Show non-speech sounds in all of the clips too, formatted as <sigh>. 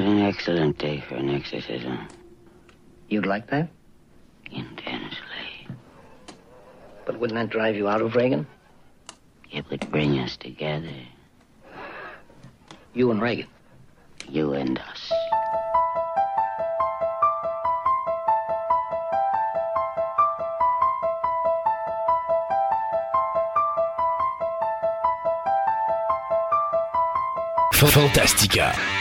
not an excellent day for an exorcism. You'd like that? Intensely. But wouldn't that drive you out of Reagan? It would bring us together. You and Reagan? You and us. Fantastica.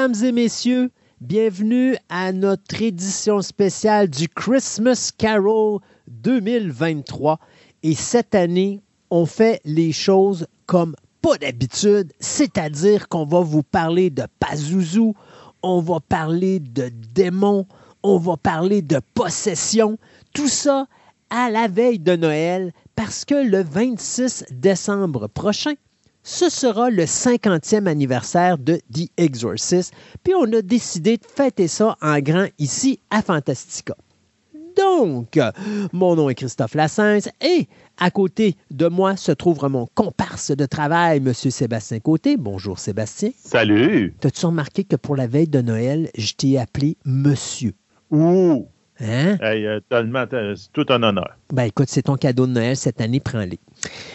Mesdames et messieurs, bienvenue à notre édition spéciale du Christmas Carol 2023. Et cette année, on fait les choses comme pas d'habitude, c'est-à-dire qu'on va vous parler de Pazuzu, on va parler de démons, on va parler de possession, tout ça à la veille de Noël parce que le 26 décembre prochain, ce sera le 50e anniversaire de The Exorcist, puis on a décidé de fêter ça en grand ici à Fantastica. Donc, mon nom est Christophe Lassens et à côté de moi se trouve mon comparse de travail, M. Sébastien Côté. Bonjour Sébastien. Salut! T'as-tu remarqué que pour la veille de Noël, je t'ai appelé Monsieur? Ouh! Hein? Hey, euh, euh, c'est tout un honneur. Ben écoute, c'est ton cadeau de Noël cette année, prends-les.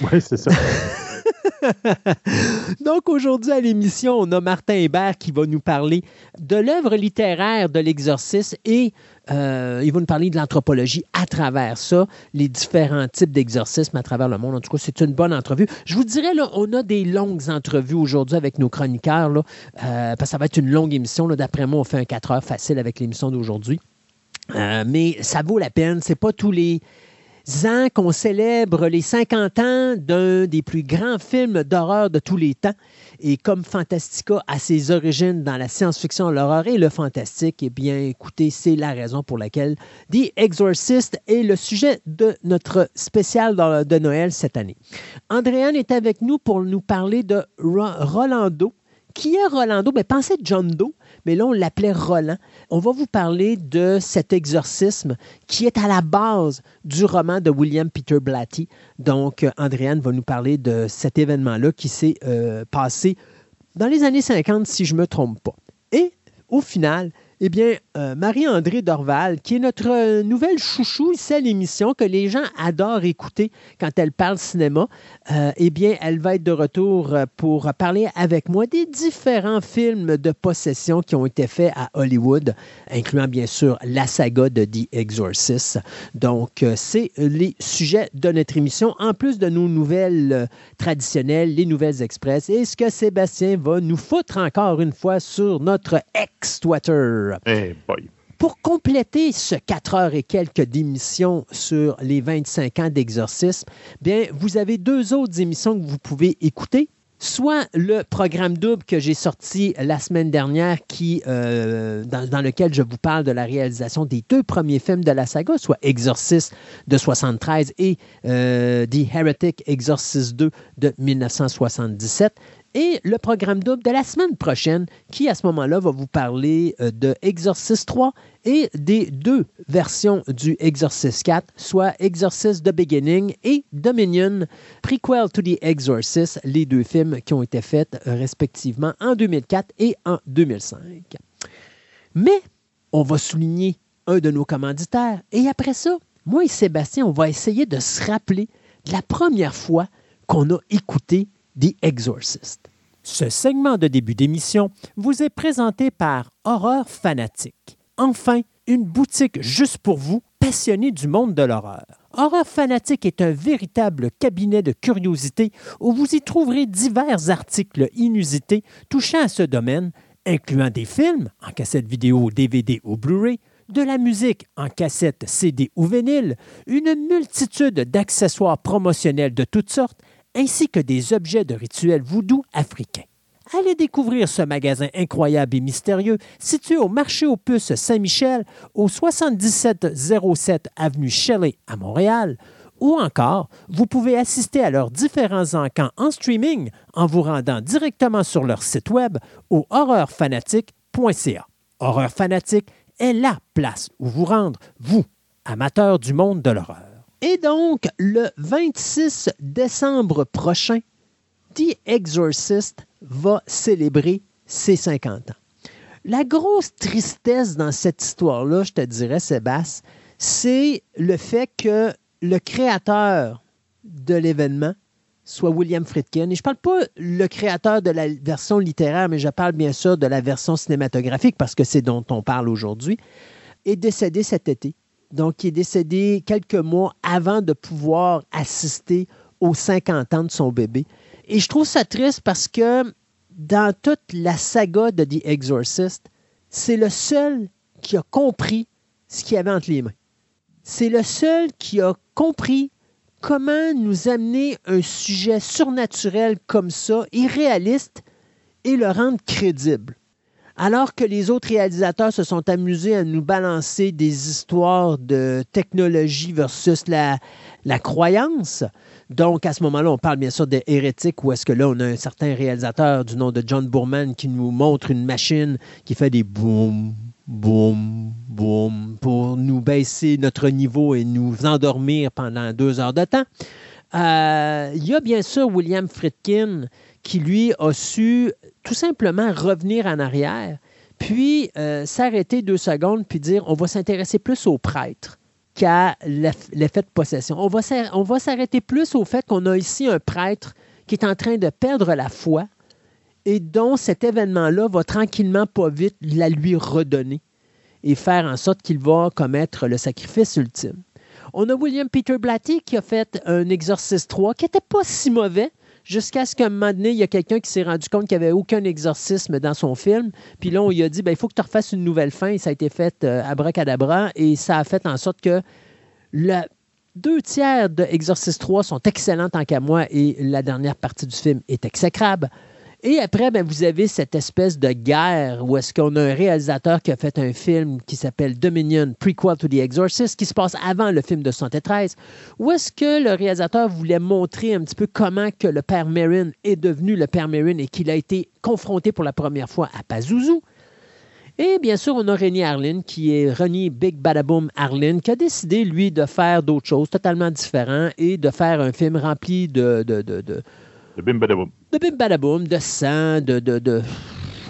Oui, c'est ça. <laughs> <laughs> Donc aujourd'hui à l'émission, on a Martin Hébert qui va nous parler de l'œuvre littéraire de l'exorcisme et euh, il va nous parler de l'anthropologie à travers ça, les différents types d'exorcismes à travers le monde. En tout cas, c'est une bonne entrevue. Je vous dirais, là, on a des longues entrevues aujourd'hui avec nos chroniqueurs, là, euh, parce que ça va être une longue émission. D'après moi, on fait un 4 heures facile avec l'émission d'aujourd'hui. Euh, mais ça vaut la peine. C'est pas tous les ans qu'on célèbre les 50 ans d'un des plus grands films d'horreur de tous les temps. Et comme Fantastica a ses origines dans la science-fiction, l'horreur et le fantastique, eh bien, écoutez, c'est la raison pour laquelle The Exorcist est le sujet de notre spécial de Noël cette année. Andréane est avec nous pour nous parler de Ro- Rolando. Qui est Rolando? Ben, pensez John Doe, mais là, on l'appelait Roland. On va vous parler de cet exorcisme qui est à la base du roman de William Peter Blatty. Donc, euh, Andréane va nous parler de cet événement-là qui s'est euh, passé dans les années 50, si je ne me trompe pas. Et au final, eh bien, euh, Marie-André Dorval, qui est notre euh, nouvelle chouchou ici l'émission, que les gens adorent écouter quand elle parle cinéma, euh, eh bien, elle va être de retour pour parler avec moi des différents films de possession qui ont été faits à Hollywood, incluant bien sûr la saga de The Exorcist. Donc, c'est les sujets de notre émission, en plus de nos nouvelles traditionnelles, les nouvelles express, et ce que Sébastien va nous foutre encore une fois sur notre ex-Twitter. Eh boy. Pour compléter ce 4 heures et quelques d'émissions sur les 25 ans d'exorcisme, bien, vous avez deux autres émissions que vous pouvez écouter. Soit le programme double que j'ai sorti la semaine dernière, qui, euh, dans, dans lequel je vous parle de la réalisation des deux premiers films de la saga, soit Exorcist de 73 et euh, The Heretic Exorcist 2 de 1977 et le programme double de la semaine prochaine, qui à ce moment-là va vous parler euh, de Exorcist 3 et des deux versions du Exorcist 4, soit Exorcist The Beginning et Dominion, prequel to the Exorcist, les deux films qui ont été faits euh, respectivement en 2004 et en 2005. Mais on va souligner un de nos commanditaires et après ça, moi et Sébastien, on va essayer de se rappeler de la première fois qu'on a écouté The Exorcist. Ce segment de début d'émission vous est présenté par Horreur Fanatique. Enfin, une boutique juste pour vous, passionnés du monde de l'horreur. Horreur Fanatique est un véritable cabinet de curiosité où vous y trouverez divers articles inusités touchant à ce domaine, incluant des films en cassette vidéo, DVD ou Blu-ray, de la musique en cassette, CD ou vinyle, une multitude d'accessoires promotionnels de toutes sortes, ainsi que des objets de rituels voodoo africains. Allez découvrir ce magasin incroyable et mystérieux situé au marché aux puces Saint-Michel, au 7707 avenue Shelley à Montréal, ou encore, vous pouvez assister à leurs différents encans en streaming en vous rendant directement sur leur site web au horreurfanatique.ca. Horreur Fanatique est la place où vous rendre, vous, amateurs du monde de l'horreur. Et donc, le 26 décembre prochain, The Exorcist va célébrer ses 50 ans. La grosse tristesse dans cette histoire-là, je te dirais, Sébastien, c'est le fait que le créateur de l'événement soit William Friedkin. Et je ne parle pas le créateur de la version littéraire, mais je parle bien sûr de la version cinématographique parce que c'est dont on parle aujourd'hui, est décédé cet été. Donc, il est décédé quelques mois avant de pouvoir assister aux 50 ans de son bébé. Et je trouve ça triste parce que dans toute la saga de The Exorcist, c'est le seul qui a compris ce qu'il y avait entre les mains. C'est le seul qui a compris comment nous amener un sujet surnaturel comme ça, irréaliste, et le rendre crédible. Alors que les autres réalisateurs se sont amusés à nous balancer des histoires de technologie versus la, la croyance, donc, à ce moment-là, on parle bien sûr des hérétiques, où est-ce que là, on a un certain réalisateur du nom de John Boorman qui nous montre une machine qui fait des boum, boum, boum, pour nous baisser notre niveau et nous endormir pendant deux heures de temps. Euh, il y a bien sûr William Friedkin qui, lui, a su tout simplement revenir en arrière, puis euh, s'arrêter deux secondes, puis dire on va s'intéresser plus aux prêtres qu'à l'effet de possession. On va s'arrêter plus au fait qu'on a ici un prêtre qui est en train de perdre la foi et dont cet événement-là va tranquillement, pas vite, la lui redonner et faire en sorte qu'il va commettre le sacrifice ultime. On a William Peter Blatty qui a fait un Exorciste 3 qui n'était pas si mauvais, jusqu'à ce qu'à un moment donné, il y a quelqu'un qui s'est rendu compte qu'il n'y avait aucun exorcisme dans son film. Puis là, on lui a dit, ben, il faut que tu refasses une nouvelle fin. Et ça a été fait euh, à bracadabra. Et ça a fait en sorte que le deux tiers de Exorcist 3 sont excellents tant qu'à moi et la dernière partie du film est exécrable. Et après, ben, vous avez cette espèce de guerre où est-ce qu'on a un réalisateur qui a fait un film qui s'appelle Dominion, Prequel to the Exorcist, qui se passe avant le film de 73, où est-ce que le réalisateur voulait montrer un petit peu comment que le père Merrin est devenu le père Merrin et qu'il a été confronté pour la première fois à Pazuzu? Et bien sûr, on a René Harlin, qui est René Big Badaboom Harlin, qui a décidé, lui, de faire d'autres choses totalement différentes et de faire un film rempli de, de bim badaboum. De bim badaboum, de sang, de, de, de,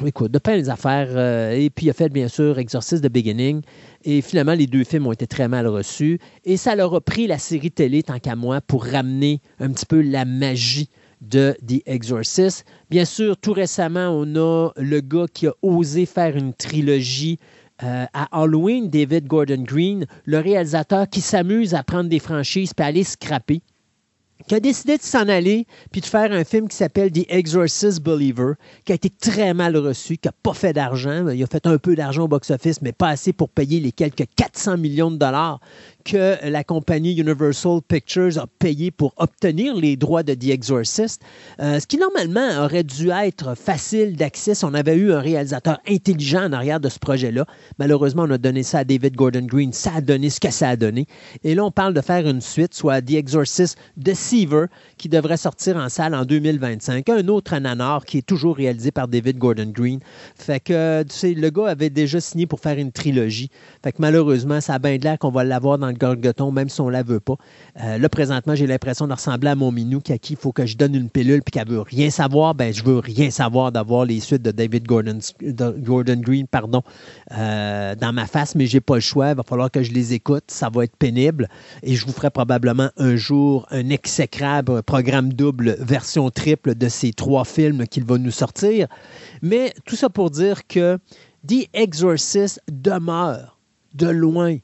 écoute, de plein d'affaires. Euh, et puis, il a fait, bien sûr, Exorcist de Beginning. Et finalement, les deux films ont été très mal reçus. Et ça leur a pris la série télé, tant qu'à moi, pour ramener un petit peu la magie de The Exorcist. Bien sûr, tout récemment, on a le gars qui a osé faire une trilogie euh, à Halloween, David Gordon Green, le réalisateur qui s'amuse à prendre des franchises et à aller scraper qui a décidé de s'en aller puis de faire un film qui s'appelle The Exorcist Believer, qui a été très mal reçu, qui n'a pas fait d'argent. Il a fait un peu d'argent au box-office, mais pas assez pour payer les quelques 400 millions de dollars que la compagnie Universal Pictures a payé pour obtenir les droits de The Exorcist, euh, ce qui normalement aurait dû être facile d'accès on avait eu un réalisateur intelligent en arrière de ce projet-là. Malheureusement, on a donné ça à David Gordon Green, ça a donné ce que ça a donné. Et là, on parle de faire une suite, soit The Exorcist Deceiver, qui devrait sortir en salle en 2025. Un autre nanar qui est toujours réalisé par David Gordon Green. Fait que, tu sais, le gars avait déjà signé pour faire une trilogie. Fait que malheureusement, ça a bien de l'air qu'on va l'avoir dans le gorgoton, même si on la veut pas. Euh, là, présentement, j'ai l'impression de ressembler à mon minou qui, à qui il faut que je donne une pilule puis qu'elle veut rien savoir. Ben, je veux rien savoir d'avoir les suites de David Gordon, Gordon Green pardon, euh, dans ma face, mais j'ai pas le choix. Il va falloir que je les écoute. Ça va être pénible. Et je vous ferai probablement un jour un exécrable programme double, version triple de ces trois films qu'il va nous sortir. Mais tout ça pour dire que The Exorcist demeure de loin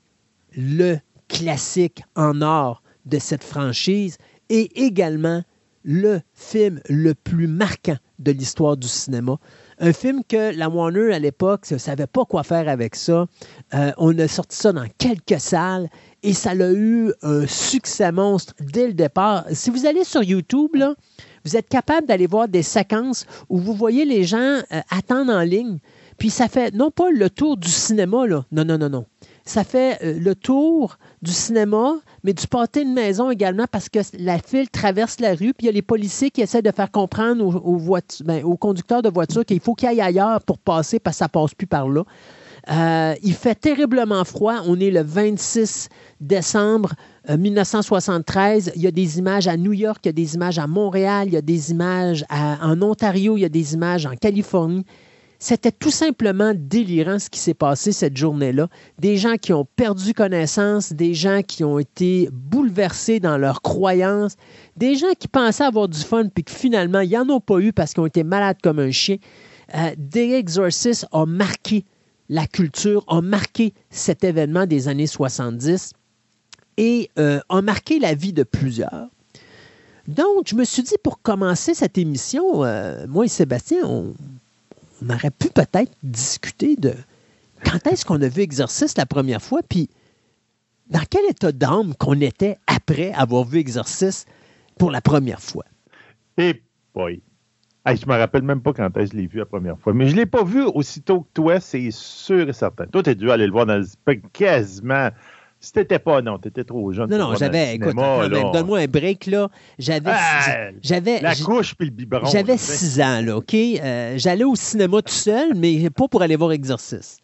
le classique en or de cette franchise et également le film le plus marquant de l'histoire du cinéma. Un film que la Warner, à l'époque, ne savait pas quoi faire avec ça. Euh, on a sorti ça dans quelques salles et ça a eu un succès monstre dès le départ. Si vous allez sur YouTube, vous êtes capable d'aller voir des séquences où vous voyez les gens euh, attendre en ligne. Puis ça fait non pas le tour du cinéma. Non, non, non, non. Ça fait euh, le tour du cinéma, mais du pâté de maison également parce que la file traverse la rue, puis il y a les policiers qui essaient de faire comprendre aux, ben, conducteurs de voitures qu'il faut qu'ils aillent ailleurs pour passer parce que ça passe plus par là. Euh, il fait terriblement froid. On est le 26 décembre euh, 1973. Il y a des images à New York, il y a des images à Montréal, il y a des images à- en Ontario, il y a des images en Californie. C'était tout simplement délirant ce qui s'est passé cette journée-là. Des gens qui ont perdu connaissance, des gens qui ont été bouleversés dans leurs croyances, des gens qui pensaient avoir du fun puis que finalement, ils n'en ont pas eu parce qu'ils ont été malades comme un chien. Euh, The Exorcist a marqué la culture, a marqué cet événement des années 70 et euh, a marqué la vie de plusieurs. Donc, je me suis dit, pour commencer cette émission, euh, moi et Sébastien, on, aurait pu peut-être discuter de quand est-ce qu'on a vu Exorciste la première fois, puis dans quel état d'âme qu'on était après avoir vu Exorciste pour la première fois. Et boy. Hey, je me rappelle même pas quand je l'ai vu la première fois. Mais je l'ai pas vu aussitôt que toi, c'est sûr et certain. Toi, t'as dû aller le voir dans le quasiment. Si t'étais pas, non, t'étais trop jeune. Non, non, j'avais, écoute, donne-moi un break, là. J'avais, j'avais, La couche puis le biberon. j'avais tu six ans, là, OK? Euh, j'allais au cinéma tout seul, mais pas pour aller voir Exorcist.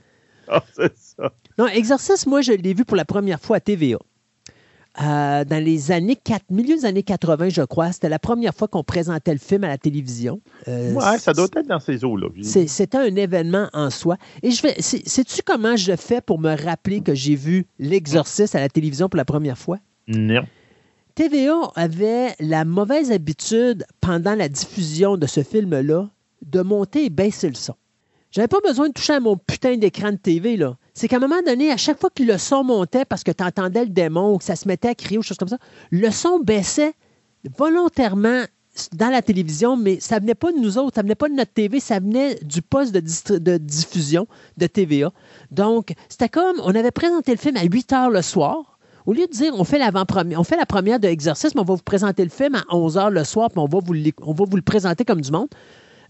Ah, c'est ça. Non, Exorcist, moi, je l'ai vu pour la première fois à TVA. Euh, dans les années 4, milieu des années 80, je crois, c'était la première fois qu'on présentait le film à la télévision. Euh, Ouais, ça doit être dans ces eaux-là. C'était un événement en soi. Et je vais. Sais-tu comment je fais pour me rappeler que j'ai vu L'Exorciste à la télévision pour la première fois? Non. TVA avait la mauvaise habitude, pendant la diffusion de ce film-là, de monter et baisser le son. J'avais pas besoin de toucher à mon putain d'écran de TV, là. C'est qu'à un moment donné, à chaque fois que le son montait parce que tu entendais le démon ou que ça se mettait à crier ou choses comme ça, le son baissait volontairement dans la télévision, mais ça venait pas de nous autres, ça venait pas de notre TV, ça venait du poste de, diffusion de TVA. Donc, c'était comme, on avait présenté le film à 8 heures le soir. Au lieu de dire, on fait, la première de Exorcisme, on va vous présenter le film à 11 heures le soir, puis on va vous, on va vous le présenter comme du monde.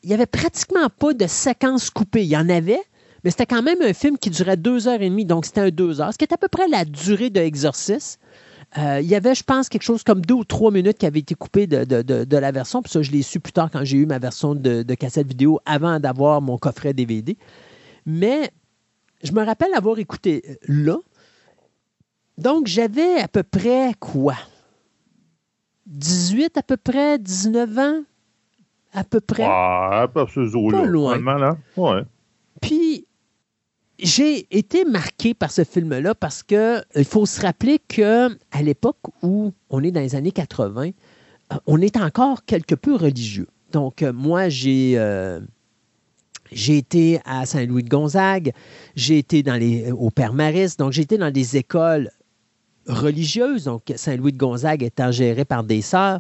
Il n'y avait pratiquement pas de séquences coupées. Il y en avait, mais c'était quand même un film qui durait deux heures et demie, donc c'était un deux heures, ce qui est à peu près la durée de Exorcisme. Euh, il y avait, je pense, quelque chose comme deux ou trois minutes qui avaient été coupées de, de- de- de la version. Puis ça, je l'ai su plus tard quand j'ai eu ma version de, cassette vidéo avant d'avoir mon coffret DVD. Mais je me rappelle avoir écouté euh, là. Donc, j'avais à peu près quoi? 18 à peu près, 19 ans? À peu près? Ouais, pas ces eaux-là. Pas loin. Là. Ouais. Puis, j'ai été marqué par ce film-là parce que il faut se rappeler que à l'époque où on est dans les années 80, euh, on est encore quelque peu religieux. Donc, euh, moi, j'ai. euh, j'ai été à Saint-Louis de Gonzague, j'ai été dans les, au Père Maris, donc j'ai été dans des écoles religieuses, donc Saint-Louis de Gonzague étant géré par des sœurs,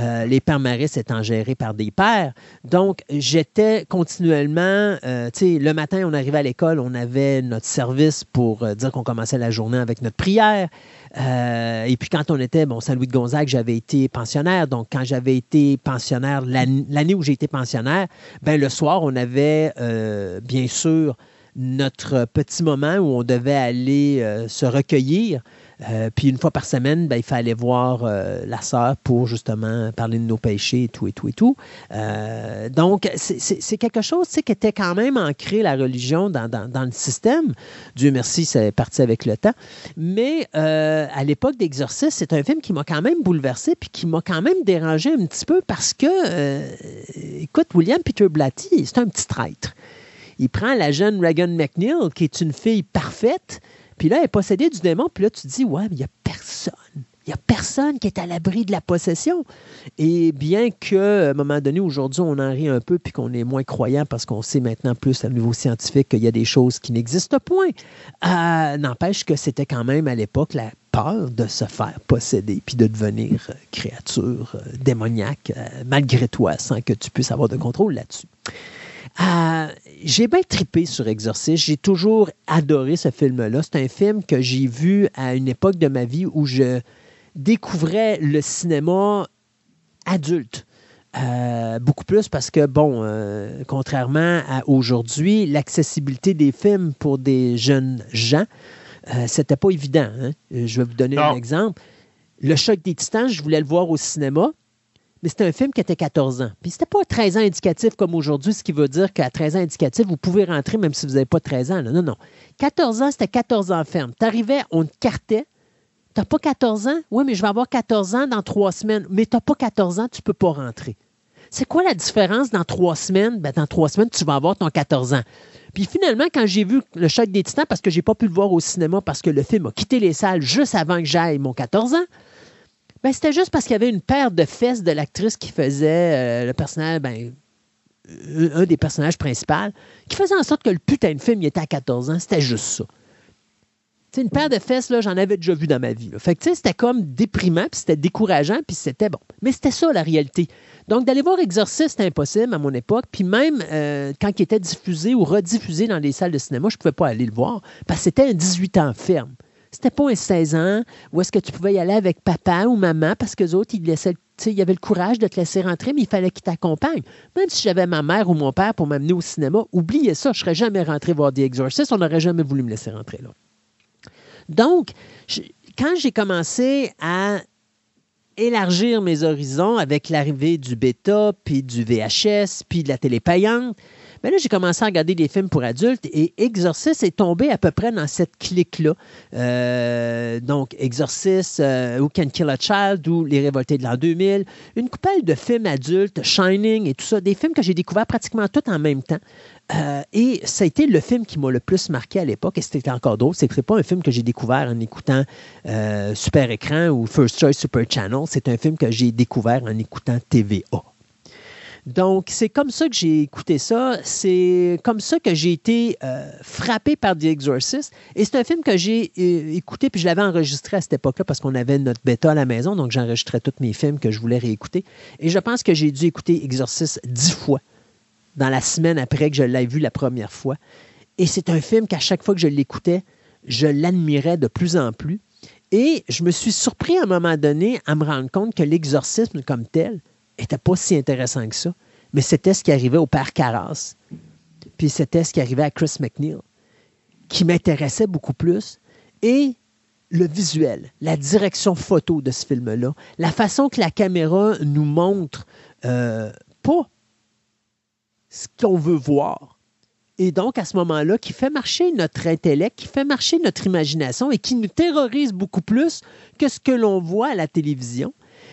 euh, les Pères Maris étant gérés par des pères. Donc, j'étais continuellement, euh, tu sais, le matin, on arrivait à l'école, on avait notre service pour euh, dire qu'on commençait la journée avec notre prière. Et puis, quand on était, bon, Saint-Louis de Gonzague, j'avais été pensionnaire. Donc, quand j'avais été pensionnaire, l'an- l'année où j'ai été pensionnaire, ben, le soir, on avait, bien sûr, notre petit moment où on devait aller se recueillir. Euh, puis une fois par semaine, ben, il fallait voir euh, la sœur pour justement parler de nos péchés et tout et tout et tout. Euh, donc, c'est- quelque chose qui était quand même ancré, la religion, dans, le système. Dieu merci, c'est parti avec le temps. Mais à l'époque d'Exorciste, c'est un film qui m'a quand même bouleversé puis qui m'a quand même dérangé un petit peu parce que, écoute, William Peter Blatty, c'est un petit traître. Il prend la jeune Regan McNeil, qui est une fille parfaite, puis là, elle est possédée du démon, puis là, tu te dis, ouais, mais il n'y a personne. Il n'y a personne qui est à l'abri de la possession. Et bien qu'à un moment donné, aujourd'hui, on en rit un peu, puis qu'on est moins croyant parce qu'on sait maintenant plus à niveau scientifique qu'il y a des choses qui n'existent point, euh, n'empêche que c'était quand même à l'époque la peur de se faire posséder, puis de devenir euh, créature euh, démoniaque, malgré toi, sans que tu puisses avoir de contrôle là-dessus. Euh, j'ai bien trippé sur Exorcist. J'ai toujours adoré ce film-là. C'est un film que j'ai vu à une époque de ma vie où je découvrais le cinéma adulte. Euh, beaucoup plus parce que, bon, euh, contrairement à aujourd'hui, l'accessibilité des films pour des jeunes gens, c'était pas évident. hein. Je vais vous donner un exemple. Le choc des titans, je voulais le voir au cinéma, mais c'était un film qui était 14 ans. Puis c'était pas 13 ans indicatif comme aujourd'hui, ce qui veut dire qu'à 13 ans indicatif, vous pouvez rentrer même si vous n'avez pas 13 ans. Non, non. 14 ans, c'était 14 ans ferme. T'arrivais, on te cartait. T'as pas 14 ans? Oui, mais je vais avoir 14 ans dans trois semaines. Mais t'as pas 14 ans, tu peux pas rentrer. C'est quoi la différence dans trois semaines? Ben, dans trois semaines, tu vas avoir ton 14 ans. Puis finalement, quand j'ai vu le choc des titans, parce que j'ai pas pu le voir au cinéma parce que le film a quitté les salles juste avant que j'aille mon 14 ans, ben, c'était juste parce qu'il y avait une paire de fesses de l'actrice qui faisait euh, le personnage, ben, un, un des personnages principaux, qui faisait en sorte que le putain de film il était à 14 ans. C'était juste ça. Tu sais, une paire de fesses, là, j'en avais déjà vu dans ma vie. Fait que, c'était comme déprimant, puis c'était décourageant, puis c'était bon. Mais c'était ça, la réalité. Donc, d'aller voir Exorcist, c'était impossible à mon époque. Puis même euh, quand il était diffusé ou rediffusé dans les salles de cinéma, je ne pouvais pas aller le voir parce que c'était un 18 ans ferme. C'était pas un 16 ans où est-ce que tu pouvais y aller avec papa ou maman parce que les autres, ils laissaient, y le courage de te laisser rentrer, mais il fallait qu'ils t'accompagnent. Même si j'avais ma mère ou mon père pour m'amener au cinéma, oubliez ça, je serais jamais rentré voir The Exorcist, on n'aurait jamais voulu me laisser rentrer là. Donc, quand j'ai commencé à élargir mes horizons avec l'arrivée du bêta, puis du VHS, puis de la télé payante, ben là, j'ai commencé à regarder des films pour adultes et Exorcist est tombé à peu près dans cette clique-là. Euh, donc, Exorcist, euh, Who Can Kill a Child ou Les Révoltés de l'an 2000, une coupelle de films adultes, Shining et tout ça, des films que j'ai découverts pratiquement tous en même temps. Euh, et ça a été le film qui m'a le plus marqué à l'époque, et c'était encore que c'est pas un film que j'ai découvert en écoutant euh, Super Écran ou First Choice Super Channel, c'est un film que j'ai découvert en écoutant TVA. Donc, c'est comme ça que j'ai écouté ça. C'est comme ça que j'ai été euh, frappé par The Exorcist. Et c'est un film que j'ai euh, écouté, puis je l'avais enregistré à cette époque-là parce qu'on avait notre bêta à la maison, donc j'enregistrais tous mes films que je voulais réécouter. Et je pense que j'ai dû écouter Exorcist dix fois dans la semaine après que je l'ai vu la première fois. Et c'est un film qu'à chaque fois que je l'écoutais, je l'admirais de plus en plus. Et je me suis surpris à un moment donné à me rendre compte que l'exorcisme comme tel n'était pas si intéressant que ça. Mais c'était ce qui arrivait au père Carras. Puis c'était ce qui arrivait à Chris McNeil, qui m'intéressait beaucoup plus. Et le visuel, la direction photo de ce film-là, la façon que la caméra nous montre euh, pas ce qu'on veut voir. Et donc, à ce moment-là, qui fait marcher notre intellect, qui fait marcher notre imagination et qui nous terrorise beaucoup plus que ce que l'on voit à la télévision.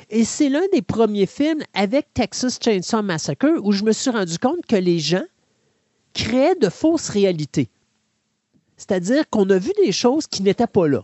Et c'est l'un des premiers films avec Texas Chainsaw Massacre où je me suis rendu compte que les gens créaient de fausses réalités. C'est-à-dire qu'on a vu des choses qui n'étaient pas là.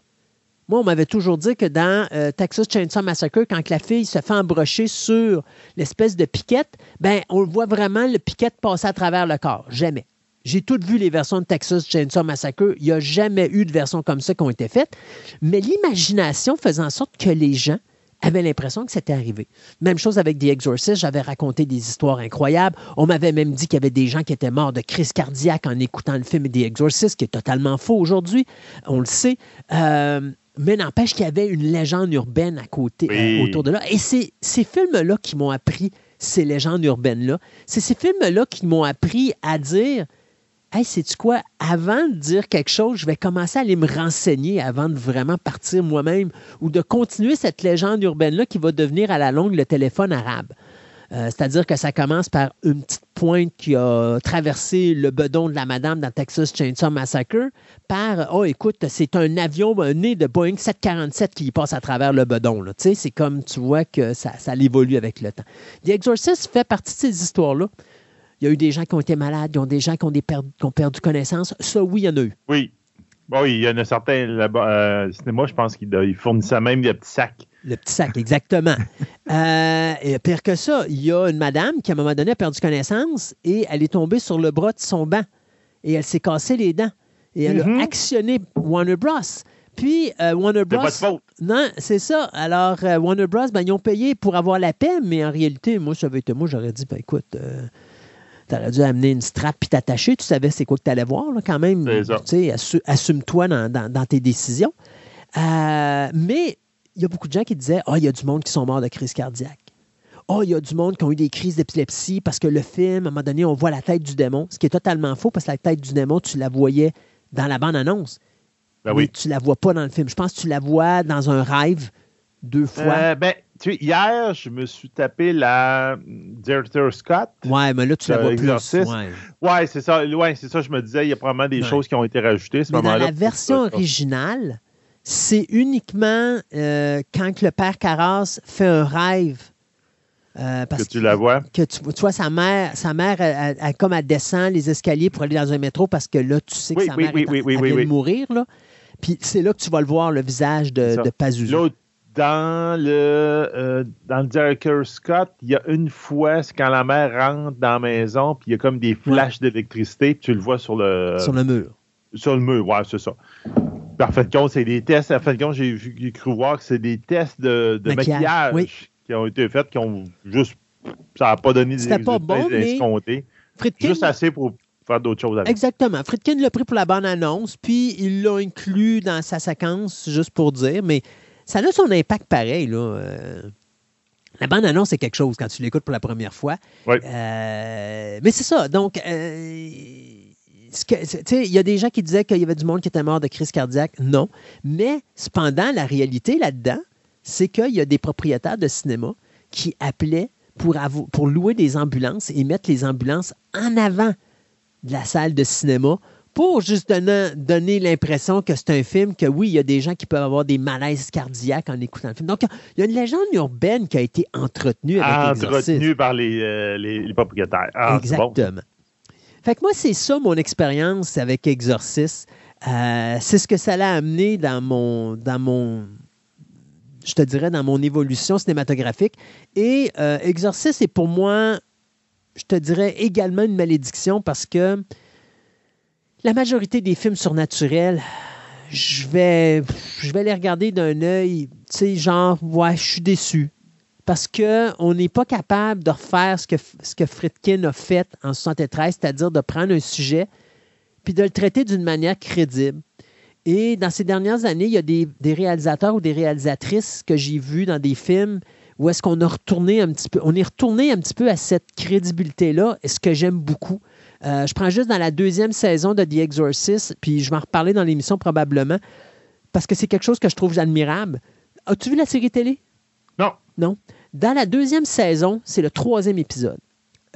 Moi, on m'avait toujours dit que dans euh, Texas Chainsaw Massacre, quand la fille se fait embrocher sur l'espèce de piquette, ben, on voit vraiment le piquette passer à travers le corps. Jamais. J'ai toutes vu les versions de Texas Chainsaw Massacre. Il n'y a jamais eu de version comme ça qui ont été faites. Mais l'imagination faisait en sorte que les gens avaient l'impression que c'était arrivé. Même chose avec The Exorcist, j'avais raconté des histoires incroyables. On m'avait même dit qu'il y avait des gens qui étaient morts de crise cardiaque en écoutant le film The Exorcist, qui est totalement faux aujourd'hui, on le sait. Euh, mais n'empêche qu'il y avait une légende urbaine à côté, Oui. euh, autour de là. Et c'est ces films-là qui m'ont appris ces légendes urbaines-là. C'est ces films-là qui m'ont appris à dire Hey, sais-tu quoi? Avant de dire quelque chose, je vais commencer à aller me renseigner avant de vraiment partir moi-même ou de continuer cette légende urbaine-là qui va devenir à la longue le téléphone arabe. Euh, C'est-à-dire que ça commence par une petite pointe qui a traversé le bedon de la madame dans Texas Chainsaw Massacre par Oh, écoute, c'est un avion né de Boeing 747 qui passe à travers le bedon. C'est comme tu vois que ça, ça évolue avec le temps. The Exorcist fait partie de ces histoires-là. Il y a eu des gens qui ont été malades, il y a des gens qui ont, des per- qui ont perdu connaissance. Ça, oui, il y en a eu. Oui. Bon, il y en a certains là-bas. Euh, cinéma, je pense qu'ils ils fournissaient même des petits sacs. Le petit sac, exactement. <laughs> Euh, et pire que ça, il y a une madame qui, à un moment donné, a perdu connaissance et elle est tombée sur le bras de son banc. Et elle s'est cassé les dents. Et elle a actionné Warner Bros. Puis, euh, Warner C'est Bros. pas de faute. Non, c'est ça. Alors, euh, Warner Bros., ben, ils ont payé pour avoir la paix, mais en réalité, moi, ça avait été moi, j'aurais dit, ben écoute, Tu aurais dû amener une strap puis t'attacher. Tu savais c'est quoi que tu allais voir, là, quand même. Assu- assume-toi dans, dans- dans tes décisions. Euh, mais il y a beaucoup de gens qui disaient Ah, il y a du monde qui sont morts de crise cardiaque. Oh, il y a du monde qui ont eu des crises d'épilepsie parce que le film, à un moment donné, on voit la tête du démon, ce qui est totalement faux parce que la tête du démon, tu la voyais dans la bande-annonce. Ben mais oui. tu la vois pas dans le film. Je pense que tu la vois dans un rêve deux fois. Euh, ben, tu sais, hier, je me suis tapé la Director Scott. ouais, mais là, tu la euh, vois plus. Ouais. Ouais, c'est ça. Ouais, c'est ça. Je me disais, il y a probablement des Ouais. choses qui ont été rajoutées. à ce Mais dans la version originale, c'est uniquement euh, quand le père Carras fait un rêve. euh, parce Que tu la vois. que tu, tu vois sa mère, sa mère, elle- comme elle descend les escaliers pour aller dans un métro parce que là, tu sais que Oui, sa mère oui, est en- oui, oui, elle oui, vient de mourir. Là. Puis c'est là que tu vas le voir, le visage de, de Pazuzu. L'autre, dans le, euh, dans le Director Scott, il y a une fois, c'est quand la mère rentre dans la maison, puis il y a comme des flashs d'électricité, puis tu le vois sur le, sur le mur. sur le mur. Ouais, c'est ça. Puis en fin de compte, c'est des tests. En fin de compte, j'ai j'ai cru voir que c'est des tests de, de Maquillage, maquillage, oui. qui ont été faits, qui ont juste. Ça n'a pas donné des C'était pas résultats bon, escomptés. Friedkin, Juste assez pour faire d'autres choses avec. Exactement. Friedkin l'a pris pour la bande-annonce, puis il l'a inclus dans sa séquence, juste pour dire, mais ça a son impact pareil. Là. Euh, la bande-annonce, c'est quelque chose quand tu l'écoutes pour la première fois. Oui. Euh, mais c'est ça. Donc, euh, il y a des gens qui disaient qu'il y avait du monde qui était mort de crise cardiaque. Non. Mais, cependant, la réalité là-dedans, c'est qu'il y a des propriétaires de cinéma qui appelaient pour louer des ambulances et mettre les ambulances en avant de la salle de cinéma pour juste donner, l'impression que c'est un film, que oui, il y a des gens qui peuvent avoir des malaises cardiaques en écoutant le film. Donc, il y a une légende urbaine qui a été entretenue avec l'exorcisme. Entretenu par les, euh, les, les propriétaires. Ah, bon. Exactement. Fait que moi, c'est ça mon expérience avec Exorcist. Euh, c'est ce que ça l'a amené dans mon, dans mon, je te dirais, dans mon évolution cinématographique. Et euh, Exorcist est pour moi, je te dirais, également une malédiction parce que la majorité des films surnaturels, je vais, je vais les regarder d'un œil, tu sais, genre, ouais, je suis déçu. Parce qu'on n'est pas capable de refaire ce que, ce que Friedkin a fait en 73, c'est-à-dire de prendre un sujet puis de le traiter d'une manière crédible. Et dans ces dernières années, il y a des, des réalisateurs ou des réalisatrices que j'ai vus dans des films où est-ce qu'on a retourné un petit peu, on est retourné un petit peu à cette crédibilité-là, et ce que j'aime beaucoup. Euh, je prends juste dans la deuxième saison de The Exorcist, puis je vais en reparler dans l'émission probablement, parce que c'est quelque chose que je trouve admirable. As-tu vu la série télé? Non. Non. Dans la deuxième saison, c'est le troisième épisode.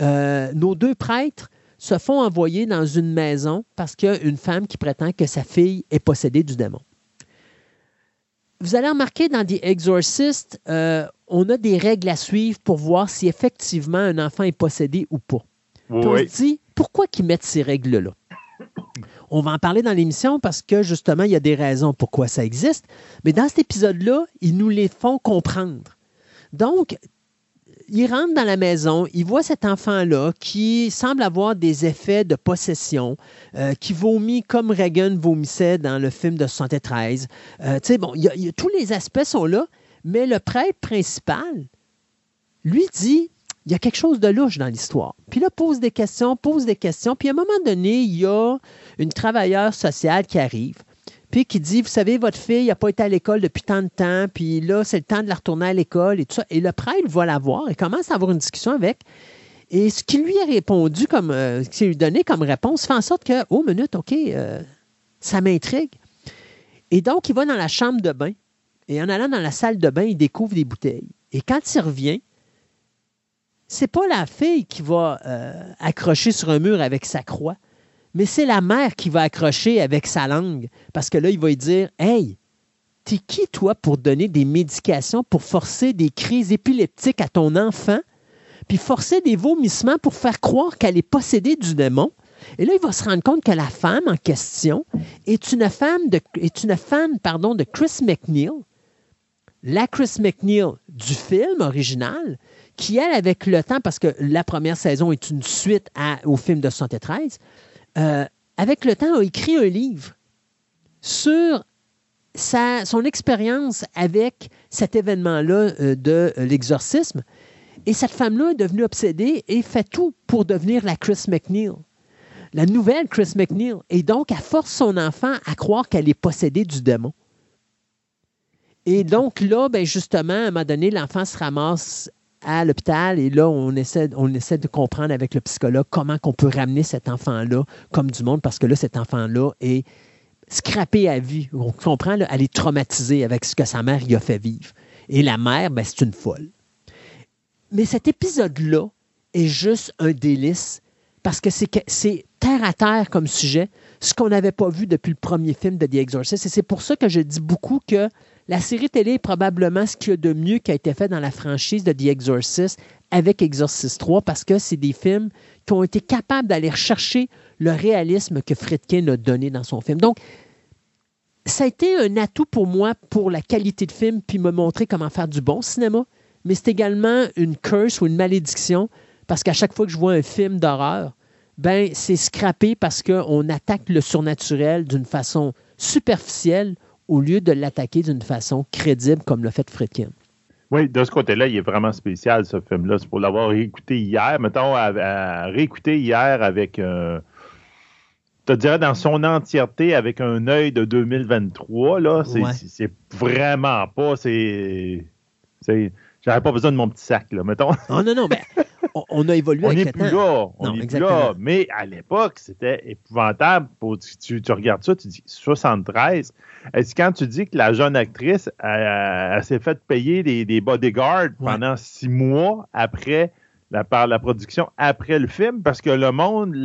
Euh, nos deux prêtres se font envoyer dans une maison parce qu'il y a une femme qui prétend que sa fille est possédée du démon. Vous allez remarquer dans The Exorcist, euh, on a des règles à suivre pour voir si effectivement un enfant est possédé ou pas. On se dit, pourquoi qu'ils mettent ces règles-là? On va en parler dans l'émission parce que justement, il y a des raisons pourquoi ça existe. Mais dans cet épisode-là, ils nous les font comprendre. Donc, il rentre dans la maison, il voit cet enfant-là qui semble avoir des effets de possession, euh, qui vomit comme Reagan vomissait dans le film de 73. Euh, tu sais, bon, il y a- il y a- tous les aspects sont là, mais le prêtre principal, lui dit, il y a quelque chose de louche dans l'histoire. Puis là, pose des questions, pose des questions. Puis à un moment donné, il y a une travailleuse sociale qui arrive, puis qui dit, vous savez, votre fille n'a pas été à l'école depuis tant de temps, puis là, c'est le temps de la retourner à l'école et tout ça. Et le prêtre va la voir et commence à avoir une discussion avec. Et ce qui lui a répondu, comme, euh, ce qu'il lui donné comme réponse, fait en sorte que, oh, minute, OK, euh, ça m'intrigue. Et donc, il va dans la chambre de bain. Et en allant dans la salle de bain, il découvre des bouteilles. Et quand il revient, c'est pas la fille qui va euh, accrocher sur un mur avec sa croix, mais c'est la mère qui va accrocher avec sa langue. Parce que là, il va lui dire Hey, t'es qui, toi, pour donner des médications pour forcer des crises épileptiques à ton enfant, puis forcer des vomissements pour faire croire qu'elle est possédée du démon? Et là, il va se rendre compte que la femme en question est une femme pardon, de Chris McNeil, la Chris McNeil du film original, qui, elle, avec le temps, parce que la première saison est une suite au film de 73, euh, avec le temps, a écrit un livre sur son expérience avec cet événement-là euh, de euh, l'exorcisme. Et cette femme-là est devenue obsédée et fait tout pour devenir la Chris McNeil. La nouvelle Chris McNeil. Et donc, elle force son enfant à croire qu'elle est possédée du démon. Et donc là, ben justement, à un moment donné, l'enfant se ramasse à l'hôpital et là, on essaie, de comprendre avec le psychologue comment on peut ramener cet enfant-là comme du monde parce que là, cet enfant-là est scrappé à vie. On comprend, là, elle est traumatisée avec ce que sa mère y a fait vivre. Et la mère, ben, c'est une folle. Mais cet épisode-là est juste un délice parce que c'est, que- c'est terre à terre comme sujet, ce qu'on n'avait pas vu depuis le premier film de The Exorcist. Et c'est pour ça que je dis beaucoup que la série télé est probablement ce qu'il y a de mieux qui a été fait dans la franchise de The Exorcist avec Exorcist 3 parce que c'est des films qui ont été capables d'aller rechercher le réalisme que Friedkin a donné dans son film. Donc, ça a été un atout pour moi pour la qualité de film puis me montrer comment faire du bon cinéma, mais c'est également une curse ou une malédiction parce qu'à chaque fois que je vois un film d'horreur, ben c'est scrappé parce qu'on attaque le surnaturel d'une façon superficielle au lieu de l'attaquer d'une façon crédible comme l'a fait Friedkin. Oui, de ce côté-là, il est vraiment spécial, ce film-là. C'est pour l'avoir réécouté hier. Mettons, à, à réécouter hier avec, euh, je te dirais, dans son entièreté, avec un œil de 2023, là, c'est Ouais. c'est- c'est vraiment pas, c'est... J'avais pas besoin de mon petit sac, là, mettons. Oh non, non, mais on, a évolué On avec n'est le plus temps. là. On n'est plus là. Mais à l'époque, c'était épouvantable. Pour- tu, tu regardes ça, tu dis 73. Est-ce quand tu dis que la jeune actrice, elle, elle s'est fait payer des, des bodyguards Ouais. pendant six mois après la, par la production, après le film, parce que le monde,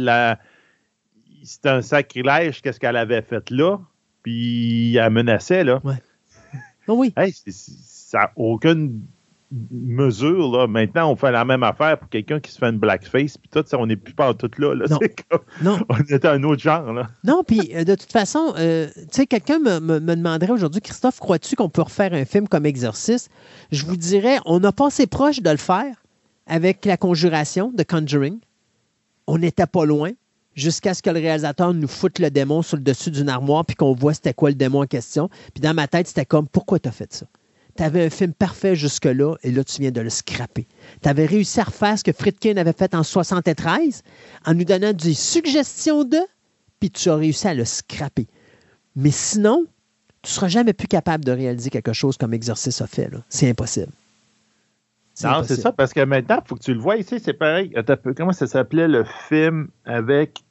c'est un sacrilège, qu'est-ce qu'elle avait fait là, puis elle menaçait, là. Oh oui. Hey, ça n'a aucune mesure. Là. Maintenant, on fait la même affaire pour quelqu'un qui se fait une blackface, puis tout ça, on n'est plus pas en tout là. là. Non. Comme- Non, <laughs> on était un autre genre. Là. non, puis euh, de toute façon, euh, tu sais, quelqu'un me, me- me demanderait aujourd'hui, Christophe, crois-tu qu'on peut refaire un film comme Exorcist? Je vous dirais, on a passé proche de le faire avec la conjuration de Conjuring. On n'était pas loin jusqu'à ce que le réalisateur nous foute le démon sur le dessus d'une armoire puis qu'on voit c'était quoi le démon en question. Puis dans ma tête, c'était comme, pourquoi tu as fait ça? Tu avais un film parfait jusque-là et là, tu viens de le scraper. Tu avais réussi à refaire ce que Friedkin avait fait en 73 en nous donnant des suggestions de, puis tu as réussi à le scraper. Mais sinon, tu ne seras jamais plus capable de réaliser quelque chose comme Exorcist a fait. C'est impossible. Non, c'est ça, parce que maintenant, il faut que tu le vois ici, c'est pareil. Comment ça s'appelait le film avec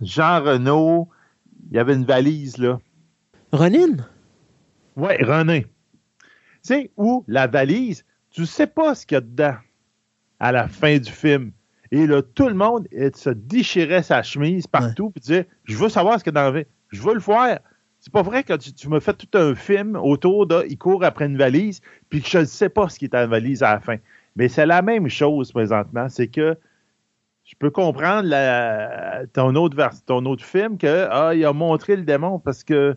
Jean Renault? Il y avait une valise, là. Ronin? Ouais, René. Tu sais, où la valise, tu sais pas ce qu'il y a dedans à la fin du film. Et là, tout le monde il se déchirait sa chemise partout puis disait Je veux savoir ce qu'il y a dans la valise. Je veux le voir. C'est pas vrai que tu, tu me fais tout un film autour de il court après une valise, puis que je ne sais pas ce qui est dans la valise à la fin. Mais c'est la même chose présentement. C'est que je peux comprendre la- ton, autre vers- ton autre film que ah, il a montré le démon parce que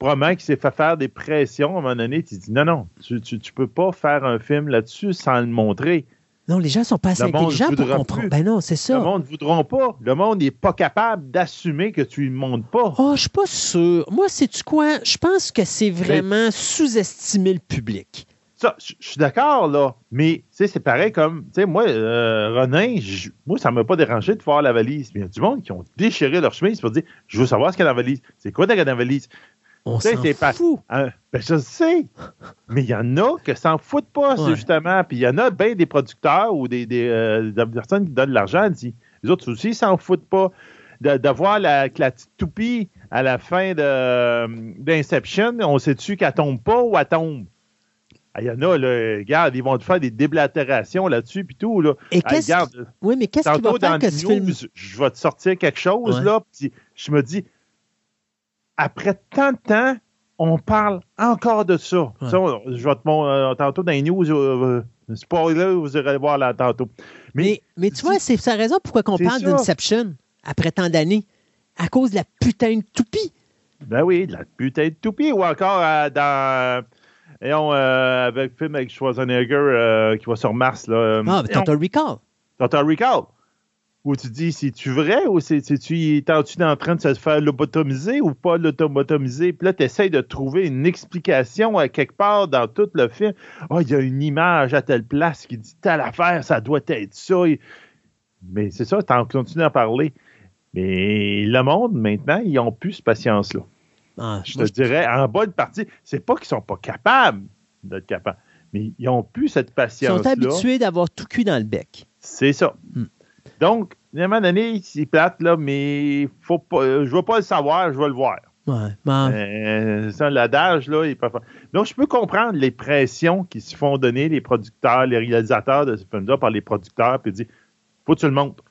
probablement qu'il s'est fait faire des pressions à un moment donné. Tu dis non, non, tu, tu, tu peux pas faire un film là-dessus sans le montrer. Non, les gens sont pas assez Le intelligents pour comprendre. Ben non, c'est Le ça. monde ne voudront pas. Le monde n'est pas capable d'assumer que tu ne montres pas. Oh, je suis pas sûr. Moi, sais-tu quoi? Je pense que c'est vraiment sous-estimer le public. Ça, je suis d'accord, là. Mais, tu sais, c'est pareil comme, tu sais, moi, euh, moi, ça ne m'a pas dérangé de voir la valise. Mais il y a du monde qui ont déchiré leur chemise pour dire, je veux savoir ce qu'il y a dans la valise. C'est quoi dans la valise? On s'en c'est pas- fout. Hein? Ben, je sais. Mais il y en a qui s'en foutent pas, Ouais. justement. Puis il y en a bien des producteurs ou des, des, euh, des personnes qui donnent de l'argent. Les autres aussi, s'en foutent pas. De, de voir la, que la petite toupie à la fin de- d'Inception, on sait-tu qu'elle tombe pas ou elle tombe? Ah, Il y en a, là, regarde, ils vont te faire des déblatérations là-dessus, puis tout. Là. Et Ah, qu'est-ce regarde, Oui, mais qu'est-ce qui va faire que ce film... je vais te sortir quelque chose, Ouais. là, puis je me dis, après tant de temps, on parle encore de ça. Ouais. Ça, je vais te mon- euh, tantôt dans les news, euh, euh, spoiler, vous irez voir là tantôt. Mais, Mais, mais tu vois, c'est sa raison pourquoi on parle d'Inception après tant d'années. À cause de la putain de toupie. ben oui, de la putain de toupie, ou encore euh, dans, euh, avec le film avec Schwarzenegger euh, qui va sur Mars, là. Ah, mais Total Recall. Total Recall. Où tu dis, c'est-tu vrai ou c'est-tu, es-tu en train de se faire lobotomiser ou pas lobotomiser? Puis là, tu essaies de trouver une explication à quelque part dans tout le film. Oh, il y a une image à telle place qui dit telle affaire, ça doit être ça. Mais c'est ça, tu en continues à parler. Mais le monde, maintenant, ils n'ont plus cette patience-là. Ah, je te dirais, en bonne partie, c'est pas qu'ils sont pas capables d'être capables, mais ils n'ont plus cette Ils patience-là. sont habitués d'avoir tout cuit dans le bec. C'est ça. Hmm. Donc, à un moment donné, c'est plate, là, mais faut pas, euh, je ne veux pas le savoir, je vais le voir. Ouais. Ben, Euh, ça, l'adage, là, il pas- Donc, je peux comprendre les pressions qui se font donner les producteurs, les réalisateurs de ce film-là par les producteurs, puis dire faut que tu le montres.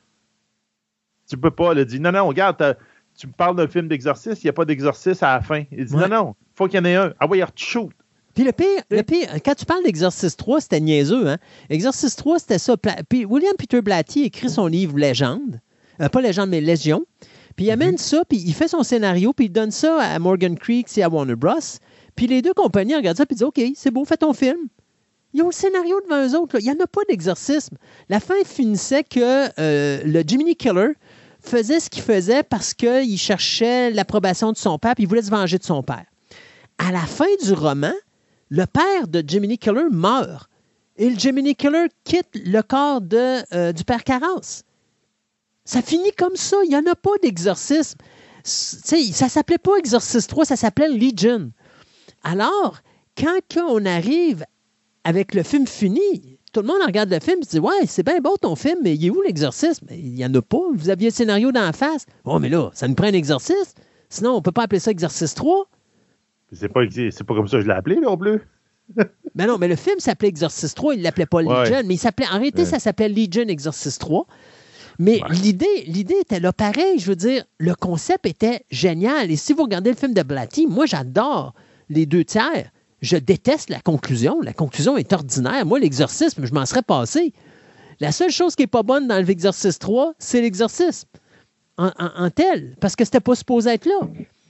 Tu peux pas le dire non, non, regarde, tu me parles d'un film d'exorcisme, il n'y a pas d'exorcisme à la fin. Il dit Ouais. non, non, faut qu'il y en ait un. Ah oui, shoot. Puis le pire, le pire, quand tu parles d'Exorcist 3, c'était niaiseux, hein? Exorcist 3, c'était ça. Puis William Peter Blatty écrit son livre Légende. Euh, pas Légende, mais Légion. Puis il amène ça, puis il fait son scénario, puis il donne ça à Morgan Creeks et à Warner Bros. Puis les deux compagnies regardent ça, puis disent OK, c'est beau, fais ton film. Ils ont le scénario devant eux autres. là. Il n'y en a pas d'exorcisme. La fin finissait que euh, le Jiminy Killer faisait ce qu'il faisait parce qu'il cherchait l'approbation de son père, puis il voulait se venger de son père. À la fin du roman, le père de Jiminy Killer meurt. Et le Jiminy Killer quitte le corps euh, du père Carras. Ça finit comme ça. Il n'y en a pas d'exorcisme. Ça s'appelait pas Exorcist 3, ça s'appelait Legion. Alors, quand on arrive avec le film fini, tout le monde regarde le film et se dit Ouais, c'est bien beau ton film, mais il est où l'exorcisme? Il n'y en a pas. Vous aviez le scénario d'en face. Oh, mais là, ça nous prend un exorciste. Sinon, on ne peut pas appeler ça Exorcist 3. C'est pas, pas comme ça que je l'ai appelé non plus. Mais non, mais le film s'appelait Exorcist 3, il ne l'appelait pas Ouais. Legion, mais il s'appelait, en réalité, Ouais. ça s'appelait Legion Exorcist 3. Mais Ouais. l'idée, l'idée était là pareil, je veux dire, le concept était génial. Et si vous regardez le film de Blatty, moi j'adore les deux tiers. Je déteste la conclusion. La conclusion est ordinaire. Moi, l'exorcisme, je m'en serais passé. La seule chose qui n'est pas bonne dans l'Exorciste 3, c'est l'exorcisme. En, en- en tel, parce que c'était pas supposé être là.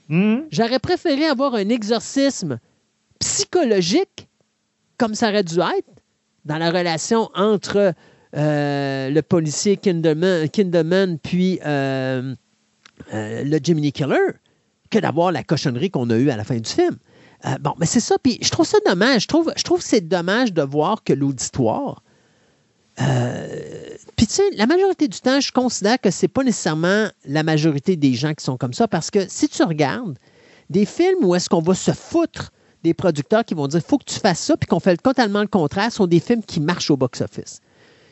Hmm? J'aurais préféré avoir un exorcisme psychologique, comme ça aurait dû être, dans la relation entre euh, le policier Kinderman, puis euh, euh, le Jiminy Killer, que d'avoir la cochonnerie qu'on a eue à la fin du film. Euh, bon, mais c'est ça. Puis je trouve ça dommage. Je trouve, je trouve que c'est dommage de voir que l'auditoire. Puis tu sais, la majorité du temps, je considère que c'est pas nécessairement la majorité des gens qui sont comme ça, parce que si tu regardes des films où est-ce qu'on va se foutre des producteurs qui vont dire faut que tu fasses ça, puis qu'on fait totalement le contraire, sont des films qui marchent au box-office.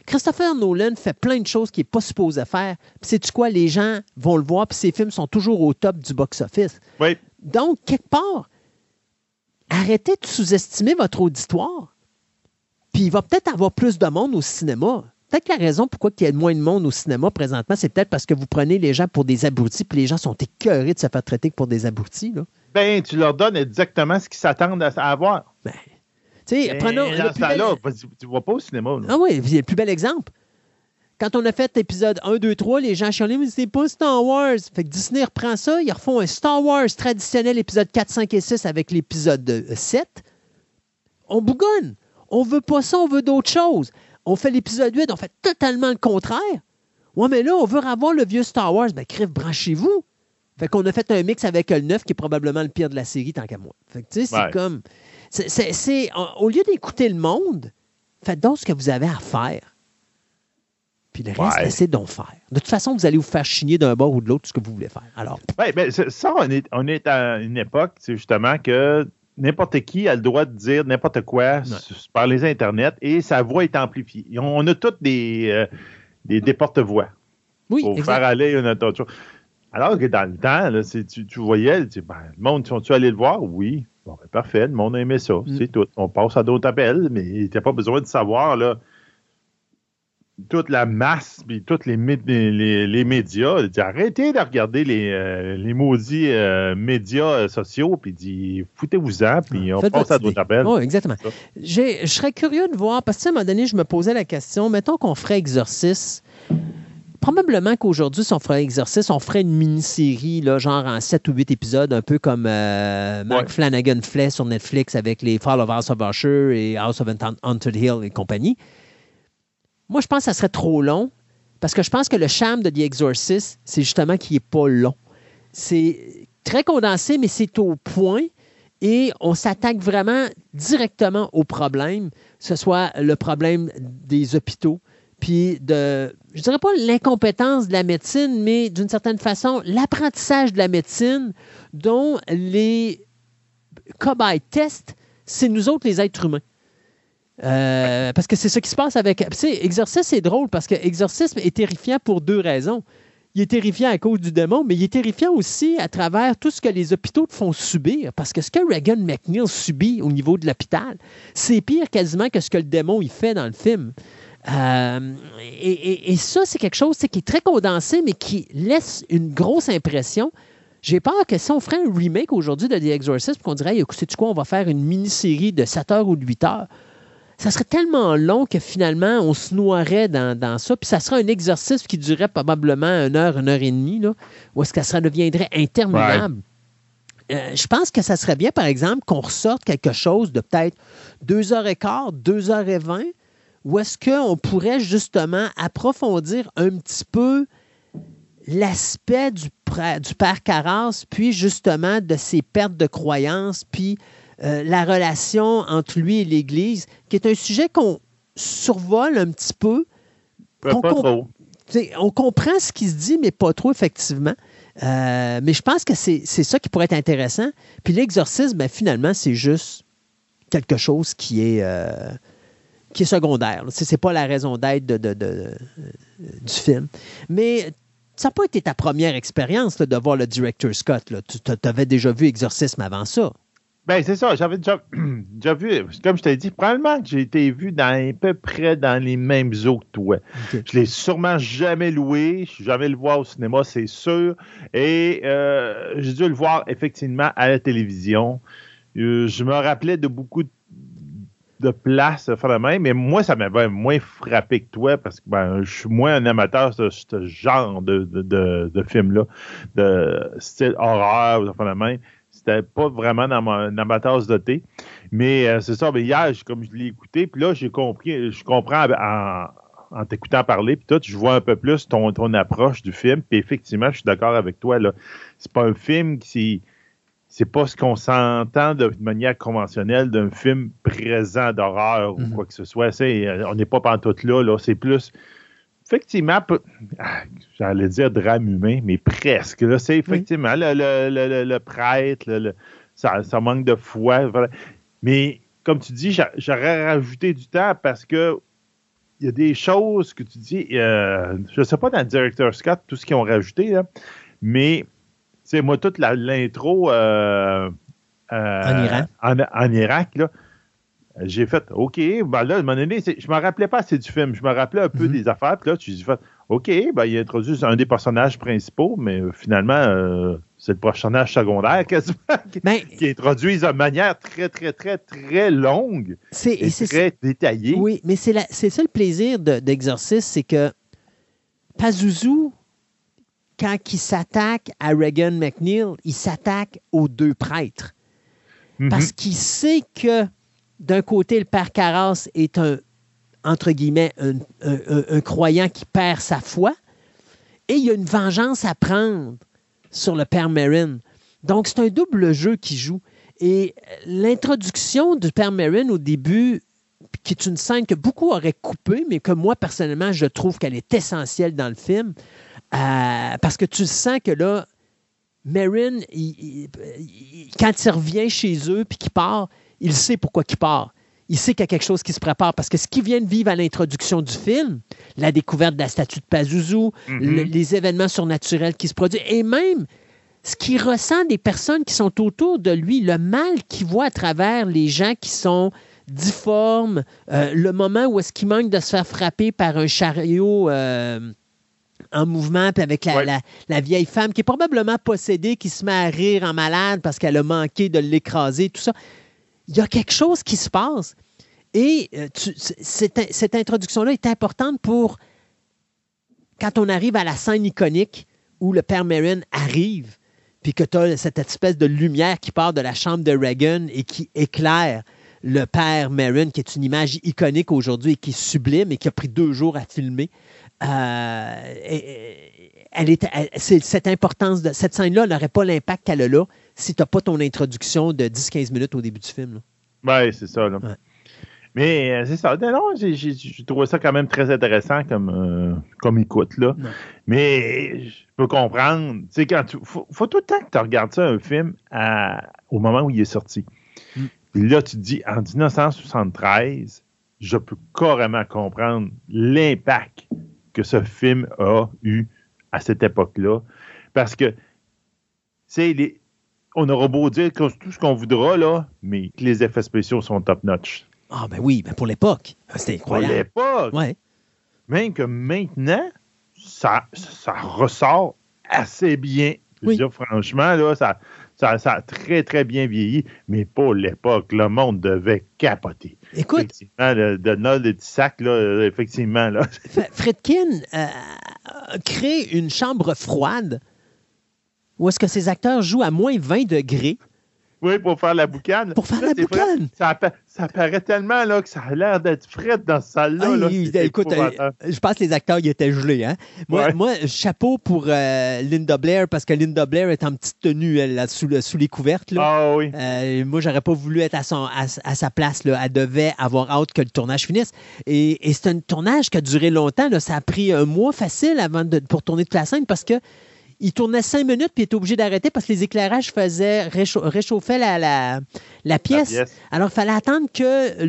Christopher Nolan fait plein de choses qu'il n'est pas supposé faire. Puis sais-tu quoi, les gens vont le voir, puis ses films sont toujours au top du box-office. Oui. Donc, quelque part, arrêtez de sous-estimer votre auditoire. Puis il va peut-être avoir plus de monde au cinéma. Peut-être que la raison pourquoi il y a moins de monde au cinéma présentement, c'est peut-être parce que vous prenez les gens pour des abrutis, puis les gens sont écœurés de se faire traiter pour des abrutis. Là. Ben, tu leur donnes exactement ce qu'ils s'attendent à, avoir. Ben, tu sais, Mais prenons. dans ce bel- vas-y, tu ne vas pas au cinéma. là. Ah oui, c'est le plus bel exemple. Quand on a fait épisode 1, 2, 3, les gens chialaient, mais c'est pas Star Wars. Fait que Disney reprend ça, ils refont un Star Wars traditionnel, épisode 4, 5 et 6 avec l'épisode euh, 7. On bougonne. On veut pas ça, on veut d'autres choses. On fait l'épisode 8, on fait totalement le contraire. Ouais, mais là, on veut avoir le vieux Star Wars. Ben, crève, branchez-vous. Fait qu'on a fait un mix avec le 9, qui est probablement le pire de la série, tant qu'à moi. Fait que, tu sais, c'est Ouais. comme. c'est- au lieu d'écouter le monde, faites donc ce que vous avez à faire. Puis le reste, Ouais. laissez donc faire. De toute façon, vous allez vous faire chigner d'un bord ou de l'autre ce que vous voulez faire. Alors, ben, c'est- ça, on est, on est à une époque, c'est justement que n'importe qui a le droit de dire n'importe quoi par les Internet et sa voix est amplifiée. On, a toutes des, euh, des, des porte-voix oui, pour exact. faire aller une autre chose. Alors que dans le temps, là, tu, tu voyais, tu ben, le monde, sont-tu allés le voir? Oui. Bon, ben, parfait, le monde a aimé ça, Mm. c'est tout. On passe à d'autres appels, mais il n'y a pas besoin de savoir, là, toute la masse, puis tous les, les, les- médias. Il dit, arrêtez de regarder les, euh, les maudits euh, médias euh, sociaux, puis il dit, foutez-vous-en, puis on Faites passe à d'autres appels. Oui, exactement. Je serais curieux de voir, parce que à un moment donné, je me posais la question, mettons qu'on ferait Exorcist. Probablement qu'aujourd'hui, si on ferait Exorcist, on ferait une mini-série, genre en 7 ou 8 épisodes, un peu comme euh, Mark Ouais. Flanagan fait sur Netflix avec les Fall of House of Usher et House of Haunted Hill et compagnie. Moi, je pense que ça serait trop long. Parce que je pense que le charme de The Exorcist, c'est justement qu'il n'est pas long. C'est très condensé, mais c'est au point et on s'attaque vraiment directement au problème, que ce soit le problème des hôpitaux, puis de, je dirais pas l'incompétence de la médecine, mais d'une certaine façon, l'apprentissage de la médecine dont les cobayes testent, c'est nous autres les êtres humains. Euh, parce que c'est ce qui se passe avec. Tu c'est drôle parce que Exorcisme est terrifiant pour deux raisons. Il est terrifiant à cause du démon, mais il est terrifiant aussi à travers tout ce que les hôpitaux te font subir. Parce que ce que Reagan McNeil subit au niveau de l'hôpital, c'est pire quasiment que ce que le démon il fait dans le film. Euh, et, ça, c'est quelque chose tu qui est très condensé, mais qui laisse une grosse impression. J'ai peur que si on ferait un remake aujourd'hui de The Exorcist, qu'on dirait, Hey, sais-tu quoi, on va faire une mini-série de 7 heures ou de 8 heures, ça serait tellement long que finalement, on se noierait dans, dans ça. Puis ça serait un exercice qui durerait probablement une heure, une heure et demie, là, où est-ce que ça deviendrait interminable. Euh, je pense que ça serait bien, par exemple, qu'on ressorte quelque chose de peut-être 2h15, 2h20, où est-ce qu'on pourrait justement approfondir un petit peu l'aspect du, du père Carras, puis justement de ses pertes de croyances, puis euh, la relation entre lui et l'Église, qui est un sujet qu'on survole un petit peu. Pas, qu'on pas comp- on comprend ce qui se dit, mais pas trop, effectivement. Euh, mais je pense que c'est ça qui pourrait être intéressant. Puis l'exorcisme, ben, finalement, c'est juste quelque chose qui est, euh, qui est secondaire. Ce n'est pas la raison d'être de, de- de- euh, du film. Mais ça n'a pas été ta première expérience de voir le director Scott. Là. Tu avais déjà vu Exorcisme avant ça. Ben, c'est ça. J'avais déjà, <clears throat> déjà vu, comme je t'ai dit, probablement que j'ai été vu dans à peu près dans les mêmes eaux que toi. Je l'ai sûrement jamais loué. Je suis jamais le voir au cinéma, c'est sûr. Et euh, j'ai dû le voir effectivement à la télévision. Euh, je me rappelais de beaucoup de, de places, faire de même, mais moi, ça m'avait moins frappé que toi parce que ben, je suis moins un amateur de ce genre de, de, de, de film-là, de style horreur ou faire de même. C'était pas vraiment dans mon dans ma tasse de thé. Mais euh, c'est ça, mais hier, comme je l'ai écouté, puis là, j'ai compris, je comprends en, en t'écoutant parler, puis tout, je vois un peu plus ton, ton approche du film, puis effectivement, je suis d'accord avec toi, là. C'est pas un film qui c'est pas ce qu'on s'entend de manière conventionnelle d'un film présent d'horreur Mhm. ou quoi que ce soit. C'est, euh, on n'est pas pantoute là, là. C'est plus effectivement, ah, j'allais dire drame humain, mais presque. C'est effectivement le, le- le- le- le prêtre, ça, ça manque de foi. Mais comme tu dis, j'a- j'aurais rajouté du temps parce que il y a des choses que tu dis, euh, je ne sais pas dans le Director Scott, tout ce qu'ils ont rajouté, là, mais tu sais, moi, toute l'intro euh, euh, En Iran. en, en Irak, là, j'ai fait OK, ben là, à un moment donné, je me rappelais pas assez du film. Je me rappelais un peu Mhm. des affaires. Puis là, tu dis fait OK, ben, il introduit un des personnages principaux, mais euh, finalement, euh, c'est le personnage secondaire <laughs> quasiment qui, Ben, qui introduit de manière très, très, très, très longue c'est, et, très détaillée. Oui, mais c'est, ça le plaisir de- d'Exorciste, c'est que Pazuzu, quand il s'attaque à Reagan McNeil, il s'attaque aux deux prêtres. Mhm. Parce qu'il sait que d'un côté, le père Carras est un, entre guillemets, un, croyant qui perd sa foi, et il y a une vengeance à prendre sur le père Marin. Donc, c'est un double jeu qui joue. Et l'introduction du père Marin au début, qui est une scène que beaucoup auraient coupée, mais que moi, personnellement, je trouve qu'elle est essentielle dans le film, euh, parce que tu sens que là, Marin, quand il revient chez eux puis qu'il part, il sait pourquoi il part. Il sait qu'il y a quelque chose qui se prépare parce que ce qu'il vient de vivre à l'introduction du film, la découverte de la statue de Pazuzu, Mhm. le- les événements surnaturels qui se produisent, et même ce qu'il ressent des personnes qui sont autour de lui, le mal qu'il voit à travers les gens qui sont difformes, euh, le moment où est-ce qu'il manque de se faire frapper par un chariot euh, en mouvement, puis avec la, Ouais. la- la vieille femme qui est probablement possédée, qui se met à rire en malade parce qu'elle a manqué de l'écraser, tout ça. Il y a quelque chose qui se passe. Et euh, cette, introduction-là est importante pour quand on arrive à la scène iconique où le père Marin arrive, puis que tu as cette espèce de lumière qui part de la chambre de Reagan et qui éclaire le père Marin, qui est une image iconique aujourd'hui et qui est sublime et qui a pris deux jours à filmer. Euh, elle est, cette importance de cette scène-là n'aurait pas l'impact qu'elle a là si tu n'as pas ton introduction de 10-15 minutes au début du film. Oui, c'est ça. Là. Mais euh, c'est ça. Non, j'ai trouvé ça quand même très intéressant comme, euh, comme écoute. Là. Mais je peux comprendre. Tu sais, quand tu. Faut, faut, tout le temps que tu regardes ça, un film, au moment où il est sorti. Mm. Puis là, tu te dis, en 1973, je peux carrément comprendre l'impact que ce film a eu à cette époque-là. Parce que, tu on aura beau dire tout ce qu'on voudra, là, mais les effets spéciaux sont top-notch. Ah, ben oui, ben pour l'époque. C'était incroyable. Pour l'époque? Ouais. Même que maintenant, ça, ça ressort assez bien. Oui. franchement, là, ça, ça, ça, a très, très bien vieilli, mais pour l'époque, le monde devait capoter. Écoute. Effectivement, le Donald et Tissac, là, effectivement. Là. Fredkin euh, crée une chambre froide où est-ce que ses acteurs jouent à moins 20 degrés? Oui, pour faire la boucane. Pour faire la boucane. ça, ça, paraît tellement là, que ça a l'air d'être frais dans cette salle-là. écoute, euh, je pense que les acteurs y étaient gelés. Hein? Moi, moi, chapeau pour euh, Linda Blair, parce que Linda Blair est en petite tenue, elle, là, sous, sous les couvertes. Là. Ah oui. Euh, moi, j'aurais pas voulu être à, son, à, sa place. Là. Elle devait avoir hâte que le tournage finisse. Et, et c'est un tournage qui a duré longtemps. Là. Ça a pris un mois facile avant de, pour tourner toute la scène parce que il tournait cinq minutes puis il était obligé d'arrêter parce que les éclairages faisaient réchauffer la, la, pièce. Alors, il fallait attendre que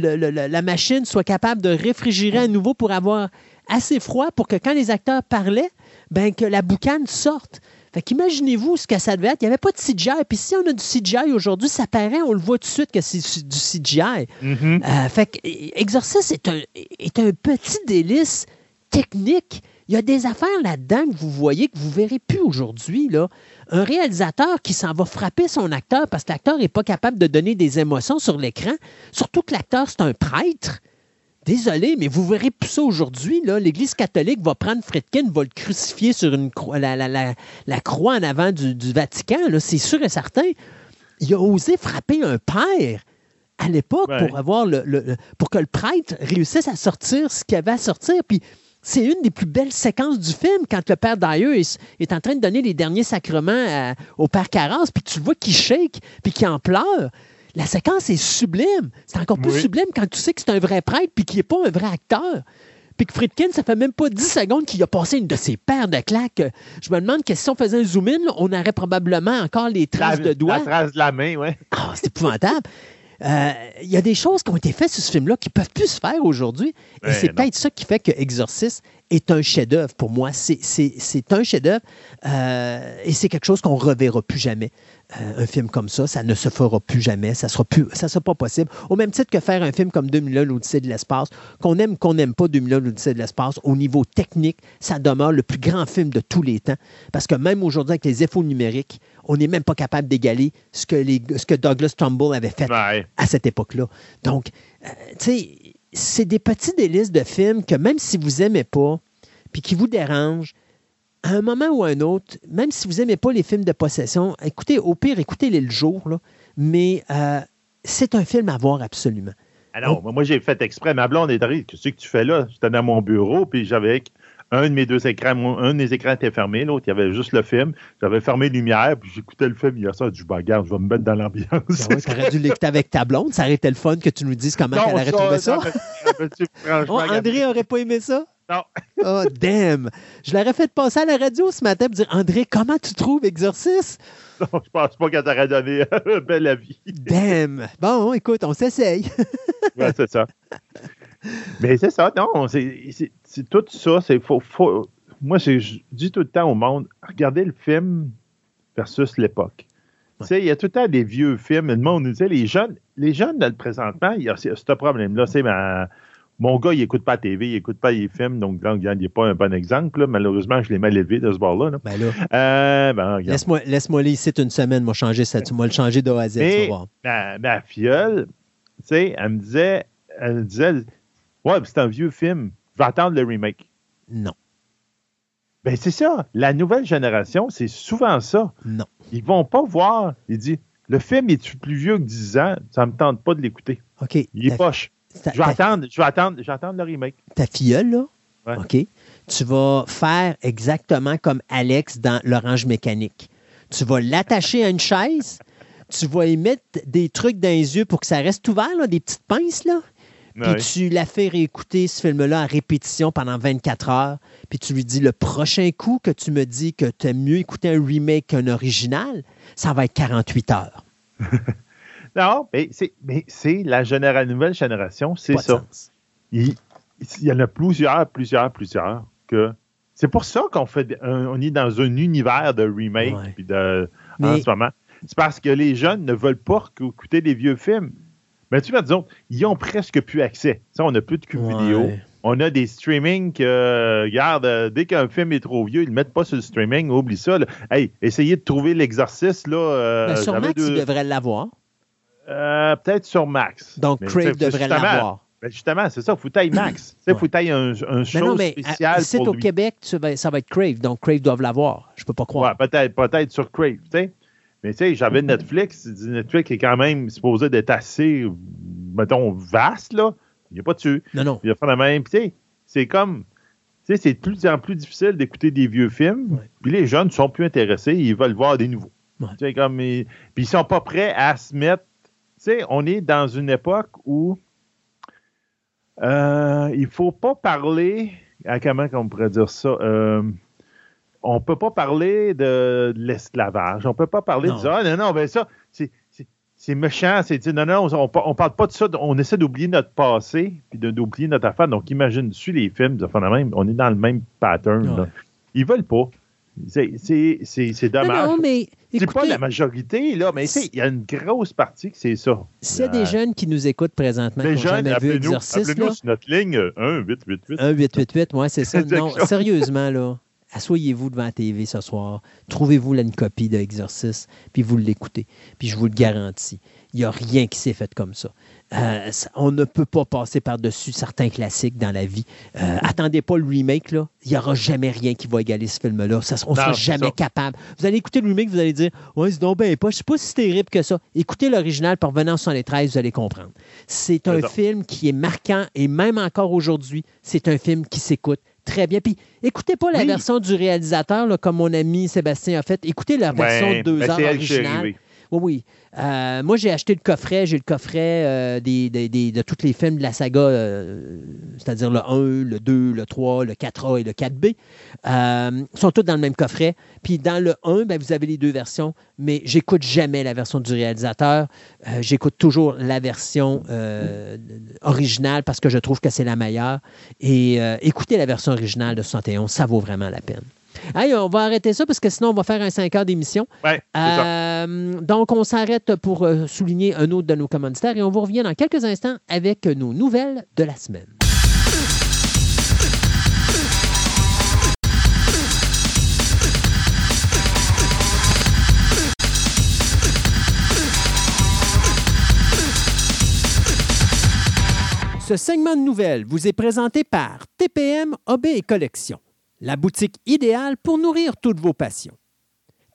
la machine soit capable de réfrigérer à nouveau pour avoir assez froid pour que quand les acteurs parlaient, ben, que la boucane sorte. Fait qu'imaginez-vous ce que ça devait être. Il n'y avait pas de CGI. Puis si on a du CGI aujourd'hui, ça paraît, on le voit tout de suite que c'est du CGI. Mm-hmm. Euh, fait que Exorcist est un, est un petit délice technique il y a des affaires là-dedans que vous voyez que vous ne verrez plus aujourd'hui. Là. Un réalisateur qui s'en va frapper son acteur parce que l'acteur n'est pas capable de donner des émotions sur l'écran, surtout que l'acteur, c'est un prêtre. Désolé, mais vous verrez plus ça aujourd'hui. L'Église catholique va prendre Fredkin, va le crucifier sur une la, la, croix en avant du, Vatican. C'est sûr et certain. Il a osé frapper un père à l'époque pour avoir le, pour que le prêtre réussisse à sortir ce qu'il avait à sortir. Puis c'est une des plus belles séquences du film quand le père Dyer est, en train de donner les derniers sacrements au père Carras, puis tu le vois qu'il shake, puis qu'il en pleure. La séquence est sublime. C'est encore plus sublime quand tu sais que c'est un vrai prêtre, puis qu'il n'est pas un vrai acteur. Puis que Friedkin, ça fait même pas 10 secondes qu'il a passé une de ses paires de claques. Je me demande que si on faisait un zoom-in, on aurait probablement encore les traces de doigts. La trace de la main, oui. Ah, c'est épouvantable. <laughs> Euh, il y a des choses qui ont été faites sur ce film-là qui ne peuvent plus se faire aujourd'hui. Et c'est peut-être ça qui fait que Exorcist est un chef-d'œuvre pour moi. C'est un chef-d'œuvre euh, et c'est quelque chose qu'on ne reverra plus jamais. Euh, un film comme ça, ça ne se fera plus jamais. Ça ne sera, plus, ça sera pas possible. Au même titre que faire un film comme 2001, l'Odyssée de l'espace, qu'on aime qu'on n'aime pas 2001, l'Odyssée de l'espace, au niveau technique, ça demeure le plus grand film de tous les temps. Parce que même aujourd'hui, avec les effets numériques, on n'est même pas capable d'égaler ce que, ce que Douglas Trumbull avait fait à cette époque-là. Donc, euh, tu sais, c'est des petits délices de films que même si vous n'aimez pas, puis qui vous dérangent, à un moment ou à un autre, même si vous n'aimez pas les films de possession, écoutez, au pire, écoutez-les le jour, là, mais euh, c'est un film à voir absolument. Alors, moi, j'ai fait exprès. Ma blonde est arrivée. Qu'est-ce que tu fais là? J'étais dans mon bureau, puis j'avais un de mes deux écrans, un des écrans était fermé, l'autre, il y avait juste le film. J'avais fermé les lumières, puis j'écoutais le film. Il y a ça, du bagarre, je vais me mettre dans l'ambiance. Ah ouais, aurais dû l'écouter avec ta blonde. Ça aurait été le fun que tu nous dises comment elle aurait trouvé ça. oh, André aurait pas aimé ça? Non. oh, damn! Je l'aurais fait passer à la radio ce matin pour dire André, comment tu trouves Exorciste? Non, je pense pas qu'elle t'aurait donné un bel avis. Damn! Bon, écoute, on s'essaye. ouais, c'est ça. <laughs> Mais c'est ça, non, c'est tout ça. C'est faut, moi, je dis tout le temps au monde, regardez le film versus l'époque. sais, Il y a tout le temps des vieux films. Le monde nous dit, les jeunes, les jeunes, présentement, il y a ce problème-là. C'est ma, mon gars, il n'écoute pas la TV, il n'écoute pas les films, donc il n'est pas un bon exemple. Malheureusement, je l'ai mal élevé de ce bord-là. Ben euh, ben, Laisse-moi laisse ici une semaine, moi, changer ça. Tu m'as le changer de A à Z. Mais, ma, ma filleule, tu sais, elle me disait, elle me disait, ouais, c'est un vieux film, je vais attendre le remake. Non. Ben, c'est ça. La nouvelle génération, c'est souvent ça. Non. Ils vont pas voir. Il dit, Le film est plus vieux que 10 ans, ça me tente pas de l'écouter. OK. Il est poche. Je vais attendre, je vais attendre, je vais attendre le remake. ta filleule, là, Ouais. OK, tu vas faire exactement comme Alex dans l'orange mécanique. Tu vas l'attacher à une chaise, tu vas y mettre des trucs dans les yeux pour que ça reste ouvert, là, des petites pinces, là. Puis tu la fais réécouter ce film-là en répétition pendant 24 heures. Puis tu lui dis le prochain coup que tu me dis que tu aimes mieux écouter un remake qu'un original, ça va être 48 heures. <laughs> Non, mais c'est, la nouvelle génération, c'est ça. Il, il y en a plusieurs, plusieurs, plusieurs que. C'est pour ça qu'on fait, un- on est dans un univers de remake Ouais. de, en Mais- ce moment. C'est parce que les jeunes ne veulent pas écouter des vieux films. Mais tu vois, disons, ils ont presque plus accès. Ça, on n'a plus de cube Ouais. vidéo. On a des streamings que, euh, regarde, euh, dès qu'un film est trop vieux, ils ne le mettent pas sur le streaming, oublie ça. là. Hey, essayez de trouver l'exercice, là. euh, Ben, sur Max, deux- tu devrais l'avoir. euh, Peut-être sur Max. Donc, Mais Crave c'est- devrait l'avoir. ben, justement, c'est ça, faut taille Max. Il Ouais. faut taille un, un Mais show non, mais spécial ici, pour au lui. Québec, ça va être Crave. Donc, Crave doivent l'avoir. Je peux pas croire. Ouais, peut-être, peut-être sur Crave, tu sais. Mais tu sais, j'avais Netflix. Netflix est quand même supposé d'être assez, mettons, vaste, là. Il n'y a pas dessus. Non, non. Il y a pas la même. Tu sais, c'est comme. Tu sais, c'est de plus en plus difficile d'écouter des vieux films. Puis les jeunes sont plus intéressés. Ils veulent voir des nouveaux. Ouais. Tu sais, comme. ils- Puis ils sont pas prêts à se mettre. Tu sais, on est dans une époque où. euh, il faut pas parler. à comment on pourrait dire ça? Euh, on peut pas parler de, de l'esclavage. On peut pas parler Non. de ça. Ah, non, non, ben ça, c'est- c'est c'est méchant. C'est dire, non, non, on, on parle pas de ça. On essaie d'oublier notre passé puis de- d'oublier notre affaire. Donc, imagine dessus les films, même? On est dans le même pattern. là. Ouais. Ils veulent pas. C'est- C'est c'est- c'est Non, dommage. non, mais c'est pas la majorité, là, mais tu il y a une grosse partie que c'est ça. s'il y a des jeunes qui nous écoutent présentement, qui Les n'ont jeunes, jamais vu appelez-nous là, sur notre ligne euh, 1 8 8 8 1 888 ouais, c'est ça. <laughs> Non, sérieusement, là, asseyez-vous devant la TV ce soir, trouvez-vous là une copie d'Exorcist, puis vous l'écoutez. Puis je vous le garantis, il n'y a rien qui s'est fait comme ça. Euh, ça- on ne peut pas passer par-dessus certains classiques dans la vie. Euh, attendez pas le remake, là. Il n'y aura jamais rien qui va égaler ce film-là. Ça, on ne sera c'est jamais ça. capable. Vous allez écouter le remake, vous allez dire Ouais, c'est donc ben pas. Je sais pas si c'est terrible que ça. Écoutez l'original, revenez en 73, vous allez comprendre. C'est un C'est ça. film qui est marquant et même encore aujourd'hui, c'est un film qui s'écoute très bien. Puis écoutez pas la Oui. version du réalisateur, là, comme mon ami Sébastien a fait. Écoutez la version de deux ben, heures originale. Oui, oui. Euh, moi, j'ai acheté le coffret. J'ai le coffret euh, des, de tous les films de la saga, euh, c'est-à-dire le 1, le 2, le 3, le 4A et le 4B. Euh, ils sont tous dans le même coffret. Puis dans le 1, ben, vous avez les deux versions, mais j'écoute jamais la version du réalisateur. J'écoute toujours la version originale parce que je trouve que c'est la meilleure. Et écoutez la version originale de 71, ça vaut vraiment la peine. Hey, on va arrêter ça parce que sinon, on va faire un 5 heures d'émission. Ouais, c'est ça. Euh, donc, on s'arrête pour euh, souligner un autre de nos commanditaires et on vous revient dans quelques instants avec nos nouvelles de la semaine. Ce segment de nouvelles vous est présenté par TPM OB et Collection, la boutique idéale pour nourrir toutes vos passions.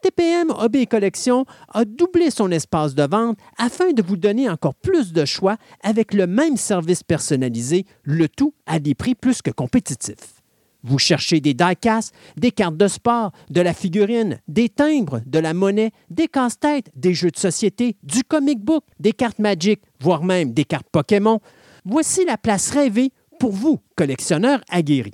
TPM Hobby Collection a doublé son espace de vente afin de vous donner encore plus de choix avec le même service personnalisé, le tout à des prix plus que compétitifs. Vous cherchez des die-casts, des cartes de sport, de la figurine, des timbres, de la monnaie, des casse-têtes, des jeux de société, du comic book, des cartes Magic, voire même des cartes Pokémon. Voici la place rêvée pour vous, collectionneurs aguerris.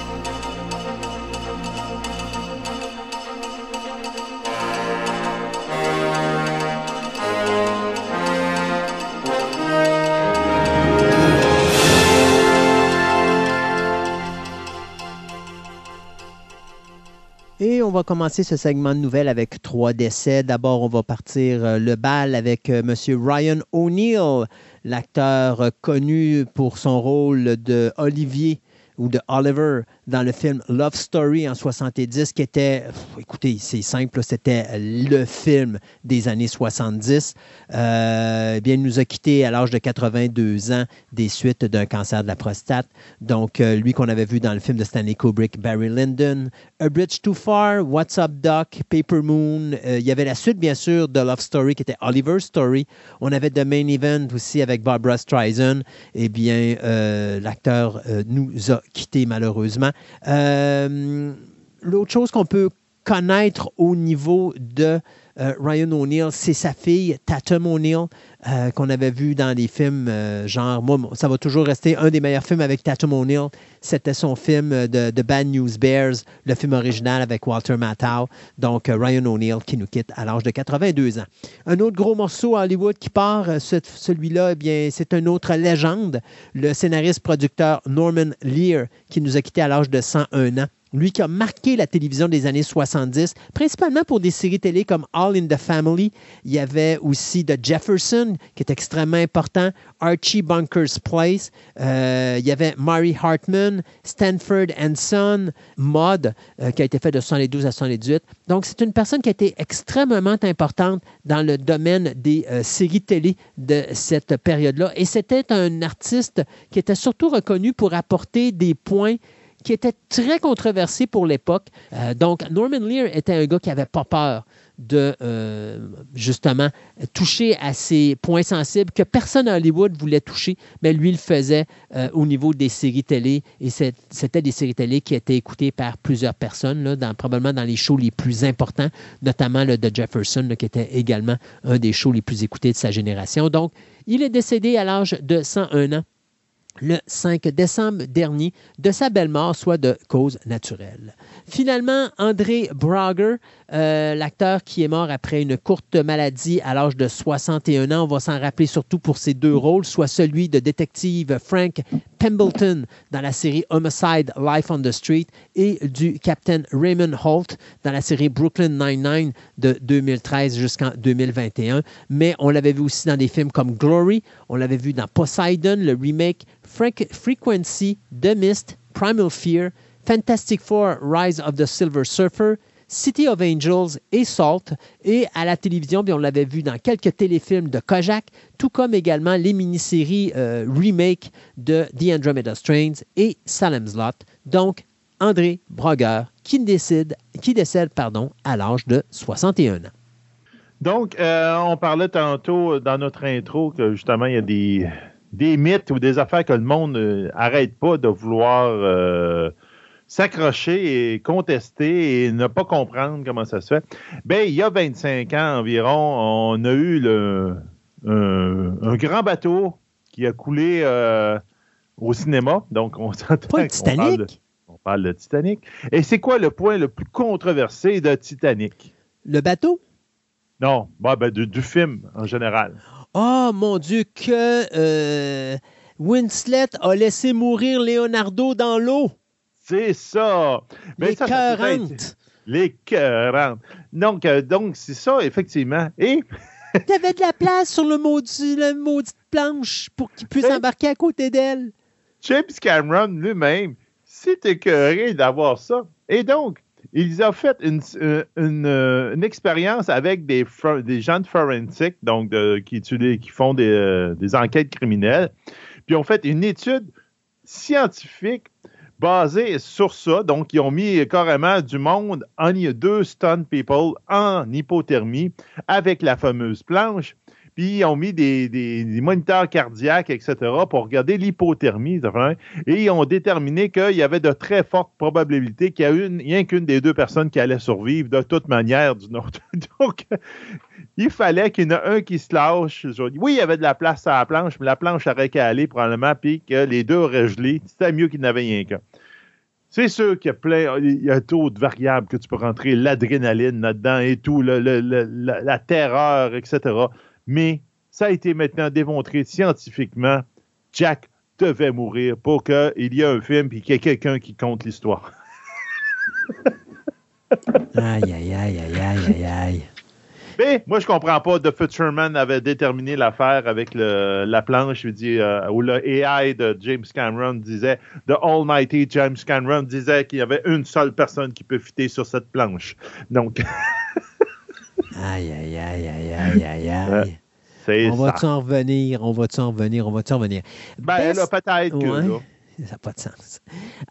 Et on va commencer ce segment de nouvelles avec trois décès. D'abord, on va partir euh, le bal avec euh, M. Ryan O'Neill, l'acteur connu pour son rôle de Olivier ou de Oliver dans le film Love Story en 70, qui était, écoutez, c'est simple, c'était le film des années 70. Euh, eh bien, il nous a quittés à l'âge de 82 ans des suites d'un cancer de la prostate. Donc, euh, lui qu'on avait vu dans le film de Stanley Kubrick, Barry Lyndon, A Bridge Too Far, What's Up Doc, Paper Moon. Euh, il y avait la suite, bien sûr, de Love Story, qui était Oliver's Story. On avait The Main Event aussi avec Barbara Streisand. Eh bien, euh, l'acteur nous a quittés malheureusement. Euh, L'autre chose qu'on peut connaître au niveau de euh, Ryan O'Neill, c'est sa fille, Tatum O'Neill, euh, qu'on avait vu dans des films euh, genre, moi, ça va toujours rester un des meilleurs films avec Tatum O'Neill. C'était son film de, Bad News Bears, le film original avec Walter Matthau. Donc, Ryan O'Neill qui nous quitte à l'âge de 82 ans. Un autre gros morceau à Hollywood qui part, ce- celui-là, eh bien, c'est une autre légende, le scénariste-producteur Norman Lear qui nous a quitté à l'âge de 101 ans. Lui qui a marqué la télévision des années 70, principalement pour des séries télé comme All in the Family. Il y avait aussi The Jefferson, qui est extrêmement important, Archie Bunker's Place. Euh, il y avait Mary Hartman, Stanford and Son, Mod, euh, qui a été fait de 72 à 78. Donc, c'est une personne qui a été extrêmement importante dans le domaine des euh, séries télé de cette période-là. Et c'était un artiste qui était surtout reconnu pour apporter des points qui était très controversé pour l'époque. Euh, donc, Norman Lear était un gars qui n'avait pas peur de, euh, justement, toucher à ces points sensibles que personne à Hollywood voulait toucher, mais lui le faisait euh, au niveau des séries télé. Et c'était des séries télé qui étaient écoutées par plusieurs personnes, probablement dans les shows les plus importants, notamment le de Jefferson, qui était également un des shows les plus écoutés de sa génération. Donc, il est décédé à l'âge de 101 ans le 5 décembre dernier de sa belle mort, soit de cause naturelle. Finalement, André Brager, euh, l'acteur qui est mort après une courte maladie à l'âge de 61 ans, on va s'en rappeler surtout pour ses deux rôles, soit celui de détective Frank Pembleton dans la série Homicide Life on the Street et du Captain Raymond Holt dans la série Brooklyn Nine-Nine de 2013 jusqu'en 2021. Mais on l'avait vu aussi dans des films comme Glory, on l'avait vu dans Poseidon, le remake Frequency, The Mist, Primal Fear, Fantastic Four, Rise of the Silver Surfer, City of Angels et Salt. Et à la télévision, bien, on l'avait vu dans quelques téléfilms de Kojak, tout comme également les mini-séries euh, remake de The Andromeda Strains et Salem's Lot. Donc, André Broger, qui décide, qui décède pardon, à l'âge de 61 ans. Donc, euh, on parlait tantôt dans notre intro que justement, il y a des, des mythes ou des affaires que le monde n'arrête pas de vouloir euh, s'accrocher et contester et ne pas comprendre comment ça se fait. Ben, il y a 25 ans environ, on a eu le, un, un grand bateau qui a coulé euh, au cinéma. Donc, on s'entend Pas le qu'on parle de- Titanic, on parle de Titanic. Et c'est quoi le point le plus controversé de Titanic? le bateau? Non, bah, ben, du, du film en général. Oh mon Dieu, que euh, Winslet a laissé mourir Leonardo dans l'eau. C'est ça. Mais Les ça, être-. Les cœurantes. Donc, euh, donc c'est ça, effectivement. Et <laughs> Il y avait de la place sur le maudit, la maudite planche pour qu'il puisse embarquer à côté d'elle. James Cameron lui-même s'est écœuré d'avoir ça. Et donc, il a fait une, euh, euh, une expérience avec des, des gens de forensic, donc de- qui, qui font des, euh, des enquêtes criminelles. Puis ils ont fait une étude scientifique basée sur ça. Donc, ils ont mis carrément du monde en deux stun people en hypothermie avec la fameuse planche. Puis ils ont mis des, des- moniteurs cardiaques, etc., pour regarder l'hypothermie. Et ils ont déterminé qu'il y avait de très fortes probabilités qu'il y a une, rien qu'une des deux personnes qui allait survivre de toute manière d'une autre. <laughs> Donc, il fallait qu'il y en ait un qui se lâche. Oui, il y avait de la place à la planche, mais la planche aurait qu'à aller probablement, puis que les deux auraient gelé. C'était mieux qu'il n'y rien qu'un. C'est sûr qu'il y a plein, il y a de variables que tu peux rentrer, l'adrénaline là-dedans et tout, la, la terreur, etc. Mais ça a été maintenant démontré scientifiquement. Jack devait mourir pour qu'il y ait un film et qu'il y ait quelqu'un qui compte l'histoire. <laughs> Aïe, aïe, aïe, aïe, aïe, aïe, aïe. Mais moi, je comprends pas. The Futureman avait déterminé l'affaire avec le, la planche, je dis, euh, où le AI de James Cameron disait, The Almighty James Cameron disait qu'il y avait une seule personne qui peut fitter sur cette planche. Donc, <laughs> Aïe, aïe, aïe, aïe, aïe, aïe, aïe. On ça. va-tu en revenir? On va-tu en revenir? On va-tu en revenir? Ben Best- là, peut-être que Ouais. là. <laughs> Ça n'a pas de sens.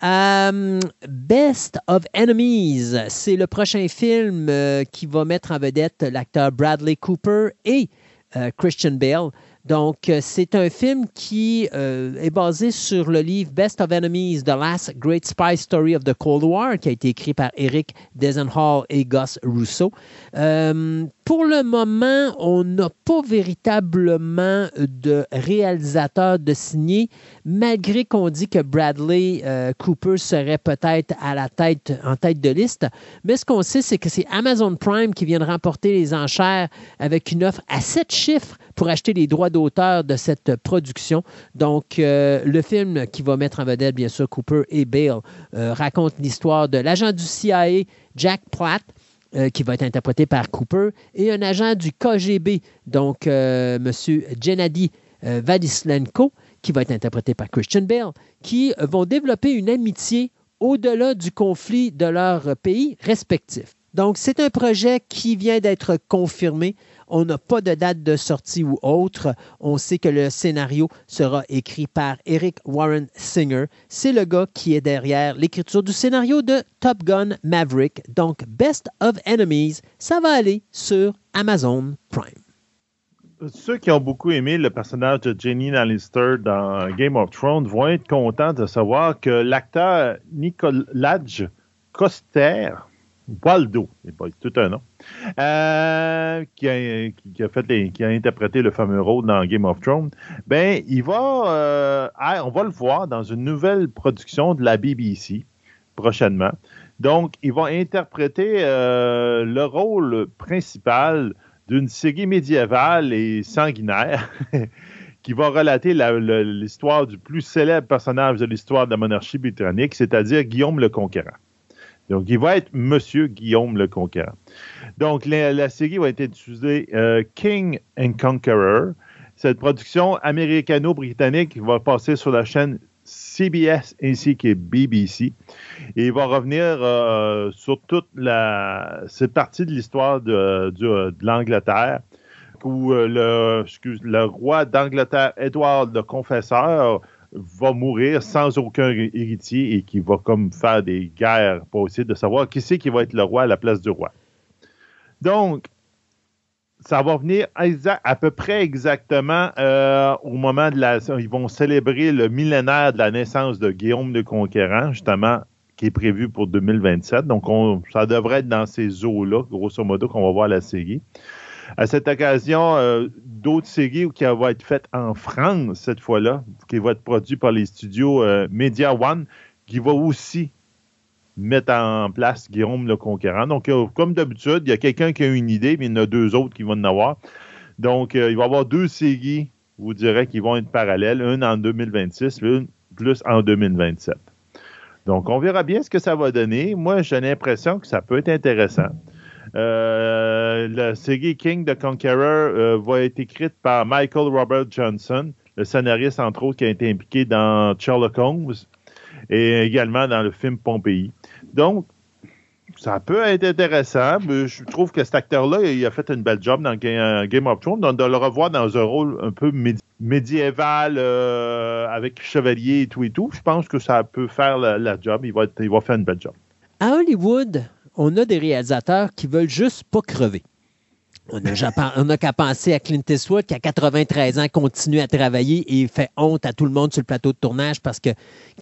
Euh, Best of Enemies, c'est le prochain film euh, qui va mettre en vedette l'acteur Bradley Cooper et euh, Christian Bale. Donc, euh, c'est un film qui euh, est basé sur le livre Best of Enemies, The Last Great Spy Story of the Cold War, qui a été écrit par Eric Desenhall et Gus Russo. Euh, pour le moment, on n'a pas véritablement de réalisateur de signé, malgré qu'on dit que Bradley Cooper serait peut-être en tête de liste. Mais ce qu'on sait, c'est que c'est Amazon Prime qui vient de remporter les enchères avec une offre à sept chiffres pour acheter les droits d'auteur de cette production. Donc, euh, le film qui va mettre en vedette, bien sûr, Cooper et Bale, euh, raconte l'histoire de l'agent du CIA, Jack Platt, euh, qui va être interprété par Cooper, et un agent du KGB, donc M. Gennady Vadislenko, qui va être interprété par Christian Bale, qui vont développer une amitié au-delà du conflit de leurs pays respectifs. Donc, c'est un projet qui vient d'être confirmé. On n'a pas de date de sortie ou autre. On sait que le scénario sera écrit par Eric Warren Singer. C'est le gars qui est derrière l'écriture du scénario de Top Gun Maverick. Donc, Best of Enemies, ça va aller sur Amazon Prime. Ceux qui ont beaucoup aimé le personnage de Jenny Lannister dans Game of Thrones vont être contents de savoir que l'acteur Nicolaj Coster, Waldo, c'est pas tout un nom, euh, qui, a, interprété le fameux rôle dans Game of Thrones, ben il va, euh, on va le voir dans une nouvelle production de la BBC prochainement. Donc, il va interpréter euh, le rôle principal d'une série médiévale et sanguinaire <laughs> qui va relater l'histoire du plus célèbre personnage de l'histoire de la monarchie britannique, c'est-à-dire Guillaume le Conquérant. Donc, il va être Monsieur Guillaume le Conquérant. Donc, la, série va être intitulée euh, King and Conqueror. Cette production américano-britannique va passer sur la chaîne CBS ainsi que BBC. Et il va revenir euh, sur toute la cette partie de l'histoire de, de l'Angleterre où euh, le roi d'Angleterre, Édouard le Confesseur, va mourir sans aucun héritier et qui va comme faire des guerres pour essayer de savoir qui c'est qui va être le roi à la place du roi. Donc, ça va venir à peu près exactement euh, au moment de la... Ils vont célébrer le millénaire de la naissance de Guillaume le Conquérant, justement, qui est prévu pour 2027. Donc, on- ça devrait être dans ces eaux-là, grosso modo, qu'on va voir la série. À cette occasion, euh, d'autres séries qui vont être faites en France cette fois-là, qui vont être produites par les studios euh, Media One, qui va aussi mettre en place Guillaume le Conquérant. Donc, euh, comme d'habitude, il y a quelqu'un qui a une idée, mais il y en a deux autres qui vont en avoir. Donc, il va y avoir deux séries, je vous dirais, qui vont être parallèles, une en 2026, une plus en 2027. Donc, on verra bien ce que ça va donner. Moi, j'ai l'impression que ça peut être intéressant. Euh, la série King the Conqueror euh, va être écrite par Michael Robert Johnson, le scénariste, entre autres, qui a été impliqué dans Sherlock Holmes et également dans le film Pompéi. Donc, ça peut être intéressant. je trouve que cet acteur-là, il a fait une belle job dans Ga- Game of Thrones. Donc, de le revoir dans un rôle un peu médi- médiéval euh, avec chevalier et tout et tout, je pense que ça peut faire la, job. Il va, il va faire une belle job. À Hollywood, on a des réalisateurs qui veulent juste pas crever. On n'a qu'à penser à Clint Eastwood qui, à 93 ans, continue à travailler et fait honte à tout le monde sur le plateau de tournage parce que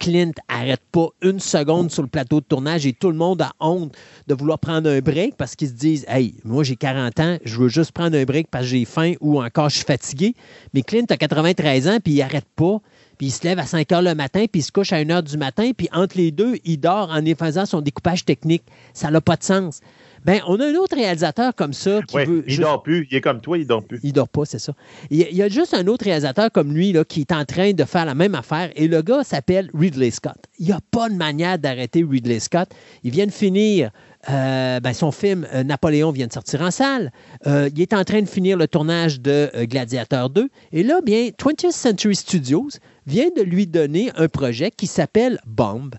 Clint arrête pas une seconde sur le plateau de tournage et tout le monde a honte de vouloir prendre un break parce qu'ils se disent Hey, moi j'ai 40 ans, je veux juste prendre un break parce que j'ai faim ou encore je suis fatigué. Mais Clint a 93 ans puis il arrête pas. Puis il se lève à 5 heures le matin, puis il se couche à 1 heure du matin, puis entre les deux, il dort en faisant son découpage technique. Ça n'a pas de sens. Ben, on a un autre réalisateur comme ça qui Ouais, veut. il juste- dort plus. Il est comme toi, il dort plus. Il dort pas, c'est ça. Il y, a, il y a juste un autre réalisateur comme lui là, qui est en train de faire la même affaire et le gars s'appelle Ridley Scott. Il n'y a pas de manière d'arrêter Ridley Scott. Il vient de finir euh, ben, son film euh, Napoléon vient de sortir en salle. Euh, il est en train de finir le tournage de Gladiator 2. Et là, bien, 20th Century Studios vient de lui donner un projet qui s'appelle Bomb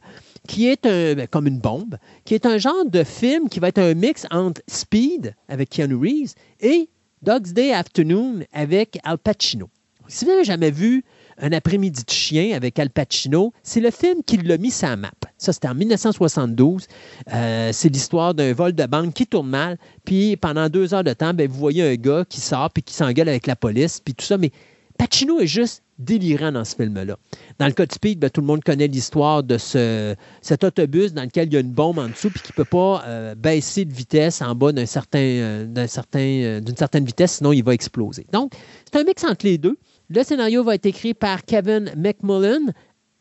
qui est un, ben, comme une bombe, qui est un genre de film qui va être un mix entre Speed avec Keanu Reeves et Dog's Day Afternoon avec Al Pacino. Si vous n'avez jamais vu Un après-midi de chien avec Al Pacino, c'est le film qui l'a mis sur la map. Ça, c'était en 1972. Euh, c'est l'histoire d'un vol de banque qui tourne mal. Puis pendant deux heures de temps, ben, vous voyez un gars qui sort puis qui s'engueule avec la police, puis tout ça. Mais Pacino est juste délirant dans ce film-là. Dans le cas de Speed, ben, tout le monde connaît l'histoire de ce, cet autobus dans lequel il y a une bombe en dessous puis qui ne peut pas euh, baisser de vitesse en bas d'un certain, euh, certain, d'une certaine vitesse, sinon il va exploser. Donc, c'est un mix entre les deux. Le scénario va être écrit par Kevin McMullen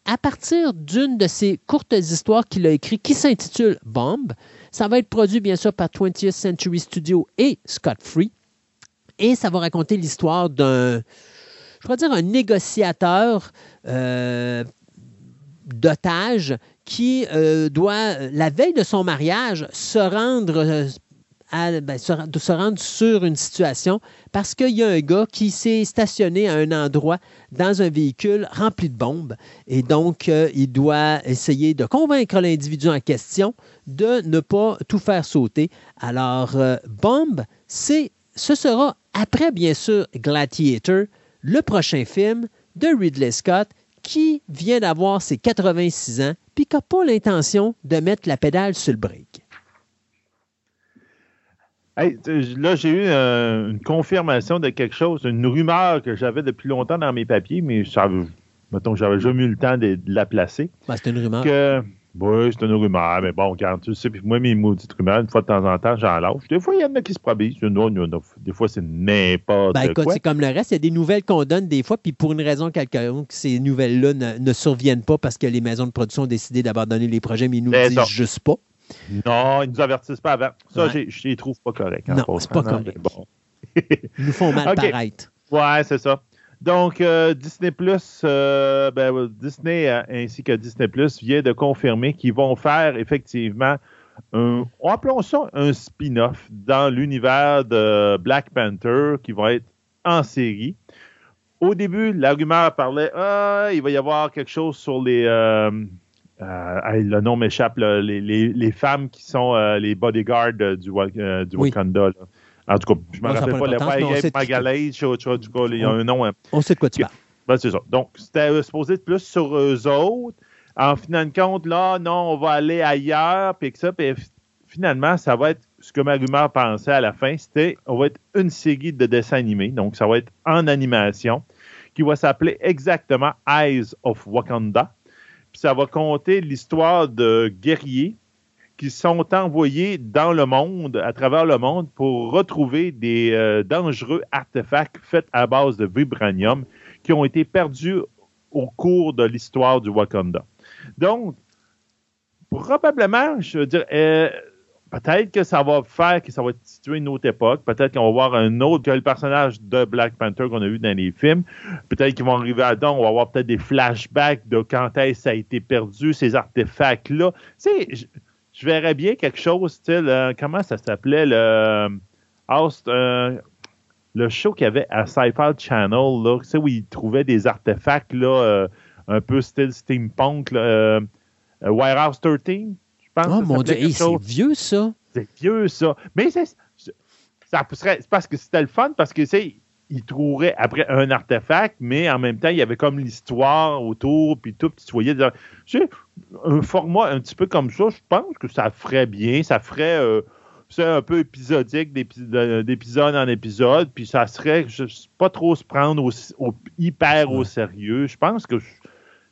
à partir d'une de ses courtes histoires qu'il a écrites qui s'intitule Bomb. Ça va être produit bien sûr par 20th Century Studio et Scott Free. Et ça va raconter l'histoire d'un, je pourrais dire, un négociateur euh, d'otages qui euh, doit, la veille de son mariage, se rendre, euh, ben, de se rendre sur une situation parce qu'il y a un gars qui s'est stationné à un endroit dans un véhicule rempli de bombes. Et donc, euh, il doit essayer de convaincre l'individu en question de ne pas tout faire sauter. Alors, euh, Bomb, c'est, ce sera après, bien sûr, Gladiator, le prochain film de Ridley Scott qui vient d'avoir ses 86 ans puis qui n'a pas l'intention de mettre la pédale sur le break. Hey, là, j'ai eu euh, une confirmation de quelque chose, une rumeur que j'avais depuis longtemps dans mes papiers, mais ça, mettons que j'avais jamais eu le temps de, de la placer. Ben, c'est une rumeur. Que, oui, c'est une rumeur, mais bon, quand tu sais, puis moi, mes maudites rumeurs, une fois de temps en temps, j'en lâche. Des fois, il y en a qui se non. des fois, c'est n'importe Ben, écoute, quoi. c'est comme le reste. Il y a des nouvelles qu'on donne des fois, puis pour une raison quelconque, ces nouvelles-là ne, ne surviennent pas parce que les maisons de production ont décidé d'abandonner les projets, mais ils nous C'est disent ça. juste pas. Non, ils nous avertissent pas avant. Ça, Ouais. je les trouve pas corrects. Non, c'est pas correct. Bon. Ils nous font mal <laughs> paraître. Ouais, c'est ça. Donc, euh, Disney Plus, euh, ben, euh, Disney euh, ainsi que Disney Plus vient de confirmer qu'ils vont faire effectivement un, appelons ça un spin-off dans l'univers de Black Panther qui va être en série. Au début, la rumeur parlait, ah, il va y avoir quelque chose sur les, euh, le nom m'échappe, les, les- les femmes qui sont euh, les bodyguards euh, du, Wa- du Oui. Wakanda. là. En tout cas, je ne me rappelle pas pas, le cas, il y a un nom. hein. On sait de quoi tu parles. Ben, c'est ça. Donc, c'était supposé être plus sur eux autres. En finant de compte, là, non, on va aller ailleurs, puis que ça, puis finalement, ça va être ce que ma rumeur pensait à la fin, c'était, on va être une série de dessins animés, donc ça va être en animation, qui va s'appeler exactement Eyes of Wakanda. Ça va compter l'histoire de guerriers qui sont envoyés dans le monde, à travers le monde, pour retrouver des euh, dangereux artefacts faits à base de vibranium qui ont été perdus au cours de l'histoire du Wakanda. Donc, probablement, je veux dire, euh, peut-être que ça va faire que ça va à une autre époque. Peut-être qu'on va voir un autre que le personnage de Black Panther qu'on a vu dans les films. Peut-être qu'ils vont arriver à dedans, on va avoir peut-être des flashbacks de quand est-ce ça a été perdu, ces artefacts-là. Tu sais, je, verrais bien quelque chose, style, euh, comment ça s'appelait, le House, euh, le show qu'il y avait à Sci-Fi Channel, là, tu sais, où ils trouvaient des artefacts, là, euh, un peu style steampunk, là, euh, Warehouse 13, je pense. Oh mon Dieu, hey, c'est vieux ça. C'est vieux, ça. Mais c'est, ça serait, c'est parce que c'était le fun, parce que, tu sais, ils trouveraient après un artefact, mais en même temps, il y avait comme l'histoire autour, puis tout, puis tu voyais des- tu sais, un format un petit peu comme ça, je pense que ça ferait bien, ça ferait, euh, c'est un peu épisodique d'épi- de- d'épisode en épisode, puis ça serait je, pas trop se prendre au, au- hyper au sérieux. Je pense que je-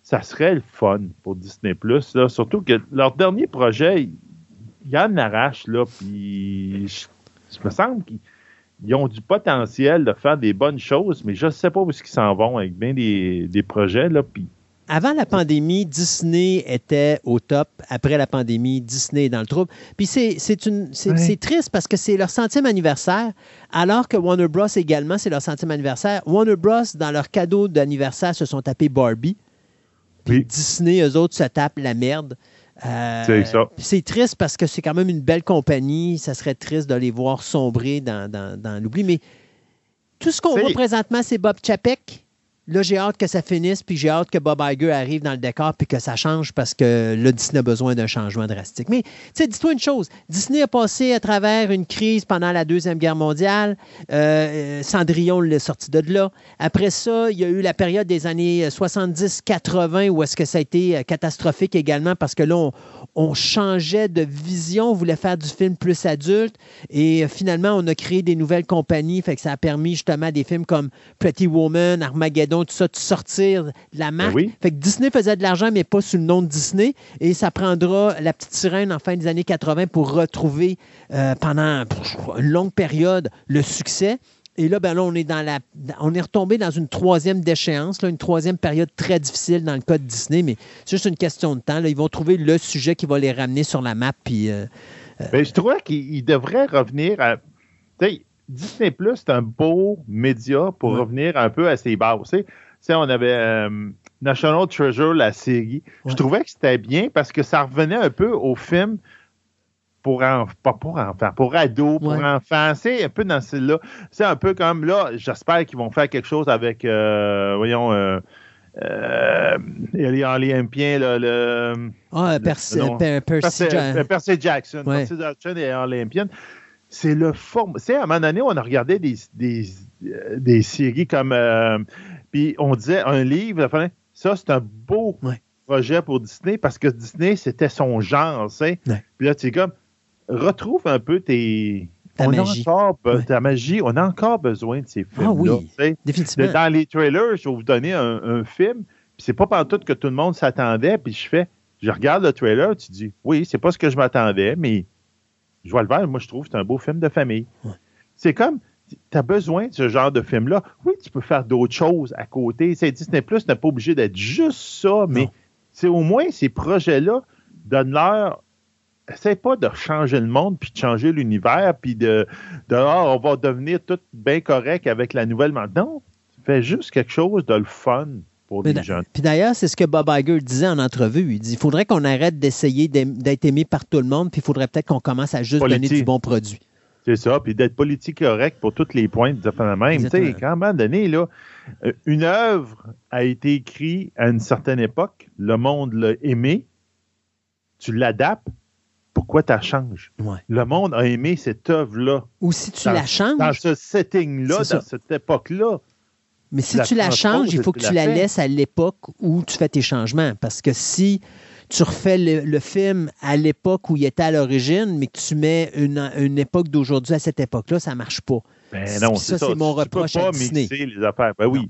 ça serait le fun pour Disney+. Là. Surtout que leur dernier projet, il il en arrache, là, puis je, me semble qu'ils ils ont du potentiel de faire des bonnes choses, mais je ne sais pas où est-ce qu'ils s'en vont avec bien des, des projets, là, puis avant la pandémie, Disney était au top. Après la pandémie, Disney est dans le trouble. Puis c'est c'est une- c'est- Ouais. c'est triste parce que c'est leur centième anniversaire, alors que Warner Bros. également, c'est leur centième anniversaire. Warner Bros., dans leur cadeau d'anniversaire, se sont tapés Barbie. Oui. Disney, eux autres, se tapent la merde. Euh, C'est ça. puis C'est triste parce que c'est quand même une belle compagnie. Ça serait triste de les voir sombrer dans, dans- dans l'oubli. Mais tout ce qu'on voit présentement, c'est Bob Chapek. Là, j'ai hâte que ça finisse, puis j'ai hâte que Bob Iger arrive dans le décor, puis que ça change parce que là, Disney a besoin d'un changement drastique. Mais, tu sais, dis-toi une chose. Disney a passé à travers une crise pendant la Deuxième Guerre mondiale. Euh, euh, Cendrillon l'a sorti de là. Après ça, il y a eu la période des années 70-80 où est-ce que ça a été euh, catastrophique également parce que là, on, changeait de vision, on voulait faire du film plus adulte et finalement, on a créé des nouvelles compagnies, fait que ça a permis justement des films comme Pretty Woman, Armageddon, tout ça, de sortir de la marque. oui. Fait que Disney faisait de l'argent, mais pas sous le nom de Disney et ça prendra la petite sirène en fin des années 80 pour retrouver euh, pendant une longue période le succès. Et là, ben là, on est dans la, on est retombé dans une troisième déchéance, là, une troisième période très difficile dans le cas de Disney, mais c'est juste une question de temps. là. Ils vont trouver le sujet qui va les ramener sur la map. Puis, euh, Ben, je trouvais qu'il il devrait revenir à. Disney Plus, c'est un beau média pour Ouais. revenir un peu à ses bases. Tu sais, on avait euh, National Treasure, la série. Ouais. Je trouvais que c'était bien parce que ça revenait un peu au film pour en- pas pour enfants, pour ados, pour Ouais. enfants. C'est un peu dans celle-là. C'est un peu comme là, j'espère qu'ils vont faire quelque chose avec, euh, voyons, euh, euh, les Olympiens, là, le. ah, Percy, Jackson. Percy Jackson est olympienne. C'est le forme. Tu sais, à un moment donné, on a regardé des, des, euh, des séries comme. euh, puis on disait un livre, ça, c'est un beau Ouais. projet pour Disney parce que Disney, c'était son genre. tu sais. Ouais. Puis là, tu sais, comme, retrouve un peu tes. Ta on magie. A encore Ouais. Ta magie. On a encore besoin de ces films. Ah oui. Définitivement. dans les trailers, je vais vous donner un, un film, puis c'est pas tout que tout le monde s'attendait, puis je fais, je regarde le trailer, tu dis, oui, c'est pas ce que je m'attendais, mais je vois le vert, moi je trouve que c'est un beau film de famille. Ouais. C'est comme, tu as besoin de ce genre de film-là. Oui, tu peux faire d'autres choses à côté. C'est Disney Plus n'est pas obligé d'être juste ça, mais c'est au moins ces projets-là donnent-leur Essaye pas de changer le monde, puis de changer l'univers, puis de, de ah, on va devenir tout bien correct avec la nouvelle maintenant. Fais juste quelque chose de le fun pour les jeunes. Puis d'ailleurs, c'est ce que Bob Iger disait en entrevue. Il dit il faudrait qu'on arrête d'essayer d'être aimé par tout le monde, puis il faudrait peut-être qu'on commence à juste donner du bon produit. C'est ça, puis d'être politique correct pour toutes les points de la même. Tu sais, quand à un moment donné, là, euh, une œuvre a été écrite à une certaine époque, le monde l'a aimé, tu l'adaptes, pourquoi tu la changes? Ouais. Le monde a aimé cette œuvre-là, Ou si tu Dans- la changes, dans ce setting-là, dans ça. cette époque-là. Mais si la tu la changes, il faut que tu la laisses à l'époque où tu fais tes changements. Parce que si tu refais le, le film à l'époque où il était à l'origine, mais que tu mets une, une époque d'aujourd'hui à cette époque-là, ça ne marche pas. Ben non, ça, c'est ça. c'est mon Tu- reproche peux à pas Disney. les affaires. Ben oui.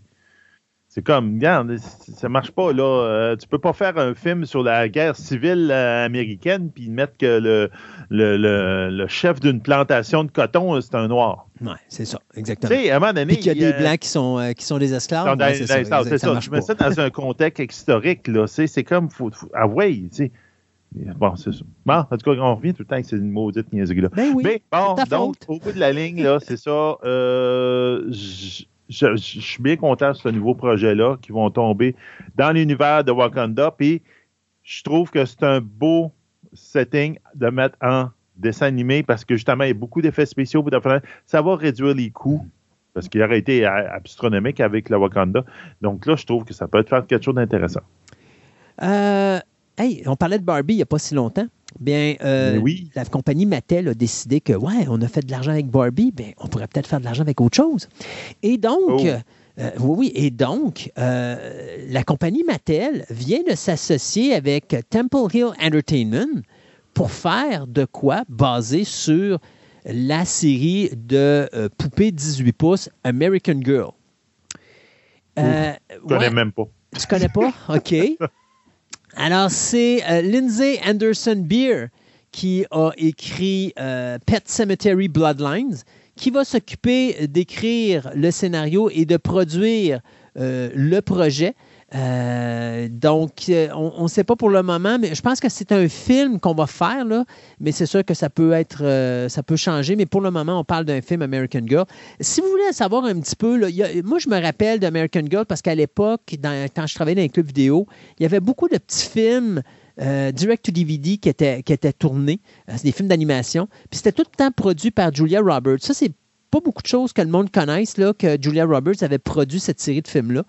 C'est comme, regarde, ça marche pas, là. Euh, tu peux pas faire un film sur la guerre civile euh, américaine puis mettre que le, le, le- le chef d'une plantation de coton, euh, c'est un noir. Oui, c'est ça, Tu exactement. sais, à un moment donné. Puis qu'il y a des Blancs qui sont, euh, qui sont des esclaves. ouais, c'est ça, ça ça. marche Tu mets pas. ça dans un contexte historique, là. C'est comme, faut, faut- ah ouais, tu sais. Bon, c'est ça. Bon, en tout cas, on revient tout le temps avec ces maudite niaiseries-là. Ben oui, Mais bon, donc, faute. au bout de la ligne, là, c'est ça. euh, j- je, suis bien content de ce nouveau projet-là qui vont tomber dans l'univers de Wakanda. Puis, je trouve que c'est un beau setting de mettre en dessin animé parce que justement, il y a beaucoup d'effets spéciaux. Ça va réduire les coûts parce qu'il aurait été astronomique avec le Wakanda. Donc là, je trouve que ça peut être faire quelque chose d'intéressant. Euh, hey, on parlait de Barbie il n'y a pas si longtemps. Bien, euh, oui. la compagnie Mattel a décidé que, ouais, on a fait de l'argent avec Barbie, bien, on pourrait peut-être faire de l'argent avec autre chose. Et donc, Oh. euh, oui, oui, et donc, euh, la compagnie Mattel vient de s'associer avec Temple Hill Entertainment pour faire de quoi basé sur la série de euh, poupées 18 pouces American Girl. Euh, Je connais ouais. même pas. Tu connais pas? <laughs> OK. Alors, c'est euh, Lindsay Anderson Beer qui a écrit euh, Pet Cemetery Bloodlines, qui va s'occuper d'écrire le scénario et de produire euh, le projet. Euh, donc, euh, on ne sait pas pour le moment, mais je pense que c'est un film qu'on va faire, mais c'est sûr que ça peut être, euh, ça peut changer, mais pour le moment, on parle d'un film American Girl. Si vous voulez savoir un petit peu, moi, je me rappelle d'American Girl parce qu'à l'époque, quand je travaillais dans les clubs vidéo, il y avait beaucoup de petits films direct to DVD qui étaient, qui c'est des films d'animation. Puis c'était tout le temps produit par Julia Roberts. Ça, c'est pas beaucoup de choses que le monde connaisse, là, que Julia Roberts avait produit cette série de films-là.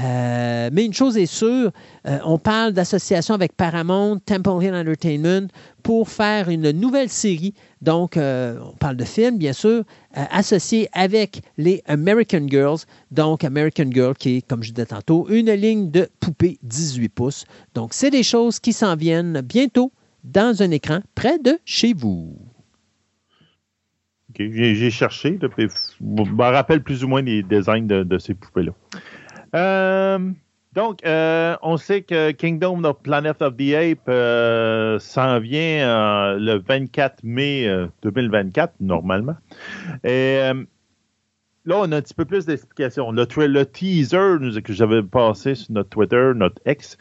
Euh, mais une chose est sûre, euh, on parle d'association avec Paramount, Temple Hill Entertainment pour faire une nouvelle série. Donc, euh, on parle de films, bien sûr, associés avec les American Girls. Donc, American Girl, qui est, comme je disais tantôt, une ligne de poupées 18 pouces. Donc, c'est des choses qui s'en viennent bientôt dans un écran près de chez vous. J'ai cherché, puis je me rappelle plus ou moins les designs de, ces poupées-là. Euh, donc, euh, on sait que Kingdom of Planet of the Apes euh, s'en vient le 24 mai euh, 2024, normalement. Et là, on a un petit peu plus d'explications. Le, teaser que j'avais passé sur notre Twitter, notre ex,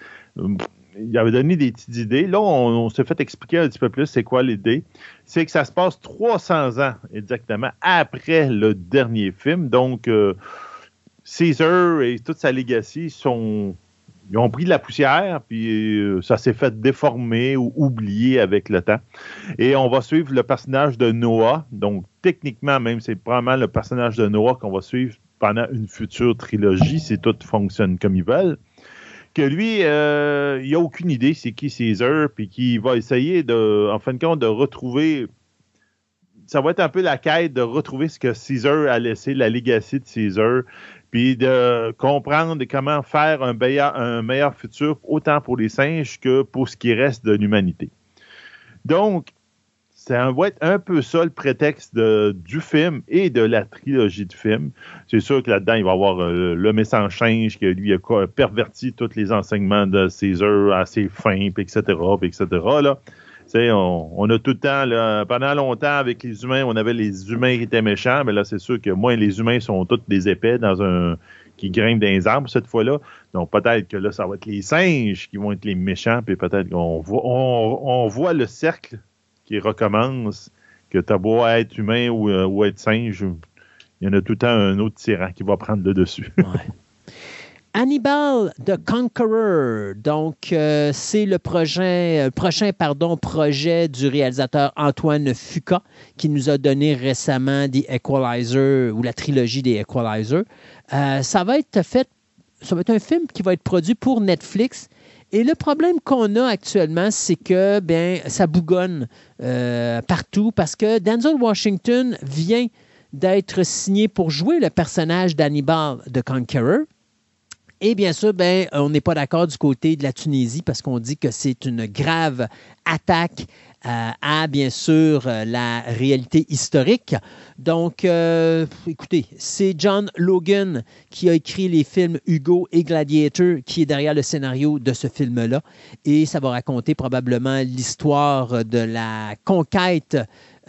il avait donné des petites idées. Là, on, s'est fait expliquer un petit peu plus c'est quoi l'idée. C'est que ça se passe 300 ans exactement après le dernier film. Donc, euh, Caesar et toute sa legacy sont. Ont pris de la poussière, puis euh, ça s'est fait déformer ou oublier avec le temps. Et on va suivre le personnage de Noah. Donc, techniquement, même, c'est probablement le personnage de Noah qu'on va suivre pendant une future trilogie, si tout fonctionne comme ils veulent. Que lui, euh, il n'a aucune idée c'est qui Caesar, puis qui va essayer, de, en fin de compte, de retrouver ça va être un peu la quête de retrouver ce que Caesar a laissé, la legacy de Caesar, puis de comprendre comment faire un meilleur, un meilleur futur, autant pour les singes que pour ce qui reste de l'humanité. Donc, ça va être un peu ça le prétexte du film et de la trilogie de films. C'est sûr que là-dedans, il va y avoir euh, le message singe qui, lui, a perverti tous les enseignements de César à ses fins, etc., etc., là. On, a tout le temps, là, pendant longtemps, avec les humains, on avait les humains qui étaient méchants, mais là, c'est sûr que moins les humains sont tous des épais dans un qui grimpent dans les arbres cette fois-là. Donc peut-être que là, ça va être les singes qui vont être les méchants, puis peut-être qu'on on voit le cercle qui recommence, que tu as beau être humain ou, euh, ou être singe, il y en a tout le temps un autre tyran qui va prendre le dessus. Hannibal the Conqueror. Donc, euh, c'est le projet, euh, prochain pardon, projet du réalisateur Antoine Fuqua qui nous a donné récemment des Equalizer ou la trilogie des Equalizer. Euh, ça va être fait, ça va être un film qui va être produit pour Netflix. Et le problème qu'on a actuellement, c'est que ben, ça bougonne euh, partout parce que Denzel Washington vient d'être signé pour jouer le personnage d'Hannibal the Conqueror. Et bien sûr, ben, on n'est pas d'accord du côté de la Tunisie parce qu'on dit que c'est une grave attaque à, bien sûr, euh, la réalité historique. Donc, euh, écoutez, c'est John Logan qui a écrit les films Hugo et Gladiator qui est derrière le scénario de ce film-là. Et ça va raconter probablement l'histoire de la conquête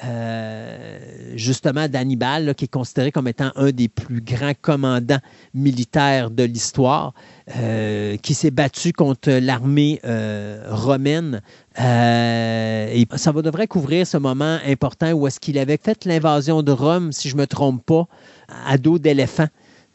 euh, justement d'Hannibal, qui est considéré comme étant un des plus grands commandants militaires de l'histoire, euh, qui s'est battu contre l'armée euh, romaine. Et ça devrait couvrir ce moment important où est-ce qu'il avait fait l'invasion de Rome, si je ne me trompe pas, à dos d'éléphant.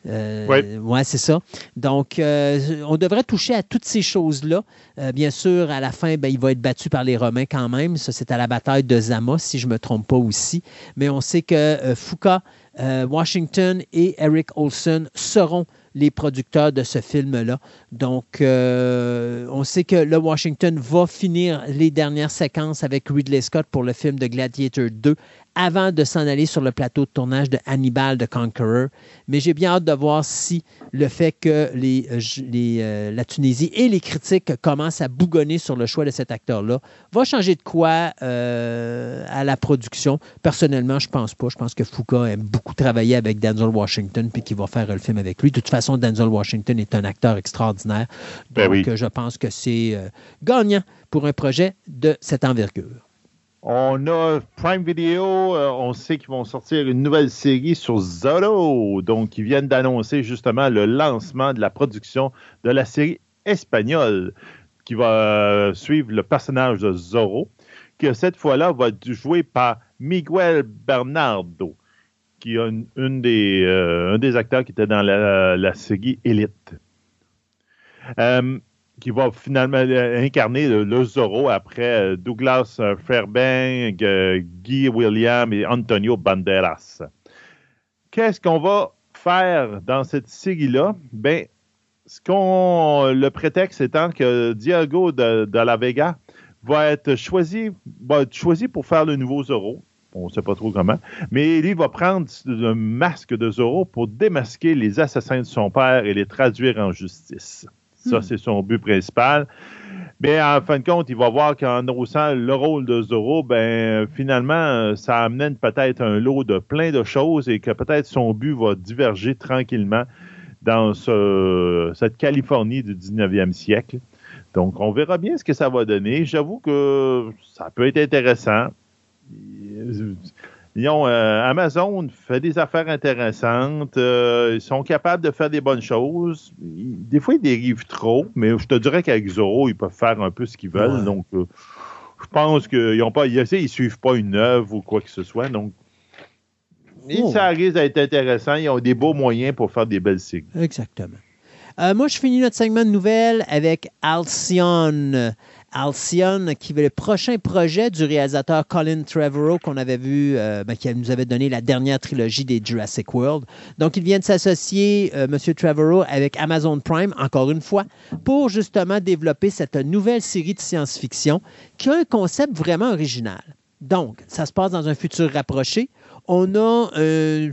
Euh, ouais, c'est ça. Donc, euh, on devrait toucher à toutes ces choses-là. Euh, bien sûr, à la fin, ben, il va être battu par les Romains quand même. Ça, c'est à la bataille de Zama, si je ne me trompe pas aussi. Mais on sait que Foucault, Washington et Eric Olson seront les producteurs de ce film-là. Donc, euh, on sait que le Washington va finir les dernières séquences avec Ridley Scott pour le film de Gladiator 2 avant de s'en aller sur le plateau de tournage de Hannibal the Conqueror. Mais j'ai bien hâte de voir si le fait que les, euh, les, euh, la Tunisie et les critiques commencent à bougonner sur le choix de cet acteur-là va changer de quoi euh, à la production. Personnellement, je pense pas. Je pense que Foucault aime beaucoup travailler avec Denzel Washington puis qu'il va faire le film avec lui. De toute façon, Denzel Washington est un acteur extraordinaire. Donc, Ben oui. euh, je pense que c'est euh, gagnant pour un projet de cette envergure. On a Prime Video, euh, on sait qu'ils vont sortir une nouvelle série sur Zorro. Donc, ils viennent d'annoncer justement le lancement de la production de la série espagnole qui va euh, suivre le personnage de Zorro, qui cette fois-là va être joué par Miguel Bernardo, qui est un, une des, euh, un des acteurs qui était dans la, série Elite. Qui va finalement euh, incarner le, le Zorro après euh, Douglas euh, Fairbanks, euh, Guy William et Antonio Banderas. Qu'est-ce qu'on va faire dans cette série-là? Ben, qu'on, le prétexte étant que Diego de, la Vega va être choisi, pour faire le nouveau Zorro. On ne sait pas trop comment. Mais lui va prendre le masque de Zorro pour démasquer les assassins de son père et les traduire en justice. Ça, c'est son but principal. Mais en fin de compte, il va voir qu'en haussant le rôle de Zorro, ben finalement, ça amène peut-être un lot de plein de choses et que peut-être son but va diverger tranquillement dans ce- cette Californie du 19e siècle. Donc, on verra bien ce que ça va donner. J'avoue que ça peut être intéressant. Ils ont, euh, Amazon fait des affaires intéressantes. euh, ils sont capables de faire des bonnes choses. Des fois, ils dérivent trop, mais je te dirais qu'avec Zorro, ils peuvent faire un peu ce qu'ils veulent. Ouais. Donc, euh, je pense qu'ils ont pas, ils, suivent pas une œuvre ou quoi que ce soit. Donc, et Oh. ça risque d'être intéressant. Ils ont des beaux moyens pour faire des belles séries. Exactement. Moi, je finis notre segment de nouvelles avec Alcyon. Alcyon, qui est le prochain projet du réalisateur Colin Trevorrow, qu'on avait vu, euh, ben, qui nous avait donné la dernière trilogie des Jurassic World. Donc, il vient de s'associer, euh, M. Trevorrow, avec Amazon Prime, encore une fois, pour justement développer cette nouvelle série de science-fiction qui a un concept vraiment original. Donc, ça se passe dans un futur rapproché. On a un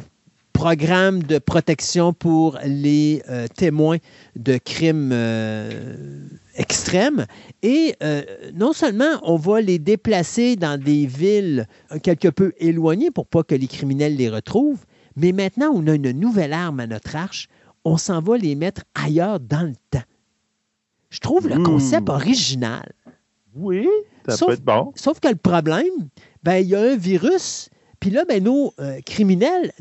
programme de protection pour les euh, témoins de crimes euh, extrêmes. Et euh, non seulement on va les déplacer dans des villes quelque peu éloignées pour pas que les criminels les retrouvent, mais maintenant on a une nouvelle arme à notre arche, on s'en va les mettre ailleurs dans le temps. Je trouve le Mmh. concept original. Oui, ça Sauf- peut être bon. Sauf que le problème, ben, il y a un virus, puis là, ben, nos euh, criminels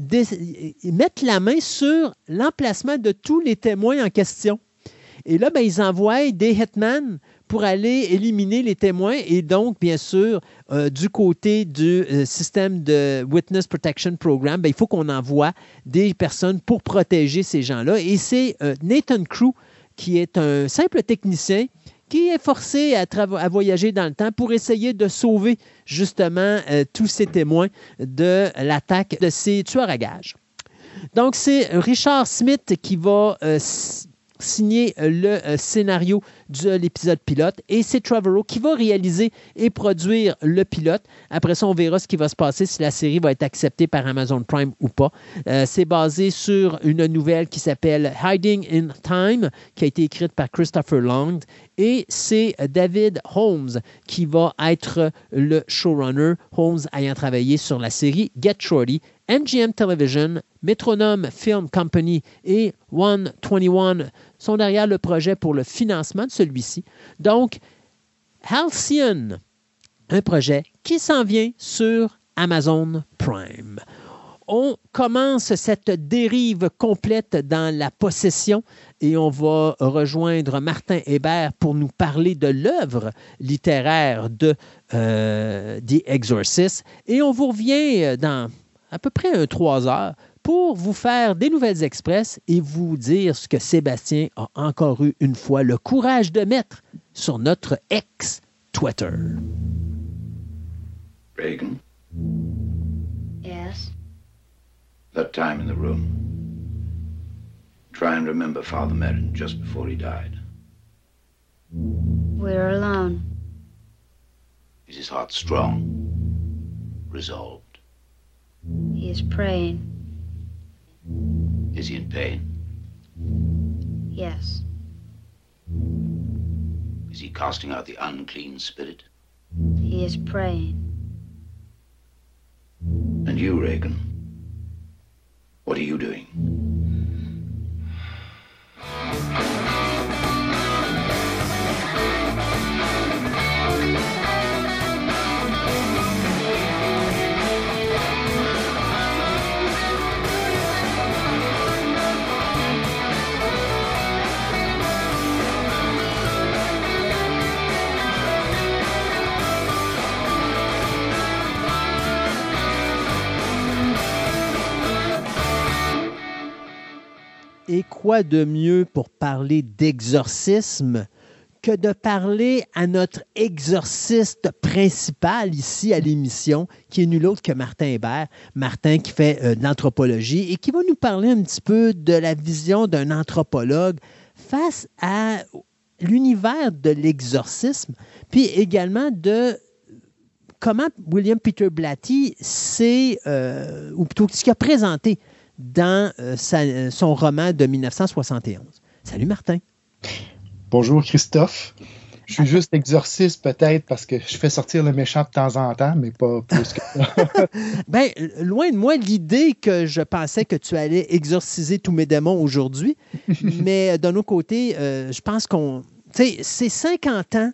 mettent la main sur l'emplacement de tous les témoins en question. Et là, ben, ils envoient des hitmen pour aller éliminer les témoins et donc, bien sûr, euh, du côté du euh, système de Witness Protection Program, ben, il faut qu'on envoie des personnes pour protéger ces gens-là. Et c'est euh, Nathan Crew, qui est un simple technicien, qui est forcé à, à voyager dans le temps pour essayer de sauver justement tous ces témoins de l'attaque de ces tueurs à gages. Donc, c'est Richard Smith qui va s- signer euh, le euh, scénario de l'épisode pilote et c'est Trevorrow qui va réaliser et produire le pilote. Après ça, on verra ce qui va se passer si la série va être acceptée par Amazon Prime ou pas. Euh, c'est basé sur une nouvelle qui s'appelle Hiding in Time, qui a été écrite par Christopher Long et c'est David Holmes qui va être le showrunner, Holmes ayant travaillé sur la série Get Shorty, MGM Television, Metronome Film Company et 121 sont derrière le projet pour le financement de celui-ci. Donc, Halcyon, un projet qui s'en vient sur Amazon Prime. On commence cette dérive complète dans la possession et on va rejoindre Martin Hébert pour nous parler de l'œuvre littéraire de euh, The Exorcist. Et on vous revient dans à peu près un trois heures pour vous faire des nouvelles express et vous dire ce que Sébastien a encore eu une fois le courage de mettre sur notre ex-Twitter. Reagan, Yes? that time in the room. Try and remember Father Merrin just before he died. We're alone. Is his heart strong? Resolved? He is praying. Is he in pain? Yes. Is he casting out the unclean spirit? He is praying. And you, Reagan, what are you doing? Et quoi de mieux pour parler d'exorcisme que de parler à notre exorciste principal ici à l'émission, qui est nul autre que Martin Hébert. Martin qui fait euh, de l'anthropologie et qui va nous parler un petit peu de la vision d'un anthropologue face à l'univers de l'exorcisme, puis également de comment William Peter Blatty s'est, euh, ou plutôt ce qu'il a présenté dans euh, sa- son roman de 1971. Salut Martin. Bonjour Christophe. Je suis juste exorciste peut-être parce que je fais sortir le méchant de temps en temps, mais pas plus que ça. <laughs> Ben, loin de moi l'idée que je pensais que tu allais exorciser tous mes démons aujourd'hui, <laughs> mais d'un autre côté, euh, je pense qu'on. Tu sais, c'est 50 ans,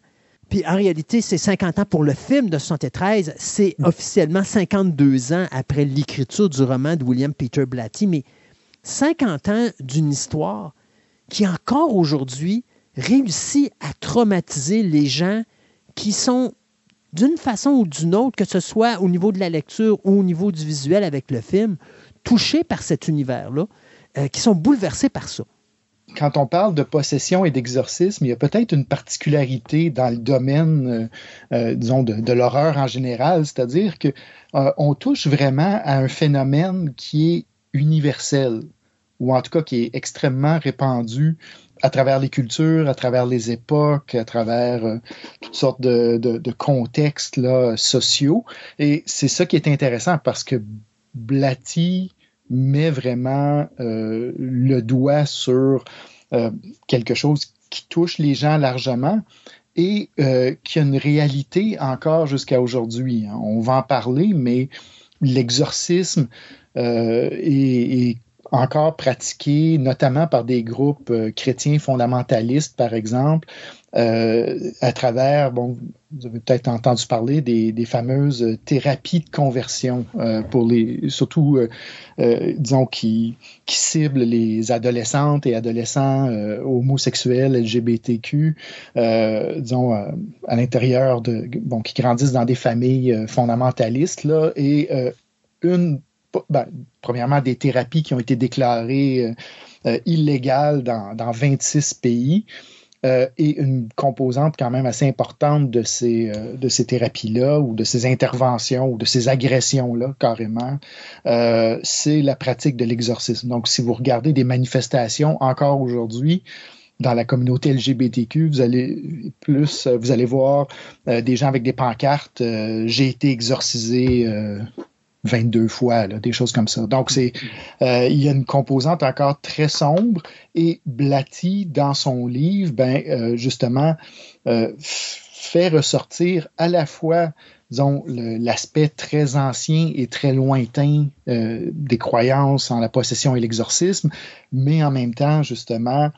puis en réalité, c'est 50 ans pour le film de 73, c'est officiellement 52 ans après l'écriture du roman de William Peter Blatty, mais 50 ans d'une histoire qui encore aujourd'hui réussit à traumatiser les gens qui sont d'une façon ou d'une autre, que ce soit au niveau de la lecture ou au niveau du visuel avec le film, touchés par cet univers-là, euh, qui sont bouleversés par ça. Quand on parle de possession et d'exorcisme, il y a peut-être une particularité dans le domaine, euh, euh, disons, de, l'horreur en général, c'est-à-dire que euh, on touche vraiment à un phénomène qui est universel, ou en tout cas qui est extrêmement répandu à travers les cultures, à travers les époques, à travers euh, toutes sortes de, contextes sociaux. Et c'est ça qui est intéressant parce que Blatty met vraiment euh, le doigt sur euh, quelque chose qui touche les gens largement et euh, qui a une réalité encore jusqu'à aujourd'hui. hein. On va en parler, mais l'exorcisme est, est encore pratiqué, notamment par des groupes chrétiens fondamentalistes, par exemple, à travers, bon, vous avez peut-être entendu parler des, des fameuses thérapies de conversion euh, pour les, surtout, euh, euh, disons, qui, qui ciblent les adolescentes et adolescents euh, homosexuels, LGBTQ, euh, disons, euh, à l'intérieur de, bon, qui grandissent dans des familles euh, fondamentalistes, là, et euh, une ben, premièrement, des thérapies qui ont été déclarées euh, euh, illégales dans, dans 26 pays. Euh, et une composante quand même assez importante de ces, euh, de ces thérapies-là ou de ces interventions ou de ces agressions-là, carrément, euh, c'est la pratique de l'exorcisme. Donc, si vous regardez des manifestations encore aujourd'hui, dans la communauté LGBTQ, vous allez plus, euh, vous allez voir des gens avec des pancartes. euh, J'ai été exorcisé euh, 22 fois, des choses comme ça. Donc, c'est, euh, il y a une composante encore très sombre et Blatty, dans son livre, ben, euh, justement, euh, fait ressortir à la fois, disons, l'aspect très ancien et très lointain des croyances en la possession et l'exorcisme, mais en même temps, justement,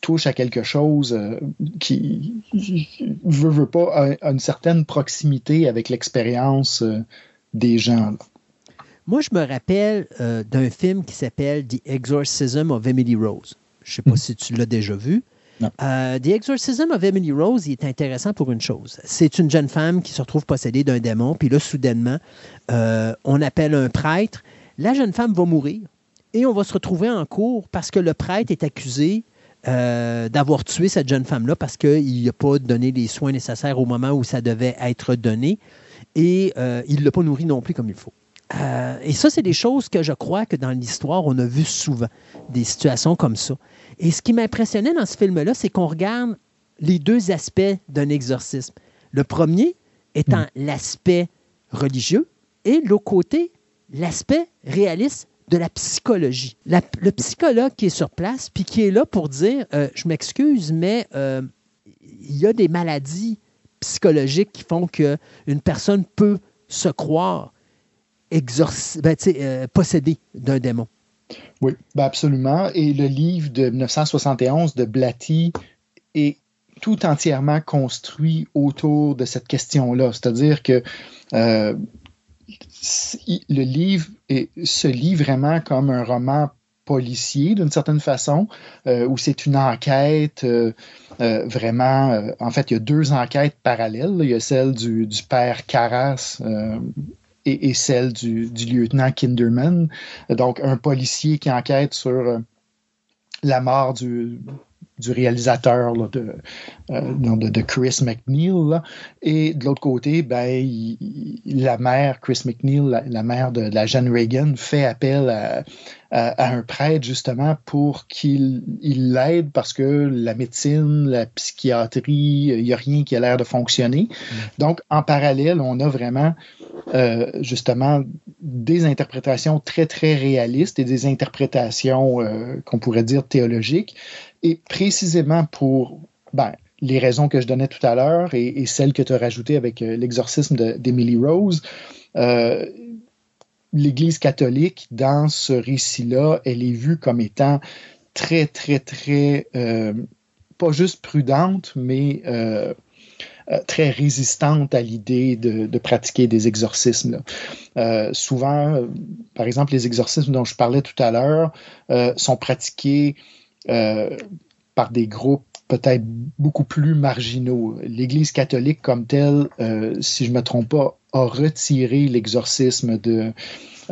touche à quelque chose qui veut, veut pas, a une certaine proximité avec l'expérience des gens. là. Moi, je me rappelle euh, d'un film qui s'appelle The Exorcism of Emily Rose. Je ne sais pas si tu l'as déjà vu. Euh, The Exorcism of Emily Rose, il est intéressant pour une chose. C'est une jeune femme qui se retrouve possédée d'un démon, puis là, soudainement, euh, on appelle un prêtre. La jeune femme va mourir et on va se retrouver en cours parce que le prêtre est accusé euh, d'avoir tué cette jeune femme-là parce qu'il n'a pas donné les soins nécessaires au moment où ça devait être donné et il ne l'a pas nourri non plus comme il faut. Euh, et ça, c'est des choses que je crois que dans l'histoire, on a vu souvent, des situations comme ça. Et ce qui m'impressionnait dans ce film-là, c'est qu'on regarde les deux aspects d'un exorcisme. Le premier étant l'aspect religieux et l'autre côté, l'aspect réaliste de la psychologie. La- le psychologue qui est sur place, puis qui est là pour dire, euh, je m'excuse, mais euh, il y a des maladies psychologiques qui font qu'une personne peut se croire ben, euh, possédée d'un démon. Oui, ben absolument. Et le livre de 1971 de Blatty est tout entièrement construit autour de cette question-là. C'est-à-dire que euh, le livre se lit vraiment comme un roman policier d'une certaine façon, euh, où c'est une enquête vraiment. en fait, il y a deux enquêtes parallèles. Il y a celle du, du père Carras et, et celle du, du lieutenant Kinderman. Donc, un policier qui enquête sur euh, la mort du, du réalisateur là, de, euh, de, de, Chris McNeil. Là. Et de l'autre côté, ben, il, la mère, Chris McNeil, la, la, mère de, la jeune Reagan, fait appel à, à, à un prêtre justement pour qu'il l'aide parce que la médecine, la psychiatrie, il n'y a rien qui a l'air de fonctionner. Mm. Donc, en parallèle, on a vraiment euh, justement des interprétations très, très réalistes et des interprétations euh, qu'on pourrait dire théologiques. Et précisément pour ben, les raisons que je donnais tout à l'heure et, celles que tu as rajoutées avec euh, l'exorcisme d'Emily Rose, l'Église catholique, dans ce récit-là, elle est vue comme étant très, très, très, pas juste prudente, mais très résistante à l'idée de, pratiquer des exorcismes. Euh, souvent, euh, par exemple, les exorcismes dont je parlais tout à l'heure sont pratiqués euh, par des groupes peut-être beaucoup plus marginaux. L'Église catholique comme telle, euh, si je ne me trompe pas, a retiré l'exorcisme de,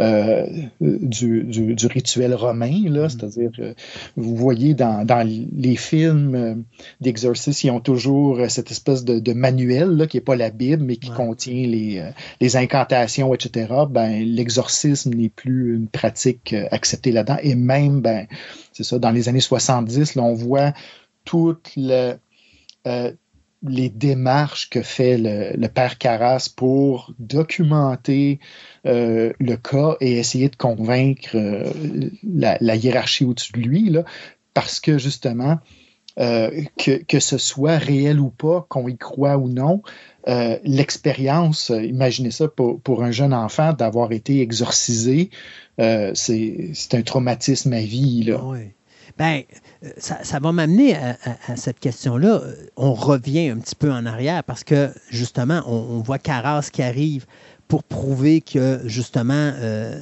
euh, du, du, du, rituel romain, là, mm. c'est-à-dire, euh, vous voyez dans, dans les films euh, d'exorcisme, ils ont toujours cette espèce de, de manuel là, qui n'est pas la Bible, mais qui ouais. contient les, les incantations, etc. Ben, l'exorcisme n'est plus une pratique acceptée là-dedans, et même, ben, c'est ça, dans les années 70, là, on voit toutes le, euh, les démarches que fait le, père Carras pour documenter euh, le cas et essayer de convaincre euh, la, hiérarchie au-dessus de lui, là, parce que justement, euh, que, que, ce soit réel ou pas, qu'on y croit ou non, l'expérience, imaginez ça pour, pour, un jeune enfant d'avoir été exorcisé, c'est un traumatisme à vie. Là. Oui. Ben, ça, va m'amener à, cette question-là. On revient un petit peu en arrière parce que, justement, on, voit Carras qui arrive pour prouver que, justement, euh,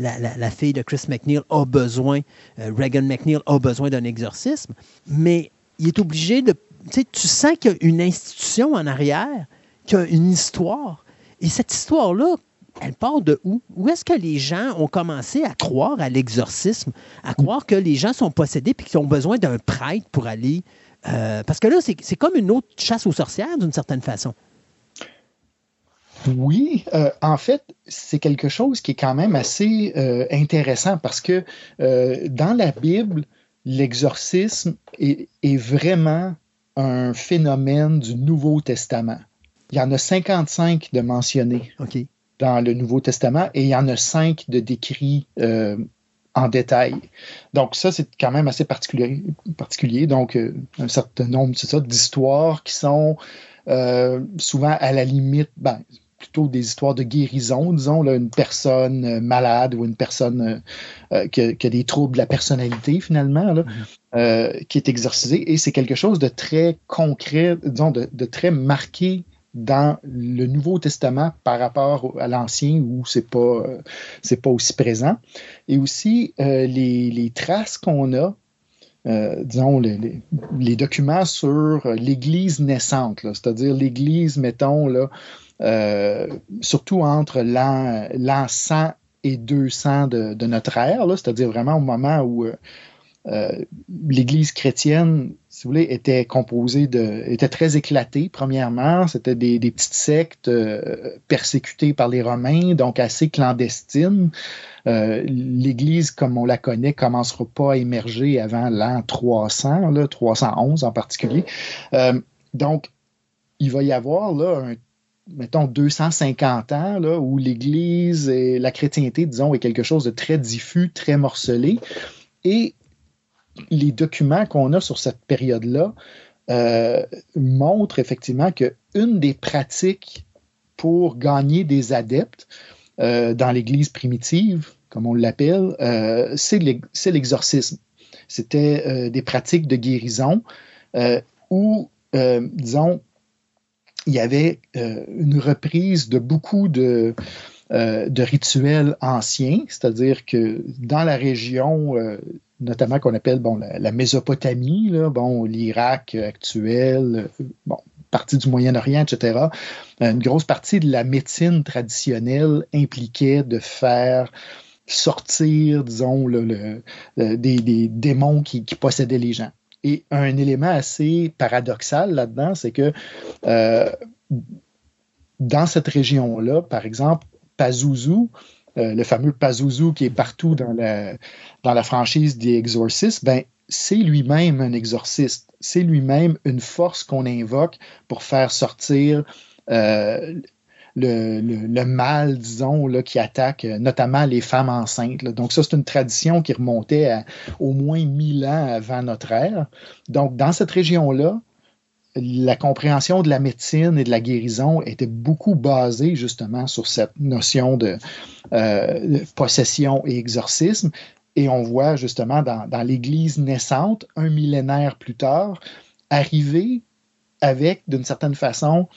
la, fille de Chris McNeil a besoin, euh, Reagan McNeil a besoin d'un exorcisme, mais il est obligé de... Tu sens qu'il y a une institution en arrière, qu'il y a une histoire. Et cette histoire-là, elle part de où? Où est-ce que les gens ont commencé à croire à l'exorcisme, à croire que les gens sont possédés et qu'ils ont besoin d'un prêtre pour aller. Euh, parce que là, c'est comme une autre chasse aux sorcières d'une certaine façon. Oui, euh, en fait, c'est quelque chose qui est quand même assez euh, intéressant parce que dans la Bible, l'exorcisme est, est, vraiment un phénomène du Nouveau Testament. Il y en a 55 de mentionnés. Okay dans le Nouveau Testament et il y en a cinq de décrits euh, en détail. Donc ça, c'est quand même assez particulier. particulier. Donc euh, un certain nombre, c'est ça, d'histoires qui sont euh, souvent à la limite, ben, plutôt des histoires de guérison, disons, là, une personne malade ou une personne euh, qui, a, qui, a, des troubles de la personnalité finalement, là, mm-hmm. qui est exorcisée. Et c'est quelque chose de très concret, disons, de, de très marqué dans le Nouveau Testament par rapport à l'Ancien où c'est pas c'est pas aussi présent. Et aussi euh, les, traces qu'on a euh, disons les, documents sur l'Église naissante c'est-à-dire l'Église mettons là euh, surtout entre l'an 100 et 200 de, de notre ère c'est-à-dire vraiment au moment où euh, l'Église chrétienne, si était composée de, était très éclatée. Premièrement, c'était des, petites sectes euh, persécutées par les Romains, donc assez clandestines. Euh, L'Église, comme on la connaît, commencera pas à émerger avant l'an 300, là, 311 en particulier. Euh, donc, il va y avoir là mettons 250 ans là, où l'Église et la chrétienté, disons, est quelque chose de très diffus, très morcelé. Et les documents qu'on a sur cette période-là euh, montrent effectivement qu'une des pratiques pour gagner des adeptes euh, dans l'Église primitive, comme on l'appelle, euh, c'est l'exorcisme. C'était des pratiques de guérison où, disons, il y avait une reprise de beaucoup de rituels anciens, c'est-à-dire que dans la région notamment qu'on appelle la, Mésopotamie, là, l'Irak actuel, bon, partie du Moyen-Orient, etc. Une grosse partie de la médecine traditionnelle impliquait de faire sortir, disons, des, démons qui, possédaient les gens. Et un élément assez paradoxal là-dedans, c'est que dans cette région-là, par exemple, Pazuzu, le fameux Pazuzu qui est partout dans la, dans la franchise des Exorcistes, ben, c'est lui-même un exorciste. C'est lui-même une force qu'on invoque pour faire sortir euh, le, mal, disons, là, qui attaque euh, notamment les femmes enceintes. Donc ça, c'est une tradition qui remontait à au moins 1000 ans avant notre ère. Donc dans cette région-là, la compréhension de la médecine et de la guérison était beaucoup basée justement sur cette notion de euh, possession et exorcisme. Et on voit justement dans, l'Église naissante, un millénaire plus tard, arriver avec, d'une certaine façon,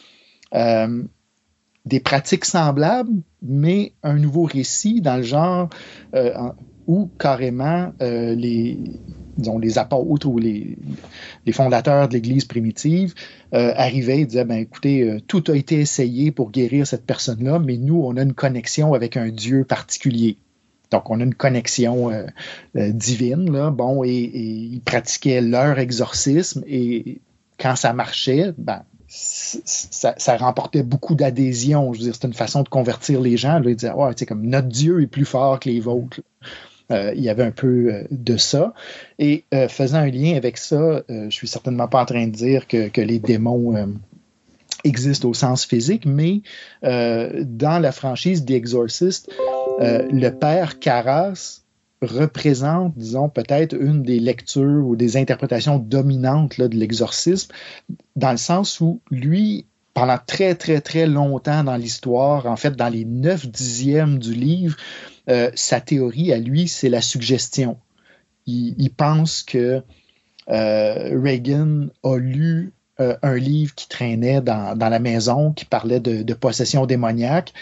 euh, des pratiques semblables, mais un nouveau récit dans le genre euh, où carrément les, disons, les apôtres ou les, fondateurs de l'Église primitive arrivaient et disaient, ben, écoutez, tout a été essayé pour guérir cette personne-là, mais nous, on a une connexion avec un Dieu particulier. Donc, on a une connexion euh, euh, divine, là, bon, et, ils pratiquaient leur exorcisme, et quand ça marchait, ben, ça, remportait beaucoup d'adhésion. Je veux c'est une façon de convertir les gens. Là, ils disaient, ouais, tu comme notre Dieu est plus fort que les vôtres. Euh, il y avait un peu de ça. Et faisant un lien avec ça, je suis certainement pas en train de dire que, que les démons existent au sens physique, mais dans la franchise The Exorcist, euh, le père Carras représente, disons, peut-être une des lectures ou des interprétations dominantes de l'exorcisme, dans le sens où lui, pendant très, très, très longtemps dans l'histoire, en fait, dans les neuf dixièmes du livre, euh, sa théorie à lui, c'est la suggestion. Il, pense que euh, Reagan a lu un livre qui traînait dans, la maison, qui parlait de possession démoniaque,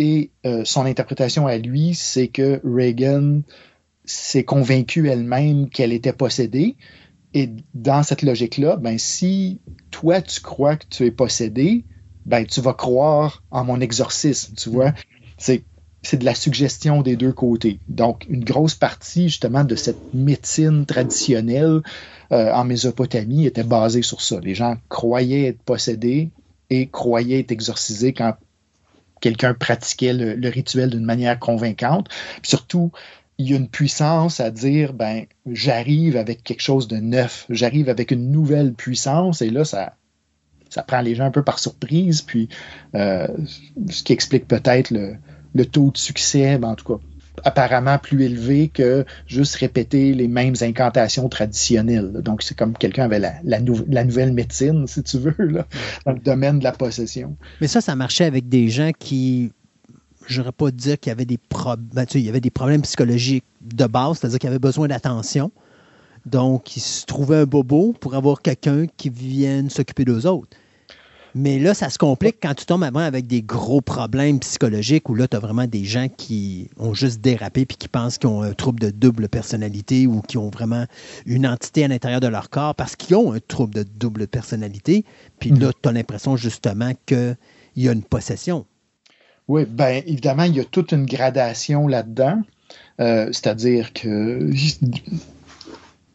et euh, son interprétation à lui, c'est que Reagan s'est convaincue elle-même qu'elle était possédée. Et dans cette logique-là, ben, si toi, tu crois que tu es possédé, ben, tu vas croire en mon exorcisme, tu vois. C'est, de la suggestion des deux côtés. Donc, une grosse partie, justement, de cette médecine traditionnelle euh, en Mésopotamie était basée sur ça. Les gens croyaient être possédés et croyaient être exorcisés quand quelqu'un pratiquait le, rituel d'une manière convaincante. surtout, il y a une puissance à dire, ben, j'arrive avec quelque chose de neuf, j'arrive avec une nouvelle puissance, et là, ça, ça prend les gens un peu par surprise, puis euh, ce qui explique peut-être le, taux de succès, ben, en tout cas, apparemment plus élevé que juste répéter les mêmes incantations traditionnelles. Donc, c'est comme quelqu'un avait la, la, nouvelle médecine, <laughs> si tu veux, là, dans le domaine de la possession. Mais ça, ça marchait avec des gens qui, je n'aurais pas dire qu'il y avait des problèmes, ben, il y avait des problèmes psychologiques de base, c'est-à-dire qu'il y avait besoin d'attention. Donc, ils se trouvaient un bobo pour avoir quelqu'un qui vienne s'occuper d'eux autres. Mais là, ça se complique quand tu tombes avant avec des gros problèmes psychologiques où là, tu as vraiment des gens qui ont juste dérapé puis qui pensent qu'ils ont un trouble de double personnalité ou qui ont vraiment une entité à l'intérieur de leur corps parce qu'ils ont un trouble de double personnalité. Puis là, mhm. tu as l'impression justement qu'il y a une possession. Oui, bien évidemment, il y a toute une gradation là-dedans. Euh, c'est-à-dire que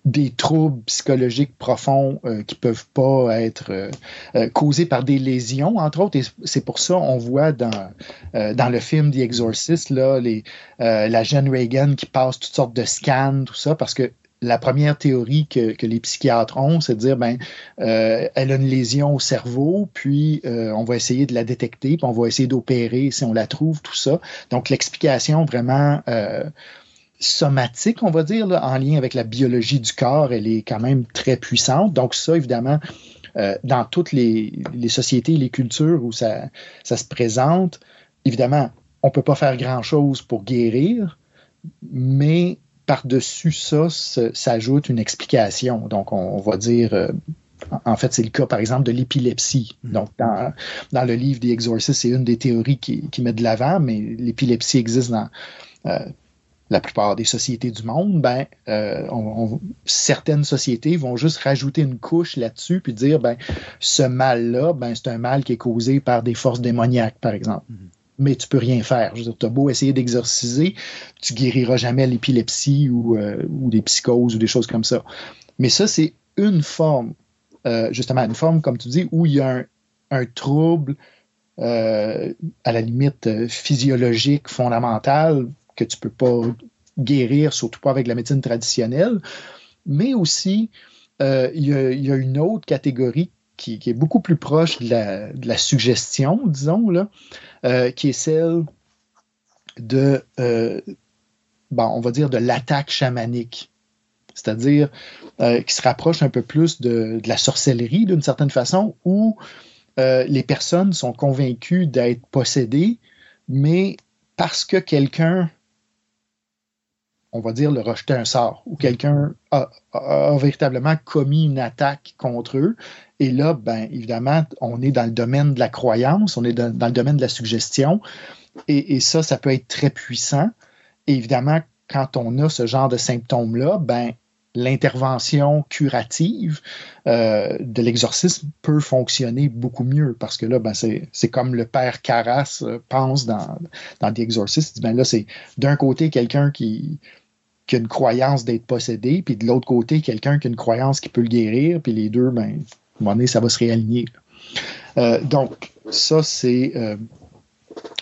des troubles psychologiques profonds euh, qui peuvent pas être euh, euh, causés par des lésions, entre autres. Et c'est pour ça on voit dans, dans le film The Exorcist là, les, la jeune Reagan qui passe toutes sortes de scans, tout ça, parce que la première théorie que, les psychiatres ont, c'est de dire ben elle a une lésion au cerveau, puis on va essayer de la détecter, puis on va essayer d'opérer si on la trouve, tout ça. Donc l'explication vraiment somatique, on va dire, en lien avec la biologie du corps, elle est quand même très puissante. Donc ça, évidemment, euh, dans toutes les, sociétés, les cultures où ça, ça se présente, évidemment, on ne peut pas faire grand-chose pour guérir, mais par-dessus ça s'ajoute une explication. Donc, on, va dire, euh, en fait, c'est le cas, par exemple, de l'épilepsie. Mm. Donc, dans, dans, le livre des Exorcistes, c'est une des théories qui, qui met de l'avant, mais l'épilepsie existe dans euh, la plupart des sociétés du monde, ben, euh, certaines sociétés vont juste rajouter une couche là-dessus puis dire, ben, ce mal-là, ben, c'est un mal qui est causé par des forces démoniaques, par exemple. Mhm. Mais tu peux rien faire. Je veux tu as beau essayer d'exorciser, tu guériras jamais l'épilepsie ou, euh, des psychoses ou des choses comme ça. Mais ça, c'est une forme, euh, justement, une forme, comme tu dis, où il y a un, trouble euh, à la limite euh, physiologique fondamentale que tu peux pas guérir, surtout pas avec la médecine traditionnelle. Mais aussi, il y a une autre catégorie qui, est beaucoup plus proche de la, suggestion, disons, là, euh, qui est celle de, euh, bon, on va dire, de l'attaque chamanique. C'est-à-dire euh, qui se rapproche un peu plus de, la sorcellerie d'une certaine façon, où les personnes sont convaincues d'être possédées, mais parce que quelqu'un, on va dire, leur a jeté un sort, ou quelqu'un a véritablement commis une attaque contre eux. Et là, ben, évidemment, on est dans le domaine de la croyance, on est dans, le domaine de la suggestion, et, ça, ça peut être très puissant. Et évidemment, quand on a ce genre de symptômes-là, ben, l'intervention curative euh, de l'exorcisme peut fonctionner beaucoup mieux parce que là, ben, c'est comme le père Carras euh, pense dans, dans The Exorcist. Ben là, c'est d'un côté quelqu'un qui, qui a une croyance d'être possédé, puis de l'autre côté, quelqu'un qui a une croyance qui peut le guérir, puis les deux, ben, un moment donné, ça va se réaligner. Euh, donc, ça, c'est, euh,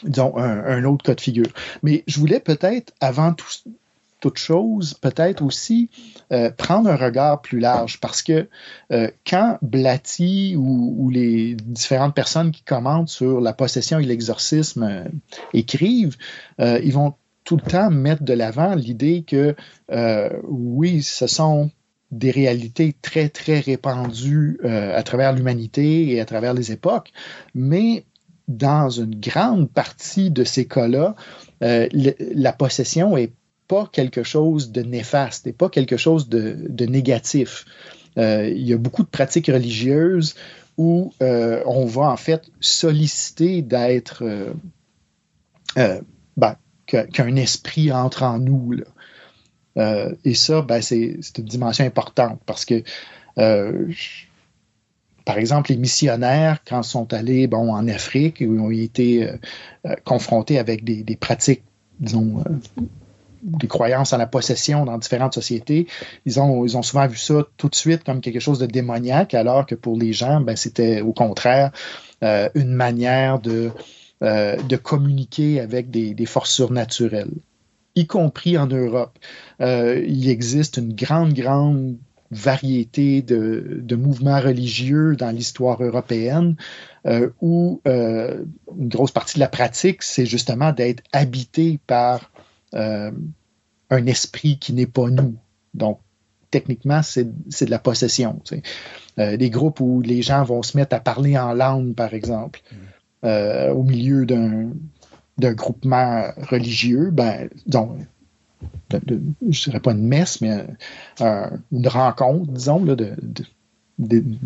disons, un, autre cas de figure. Mais je voulais peut-être, avant tout, toute chose, peut-être aussi euh, prendre un regard plus large parce que quand Blatty ou, les différentes personnes qui commentent sur la possession et l'exorcisme écrivent, ils vont tout le temps mettre de l'avant l'idée que oui, ce sont des réalités très, très répandues euh, à travers l'humanité et à travers les époques, mais dans une grande partie de ces cas-là, euh, la possession est pas quelque chose de néfaste, n'est pas quelque chose de, de négatif. Euh, il y a beaucoup de pratiques religieuses où on va en fait solliciter d'être ben, qu'un esprit entre en nous. là. Euh, et ça, ben, c'est une dimension importante parce que, euh, par exemple, les missionnaires, quand ils sont allés bon, en Afrique, ils ont été euh, confrontés avec des, pratiques, disons, des croyances en la possession dans différentes sociétés, ils ont, souvent vu ça tout de suite comme quelque chose de démoniaque, alors que pour les gens, ben, c'était au contraire une manière de, communiquer avec des forces surnaturelles, y compris en Europe. Euh, il existe une grande, grande variété de, de mouvements religieux dans l'histoire européenne euh, où euh, une grosse partie de la pratique, c'est justement d'être habité par euh, un esprit qui n'est pas nous. Donc, techniquement, c'est c'est de la possession. tu sais. Euh, des groupes où les gens vont se mettre à parler en langue, par exemple, euh, au milieu d'un d'un groupement religieux, ben, donc, de- de- je dirais pas une messe, mais un- un- une rencontre, disons, là, de,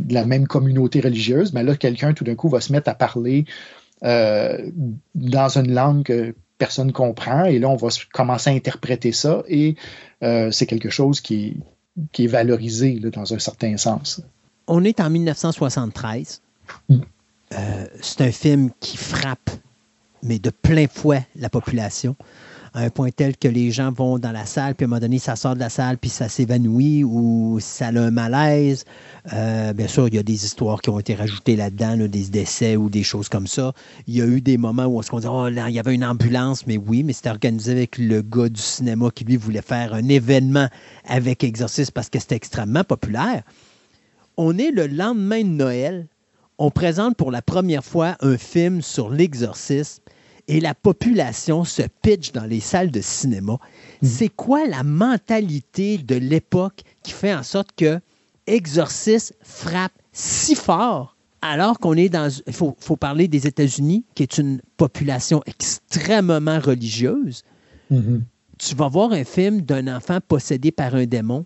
la même communauté religieuse, mais là, quelqu'un tout d'un coup va se mettre à parler euh, dans une langue que personne comprend, et là, on va commencer à interpréter ça, et euh, c'est quelque chose qui, qui est valorisé là, dans un certain sens. On est en 1973. Mm. Euh, c'est un film qui frappe, mais de plein fouet, la population. À un point tel que les gens vont dans la salle, puis à un moment donné, ça sort de la salle, puis ça s'évanouit, ou ça a un malaise. Euh, bien sûr, il y a des histoires qui ont été rajoutées là-dedans, là, des décès ou des choses comme ça. Il y a eu des moments où on se dit, oh, il y avait une ambulance, mais oui, mais c'était organisé avec le gars du cinéma qui, lui, voulait faire un événement avec Exorciste parce que c'était extrêmement populaire. On est le lendemain de Noël. On présente pour la première fois un film sur l'exorcisme et la population se pitch dans les salles de cinéma. C'est quoi la mentalité de l'époque qui fait en sorte que Exorciste frappe si fort alors qu'on est dans... Il faut, faut parler des États-Unis, qui est une population extrêmement religieuse. Tu vas voir un film d'un enfant possédé par un démon,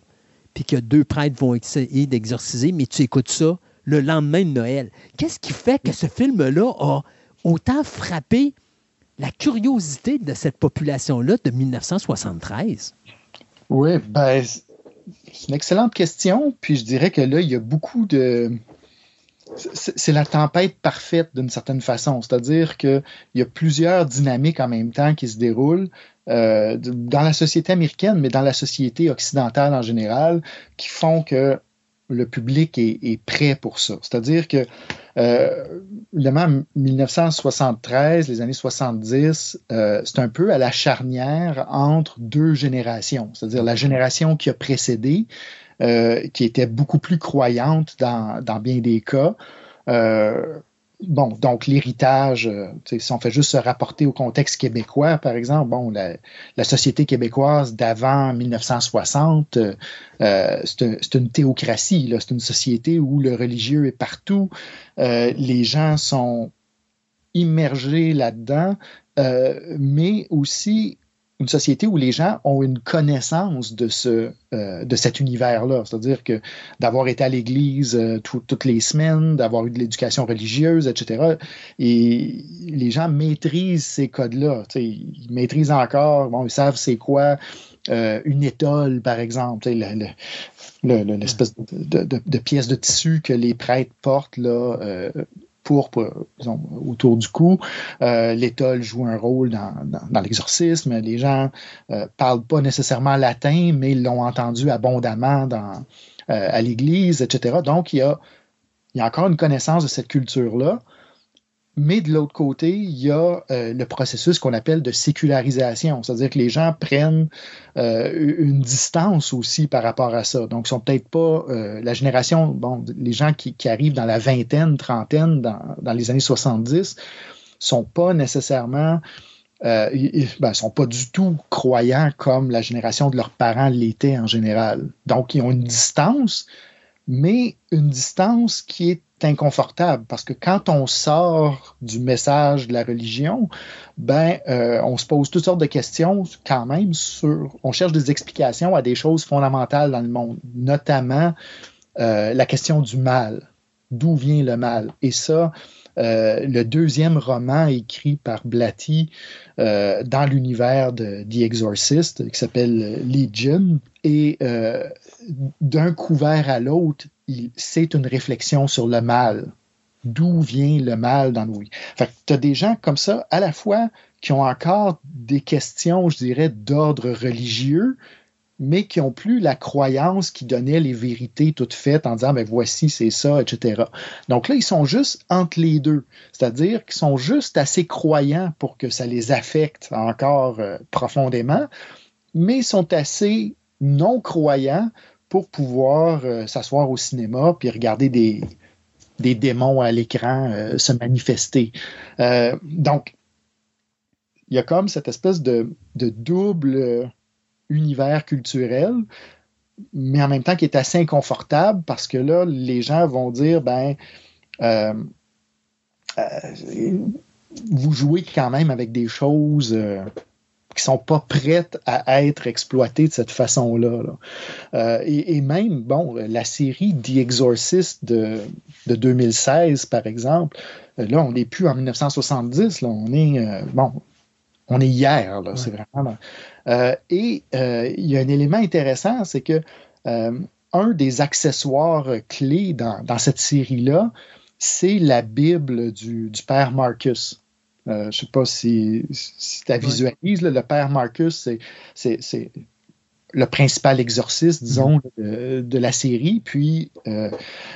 puis que deux prêtres vont essayer d'exorciser, mais tu écoutes ça le lendemain de Noël. Qu'est-ce qui fait que ce film-là a autant frappé la curiosité de cette population-là de 1973? Oui, ben, c'est une excellente question. Puis je dirais que là, il y a beaucoup de. c'est la tempête parfaite d'une certaine façon. C'est-à-dire qu'il y a plusieurs dynamiques en même temps qui se déroulent euh, dans la société américaine, mais dans la société occidentale en général, qui font que le public est, prêt pour ça. C'est-à-dire que, euh, évidemment, 1973, les années 70, euh, c'est un peu à la charnière entre deux générations. C'est-à-dire la génération qui a précédé, euh, qui était beaucoup plus croyante dans, dans bien des cas. Euh, bon, donc l'héritage, euh, si on fait juste se rapporter au contexte québécois, par exemple, bon, la, société québécoise d'avant 1960, euh, c'est une théocratie, c'est une société où le religieux est partout, euh, les gens sont immergés là-dedans, mais aussi une société où les gens ont une connaissance de, ce, euh, de cet univers-là. C'est-à-dire que d'avoir été à l'église euh, toutes les semaines, d'avoir eu de l'éducation religieuse, etc. Et les gens maîtrisent ces codes-là. Ils maîtrisent encore, bon, ils savent c'est quoi. Euh, une étole, par exemple, l'espèce de, de, de, pièce de tissu que les prêtres portent là, autour du cou. Euh, joue un rôle dans, l'exorcisme. Les gens euh, parlent pas nécessairement latin, mais ils l'ont entendu abondamment euh, à l'Église, etc. Donc, il y a encore une connaissance de cette culture-là. Mais de l'autre côté, il y a euh, le processus qu'on appelle de sécularisation, c'est-à-dire que les gens prennent euh, une distance aussi par rapport à ça. Donc, ils sont peut-être pas euh, la génération, bon, les gens qui, arrivent dans la vingtaine, trentaine, dans, dans les années 70, sont pas nécessairement ils, ben, sont pas du tout croyants comme la génération de leurs parents l'était en général. Donc, ils ont une distance, mais une distance qui est inconfortable parce que quand on sort du message de la religion, ben, euh, on se pose toutes sortes de questions quand même sur, on cherche des explications à des choses fondamentales dans le monde, notamment euh, la question du mal. D'où vient le mal? Et ça, euh, le deuxième roman écrit par Blatty dans l'univers de The Exorcist, qui s'appelle Legion, et d'un couvert à l'autre, c'est une réflexion sur le mal. D'où vient le mal dans nos vies? tu as des gens comme ça, à la fois, qui ont encore des questions, je dirais, d'ordre religieux, mais qui n'ont plus la croyance qui donnait les vérités toutes faites en disant, ben voici, c'est ça, etc. Donc là, ils sont juste entre les deux. C'est-à-dire qu'ils sont juste assez croyants pour que ça les affecte encore euh, profondément, mais ils sont assez non croyants pour pouvoir euh, s'asseoir au cinéma puis regarder des, des démons à l'écran euh, se manifester. Euh, donc, il y a comme cette espèce de, double univers culturel, mais en même temps qui est assez inconfortable parce que là, les gens vont dire, ben, vous jouez quand même avec des choses qui sont pas prêtes à être exploitées de cette façon-là. Euh, et, même, bon, la série The Exorcist de, de 2016, par exemple, euh, là, on n'est plus en 1970, là, on est, euh, bon, on est hier, là, c'est vraiment... et il y a un élément intéressant, c'est que un des accessoires clés dans, dans cette série-là, c'est la Bible du, du père Marcus. Euh, je ne sais pas si, tu visualises. le père Marcus, c'est le principal exorciste, disons, mm-hmm. de, la série. Puis, euh,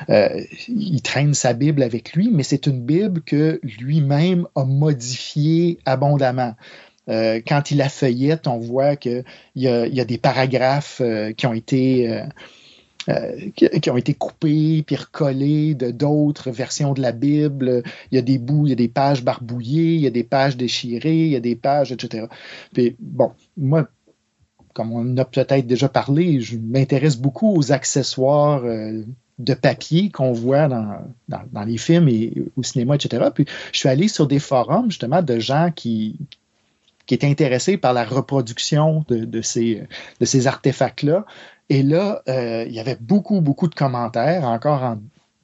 euh, il traîne sa Bible avec lui, mais c'est une Bible que lui-même a modifiée abondamment. quand il la feuillette, on voit qu'il y, y, a des paragraphes qui ont été euh, qui, ont été coupés puis recollés de d'autres versions de la Bible. Il y a des bouts, il y a des pages barbouillées, il y a des pages déchirées, il y a des pages, etc. Puis bon, moi, comme on a peut-être déjà parlé, je m'intéresse beaucoup aux accessoires euh, de papier qu'on voit dans, dans, les films et au cinéma, etc. Puis je suis allé sur des forums justement de gens qui, qui étaient intéressés par la reproduction de, de ces, de ces artefacts-là. Et là, euh, il y avait beaucoup, beaucoup de commentaires, encore en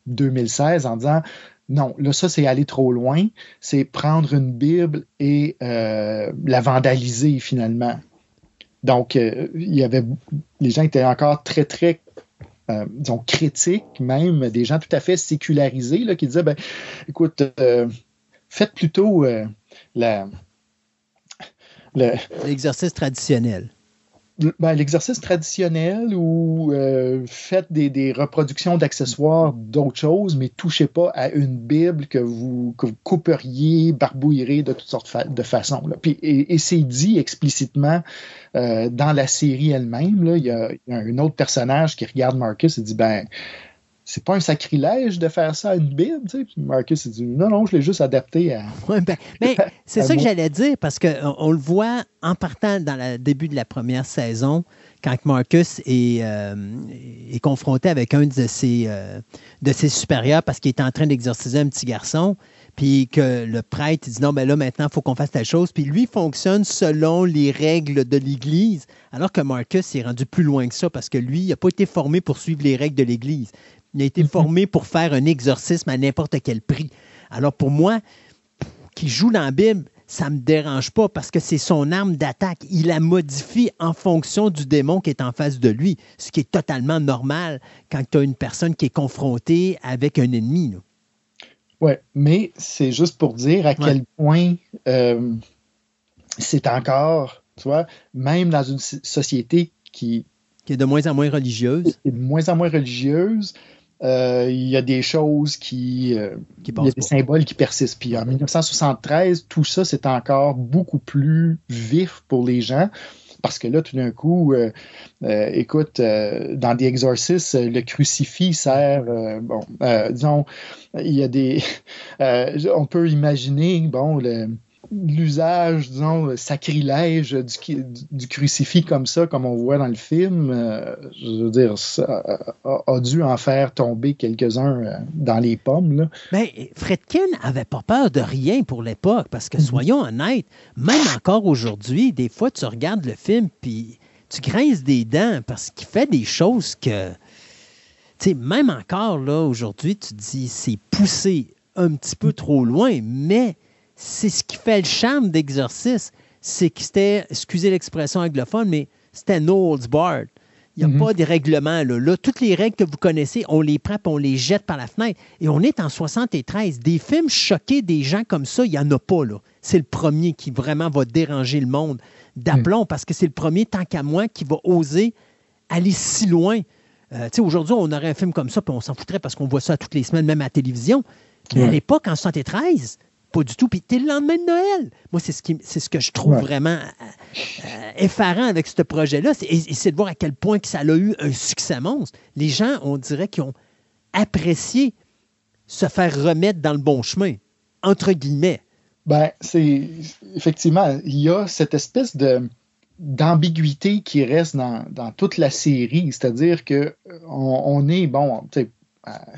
2016, en disant non, là, ça, c'est aller trop loin. C'est prendre une Bible et euh, la vandaliser finalement. Donc, euh, il y avait, les gens étaient encore très, très disons, critiques, même des gens tout à fait sécularisés, là, qui disaient, ben, écoute, faites plutôt le- L'exercice traditionnel. Ben, l'exercice traditionnel ou euh, faites des, des reproductions d'accessoires d'autres choses, mais touchez pas à une Bible que vous, que vous couperiez, barbouillerez de toutes sortes de façons. là. Puis, et, c'est dit explicitement euh, dans la série elle-même. Il y, y a un autre personnage qui regarde Marcus et dit Ben, c'est pas un sacrilège de faire ça à une Bible. tu sais. Puis Marcus il dit Non, non, je l'ai juste adapté à. <laughs> Ouais, ben, <laughs> ben, c'est ça que j'allais dire parce qu'on on le voit en partant dans le début de la première saison, quand Marcus est, euh, est confronté avec un de ses, euh, de ses supérieurs parce qu'il est en train d'exorciser un petit garçon, puis que le prêtre il dit non, ben là maintenant, il faut qu'on fasse telle chose. Puis lui fonctionne selon les règles de l'Église, alors que Marcus est rendu plus loin que ça parce que lui, il n'a pas été formé pour suivre les règles de l'Église. Il a été formé pour faire un exorcisme à n'importe quel prix. Alors pour moi, qui joue dans la Bible, ça ne me dérange pas parce que c'est son arme d'attaque. Il la modifie en fonction du démon qui est en face de lui, ce qui est totalement normal quand tu as une personne qui est confrontée avec un ennemi. Oui, mais c'est juste pour dire à quel point euh, c'est encore, tu vois, même dans une so- société qui Qui est de moins en moins religieuse, est de moins en moins religieuse, il y a des choses qui. euh, qui il y a des pas. symboles qui persistent. Puis en 1973, tout ça, c'est encore beaucoup plus vif pour les gens. Parce que là, tout d'un coup, euh, euh, écoute, euh, dans des exorcismes, euh, le crucifix sert, euh, bon, euh, disons, il y a des, <laughs> euh, on peut imaginer, bon, le- l'usage, disons, sacrilège du, crucifix comme ça, comme on voit dans le film, euh, je veux dire, ça a, a dû en faire tomber quelques-uns euh, dans les pommes, là. Mais Ben, Fredkin avait pas peur de rien pour l'époque, parce que soyons honnêtes, même encore aujourd'hui, des fois tu regardes le film puis tu grinces des dents parce qu'il fait des choses que, tu sais, même encore là aujourd'hui, tu dis c'est poussé un petit peu trop loin, mais c'est ce qui fait le charme d'Exorciste, c'est que c'était, excusez l'expression anglophone, mais c'était no holds barred. Il n'y a Mhm. pas de règlement. Là. Là, toutes les règles que vous connaissez, on les prend et on les jette par la fenêtre. Et on est en 73. Des films choqués des gens comme ça, il n'y en a pas. là. C'est le premier qui vraiment va déranger le monde d'aplomb parce que c'est le premier, tant qu'à moi, qui va oser aller si loin. Euh, Aujourd'hui, on aurait un film comme ça, puis on s'en foutrait parce qu'on voit ça toutes les semaines, même à la télévision. Mais à l'époque, en 73, pas du tout. Puis t'es le lendemain de Noël. Moi, c'est ce, qui, c'est ce que je trouve Ouais. vraiment euh, euh, effarant avec ce projet-là. C'est- Et, et c'est de voir à quel point que ça a eu un succès monstre. Les gens, on dirait qu'ils ont apprécié se faire remettre dans le bon chemin, entre guillemets. Ben, c'est effectivement, il y a cette espèce de d'ambiguïté qui reste dans, dans toute la série, c'est-à-dire que euh, on, on est bon,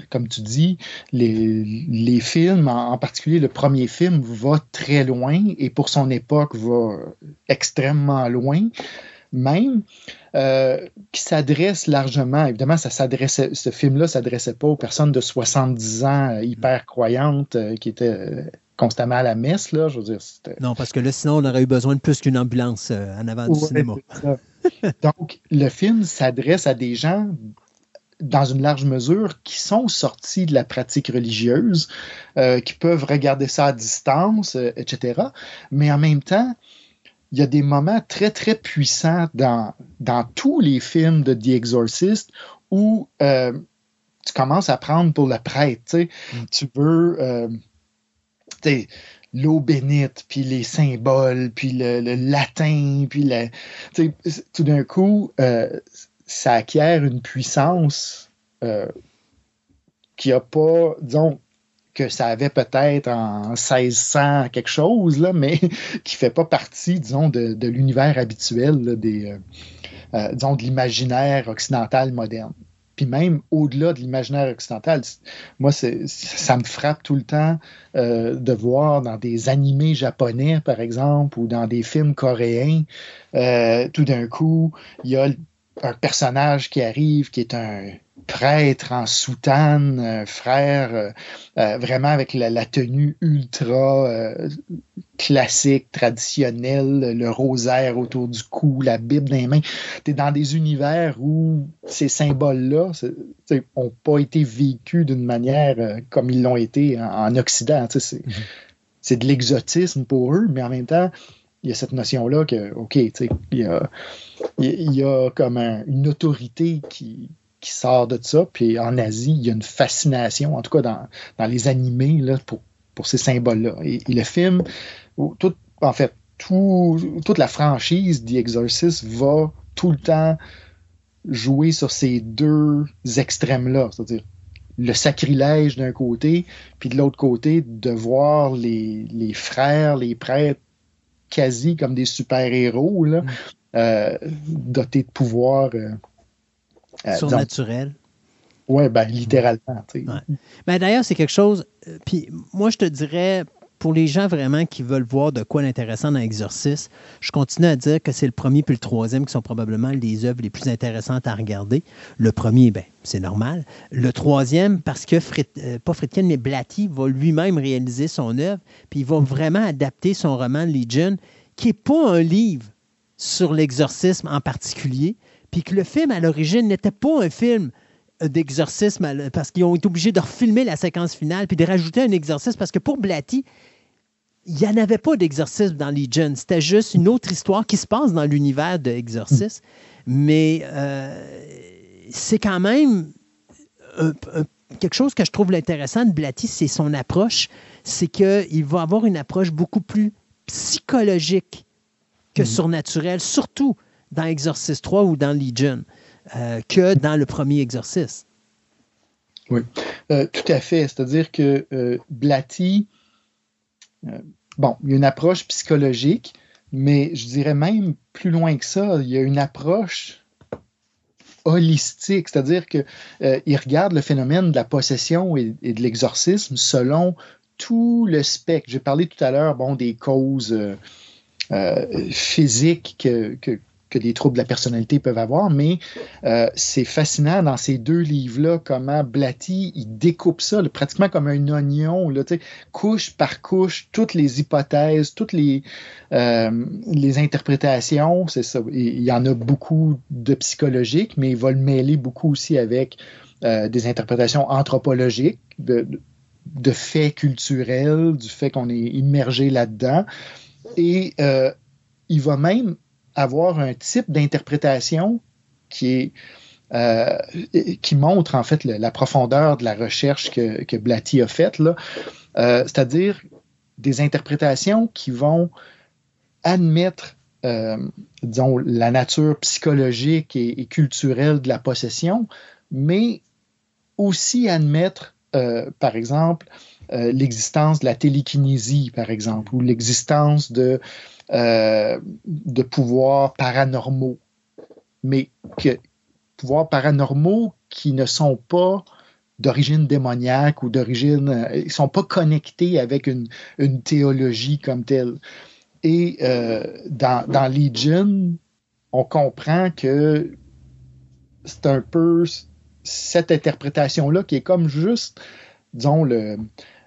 comme tu dis, les, les films, en, en particulier le premier film, va très loin et pour son époque va extrêmement loin, même. euh, qui s'adresse largement, évidemment, ça s'adressait, ce film-là s'adressait pas aux personnes de 70 ans euh, hyper croyantes euh, qui étaient euh, constamment à la messe, là, je veux dire. Non, parce que là, sinon, on aurait eu besoin de plus qu'une ambulance euh, en avant du cinéma. Donc, le film s'adresse à des gens dans une large mesure qui sont sortis de la pratique religieuse, euh, qui peuvent regarder ça à distance, euh, etc. Mais en même temps, il y a des moments très, très puissants dans, dans tous les films de The Exorcist où euh, tu commences à prendre pour le prêtre. tu. Tu veux l'eau bénite, puis les symboles, puis le, le latin, puis tout d'un coup, euh, ça acquiert une puissance euh, qui a pas, disons, que ça avait peut-être en 1600 quelque chose, là, mais <laughs> qui fait pas partie, disons, de, de l'univers habituel des, euh, euh, disons, de l'imaginaire occidental moderne. Puis même au-delà de l'imaginaire occidental, moi, ça me frappe tout le temps de voir dans des animés japonais, par exemple, ou dans des films coréens, tout d'un coup, il y a un personnage qui arrive qui est un, prêtre en soutane, un frère euh, euh, vraiment avec la, la tenue ultra euh, classique, traditionnelle, le rosaire autour du cou, la Bible dans les mains. Tu es dans des univers où ces symboles-là n'ont pas été vécus d'une manière euh, comme ils l'ont été en, en Occident. C'est c'est de l'exotisme pour eux, mais en même temps, il y a cette notion-là que, OK, il y a, il y a comme un- une autorité qui, qui sort de ça. Puis en Asie, il y a une fascination, en tout cas dans, dans les animés, là, pour, pour ces symboles-là. Et, le film, ou tout, en fait, tout, toute la franchise The va tout le temps jouer sur ces deux extrêmes-là. C'est-à-dire le sacrilège d'un côté, puis de l'autre côté, de voir les, les frères, les prêtres quasi comme des super-héros, là, euh, dotés de pouvoirs. euh, euh, disons- Surnaturel. ouais, ben, littéralement. Ouais. Ben, D'ailleurs, c'est quelque chose. euh, Puis moi, je te dirais, pour les gens vraiment qui veulent voir de quoi d'intéressant dans Exorcist, je continue à dire que c'est le premier puis le troisième qui sont probablement les œuvres les plus intéressantes à regarder. Le premier, ben, c'est normal. Le troisième, parce que Frit, euh, pas Friedkin, mais Blatty va lui-même réaliser son œuvre, puis il va vraiment adapter son roman Legion, qui n'est pas un livre sur l'exorcisme en particulier, puis que le film à l'origine n'était pas un film euh, d'exorcisme parce qu'ils ont été obligés de refilmer la séquence finale puis de rajouter un exorcisme parce que pour Blatty, il n'y en avait pas d'exorcisme dans Legion. C'était juste une autre histoire qui se passe dans l'univers de Exorcist. Mais euh, c'est quand même un- un- quelque chose que je trouve intéressant de Blatty, c'est son approche. C'est qu'il va avoir une approche beaucoup plus psychologique que surnaturelle, surtout dans Exorcist 3 ou dans Legion, euh, que dans le premier Exorcist. Euh, tout à fait. C'est-à-dire que euh, Blatty, euh, bon, il y a une approche psychologique, mais je dirais même plus loin que ça, il y a une approche holistique, c'est-à-dire que euh, regarde le phénomène de la possession et, de l'exorcisme selon tout le spectre. J'ai parlé tout à l'heure, bon, des causes euh, euh, physiques que, que, que des troubles de la personnalité peuvent avoir, mais euh, c'est fascinant dans ces deux livres-là comment Blatty il découpe ça pratiquement comme un oignon, là, couche par couche, toutes les hypothèses, toutes les, euh, les interprétations. C'est ça. Il y en a beaucoup de psychologiques, mais il va le mêler beaucoup aussi avec euh, des interprétations anthropologiques, de, faits culturels, du fait qu'on est immergé là-dedans. Et il va même avoir un type d'interprétation qui euh, qui montre en fait la profondeur de la recherche que, que Blatty a faite. Euh, c'est-à-dire des interprétations qui vont admettre, euh, disons, la nature psychologique et, culturelle de la possession, mais aussi admettre, par exemple, l'existence de la télékinésie, par exemple, ou l'existence de, euh, de pouvoirs paranormaux, mais que pouvoirs paranormaux qui ne sont pas d'origine démoniaque ou d'origine, euh, ils sont pas connectés avec une, une théologie comme telle. Et euh, dans, dans Legion, on comprend que c'est un peu cette interprétation-là qui est comme juste, disons, le,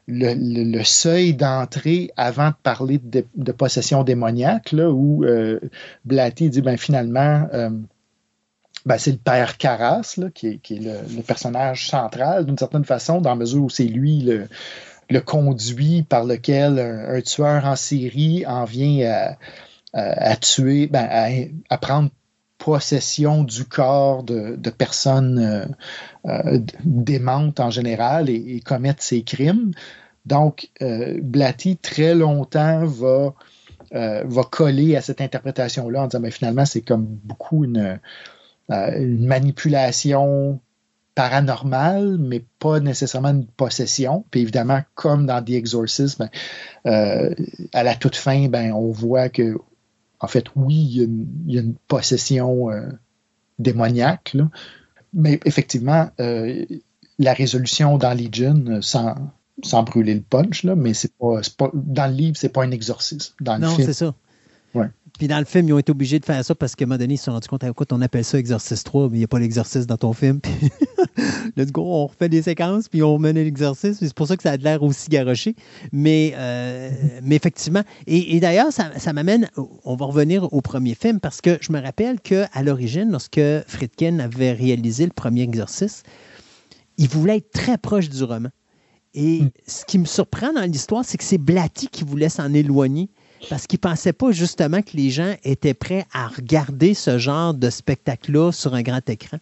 le, seuil d'entrée avant de parler de, possession démoniaque, là, où euh, dit, ben finalement, euh, ben, c'est le père Carras, qui est, le, personnage central, d'une certaine façon, dans la mesure où c'est lui le, conduit par lequel un, tueur en série en vient à, tuer, ben, à prendre possession du corps de, personnes euh, euh, démentes en général et, et commettre ces crimes. Donc, euh, Blatty, très longtemps, va, va coller à cette interprétation-là en disant, ben, finalement, c'est comme beaucoup une, manipulation paranormale, mais pas nécessairement une possession. Puis évidemment, comme dans The Exorcist, ben, à la toute fin, ben, on voit que, en fait, oui, il y a une, il y a une possession euh, démoniaque, là. mais effectivement, euh, la résolution dans Legion, euh, sans, sans brûler le punch, là, mais c'est pas, pas, dans le livre, c'est pas un exorcisme. Dans le Non, c'est ça. Ouais. Puis dans le film, ils ont été obligés de faire ça parce qu'à un moment donné, ils se sont rendus compte, écoute, on appelle ça Exorciste 3, mais il n'y a pas l'exorciste dans ton film. <laughs> Puis let's go, on refait des séquences, puis on remet l'exorcisme. C'est pour ça que ça a l'air aussi garoché. Mais, euh, mais effectivement, et, et d'ailleurs, ça, ça m'amène, on va revenir au premier film parce que je me rappelle qu'à l'origine, lorsque Friedkin avait réalisé le premier exorcisme, il voulait être très proche du roman. Et Mm. ce qui me surprend dans l'histoire, c'est que c'est Blatty qui voulait s'en éloigner parce qu'il ne pensait pas justement que les gens étaient prêts à regarder ce genre de spectacle-là sur un grand écran.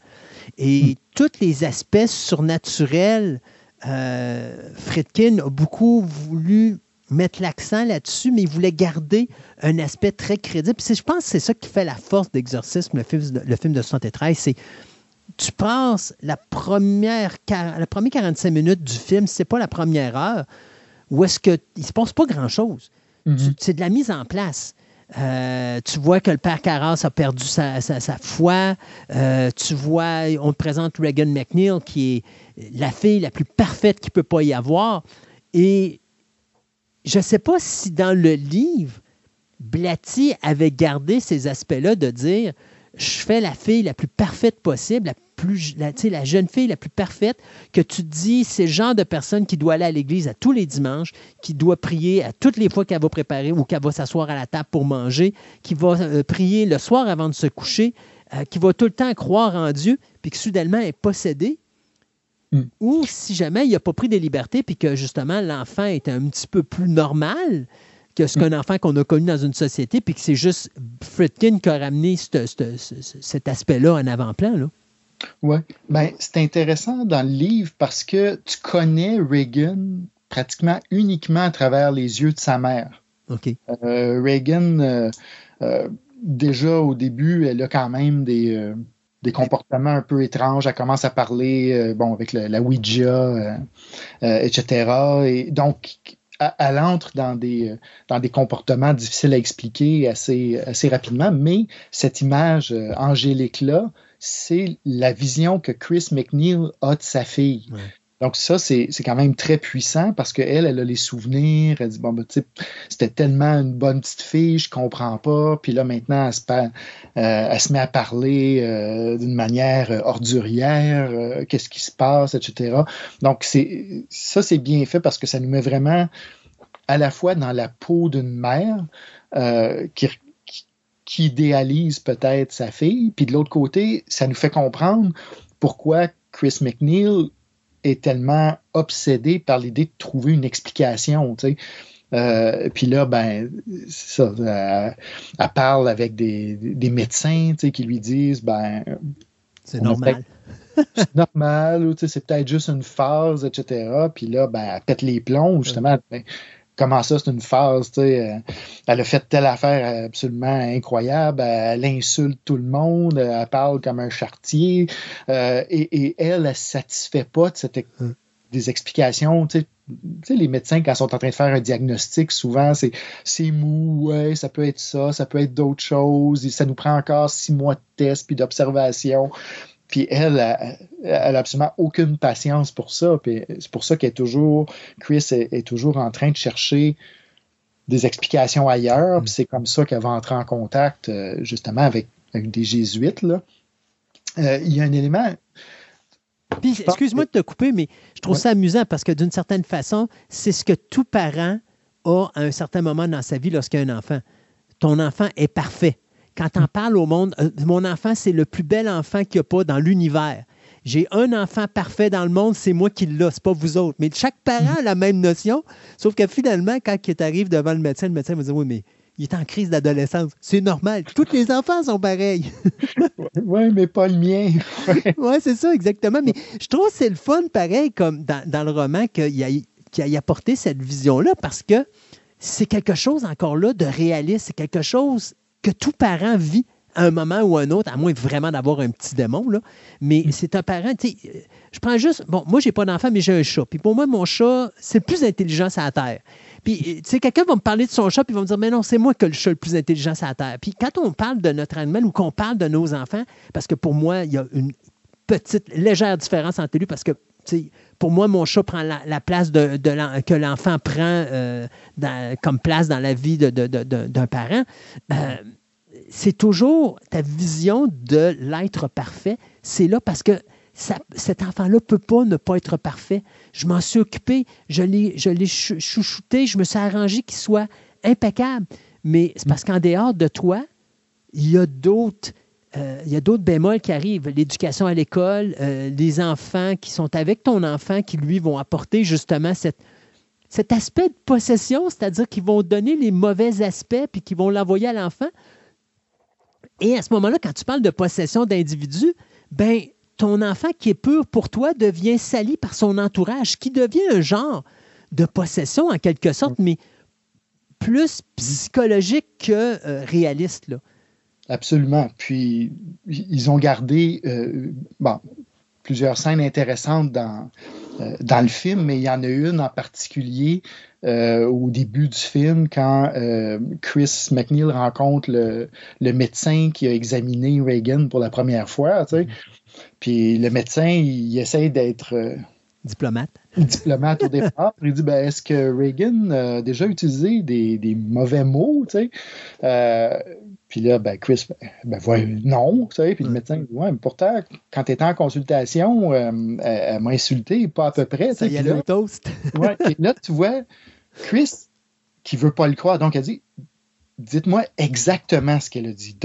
Et tous les aspects surnaturels, euh, Friedkin a beaucoup voulu mettre l'accent là-dessus, mais il voulait garder un aspect très crédible. Puis je pense que c'est ça qui fait la force d'Exorcisme, le film, de- le film de 73, c'est tu passes la première, la première 45 minutes du film, c'est pas la première heure, où est-ce qu'il ne se passe pas grand-chose. Mhm. C'est de la mise en place. Euh, tu vois que le père Carras a perdu sa, sa- foi. Euh, tu vois, on te présente Reagan McNeil, qui est la fille la plus parfaite qu'il ne peut pas y avoir. Et je ne sais pas si dans le livre, Blatty avait gardé ces aspects-là de dire je fais la fille la plus parfaite possible, plus, la, jeune fille la plus parfaite, que tu te dis c'est le genre de personne qui doit aller à l'église à tous les dimanches, qui doit prier à toutes les fois qu'elle va préparer ou qu'elle va s'asseoir à la table pour manger, qui va euh, prier le soir avant de se coucher, euh, qui va tout le temps croire en Dieu, puis que soudainement est possédée. Mm. Ou si jamais il n'a pas pris des libertés, puis que justement l'enfant est un petit peu plus normal, que ce qu'un enfant qu'on a connu dans une société, puis que c'est juste Friedkin qui a ramené cet aspect-là en avant-plan. Là. Oui. Ben, c'est intéressant dans le livre parce que tu connais Reagan pratiquement uniquement à travers les yeux de sa mère. OK. Euh, Reagan, euh, euh, déjà au début, elle a quand même des, des comportements un peu étranges. Elle commence à parler bon, avec le- la Ouija, etc. Et donc, elle- entre dans des, dans des comportements difficiles à expliquer assez, assez rapidement, mais cette image angélique-là, c'est la vision que Chris McNeil a de sa fille. Ouais. Donc ça, c'est quand même très puissant parce qu'elle, elle a les souvenirs. Elle dit, bon, ben, tu sais, c'était tellement une bonne petite fille, je comprends pas. Puis là, maintenant, elle se, euh, elle se met à parler euh, d'une manière euh, ordurière, euh, qu'est-ce qui se passe, etc. Donc, ça, c'est bien fait parce que ça nous met vraiment à la fois dans la peau d'une mère qui, qui, idéalise peut-être sa fille, puis de l'autre côté, ça nous fait comprendre pourquoi Chris McNeil est tellement obsédé par l'idée de trouver une explication, tu sais. Euh, puis là, ben, ça, elle, elle parle avec des, des médecins tu sais, qui lui disent ben, C'est normal. c'est normal, ou c'est peut-être juste une phase, etc. Puis là, ben, elle pète les plombs, justement. Ben, comment ça, c'est une phase, tu sais. euh, Elle a fait telle affaire absolument incroyable, elle insulte tout le monde, elle parle comme un chartier, euh, et, et elle, elle ne se satisfait pas de cette, Hum. des explications, tu sais. Tu sais, les médecins, quand ils sont en train de faire un diagnostic, souvent, c'est c'est mou, ouais, ça peut être ça, ça peut être d'autres choses, et ça nous prend encore six mois de tests puis d'observation. Puis elle, elle, elle a absolument aucune patience pour ça. Puis c'est pour ça qu'elle est toujours, Chris est, est toujours en train de chercher des explications ailleurs. Puis c'est comme ça qu'elle va entrer en contact euh, justement avec, avec des jésuites. Là. Euh, il y a un élément. Puis, excuse-moi de te couper, mais je trouve Ouais. ça amusant parce que d'une certaine façon, c'est ce que tout parent a à un certain moment dans sa vie lorsqu'il a un enfant. Ton enfant est parfait. Quand tu en parles au monde, euh, mon enfant, c'est le plus bel enfant qu'il n'y a pas dans l'univers. J'ai un enfant parfait dans le monde, c'est moi qui l'ai, c'est pas vous autres. Mais chaque parent a la même notion, sauf que finalement, quand il t'arrive devant le médecin, le médecin va dire Oui, mais il est en crise d'adolescence. C'est normal. Tous les enfants sont pareils. <laughs> Oui, mais pas le mien. <laughs> Oui, c'est ça, exactement. Mais je trouve que c'est le fun, pareil, comme dans, dans le roman, qu'il ait, qu'il ait apporté cette vision-là, parce que c'est quelque chose encore là de réaliste. C'est quelque chose que tout parent vit à un moment ou à un autre, à moins vraiment d'avoir un petit démon. Là. Mais c'est un parent, tu sais, je prends juste, bon, moi, j'ai pas d'enfant, mais j'ai un chat. Puis pour moi, mon chat, c'est le plus intelligent sur la Terre. Puis, tu sais, quelqu'un va me parler de son chat, puis il va me dire, mais non, c'est moi qui ai le chat le plus intelligent sur la Terre. Puis quand on parle de notre animal ou qu'on parle de nos enfants, parce que pour moi, il y a une petite, légère différence entre lui, parce que, pour moi, mon chat prend la, la place que l'enfant prend euh, comme place dans la vie d'un parent. Euh, c'est toujours ta vision de l'être parfait. C'est là parce que cet enfant-là peut pas ne pas être parfait. Je m'en suis occupé, je l'ai, chouchouté, je me suis arrangé qu'il soit impeccable. Mais c'est parce qu'en dehors de toi, il y a d'autres. Euh, il y a d'autres bémols qui arrivent. L'éducation à l'école, euh, les enfants qui sont avec ton enfant, qui lui vont apporter justement cette, cet aspect de possession, c'est-à-dire qu'ils vont donner les mauvais aspects puis qu'ils vont l'envoyer à l'enfant. Et à ce moment-là, quand tu parles de possession d'individus, ben ton enfant qui est pur pour toi devient sali par son entourage, qui devient un genre de possession en quelque sorte, mais plus psychologique que euh, réaliste. Là. Absolument. Puis, ils ont gardé euh, bon, plusieurs scènes intéressantes dans, euh, dans le film, mais il y en a une en particulier euh, au début du film quand Chris McNeil rencontre le, le médecin qui a examiné Reagan pour la première fois. tu sais. Puis le médecin, il essaie d'être Diplomate. diplomate au départ. <laughs> Il dit ben, est-ce que Reagan a déjà utilisé des, des mauvais mots tu sais? Euh, Puis là, ben, Chris, ben, ben, ouais, non. tu sais. Puis le médecin dit ouais, mais pourtant, quand tu étais en consultation, euh, elle, elle m'a insulté, pas à peu près. Ça y là, au toast. <laughs> ouais, et là, tu vois, Chris, qui veut pas le croire, donc elle dit dites-moi exactement ce qu'elle a dit.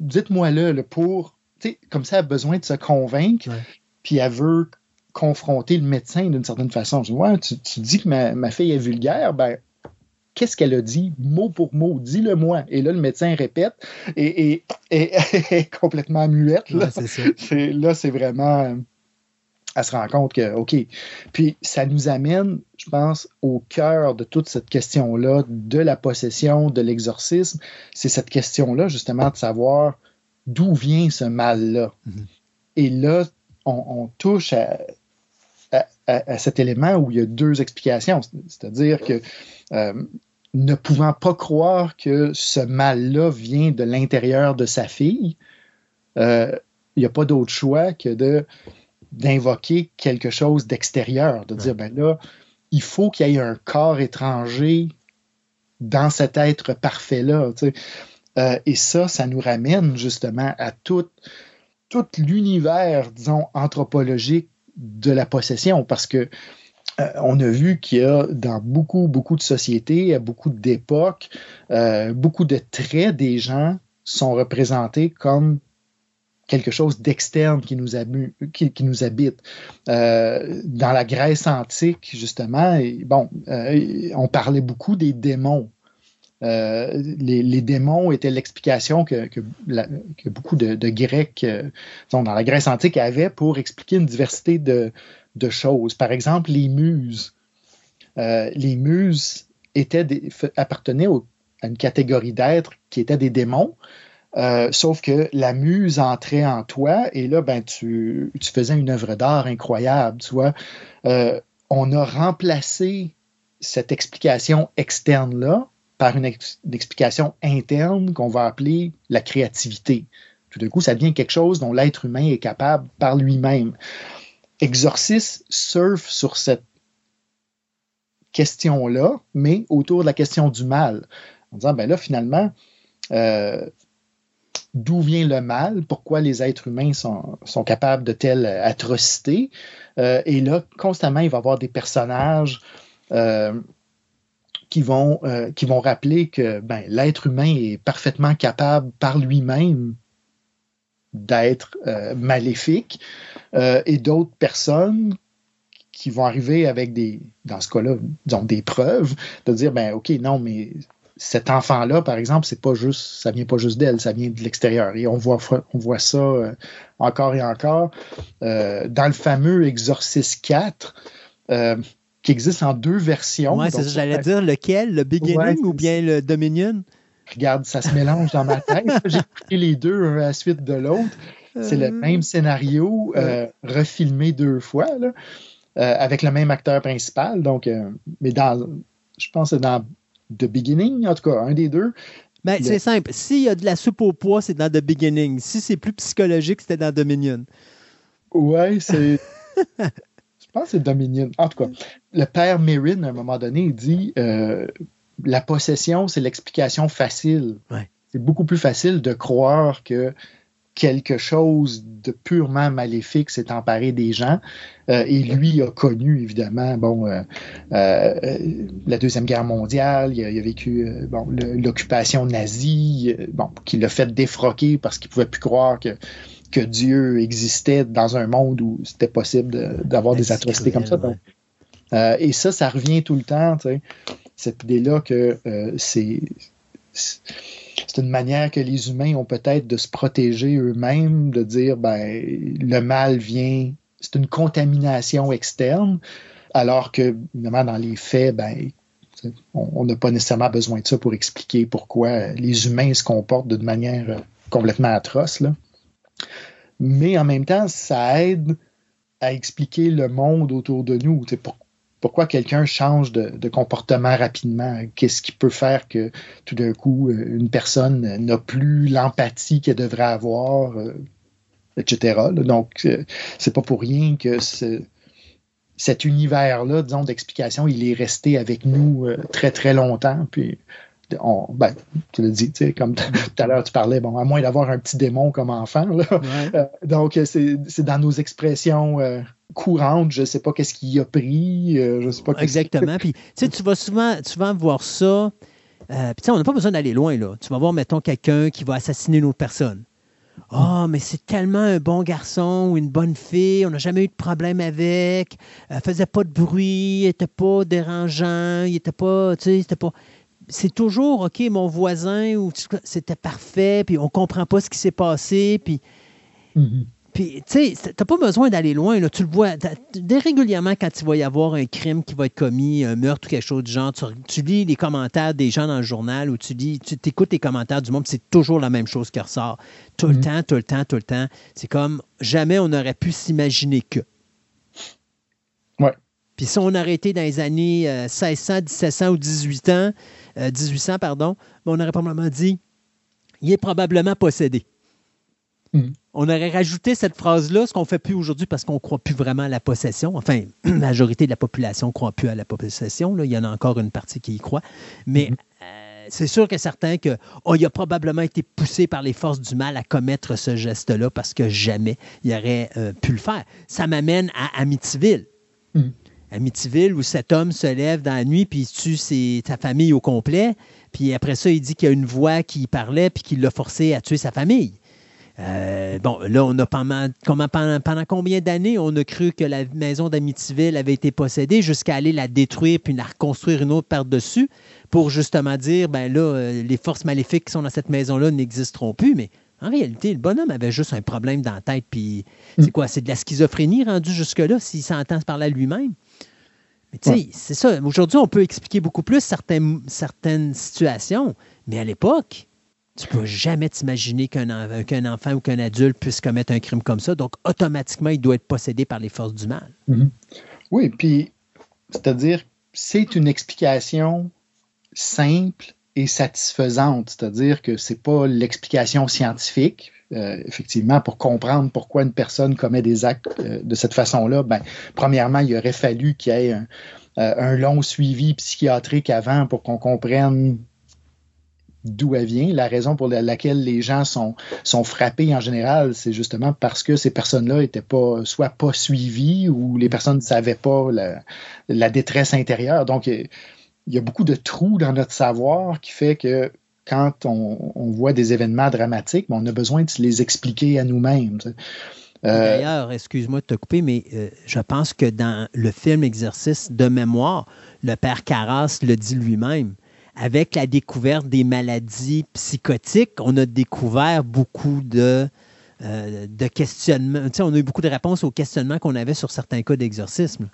Dites-moi là, le pour. tu sais, Comme ça, elle a besoin de se convaincre, puis elle veut confronter le médecin d'une certaine façon. Je dis, ouais, tu, tu dis que ma, ma fille est vulgaire, ben, qu'est-ce qu'elle a dit, mot pour mot, dis-le-moi. Et là, le médecin répète et, et- et- <laughs> est complètement muette. Là, Ouais, c'est là, vraiment. Elle se rend compte que, OK. Puis ça nous amène, je pense, au cœur de toute cette question-là, de la possession, de l'exorcisme. C'est cette question-là, justement, de savoir d'où vient ce mal-là. Mhm. Et là, on, on touche à- à cet élément où il y a deux explications. C'est-à-dire que euh, ne pouvant pas croire que ce mal-là vient de l'intérieur de sa fille, euh, il n'y a pas d'autre choix que d'invoquer quelque chose d'extérieur, de dire, ben là, il faut qu'il y ait un corps étranger dans cet être parfait-là. Euh, et ça, ça nous ramène justement à tout, tout l'univers, disons, anthropologique de la possession, parce que euh, on a vu qu'il y a dans beaucoup, beaucoup de sociétés, à beaucoup d'époques, euh, beaucoup de traits des gens sont représentés comme quelque chose d'externe qui, nous habite. Euh, dans la Grèce antique, justement, bon, on parlait beaucoup des démons. Les, démons étaient l'explication que, beaucoup de, Grecs, dans la Grèce antique, avaient pour expliquer une diversité de, de choses. Par exemple, les muses. Euh, les muses appartenaient à une catégorie d'êtres qui étaient des démons, euh, sauf que la muse entrait en toi et là, ben, tu, faisais une œuvre d'art incroyable. Tu vois, Euh, on a remplacé cette explication externe-là par une, une explication interne qu'on va appeler la créativité. Tout d'un coup, ça devient quelque chose dont l'être humain est capable par lui-même. Exorcisme surfe sur cette question-là, mais autour de la question du mal. En disant, ben là, finalement, euh, d'où vient le mal, pourquoi les êtres humains sont, capables de telles atrocités? Euh, et là, constamment, il va y avoir des personnages euh, qui, vont, rappeler que ben, l'être humain est parfaitement capable par lui-même d'être maléfique euh, et d'autres personnes qui vont arriver avec des, dans ce cas-là, disons, des preuves, de dire, ben, OK, non, mais cet enfant-là, par exemple, c'est pas juste, ça vient pas juste d'elle, ça vient de l'extérieur. Et on voit, on voit ça euh, encore et encore euh, dans le fameux Exorcist 4, euh, qui existe en deux versions. Ouais, c'est ça, j'allais dire lequel, le beginning Ouais, ou bien le Dominion? Regarde, ça se mélange dans ma tête. <laughs> J'ai écouté les deux un à la suite de l'autre. C'est le même scénario, euh, refilmé deux fois, là, euh, avec le même acteur principal. Donc, euh, mais dans, je pense que c'est dans The Beginning, en tout cas, un des deux. Ben, Le- C'est simple. S'il y a de la soupe au pois, c'est dans The Beginning. Si c'est plus psychologique, c'était dans Dominion. Ouais, c'est. <laughs> je pense que c'est Dominion. En tout cas, le père Merrin, à un moment donné, il dit euh, la possession, c'est l'explication facile. Ouais. c'est beaucoup plus facile de croire que quelque chose de purement maléfique s'est emparé des gens. Euh, et lui a connu, évidemment, bon, euh, euh, la Deuxième Guerre mondiale, il a, il a vécu bon, l'occupation nazie, bon, qui l'a fait défroquer parce qu'il pouvait plus croire que, que Dieu existait dans un monde où c'était possible d'avoir des atrocités comme ça. Donc, et ça, ça revient tout le temps, tu sais, cette idée-là que c'est c'est une manière que les humains ont peut-être de se protéger eux-mêmes, de dire ben le mal vient, c'est une contamination externe, alors que évidemment dans les faits, ben on n'a pas nécessairement besoin de ça pour expliquer pourquoi les humains se comportent d'une manière euh, complètement atroce. Mais en même temps, ça aide à expliquer le monde autour de nous. Pour- pourquoi quelqu'un change de, de comportement rapidement? Qu'est-ce qui peut faire que tout d'un coup, euh, une personne n'a plus l'empathie qu'elle devrait avoir, euh, etc. Donc, euh, c'est pas pour rien que ce- cet univers-là, disons, d'explication, il est resté avec nous très, très longtemps. Puis, on, ben, tu l'as dit, tu sais, comme tout à l'heure, tu parlais, bon, à moins d'avoir un petit démon comme enfant, là. Ouais. Euh, donc, c'est c'est dans nos expressions euh, courantes. Je sais pas qu'est-ce qu'il a pris. euh, je sais pas Exactement. Puis, tu tu vas souvent, souvent voir ça. euh, puis, tu on n'a pas besoin d'aller loin, là. Tu vas voir, mettons, quelqu'un qui va assassiner une autre personne. Ah, mais c'est tellement un bon garçon ou une bonne fille, on n'a jamais eu de problème avec, elle faisait pas de bruit, il était pas dérangeant, il était pas, tu sais, c'était pas... C'est toujours, OK, mon voisin, ou c'était parfait, puis on comprend pas ce qui s'est passé, puis Mhm. Puis, tu sais, t'as pas besoin d'aller loin. Là. Tu le vois. Dès régulièrement, quand il va y avoir un crime qui va être commis, un meurtre ou quelque chose du genre, tu, tu lis les commentaires des gens dans le journal ou tu lis, tu écoutes les commentaires du monde, c'est toujours la même chose qui ressort. Tout le Mhm. temps, tout le temps, tout le temps. C'est comme jamais on aurait pu s'imaginer que. Ouais. Puis si on aurait été dans les années euh, 1600, 1700 ou 18 ans, euh, 1800, pardon, ben, on aurait probablement dit il est probablement possédé. Mhm. On aurait rajouté cette phrase-là, ce qu'on ne fait plus aujourd'hui parce qu'on ne croit plus vraiment à la possession. Enfin, <clears throat> la majorité de la population ne croit plus à la possession. là. Il y en a encore une partie qui y croit. Mais Mhm. euh, c'est sûr que certains que oh, il a probablement été poussé par les forces du mal à commettre ce geste-là parce que jamais il aurait euh, pu le faire. Ça m'amène à Amityville. Mhm. Amityville, où cet homme se lève dans la nuit puis il tue ses- sa famille au complet. Puis après ça, il dit qu'il y a une voix qui parlait puis qui l'a forcé à tuer sa famille. Euh, bon, là, on a pendant, comment- pendant, pendant combien d'années on a cru que la maison d'Amityville avait été possédée jusqu'à aller la détruire puis la reconstruire une autre par-dessus pour justement dire, ben là, euh, les forces maléfiques qui sont dans cette maison-là n'existeront plus. Mais en réalité, le bonhomme avait juste un problème dans la tête. Puis c'est quoi? C'est de la schizophrénie rendue jusque-là s'il s'entend parler à lui-même? Mais tu sais, Ouais. c'est ça. Aujourd'hui, on peut expliquer beaucoup plus certaines, certaines situations. Mais à l'époque, tu peux jamais t'imaginer qu'un en- qu'un enfant ou qu'un adulte puisse commettre un crime comme ça. Donc, automatiquement, il doit être possédé par les forces du mal. Mhm. Oui, puis c'est-à-dire, c'est une explication simple et satisfaisante. C'est-à-dire que c'est pas l'explication scientifique. Euh, effectivement, pour comprendre pourquoi une personne commet des actes euh, de cette façon-là, ben, premièrement, il aurait fallu qu'il y ait un, euh, un long suivi psychiatrique avant pour qu'on comprenne d'où elle vient. La raison pour la- laquelle les gens sont, sont frappés en général, c'est justement parce que ces personnes-là étaient pas, soit pas suivies ou les personnes ne savaient pas la, détresse intérieure. Donc, il y a beaucoup de trous dans notre savoir qui fait que quand on, voit des événements dramatiques, on a besoin de les expliquer à nous-mêmes. Euh, D'ailleurs, excuse-moi de te couper, mais euh, je pense que dans le film Exercice de mémoire, le père Carras le dit lui-même. Avec la découverte des maladies psychotiques, on a découvert beaucoup de, euh, de questionnements. Tu sais, on a eu beaucoup de réponses aux questionnements qu'on avait sur certains cas d'exorcisme.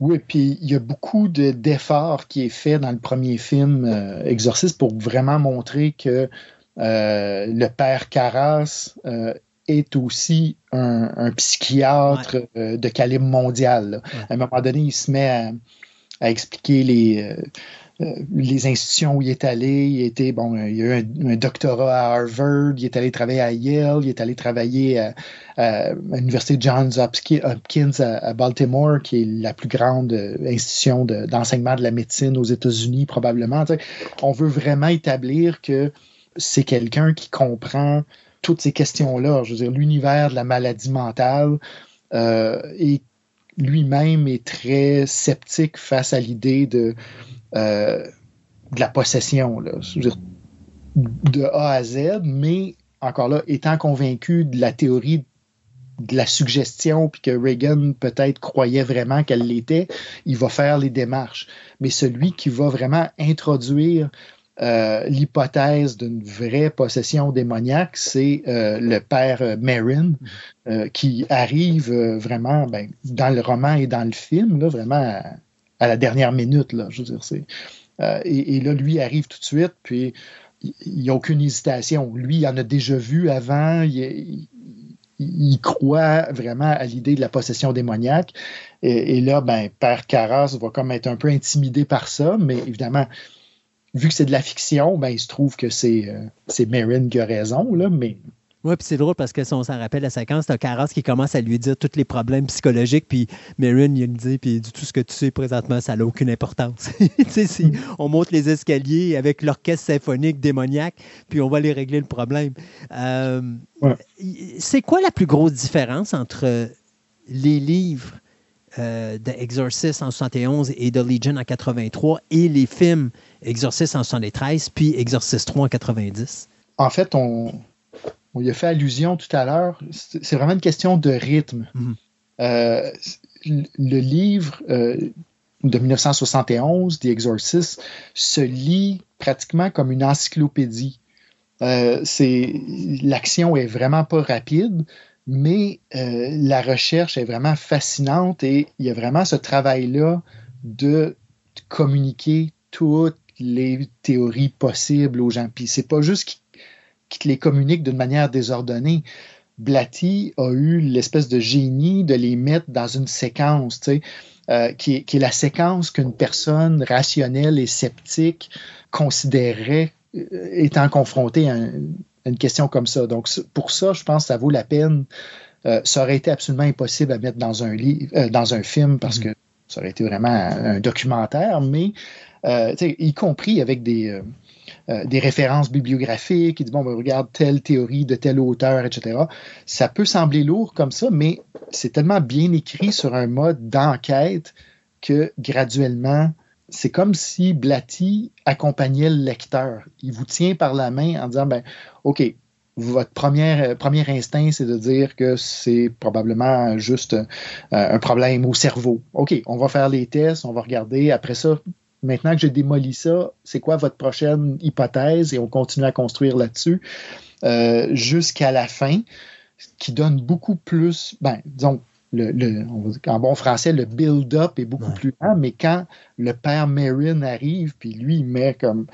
Oui, puis il y a beaucoup de- d'efforts qui est fait dans le premier film euh, Exorciste pour vraiment montrer que euh, le père Carras euh, est aussi un, un psychiatre de calibre mondial. À un moment donné, il se met à, à expliquer les, les institutions où il est allé. Il, était, bon, euh, il a eu un, doctorat à Harvard, il est allé travailler à Yale, il est allé travailler à, l'Université Johns Hopki- Hopkins à, Baltimore, qui est la plus grande euh, institution de- d'enseignement de, la médecine aux États-Unis, probablement. On veut vraiment établir que c'est quelqu'un qui comprend toutes ces questions-là. Je veux dire, l'univers de la maladie mentale euh, et lui-même est très sceptique face à l'idée de, euh, de la possession, de A à Z, mais encore là, étant convaincu de la théorie de la suggestion, puis que Reagan peut-être croyait vraiment qu'elle l'était, il va faire les démarches. Mais celui qui va vraiment introduire euh, l'hypothèse d'une vraie possession démoniaque, c'est euh, le père Marin, qui arrive vraiment ben, dans le roman et dans le film, là, vraiment à, la dernière minute. Là, je veux dire, c'est, et, et, là, lui arrive tout de suite, puis il n'y a aucune hésitation. Lui, il en a déjà vu avant, il, croit vraiment à l'idée de la possession démoniaque. Et, là, ben, Père Carras va comme être un peu intimidé par ça, mais évidemment, vu que c'est de la fiction, ben, il se trouve que c'est euh, Marin qui a raison, là, mais oui, puis c'est drôle parce que si on s'en rappelle la séquence, t'as Caras qui commence à lui dire tous les problèmes psychologiques, puis Marin, il lui dit, puis tout ce que tu sais présentement, ça n'a aucune importance. <laughs> tu sais, on monte les escaliers avec l'orchestre symphonique démoniaque, puis on va aller régler le problème. Euh, c'est quoi la plus grosse différence entre les livres euh, de Exorcist en 71 et de Legion en 83 et les films Exorcist en 73 puis Exorcist 3 en 90? En fait, on, on y a fait allusion tout à l'heure, c'est vraiment une question de rythme. Mhm. Euh, le livre euh, de 1971, The Exorcist, se lit pratiquement comme une encyclopédie. Euh, l'action est vraiment pas rapide, mais la recherche est vraiment fascinante et il y a vraiment ce travail-là de communiquer toutes les théories possibles aux gens. Puis c'est pas juste qui te les communique d'une manière désordonnée. Blatty a eu l'espèce de génie de les mettre dans une séquence, tu sais, euh, qui, est, la séquence qu'une personne rationnelle et sceptique considérerait euh, étant confrontée à, une question comme ça. Donc, pour ça, je pense que ça vaut la peine. Euh, ça aurait été absolument impossible à mettre dans un, livre, dans un film parce mm-hmm. que ça aurait été vraiment un, documentaire, mais y compris avec des, euh, des références bibliographiques, il dit bon, ben, regarde telle théorie de tel auteur, etc. Ça peut sembler lourd comme ça, mais c'est tellement bien écrit sur un mode d'enquête que graduellement, c'est comme si Blatty accompagnait le lecteur. Il vous tient par la main en disant ben, OK, votre premier, premier instinct, c'est de dire que c'est probablement juste euh, un problème au cerveau. OK, on va faire les tests, on va regarder. Après ça, Maintenant que j'ai démoli ça, c'est quoi votre prochaine hypothèse? Et on continue à construire là-dessus euh, jusqu'à la fin, qui donne beaucoup plus, ben, disons, le, en bon français, le build-up est beaucoup plus lent, mais quand le père Marin arrive, puis lui, il met comme.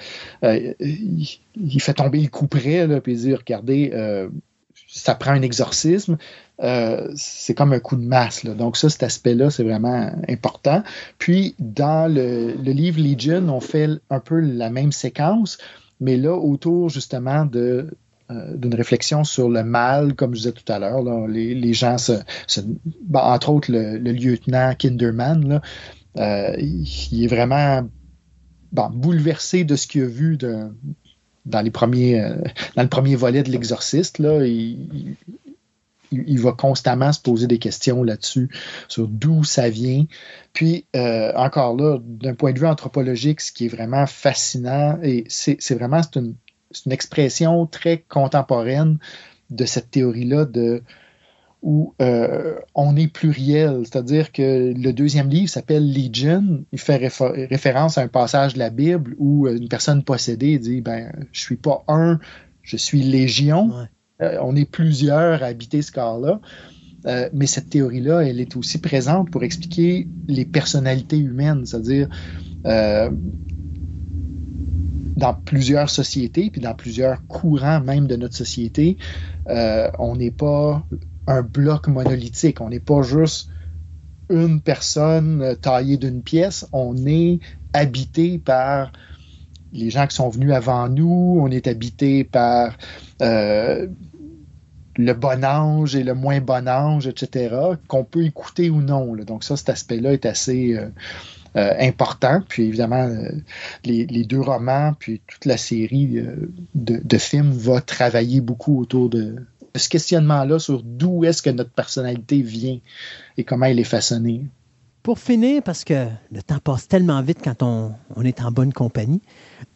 Euh, il, fait tomber le coup près, là, puis il dit Regardez, euh, ça prend un exorcisme. Euh, c'est comme un coup de masse. Donc ça, cet aspect-là, c'est vraiment important. Puis dans le, livre Legion, on fait un peu la même séquence, mais là, autour justement de euh, d'une réflexion sur le mal, comme je disais tout à l'heure. Les, gens se, ben, entre autres le, lieutenant Kinderman, euh, il, est vraiment bouleversé de ce qu'il a vu dans les premiers dans le premier volet de l'exorciste. Là, il, il, va constamment se poser des questions là-dessus, sur d'où ça vient. Puis, euh, encore là, d'un point de vue anthropologique, ce qui est vraiment fascinant, et c'est vraiment une, une, expression très contemporaine de cette théorie-là de où euh, on est pluriel, c'est-à-dire que le deuxième livre s'appelle Legion, il fait référence à un passage de la Bible où une personne possédée dit ben je suis pas un, je suis légion. Euh, on est plusieurs à habiter ce corps-là. Euh, mais cette théorie-là, elle est aussi présente pour expliquer les personnalités humaines, c'est-à-dire euh, dans plusieurs sociétés, puis dans plusieurs courants même de notre société, on n'est pas un bloc monolithique, on n'est pas juste une personne taillée d'une pièce, on est habité par les gens qui sont venus avant nous, on est habité par euh, le bon ange et le moins bon ange, etc., qu'on peut écouter ou non. Donc ça, cet aspect-là est assez, euh, euh, important. Puis évidemment, euh, les, deux romans, puis toute la série euh, de, films va travailler beaucoup autour de ce questionnement-là sur d'où est-ce que notre personnalité vient et comment elle est façonnée. Pour finir, parce que le temps passe tellement vite quand on, on est en bonne compagnie,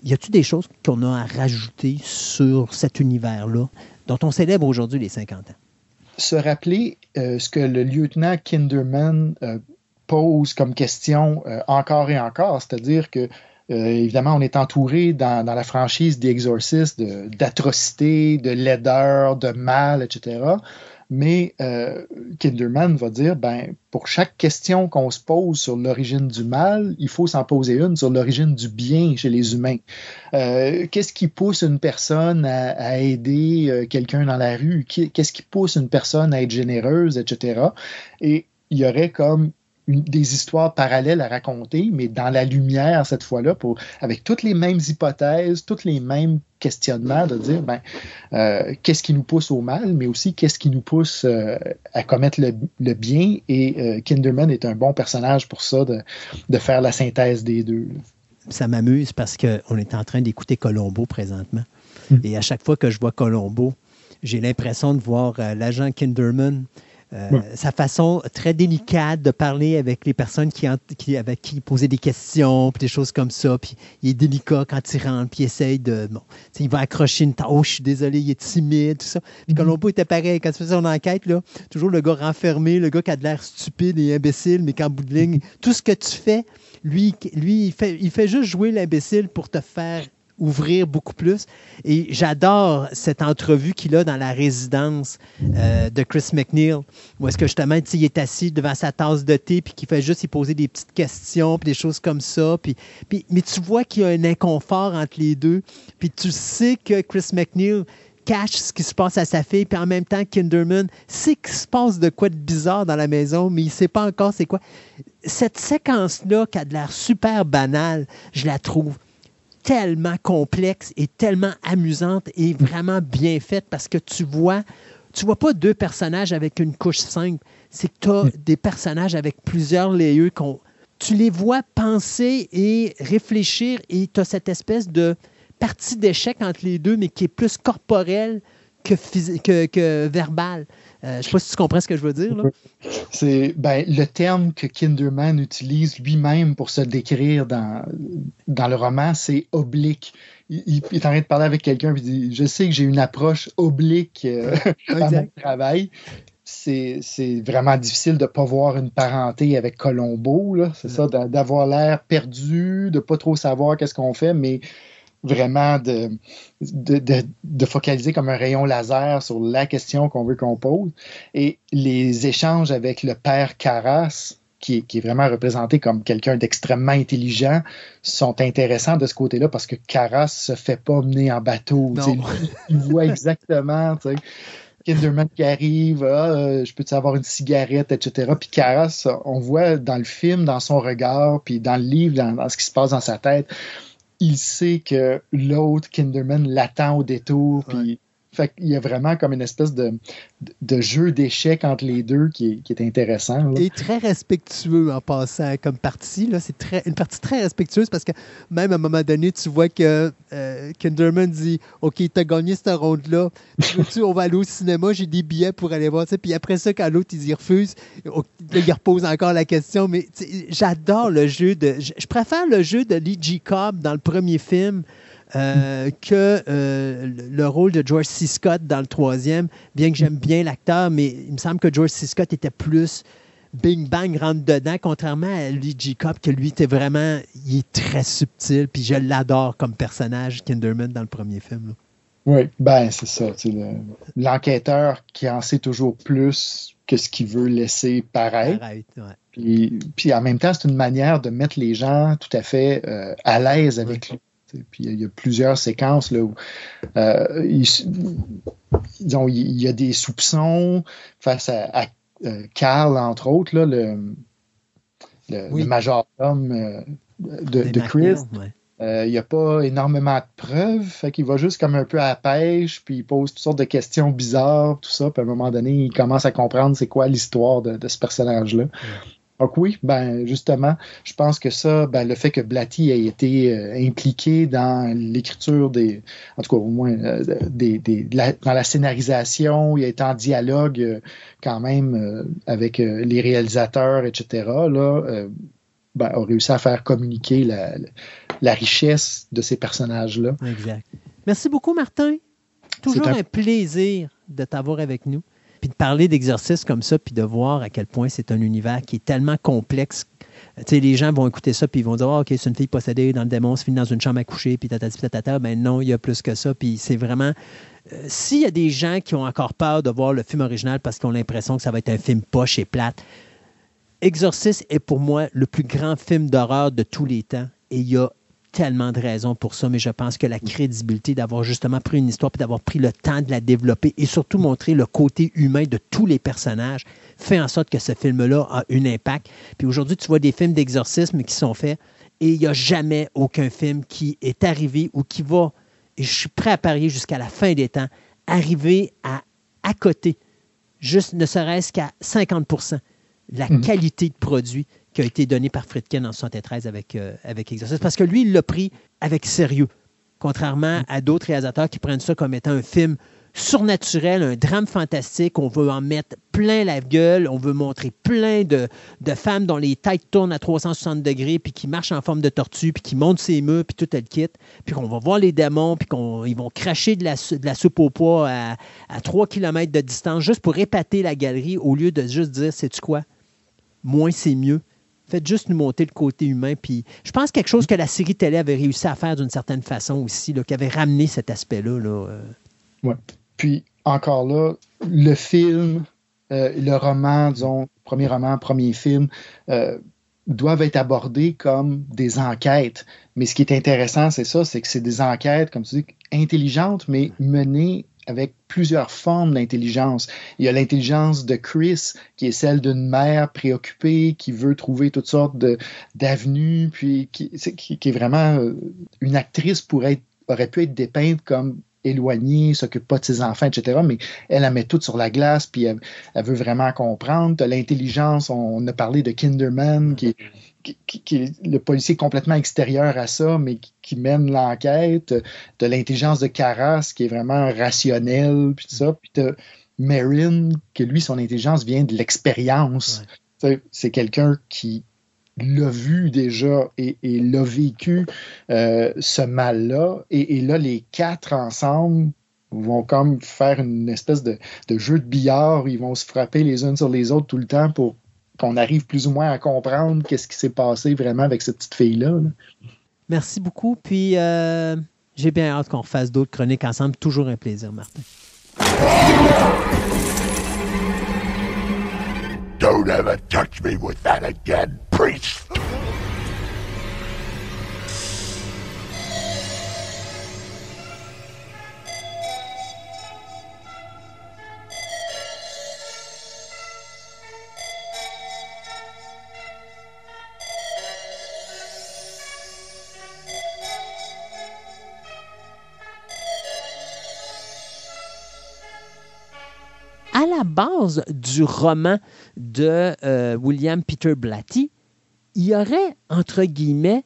y a-t-il des choses qu'on a à rajouter sur cet univers-là dont on célèbre aujourd'hui les 50 ans? Se rappeler euh, ce que le lieutenant Kinderman euh, pose comme question euh, encore et encore, c'est-à-dire que évidemment, on est entouré dans, la franchise des Exorcistes d'atrocités, de, de laideur, de mal, etc. Mais euh, Kinderman va dire, ben, pour chaque question qu'on se pose sur l'origine du mal, il faut s'en poser une sur l'origine du bien chez les humains. Euh, qu'est-ce qui pousse une personne à, à aider euh, quelqu'un dans la rue? Qu'est-ce qui pousse une personne à être généreuse, etc. Et il y aurait comme des histoires parallèles à raconter, mais dans la lumière cette fois-là, pour avec toutes les mêmes hypothèses, tous les mêmes questionnements, de dire ben euh, qu'est-ce qui nous pousse au mal, mais aussi qu'est-ce qui nous pousse euh, à commettre le, le bien. Et euh, Kinderman est un bon personnage pour ça, de, de faire la synthèse des deux. Ça m'amuse parce qu'on est en train d'écouter Colombo présentement. Mm. Et à chaque fois que je vois Colombo, j'ai l'impression de voir l'agent Kinderman ouais. Sa façon très délicate de parler avec les personnes qui, qui avec qui il posait des questions, puis des choses comme ça. Puis il est délicat quand il rentre, puis il essaye de. Bon, il va accrocher une tâche, oh, je suis désolé, il est timide, tout ça. Puis Colombo était pareil. Quand tu faisais son enquête, là, toujours le gars renfermé, le gars qui a de l'air stupide et imbécile, mais qu'en bout de ligne, tout ce que tu fais, lui, lui il, fait, il fait juste jouer l'imbécile pour te faire ouvrir beaucoup plus. Et j'adore cette entrevue qu'il a dans la résidence euh, de Chris McNeil, où est-ce que justement, il est assis devant sa tasse de thé, puis qu'il fait juste y poser des petites questions, puis des choses comme ça. Puis, puis, mais tu vois qu'il y a un inconfort entre les deux, puis tu sais que Chris McNeil cache ce qui se passe à sa fille, puis en même temps, Kinderman sait qu'il se passe de quoi de bizarre dans la maison, mais il ne sait pas encore c'est quoi. Cette séquence-là, qui a de l'air super banale, je la trouve tellement complexe et tellement amusante et vraiment bien faite parce que tu vois, tu vois pas deux personnages avec une couche simple. C'est que tu as des personnages avec plusieurs layers. Tu les vois penser et réfléchir et tu as cette espèce de partie d'échec entre les deux, mais qui est plus corporelle que, que, que verbale. Euh, je ne sais pas si tu comprends ce que je veux dire. <laughs> C'est ben, le terme que Kinderman utilise lui-même pour se décrire dans, dans le roman, c'est oblique. Il, il, est en train de parler avec quelqu'un et dit Je sais que j'ai une approche oblique euh, <laughs> dans mon travail. C'est vraiment difficile de ne pas voir une parenté avec Colombo. C'est mm. ça, d'avoir l'air perdu, de ne pas trop savoir qu'est-ce qu'on fait, mais vraiment de, de, de, de, focaliser comme un rayon laser sur la question qu'on veut qu'on pose. Et les échanges avec le père Carras, qui est, qui est vraiment représenté comme quelqu'un d'extrêmement intelligent, sont intéressants de ce côté-là parce que Carras se fait pas mener en bateau. Il voit exactement. Kinderman qui arrive, ah, euh, je peux-tu avoir une cigarette, etc. Puis Carras, on voit dans le film, dans son regard, puis dans le livre, dans, dans ce qui se passe dans sa tête, il sait que l'autre, Kinderman, l'attend au détour. Puis. Fait il y a vraiment comme une espèce de, jeu d'échecs entre les deux qui est, intéressant. Là. Et très respectueux en passant comme partie. C'est une partie très respectueuse parce que même à un moment donné, tu vois que euh, Kinderman dit OK, t'as gagné cette ronde-là. On va aller au cinéma, j'ai des billets pour aller voir. Puis après ça, quand l'autre il y refuse, il repose encore la question. Mais j'adore le jeu de. Je préfère le jeu de Lee G. Cobb dans le premier film. Euh, que euh, le rôle de George C. Scott dans le troisième, bien que j'aime bien l'acteur, mais il me semble que George C. Scott était plus bing bang rentre dedans, contrairement à Lee G. Cobb, que lui était vraiment, il est très subtil, puis je l'adore comme personnage, Kinderman, dans le premier film. Là. Oui, ben c'est ça. L'enquêteur le, qui en sait toujours plus que ce qu'il veut laisser paraître. Ouais. Puis, en même temps, c'est une manière de mettre les gens tout à fait euh, à l'aise avec lui. Puis il y, a plusieurs séquences là, où euh, il, disons, il, y a des soupçons face à, à euh, Carl, entre autres, là, le, le, oui. le majordome euh, de, de, Chris. Ouais. Euh, il n'y a pas énormément de preuves, fait qu'il va juste comme un peu à la pêche, puis il pose toutes sortes de questions bizarres, tout ça, puis à un moment donné, il commence à comprendre c'est quoi l'histoire de, de, ce personnage-là. Donc oui, ben justement, je pense que ça, ben, le fait que Blatty ait été euh, impliqué dans l'écriture des, en tout cas au moins euh, des, des la, dans la scénarisation, il a été en dialogue euh, quand même avec les réalisateurs, etc. Là, ben, a réussi à faire communiquer la, la richesse de ces personnages-là. Exact. Merci beaucoup, Martin. Toujours un... un plaisir de t'avoir avec nous puis de parler d'exercice comme ça, puis de voir à quel point c'est un univers qui est tellement complexe. Tu sais, les gens vont écouter ça, puis ils vont dire ah, OK, c'est une fille possédée dans le démon, c'est fini dans une chambre à coucher, puis tatati, tatata. Ben non, il y a plus que ça. Puis c'est vraiment. Euh, S'il y a des gens qui ont encore peur de voir le film original parce qu'ils ont l'impression que ça va être un film poche et plate, Exorcist est pour moi le plus grand film d'horreur de tous les temps. Et il y a tellement de raisons pour ça, mais je pense que la crédibilité d'avoir justement pris une histoire puis d'avoir pris le temps de la développer et surtout montrer le côté humain de tous les personnages fait en sorte que ce film-là a un impact. Puis aujourd'hui, tu vois des films d'exorcisme qui sont faits et il n'y a jamais aucun film qui est arrivé ou qui va, et je suis prêt à parier jusqu'à la fin des temps, arriver à à côté, juste ne serait-ce qu'à 50% la mm -hmm. qualité de produit qui a été donné par Friedkin en 73 avec, euh, avec Exorcist. Parce que lui, il l'a pris avec sérieux, contrairement à d'autres réalisateurs qui prennent ça comme étant un film surnaturel, un drame fantastique. On veut en mettre plein la gueule. On veut montrer plein de, de femmes dont les têtes tournent à 360 degrés, puis qui marchent en forme de tortue, puis qui montent ses murs, puis tout le kit. Puis qu'on va voir les démons, puis qu'ils vont cracher de la, de la soupe au poids à, à 3 km de distance, juste pour épater la galerie, au lieu de juste dire, sais-tu quoi? Moins c'est mieux. Faites juste nous monter le côté humain. Puis je pense quelque chose que la série télé avait réussi à faire d'une certaine façon aussi, qui avait ramené cet aspect-là. Là, euh. Puis encore là, le film, euh, le roman, disons, premier roman, premier film, euh, doivent être abordés comme des enquêtes. Mais ce qui est intéressant, c'est ça, c'est que c'est des enquêtes, comme tu dis, intelligentes, mais menées avec plusieurs formes d'intelligence. Il y a l'intelligence de Chris, qui est celle d'une mère préoccupée, qui veut trouver toutes sortes d'avenues, puis qui, est vraiment euh, une actrice pourrait être, aurait pu être dépeinte comme éloignée, s'occupe pas de ses enfants, etc. Mais elle, elle met tout sur la glace, puis elle, veut vraiment comprendre. L'intelligence, on, a parlé de Kinderman, qui est qui, qui, est le policier complètement extérieur à ça, mais qui, qui mène l'enquête, de l'intelligence de Caras, qui est vraiment rationnelle, puis tout ça, puis de Marin, que lui, son intelligence vient de l'expérience. Ouais. C'est quelqu'un qui l'a vu déjà et, et l'a vécu euh, ce mal-là. Et, et, là, les quatre ensemble vont comme faire une espèce de, de jeu de billard. Ils vont se frapper les uns sur les autres tout le temps pour qu'on arrive plus ou moins à comprendre qu'est-ce qui s'est passé vraiment avec cette petite fille-là. Là. Merci beaucoup. Puis, euh, j'ai bien hâte qu'on fasse d'autres chroniques ensemble. Toujours un plaisir, Martin. Don't ever touch me with that again, priest! Base du roman de euh, William Peter Blatty, il y aurait, entre guillemets,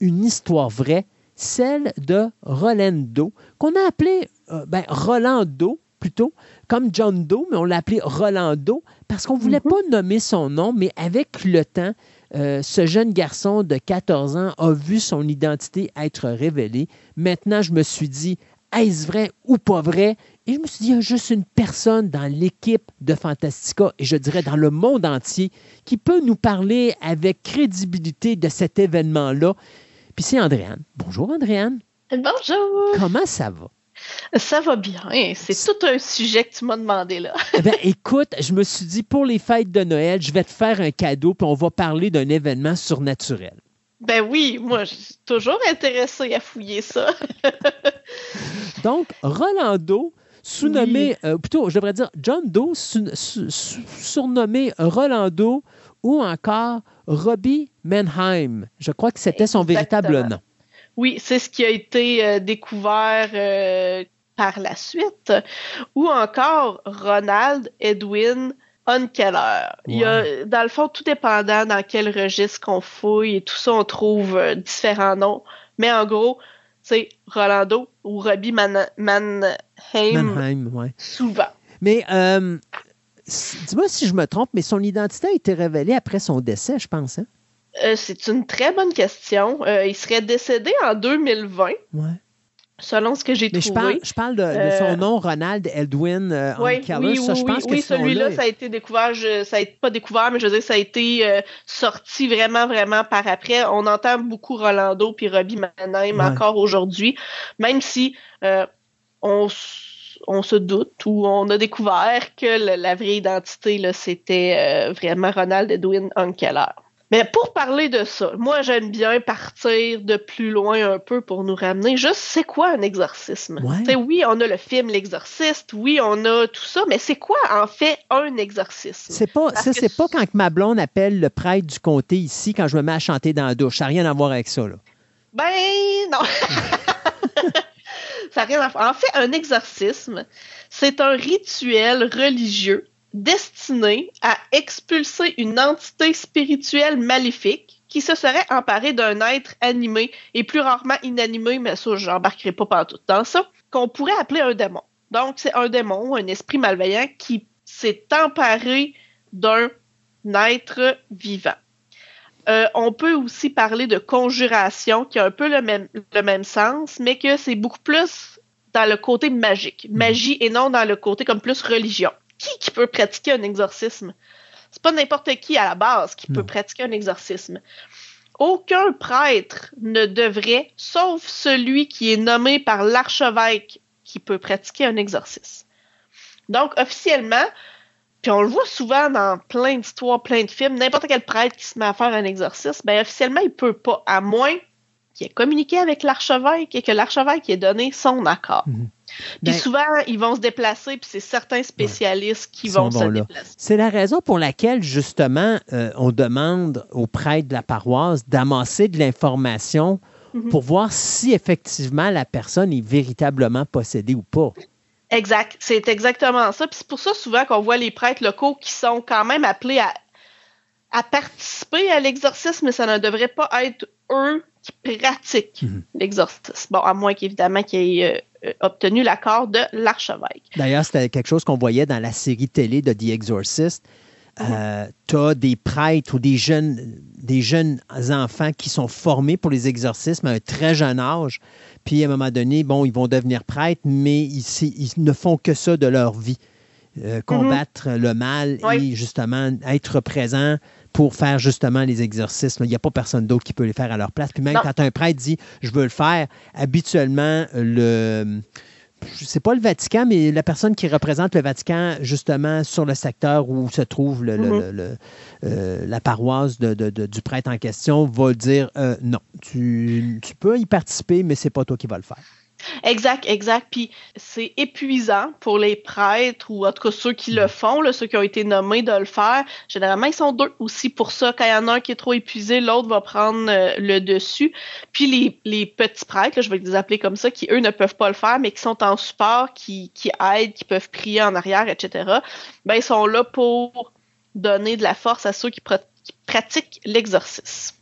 une histoire vraie, celle de Rolando, qu'on a appelé euh, ben, Rolando plutôt, comme John Doe, mais on l'a appelé Rolando parce qu'on ne voulait mm -hmm. pas nommer son nom, mais avec le temps, euh, ce jeune garçon de 14 ans a vu son identité être révélée. Maintenant, je me suis dit, est-ce vrai ou pas vrai? Et je me suis dit, il y a juste une personne dans l'équipe de Fantastica, et je dirais dans le monde entier, qui peut nous parler avec crédibilité de cet événement-là. Puis c'est Andréane. Bonjour, Andréane. Bonjour. Comment ça va? Ça va bien. C'est tout un sujet que tu m'as demandé là. ben, écoute, je me suis dit, pour les fêtes de Noël, je vais te faire un cadeau, puis on va parler d'un événement surnaturel. Ben oui, moi, je suis toujours intéressée à fouiller ça. <laughs> Donc, Rolando, sous-nommé, oui. euh, plutôt, je devrais dire John Doe, su, su, surnommé Rolando ou encore Robbie Menheim. Je crois que c'était son véritable nom. Oui, c'est ce qui a été euh, découvert euh, par la suite. Ou encore Ronald Edwin Unkeller. Il y a, dans le fond, tout dépendant dans quel registre qu'on fouille et tout ça, on trouve euh, différents noms. Mais en gros, c'est Rolando ou Robbie Man- Mannheim, Mannheim, ouais. souvent. Mais euh, dis-moi si je me trompe, mais son identité a été révélée après son décès, je pense. Hein? Euh, c'est une très bonne question. Euh, il serait décédé en 2020, Ouais. Selon ce que j'ai je trouvé. parle, je parle de, de Euh, son nom, Ronald Edwin euh, Oui, oui, ça, je pense oui, celui-là, ça a été découvert, je- ça a été pas découvert, mais je veux dire, ça a été euh, sorti vraiment, vraiment par après. On entend beaucoup Rolando puis Robbie Mannheim Ouais. encore aujourd'hui, même si euh, on, se doute ou on a découvert que le- la vraie identité, là, c'était vraiment Ronald Edwin Unkeller. Mais pour parler de ça, moi j'aime bien partir de plus loin un peu pour nous ramener juste c'est quoi un exorcisme? Ouais. Oui, on a le film L'exorciste, oui, on a tout ça, mais c'est quoi en fait un exorcisme? C'est pas, Parce ça, que c'est pas quand ma blonde appelle le prêtre du comté ici quand je me mets à chanter dans la douche. Ça n'a rien à voir avec ça. Là. Ben non. <laughs> Ça n'a rien à faire. En fait, un exorcisme, c'est un rituel religieux destiné à expulser une entité spirituelle maléfique qui se serait emparée d'un être animé et plus rarement inanimé, mais ça, j'embarquerai pas partout dans ça, qu'on pourrait appeler un démon. Donc, c'est un démon, un esprit malveillant qui s'est emparé d'un être vivant. Euh, on peut aussi parler de conjuration, qui a un peu le même sens, mais que c'est beaucoup plus dans le côté magique, magie, et non dans le côté comme plus religion. Qui qui peut pratiquer un exorcisme? C'est pas n'importe qui à la base qui peut pratiquer un exorcisme. Aucun prêtre ne devrait, sauf celui qui est nommé par l'archevêque qui peut pratiquer un exorcisme. Donc, officiellement, puis on le voit souvent dans plein d'histoires, plein de films, n'importe quel prêtre qui se met à faire un exorcisme, ben officiellement, il peut pas, à moins qu'il ait communiqué avec l'archevêque et que l'archevêque ait donné son accord. Mhm. Puis Ben- souvent, ils vont se déplacer, puis c'est certains spécialistes qui vont se déplacer. C'est la raison pour laquelle, justement, euh, on demande aux prêtres de la paroisse d'amasser de l'information Mhm. pour voir si effectivement la personne est véritablement possédée ou pas. Exact. C'est exactement ça. Puis c'est pour ça souvent qu'on voit les prêtres locaux qui sont quand même appelés à, à participer à l'exorcisme, mais ça ne devrait pas être eux qui pratiquent Mhm. l'exorcisme. Bon, à moins qu'évidemment qu'ils aient euh, euh, obtenu l'accord de l'archevêque. D'ailleurs, c'était quelque chose qu'on voyait dans la série télé de The Exorcist. Euh, tu as des prêtres ou des jeunes, des jeunes enfants qui sont formés pour les exorcismes à un très jeune âge. Puis à un moment donné, bon, ils vont devenir prêtres, mais ils, ne font que ça de leur vie. Euh, combattre le mal Oui. et justement être présent pour faire justement les exorcismes. Il n'y a pas personne d'autre qui peut les faire à leur place. Puis même Non. quand un prêtre dit je veux le faire, habituellement, le je sais pas le Vatican, mais la personne qui représente le Vatican, justement, sur le secteur où se trouve le- le- Mhm. le- le- euh, la paroisse de- de- de- du prêtre en question, va dire euh, non, tu, tu peux y participer, mais c'est pas toi qui vas le faire. Exact, exact. Puis c'est épuisant pour les prêtres ou en tout cas ceux qui le font, ceux qui ont été nommés de le faire. Généralement, ils sont deux aussi pour ça. Quand il y en a un qui est trop épuisé, l'autre va prendre euh, le dessus. Puis les, petits prêtres, je vais les appeler comme ça, qui eux ne peuvent pas le faire, mais qui sont en support, qui, aident, qui peuvent prier en arrière, etc. Ben, ils sont là pour donner de la force à ceux qui, qui pratiquent l'exorcisme.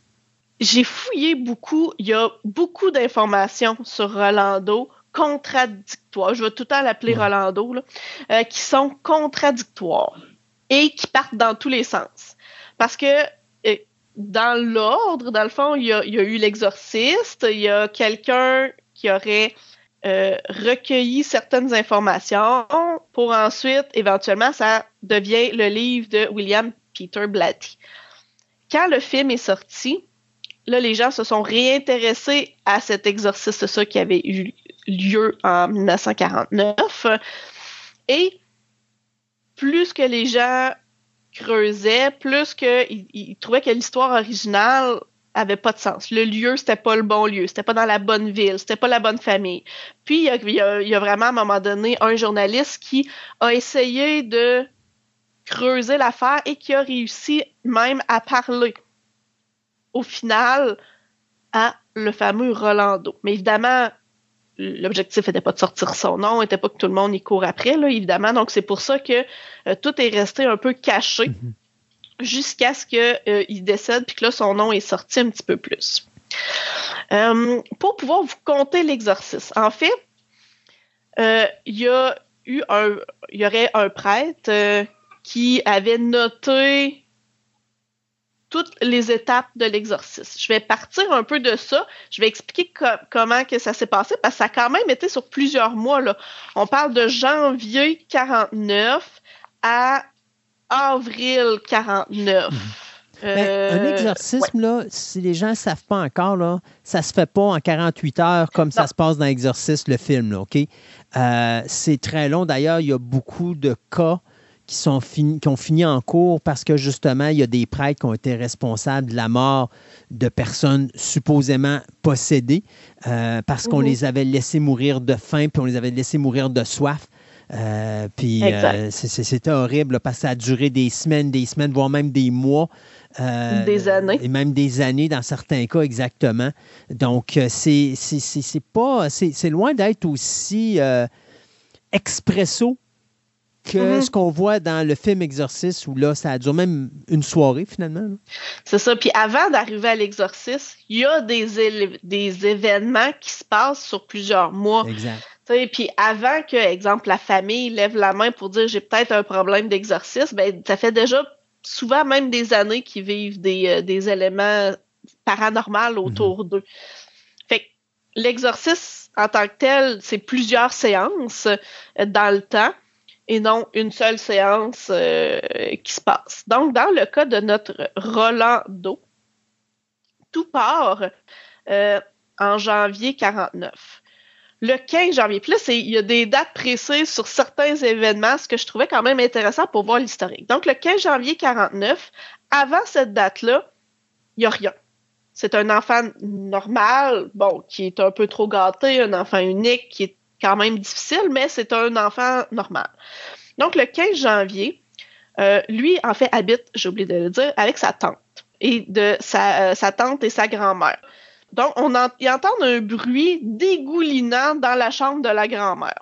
J'ai fouillé beaucoup. Il y a beaucoup d'informations sur Rolando contradictoires. Je vais tout le temps l'appeler. Rolando, là, euh, qui sont contradictoires et qui partent dans tous les sens. Parce que euh, dans l'ordre, dans le fond, il y a, il y a eu l'exorciste, il y a quelqu'un qui aurait euh, recueilli certaines informations pour ensuite, éventuellement, ça devient le livre de William Peter Blatty. Quand le film est sorti, là, les gens se sont réintéressés à cet exorciste-là qui avait eu lieu en 1949. Et plus que les gens creusaient, plus qu'ils ils trouvaient que l'histoire originale avait pas de sens. Le lieu, c'était pas le bon lieu, c'était pas dans la bonne ville, c'était pas la bonne famille. Puis, il y a vraiment, à un moment donné, un journaliste qui a essayé de creuser l'affaire et qui a réussi même à parler au final à le fameux Rolando. Mais évidemment, l'objectif n'était pas de sortir son nom, n'était pas que tout le monde y court après, là, évidemment. Donc, c'est pour ça que euh, tout est resté un peu caché Mhm. jusqu'à ce qu'il décède, puis que là, son nom est sorti un petit peu plus. Euh, pour pouvoir vous compter l'exorcisme, en fait, euh, il y a eu un, il y aurait un prêtre euh, qui avait noté toutes les étapes de l'exorcisme. Je vais partir un peu de ça. Je vais expliquer co- comment que ça s'est passé parce que ça a quand même été sur plusieurs mois. Là. On parle de janvier 49 à avril 49. Ben, Euh, un exorcisme, là, si les gens ne savent pas encore, là, ça se fait pas en 48 heures comme ça se passe dans Exorciste, le film. là, OK? Euh, c'est très long. D'ailleurs, il y a beaucoup de cas qui, sont fini, qui ont fini en cours parce que justement, il y a des prêtres qui ont été responsables de la mort de personnes supposément possédées euh, parce qu'on Mhm. les avait laissés mourir de faim puis on les avait laissés mourir de soif. Euh, puis euh, c'était horrible là, parce que ça a duré des semaines, des semaines, voire même des mois. Euh, Des années. Et même des années dans certains cas, exactement. Donc, c'est pas. C'est c'est loin d'être aussi expresso que Mhm. ce qu'on voit dans le film Exorcist, où là, ça dure même une soirée finalement. C'est ça. Puis avant d'arriver à l'exorcisme, il y a des, des événements qui se passent sur plusieurs mois. Exact. Puis avant que, exemple, la famille lève la main pour dire j'ai peut-être un problème d'exorcisme, ben, ça fait déjà souvent même des années qu'ils vivent des, euh, des éléments paranormaux autour d'eux. Fait que l'exorcisme en tant que tel, c'est plusieurs séances euh, dans le temps et non une seule séance euh, qui se passe. Donc, dans le cas de notre Rolando, tout part euh, en janvier 49. Le 15 janvier. Puis là, il y a des dates précises sur certains événements, ce que je trouvais quand même intéressant pour voir l'historique. Donc, le 15 janvier 49, avant cette date-là, il n'y a rien. C'est un enfant normal, bon, qui est un peu trop gâté, un enfant unique, qui est quand même difficile, mais c'est un enfant normal. Donc, le 15 janvier, euh, lui, en fait, habite, j'ai oublié de le dire, avec sa tante et de sa, euh, sa tante et sa grand-mère. Donc, on en, ils entendent un bruit dégoulinant dans la chambre de la grand-mère.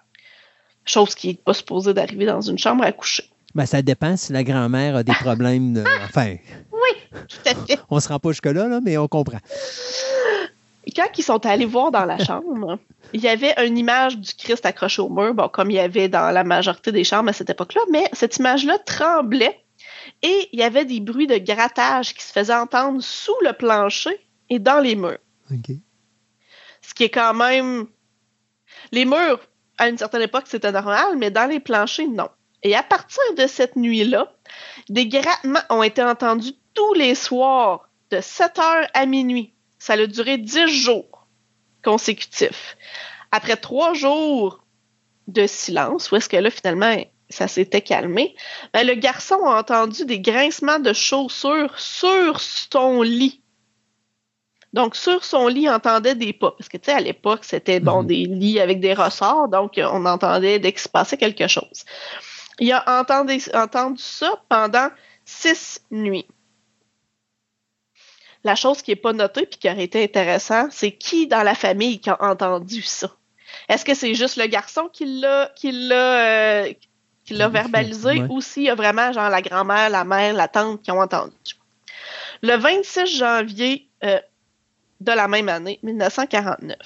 Chose qui n'est pas supposée d'arriver dans une chambre à coucher. Ben, ça dépend si la grand-mère a des <laughs> problèmes. de- enfin, Tout à fait. on ne se rend pas jusque-là, là, mais on comprend. Quand ils sont allés voir dans la <laughs> chambre, il y avait une image du Christ accroché au mur, bon, comme il y avait dans la majorité des chambres à cette époque-là, mais cette image-là tremblait et il y avait des bruits de grattage qui se faisaient entendre sous le plancher et dans les murs. OK. Ce qui est quand même. Les murs, à une certaine époque, c'était normal, mais dans les planchers, non. Et à partir de cette nuit-là, des grattements ont été entendus tous les soirs, de 7 heures à minuit. Ça a duré 10 jours consécutifs. Après trois jours de silence, où est-ce que là, finalement, ça s'était calmé, ben, le garçon a entendu des grincements de chaussures sur son lit. Donc, sur son lit, il entendait des pas. Parce que, tu sais, à l'époque, c'était, bon, Mhm. des lits avec des ressorts, donc on entendait dès qu'il se passait quelque chose. Il a entendu, entendu ça pendant six nuits. La chose qui n'est pas notée puis qui aurait été intéressant, c'est qui dans la famille qui a entendu ça? Est-ce que c'est juste le garçon qui l'a qui l'a euh, qui l'a verbalisé Ouais. ou s'il y a vraiment genre la grand-mère, la mère, la tante qui ont entendu? Le 26 janvier euh, de la même année, 1949,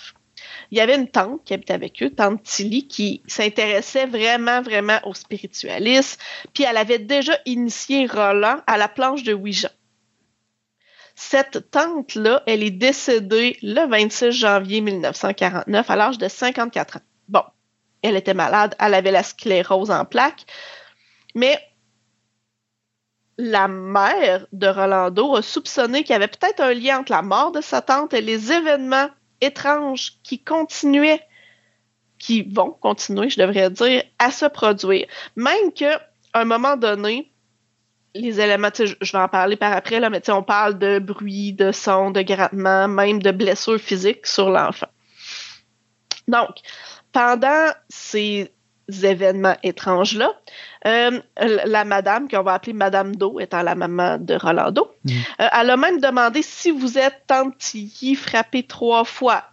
il y avait une tante qui habitait avec eux, tante Tilly, qui s'intéressait vraiment, vraiment au spiritualisme. Puis elle avait déjà initié Roland à la planche de Ouija. Cette tante-là, elle est décédée le 26 janvier 1949 à l'âge de 54 ans. Bon, elle était malade, elle avait la sclérose en plaques, mais la mère de Rolando a soupçonné qu'il y avait peut-être un lien entre la mort de sa tante et les événements étranges qui continuaient, qui vont continuer, je devrais dire, à se produire. Même qu'à un moment donné, les éléments, je- vais en parler par après, là, mais on parle de bruit, de son, de grattement, même de blessures physiques sur l'enfant. Donc, pendant ces événements étranges-là, euh, la madame, qu'on va appeler Madame Do, étant la maman de Rolando, Mhm. euh, elle a même demandé si vous êtes tante Tilly frappée trois fois.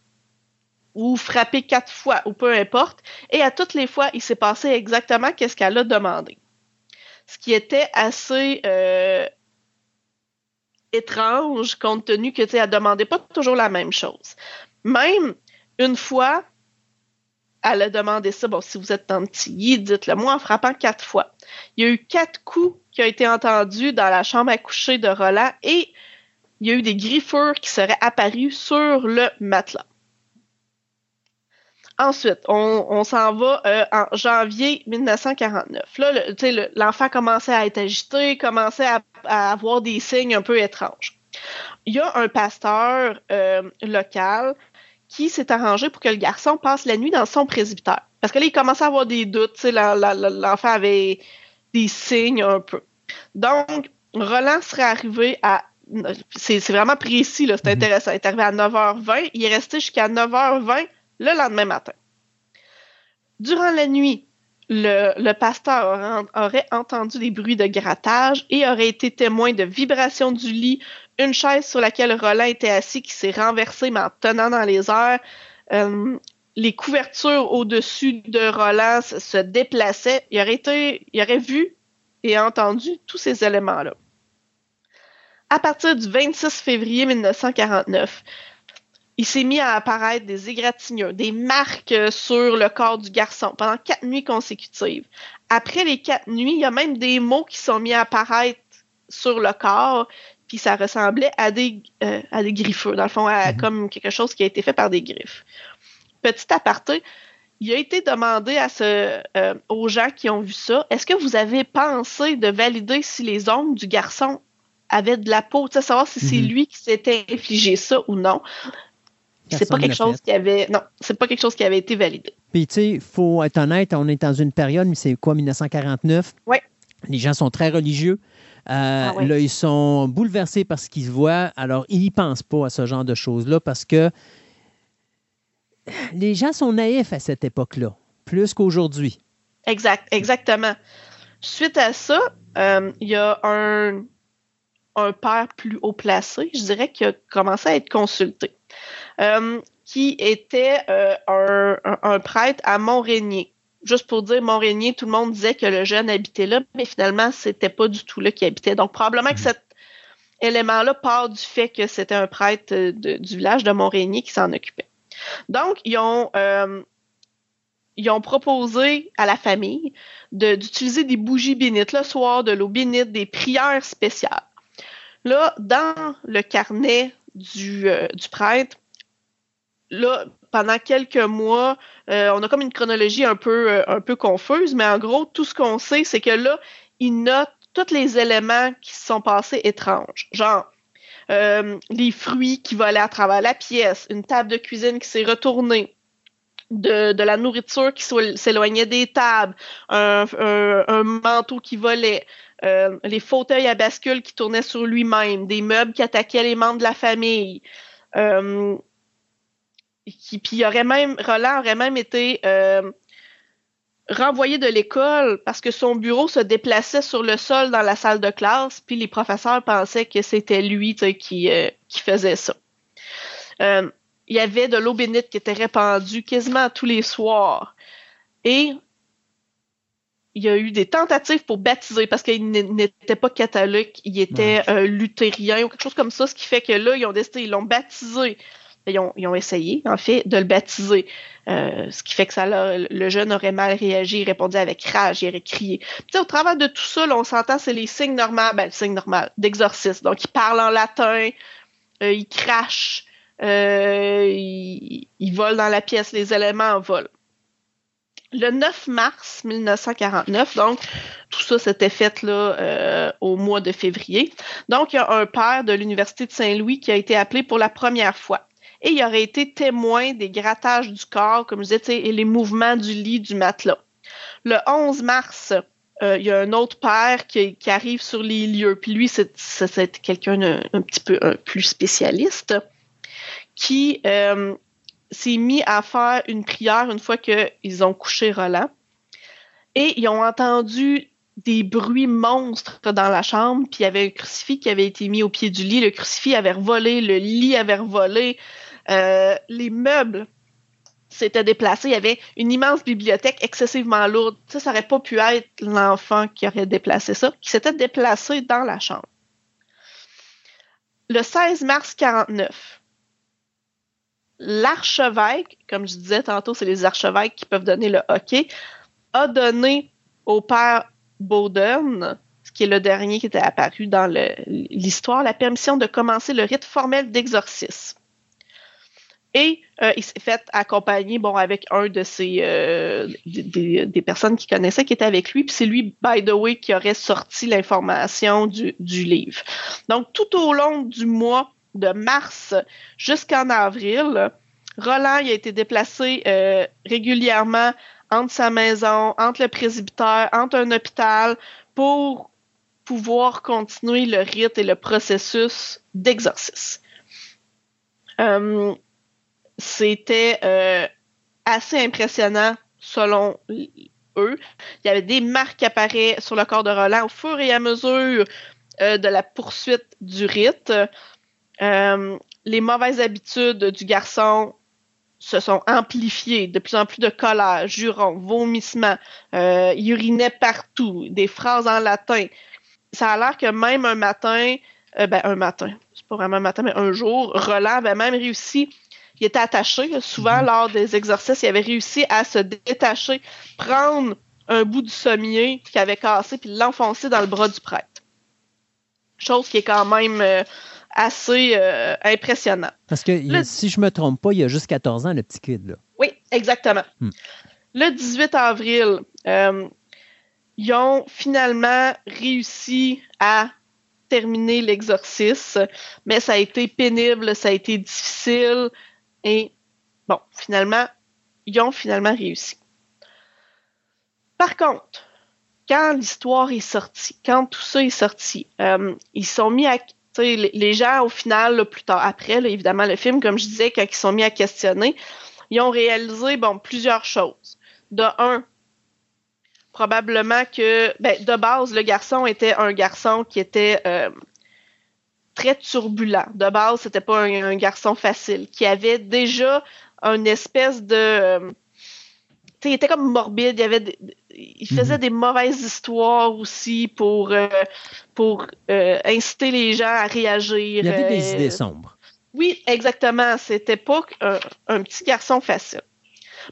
ou frappé quatre fois, ou peu importe. Et à toutes les fois, il s'est passé exactement qu'est-ce qu'elle a demandé. Ce qui était assez euh, étrange, compte tenu que, tu elle demandait pas toujours la même chose. Même une fois, elle a demandé ça. Bon, si vous êtes petit, dites-le moi en frappant quatre fois. Il y a eu quatre coups qui ont été entendus dans la chambre à coucher de Roland et il y a eu des griffures qui seraient apparus sur le matelas. Ensuite, on, s'en va euh, en janvier 1949. Là, l'enfant commençait à être agité, commençait à, avoir des signes un peu étranges. Il y a un pasteur euh, local qui s'est arrangé pour que le garçon passe la nuit dans son presbytère. Parce que là, il commençait à avoir des doutes. L'enfant avait des signes un peu. Donc, Roland serait arrivé à. C'est vraiment précis, c'est mhm. intéressant. Il est arrivé à 9h20. Il est resté jusqu'à 9h20 le lendemain matin. Durant la nuit, le, pasteur aurait, entendu des bruits de grattage et aurait été témoin de vibrations du lit, une chaise sur laquelle Roland était assis qui s'est renversée mais en tenant dans les airs. Euh, les couvertures au-dessus de Roland se, déplaçaient. Il aurait, il aurait vu et entendu tous ces éléments-là. À partir du 26 février 1949, il s'est mis à apparaître des égratignures, des marques sur le corps du garçon pendant quatre nuits consécutives. Après les quatre nuits, il y a même des mots qui sont mis à apparaître sur le corps, puis ça ressemblait à des, euh, à des griffeux, dans le fond, à, mhm. comme quelque chose qui a été fait par des griffes. Petit aparté, il a été demandé à ce, euh, aux gens qui ont vu ça, est-ce que vous avez pensé de valider si les ongles du garçon avaient de la peau, savoir si c'est mhm. lui qui s'était infligé ça ou non. C'est pas quelque chose qui avait. Non, c'est pas quelque chose qui avait été validé. Puis, tu sais, il faut être honnête, on est dans une période, mais c'est quoi, 1949? Oui. Les gens sont très religieux. Euh, ah là, ils sont bouleversés par ce qu'ils voient. Alors, ils n'y pensent pas à ce genre de choses-là parce que les gens sont naïfs à cette époque-là, plus qu'aujourd'hui. Exact, exactement. Suite à ça, euh, il y a un, un père plus haut placé, je dirais, qui a commencé à être consulté. Euh, qui était euh, un, prêtre à Montrénier. Juste pour dire, Montrénier, tout le monde disait que le jeune habitait là, mais finalement, c'était pas du tout là qu'il habitait. Donc, probablement que mhm. cet élément-là part du fait que c'était un prêtre du village de Montrénier qui s'en occupait. Donc, ils ont, euh, ils ont proposé à la famille d'utiliser des bougies bénites le soir, de l'eau bénite, des prières spéciales. Là, dans le carnet du, du prêtre, là, pendant quelques mois, euh, on a comme une chronologie un peu, euh, un peu confuse, mais en gros, tout ce qu'on sait, c'est que là, il note tous les éléments qui se sont passés étranges. Genre, euh, les fruits qui volaient à travers la pièce, une table de cuisine qui s'est retournée, de, la nourriture qui s'éloignait des tables, un, manteau qui volait, les fauteuils à bascule qui tournaient sur lui-même, des meubles qui attaquaient les membres de la famille. Qui, puis aurait même, Roland aurait même été euh, renvoyé de l'école parce que son bureau se déplaçait sur le sol dans la salle de classe, puis les professeurs pensaient que c'était lui qui, euh, qui faisait ça. Euh, il y avait de l'eau bénite qui était répandue quasiment tous les soirs. Et il y a eu des tentatives pour baptiser parce qu'il n'était pas catholique, il était luthérien ou quelque chose comme ça, ce qui fait que là, ils ont décidé, ils l'ont baptisé ils ont, essayé, en fait, de le baptiser. Euh, ce qui fait que ça, le jeune aurait mal réagi, il répondait avec rage, il aurait crié. Puis, au travers de tout ça, on s'entend, c'est les signes normaux, ben, le signe normal. Donc, il parle en latin, euh, il crache, euh, il, vole dans la pièce, les éléments en volent. Le 9 mars 1949, donc tout ça s'était fait là au mois de février. Donc il y a un père de l'université de Saint-Louis qui a été appelé pour la première fois et il aurait été témoin des grattages du corps, comme je disais, et les mouvements du lit du matelas. Le 11 mars, euh, il y a un autre père qui, arrive sur les lieux, puis lui, c'est quelqu'un un, petit peu plus spécialiste, qui euh, s'est mis à faire une prière une fois qu'ils ont couché Roland. Et ils ont entendu des bruits monstres dans la chambre, puis il y avait un crucifix qui avait été mis au pied du lit. Le crucifix avait volé, le lit avait volé, euh, les meubles s'était déplacé. Il y avait une immense bibliothèque excessivement lourde. Ça, ça n'aurait pas pu être l'enfant qui aurait déplacé ça, qui s'était déplacé dans la chambre. Le 16 mars 49, l'archevêque, comme je disais tantôt, c'est les archevêques qui peuvent donner le hockey, a donné au père Bowden, qui est le dernier qui était apparu dans l'histoire, la permission de commencer le rite formel d'exorcisme. Et euh, il s'est fait accompagner bon, avec un de ses euh, des, des, personnes qui connaissaient qui était avec lui. Puis c'est lui, by the way, qui aurait sorti l'information du, du livre. Donc, tout au long du mois de mars jusqu'en avril, Roland il a été déplacé euh, régulièrement entre sa maison, entre le presbytère, entre un hôpital pour pouvoir continuer le rite et le processus d'exorcisme. Euh, c'était euh, assez impressionnant selon eux. Il y avait des marques qui apparaissaient sur le corps de Roland au fur et à mesure euh, de la poursuite du rite. Euh, les mauvaises habitudes du garçon se sont amplifiées. De plus en plus de colère, jurons, vomissements. il urinait partout, des phrases en latin. Ça a l'air que même un matin, ben un matin, c'est pas vraiment un matin, mais un jour, Roland avait même réussi il était attaché. Souvent, mhm. lors des exercices, il avait réussi à se détacher, prendre un bout du sommier qui avait cassé, puis l'enfoncer dans le bras du prêtre. Chose qui est quand même euh, assez euh, impressionnant. Parce que si je me trompe pas, il y a juste 14 ans, le petit kid. Là. Oui, exactement. Hmm. Le 18 avril, euh, ils ont finalement réussi à terminer l'exorcisme, mais ça a été pénible, ça a été difficile. Et bon, finalement, ils ont finalement réussi. Par contre, quand l'histoire est sortie, quand tout ça est sorti, euh, ils sont mis à. Les gens, au final, plus tard après, évidemment, le film, comme je disais, quand ils sont mis à questionner, ils ont réalisé bon, plusieurs choses. De un, probablement que, ben, de base, le garçon était un garçon qui était euh, très turbulent. De base, c'était pas un, garçon facile, qui avait déjà une espèce de. Euh, il était comme morbide, il, avait il faisait mhm. des mauvaises histoires aussi pour, euh, pour euh, inciter les gens à réagir. Il avait des idées sombres. Oui, exactement. C'était pas un, petit garçon facile.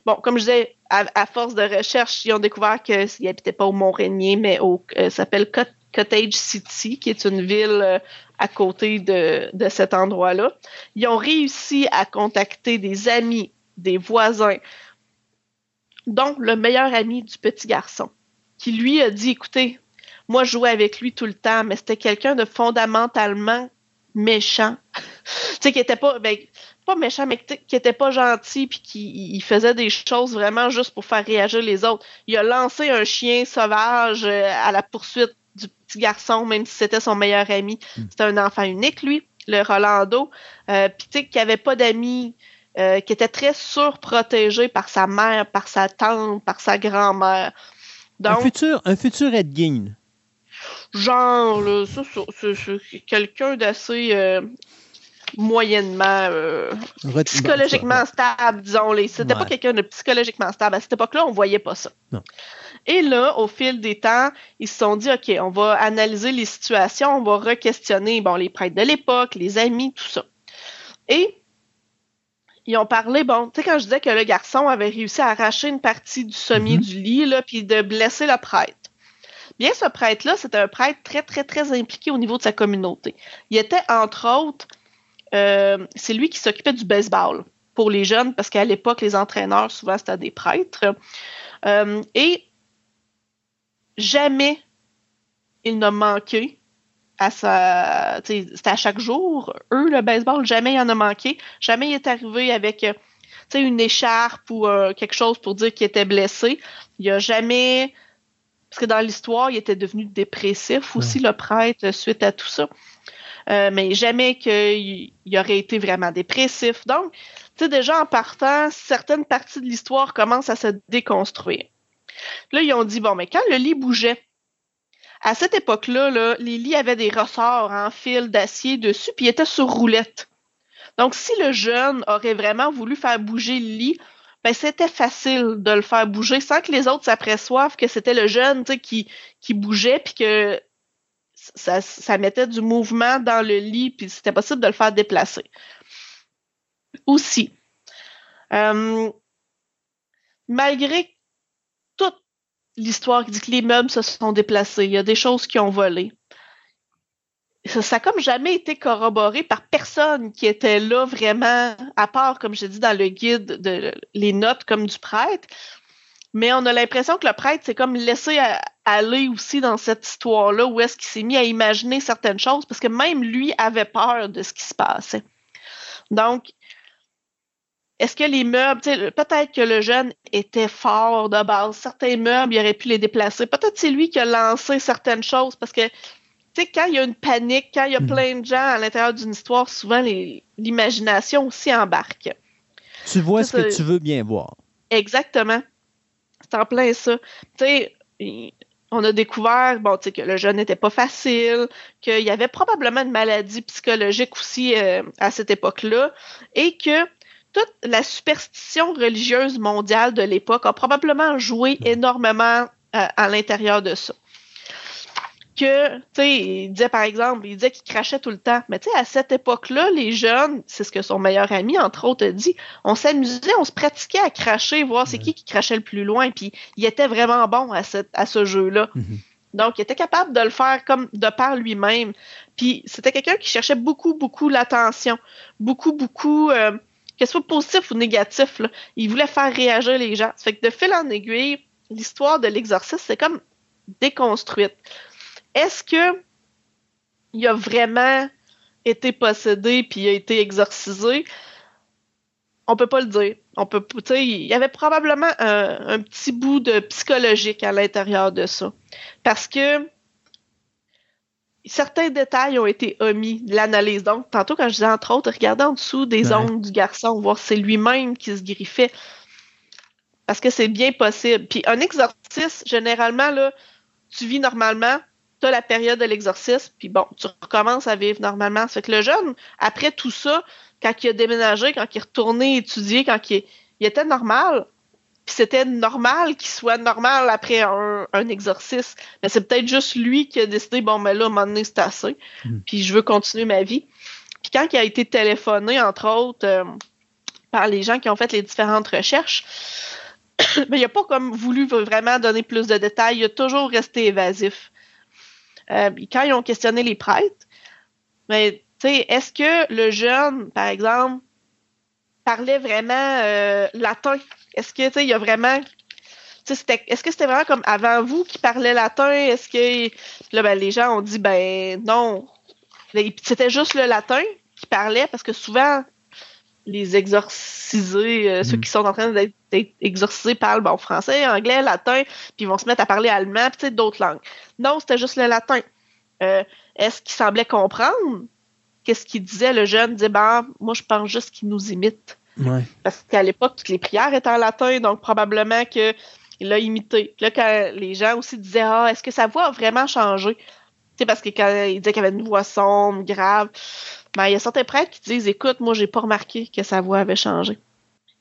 Bon, comme je disais, à, force de recherche, ils ont découvert qu'il n'habitait pas au Mont-Rainier, mais au s'appelle Cottage City, qui est une ville à côté de, cet endroit-là. Ils ont réussi à contacter des amis, des voisins, dont le meilleur ami du petit garçon, qui lui a dit, écoutez, moi je jouais avec lui tout le temps, mais c'était quelqu'un de fondamentalement méchant. <laughs> tu sais, qui était pas, ben, pas méchant, mais qui était pas gentil, puis qui faisait des choses vraiment juste pour faire réagir les autres. Il a lancé un chien sauvage euh, à la poursuite du petit garçon, même si c'était son meilleur ami. Hmm. C'était un enfant unique, lui, le Rolando. Euh, Puis, tu sais, qui avait pas d'amis, euh, qui était très surprotégé par sa mère, par sa tante, par sa grand-mère. un futur, un futur Ed Gein. Genre, là, ça, c'est quelqu'un d'assez euh, moyennement euh, psychologiquement stable, disons-les. C'était pas quelqu'un de psychologiquement stable. À cette époque-là, on voyait pas ça. Non. Et là, au fil des temps, ils se sont dit, OK, on va analyser les situations, on va re-questionner bon, les prêtres de l'époque, les amis, tout ça. Et ils ont parlé, bon, tu sais, quand je disais que le garçon avait réussi à arracher une partie du sommier mm-hmm. du lit, là, puis de blesser le prêtre. Bien, ce prêtre-là, c'était un prêtre très, très, très impliqué au niveau de sa communauté. Il était, entre autres, euh, c'est lui qui s'occupait du baseball pour les jeunes, parce qu'à l'époque, les entraîneurs, souvent, c'était des prêtres. Euh, et jamais il n'a manqué à sa. C'était à chaque jour. Eux, le baseball, jamais il en a manqué. Jamais il est arrivé avec une écharpe ou euh, quelque chose pour dire qu'il était blessé. Il a jamais. Parce que dans l'histoire, il était devenu dépressif aussi, le prêtre, suite à tout ça. Euh, mais jamais qu'il aurait été vraiment dépressif. Donc, tu sais, déjà en partant, certaines parties de l'histoire commencent à se déconstruire. Là, ils ont dit, bon, mais quand le lit bougeait, à cette époque-là, les lits avaient des ressorts en fil d'acier dessus, puis ils étaient sur roulette. Donc, si le jeune aurait vraiment voulu faire bouger le lit, ben c'était facile de le faire bouger sans que les autres s'aperçoivent que c'était le jeune qui, bougeait puis que ça, ça, mettait du mouvement dans le lit puis c'était possible de le faire déplacer. Aussi, euh, malgré l'histoire qui dit que les meubles se sont déplacés, il y a des choses qui ont volé. Ça, n'a comme jamais été corroboré par personne qui était là vraiment, à part, comme je dis dans le guide, de les notes comme du prêtre. Mais on a l'impression que le prêtre s'est comme laissé aller aussi dans cette histoire-là, où est-ce qu'il s'est mis à imaginer certaines choses, parce que même lui avait peur de ce qui se passait. Donc, est-ce que les meubles, peut-être que le jeune était fort de base. Certains meubles, il aurait pu les déplacer. Peut-être c'est lui qui a lancé certaines choses parce que, tu sais, quand il y a une panique, quand il y a hmm. plein de gens à l'intérieur d'une histoire, souvent l'imagination aussi embarque. Tu vois ce que tu veux bien voir. Exactement. C'est en plein ça. Tu sais, on a découvert bon, que le jeune n'était pas facile, qu'il y avait probablement une maladie psychologique aussi euh, à cette époque-là, et que toute la superstition religieuse mondiale de l'époque a probablement joué énormément euh, à l'intérieur de ça. Que, tu sais, il disait par exemple, il disait qu'il crachait tout le temps. Mais tu sais, à cette époque-là, les jeunes, c'est ce que son meilleur ami, entre autres, a dit, on s'amusait, on se pratiquait à cracher, voir c'est qui qui crachait le plus loin. Puis il était vraiment bon à, à ce jeu-là. Mm-hmm. Donc, il était capable de le faire comme de par lui-même. Puis c'était quelqu'un qui cherchait beaucoup, beaucoup l'attention. Beaucoup, beaucoup. Euh, que ce soit positif ou négatif, il voulait faire réagir les gens. Ça fait que de fil en aiguille, l'histoire de l'exorcisme, c'est comme déconstruite. Est-ce que il a vraiment été possédé puis il a été exorcisé? On peut pas le dire. On peut, il y avait probablement un petit bout de psychologique à l'intérieur de ça. Parce que certains détails ont été omis de l'analyse. Donc, tantôt, quand je disais entre autres, regardez en dessous des ongles du garçon, voir si c'est lui-même qui se griffait. Parce que c'est bien possible. Puis un exorcisme, généralement, là, tu vis normalement, tu as la période de l'exorcisme, puis bon, tu recommences à vivre normalement. Ça fait que le jeune, après tout ça, quand il a déménagé, quand il est retourné étudier, quand il était normal, puis c'était normal qu'il soit normal après un, un exorcisme. Mais c'est peut-être juste lui qui a décidé, bon, mais là, à un moment donné, c'est assez. Hmm. Puis je veux continuer ma vie. Puis quand il a été téléphoné, entre autres, euh, par les gens qui ont fait les différentes recherches, mais <coughs> il n'a pas comme voulu vraiment donner plus de détails. Il a toujours resté évasif. Euh, quand ils ont questionné les prêtres, mais tu sais, est-ce que le jeune, par exemple, parlait vraiment euh, latin? Est-ce que, tu sais, il y a vraiment. Est-ce que c'était vraiment comme avant vous qui parlait latin? Est-ce que là, ben, les gens ont dit ben non. C'était juste le latin qui parlait parce que souvent les exorcisés, euh, ceux mm. qui sont en train d'être exorcisés parlent bon, français, anglais, latin, puis ils vont se mettre à parler allemand, puis d'autres langues. Non, c'était juste le latin. Euh, est-ce qu'il semblait comprendre? Qu'est-ce qu'il disait? Le jeune disait ben moi je pense juste qu'il nous imite. Parce qu'à l'époque, toutes les prières étaient en latin, donc probablement qu'il l'a imité. Puis là, quand les gens aussi disaient Ah, est-ce que sa voix a vraiment changé? sais, parce que quand il disait qu'il avait une voix sombre, grave, ben, il y a certains prêtres qui disent Écoute, moi, j'ai pas remarqué que sa voix avait changé.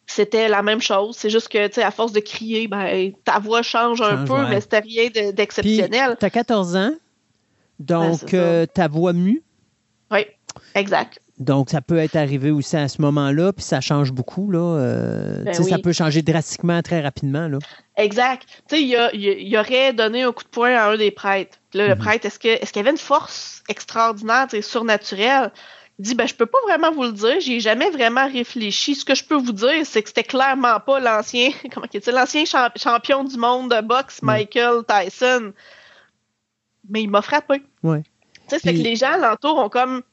C'était la même chose. C'est juste que, tu sais, à force de crier, ben, ta voix change un peu, mais c'était rien d'exceptionnel. Tu as 14 ans, donc euh, ta voix mue? Oui, exact. Donc, ça peut être arrivé aussi à ce moment-là, puis ça change beaucoup. Là. Euh, ben Ça peut changer drastiquement très rapidement. Là. Exact. Tu sais, il, aurait donné un coup de poing à un des prêtres. Là, le mhm. prêtre, est-ce qu'il est y avait une force extraordinaire, surnaturelle? Il dit, ben, je peux pas vraiment vous le dire, j'ai jamais vraiment réfléchi. Ce que je peux vous dire, c'est que c'était clairement pas l'ancien, <laughs> comment l'ancien champion du monde de boxe, Michael Tyson. Mais il m'a frappé. Ouais. Tu sais, c'est que les gens alentour ont comme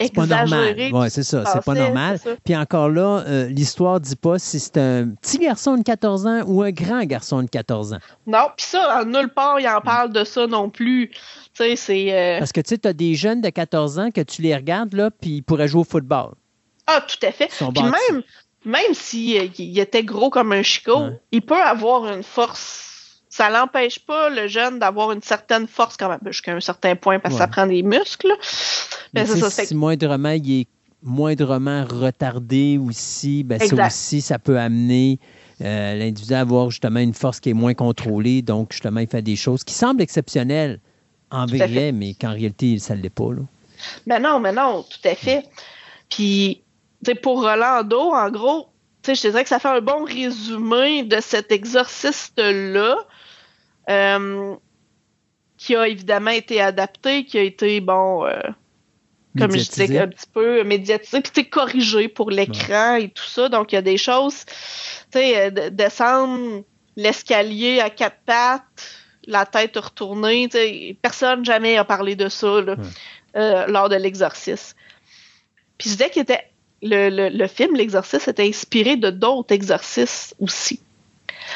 c'est pas normal. Oui, c'est ça. C'est pas normal. Puis encore là, euh, l'histoire dit pas si c'est un petit garçon de 14 ans ou un grand garçon de 14 ans. Non, puis ça, nulle part, il en parle de ça non plus. Tu sais, c'est. Euh, Parce que tu sais, tu as des jeunes de 14 ans que tu les regardes, là, puis ils pourraient jouer au football. Ah, tout à fait. Puis même, même s'il il était gros comme un chicot, il peut avoir une force ça l'empêche pas le jeune d'avoir une certaine force quand même jusqu'à un certain point parce que ça prend des muscles. Mais, ça, si moindrement il est moindrement retardé aussi, ben ça aussi ça peut amener euh, l'individu a avoir justement une force qui est moins contrôlée, donc justement, il fait des choses qui semblent exceptionnelles en à vrai, mais qu'en réalité, ça ne l'est pas. Là. Mais non, mais non, tout à fait. Puis, pour Rolando, en gros, tu sais, je te dirais que ça fait un bon résumé de cet exorciste-là, euh, qui a évidemment été adapté, qui a été, bon, euh, comme je disais, un petit peu médiatisé, puis corrigé pour l'écran et tout ça. Donc, il y a des choses, tu sais, euh, de- descendre l'escalier à quatre pattes, la tête retournée, tu sais, personne jamais a parlé de ça là, euh, lors de l'exorcisme. Puis je disais que le, le, le film L'exorcisme était inspiré de d'autres exorcismes aussi.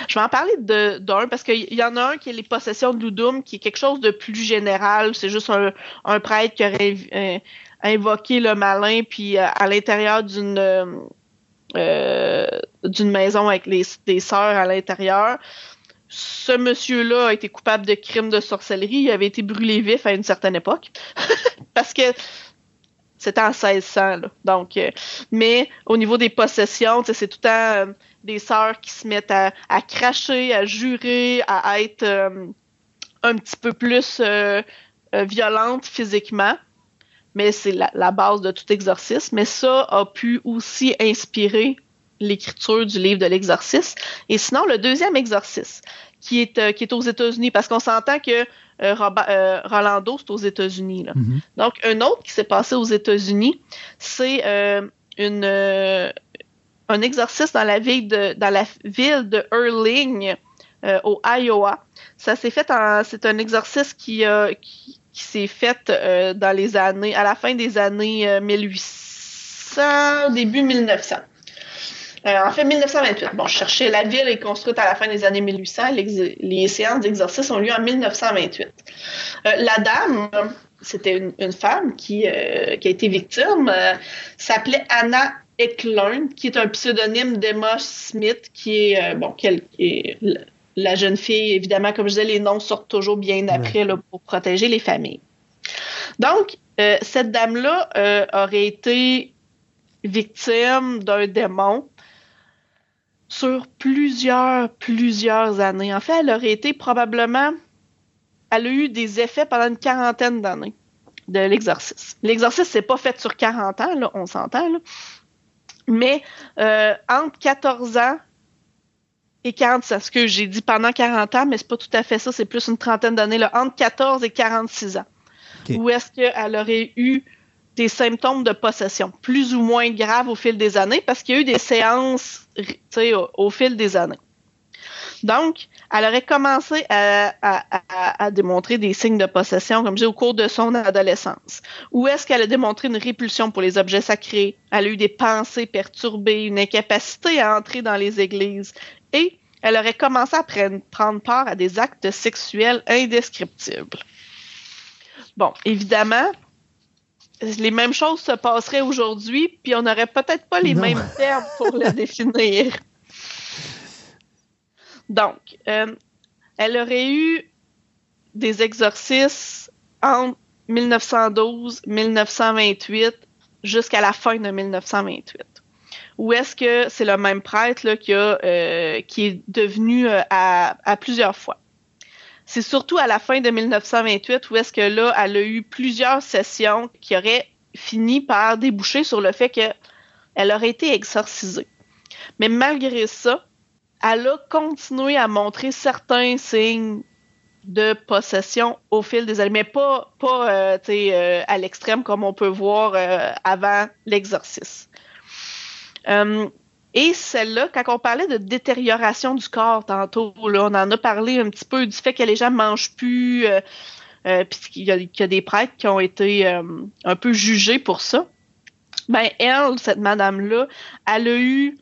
Je vais en parler d'un parce qu'il y en a un qui est les possessions de Ludum, qui est quelque chose de plus général. C'est juste un, prêtre qui aurait euh, invoqué le malin, puis euh, à l'intérieur d'une euh, d'une maison avec les, des sœurs à l'intérieur. Ce monsieur-là a été coupable de crimes de sorcellerie. Il avait été brûlé vif à une certaine époque. <laughs> Parce que c'était en 1600. Là. Donc, mais au niveau des possessions, c'est tout le temps des sœurs qui se mettent à, à cracher, à jurer, à être euh, un petit peu plus euh, euh, violentes physiquement. Mais c'est la, la base de tout exorcisme. Mais ça a pu aussi inspirer l'écriture du livre de l'exorcisme. Et sinon, le deuxième exorcisme, qui est, euh, qui est aux États-Unis, parce qu'on s'entend que euh, euh, Rolando, c'est aux États-Unis. Mhm. Donc, un autre qui s'est passé aux États-Unis, c'est euh, une, un exorcisme dans la ville de, dans la ville de Erling, euh, au Iowa. Ça s'est fait c'est un exorcisme qui, a- qui, qui s'est fait euh, dans les années, à la fin des années euh, 1800, début 1900. Euh, en fait, 1928. Bon, je cherchais, la ville est construite à la fin des années 1800. l'ex- Les séances d'exorcisme ont lieu en 1928. Euh, la dame, euh, c'était une, femme qui, euh, a été victime, euh, s'appelait Anna Eklund, qui est un pseudonyme d'Emma Smith, qui est, euh, bon, qui est- la- jeune fille. Évidemment, comme je disais, les noms sortent toujours bien après là, pour protéger les familles. Donc, euh, cette dame-là euh, aurait été victime d'un démon sur plusieurs, plusieurs années. En fait, elle aurait été probablement, elle a eu des effets pendant une quarantaine d'années de l'exorcisme. L'exorcisme, c'est pas fait sur 40 ans, là, on s'entend, là. Mais euh, entre 14 ans et 40 ans, ce que j'ai dit pendant 40 ans, mais c'est pas tout à fait ça, c'est plus une trentaine d'années, là, entre 14 et 46 ans. Où est-ce qu'elle aurait eu des symptômes de possession, plus ou moins graves au fil des années, parce qu'il y a eu des séances tu sais, au, au fil des années. Donc, elle aurait commencé à, à- à- à démontrer des signes de possession, comme je dis, au cours de son adolescence. Où est-ce qu'elle a démontré une répulsion pour les objets sacrés? Elle a eu des pensées perturbées, une incapacité à entrer dans les églises. Et elle aurait commencé à prenne- prendre part à des actes sexuels indescriptibles. Bon, évidemment, les mêmes choses se passeraient aujourd'hui, puis on n'aurait peut-être pas les Non. mêmes termes pour le <laughs> définir. Donc, euh, elle aurait eu des exorcismes entre 1912 1928 jusqu'à la fin de 1928. Ou est-ce que c'est le même prêtre euh, qui est devenu euh, à plusieurs fois? C'est surtout à la fin de 1928 où est-ce que là, elle a eu plusieurs sessions qui auraient fini par déboucher sur le fait qu'elle aurait été exorcisée. Mais malgré ça, elle a continué à montrer certains signes de possession au fil des années, mais pas, pas euh, euh, à l'extrême comme on peut voir euh, avant l'exorcisme. Euh, et celle-là, quand on parlait de détérioration du corps tantôt, là, on en a parlé un petit peu du fait que les gens mangent plus, euh, euh, puis qu'il y, y a des prêtres qui ont été un peu jugés pour ça. Ben, elle, cette madame-là, elle a eu,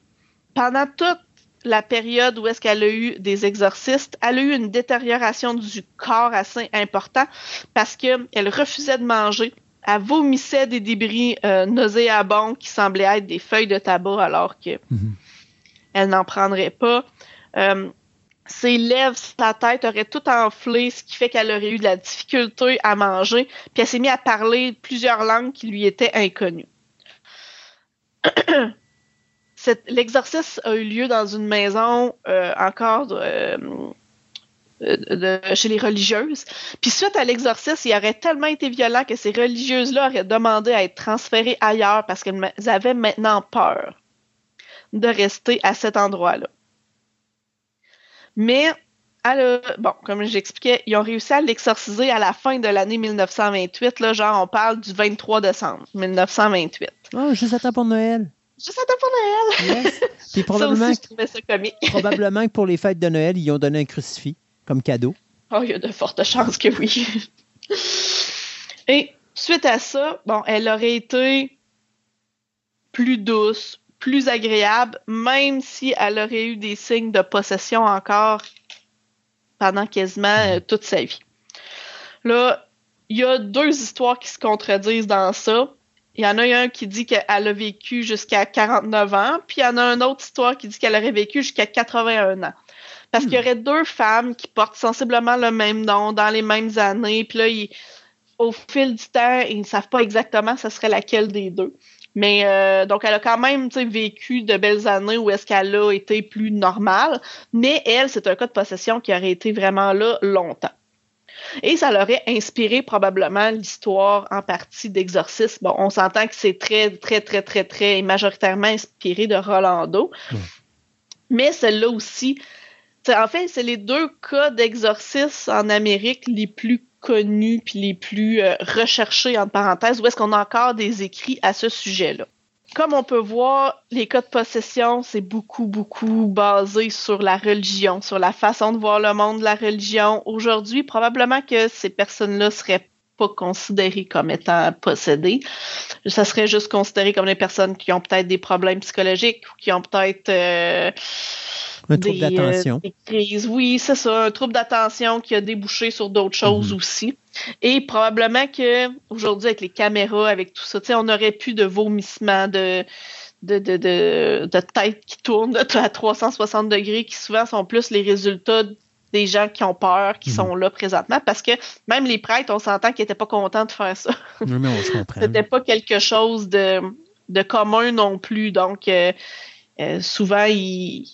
pendant toute la période où est-ce qu'elle a eu des exorcistes, elle a eu une détérioration du corps assez important parce qu'elle refusait de manger. Elle vomissait des débris euh, nauséabonds qui semblaient être des feuilles de tabac alors que Mhm. elle n'en prendrait pas. Euh, ses lèvres, sa tête aurait tout enflé, ce qui fait qu'elle aurait eu de la difficulté à manger. Puis elle s'est mise à parler plusieurs langues qui lui étaient inconnues. <clears throat> L'exorcisme a eu lieu dans une maison euh, encore euh, chez les religieuses. Puis suite à l'exorcisme, il aurait tellement été violent que ces religieuses-là auraient demandé à être transférées ailleurs parce qu'elles avaient maintenant peur de rester à cet endroit-là. Mais, elle a- bon, comme j'expliquais, ils ont réussi à l'exorciser à la fin de l'année 1928. Là, genre, on parle du 23 décembre 1928. Oh, juste à temps pour Noël. Juste à pour Noël! Yes. <laughs> Puis Ça probablement, aussi, je trouvais ça comique. <laughs> probablement que pour les fêtes de Noël, ils ont donné un crucifix comme cadeau. Oh, il y a de fortes chances que oui. Et suite à ça, bon, elle aurait été plus douce, plus agréable, même si elle aurait eu des signes de possession encore pendant quasiment euh, toute sa vie. Là, il y a deux histoires qui se contredisent dans ça. Il y en a un qui dit qu'elle a vécu jusqu'à 49 ans, puis il y en a une autre histoire qui dit qu'elle aurait vécu jusqu'à 81 ans. Parce qu'il y aurait deux femmes qui portent sensiblement le même nom dans les mêmes années, puis là, ils- au fil du temps, ils ne savent pas exactement ce serait laquelle des deux. Mais euh, donc, elle a quand même vécu de belles années où est-ce qu'elle a été plus normale. Mais elle, c'est un cas de possession qui aurait été vraiment là longtemps. Et ça l'aurait inspiré probablement l'histoire en partie d'Exorcisme. Bon, on s'entend que c'est très, très, très, très, très majoritairement inspiré de Rolando. Mais celle-là aussi, en fait, c'est les deux cas d'exorcisme en Amérique les plus connus puis les plus euh, recherchés, entre parenthèses, où est-ce qu'on a encore des écrits à ce sujet-là. Comme on peut voir, les cas de possession, c'est beaucoup, beaucoup basé sur la religion, sur la façon de voir le monde de la religion. Aujourd'hui, probablement que ces personnes-là seraient pas considérées comme étant possédées. Ça serait juste considéré comme des personnes qui ont peut-être des problèmes psychologiques ou qui ont peut-être euh, Un trouble des, euh, d'attention. crises. Oui, c'est ça, un trouble d'attention qui a débouché sur d'autres choses Mhm. aussi. Et probablement que aujourd'hui, avec les caméras, avec tout ça, on aurait plus de vomissements, de, de, de, de, de tête qui tournent à 360 degrés, qui souvent sont plus les résultats des gens qui ont peur, qui Mhm. sont là présentement, parce que même les prêtres, on s'entend qu'ils n'étaient pas contents de faire ça. Oui, mais on se comprend. C'était pas quelque chose de, de commun non plus. Donc, euh, euh, souvent, ils,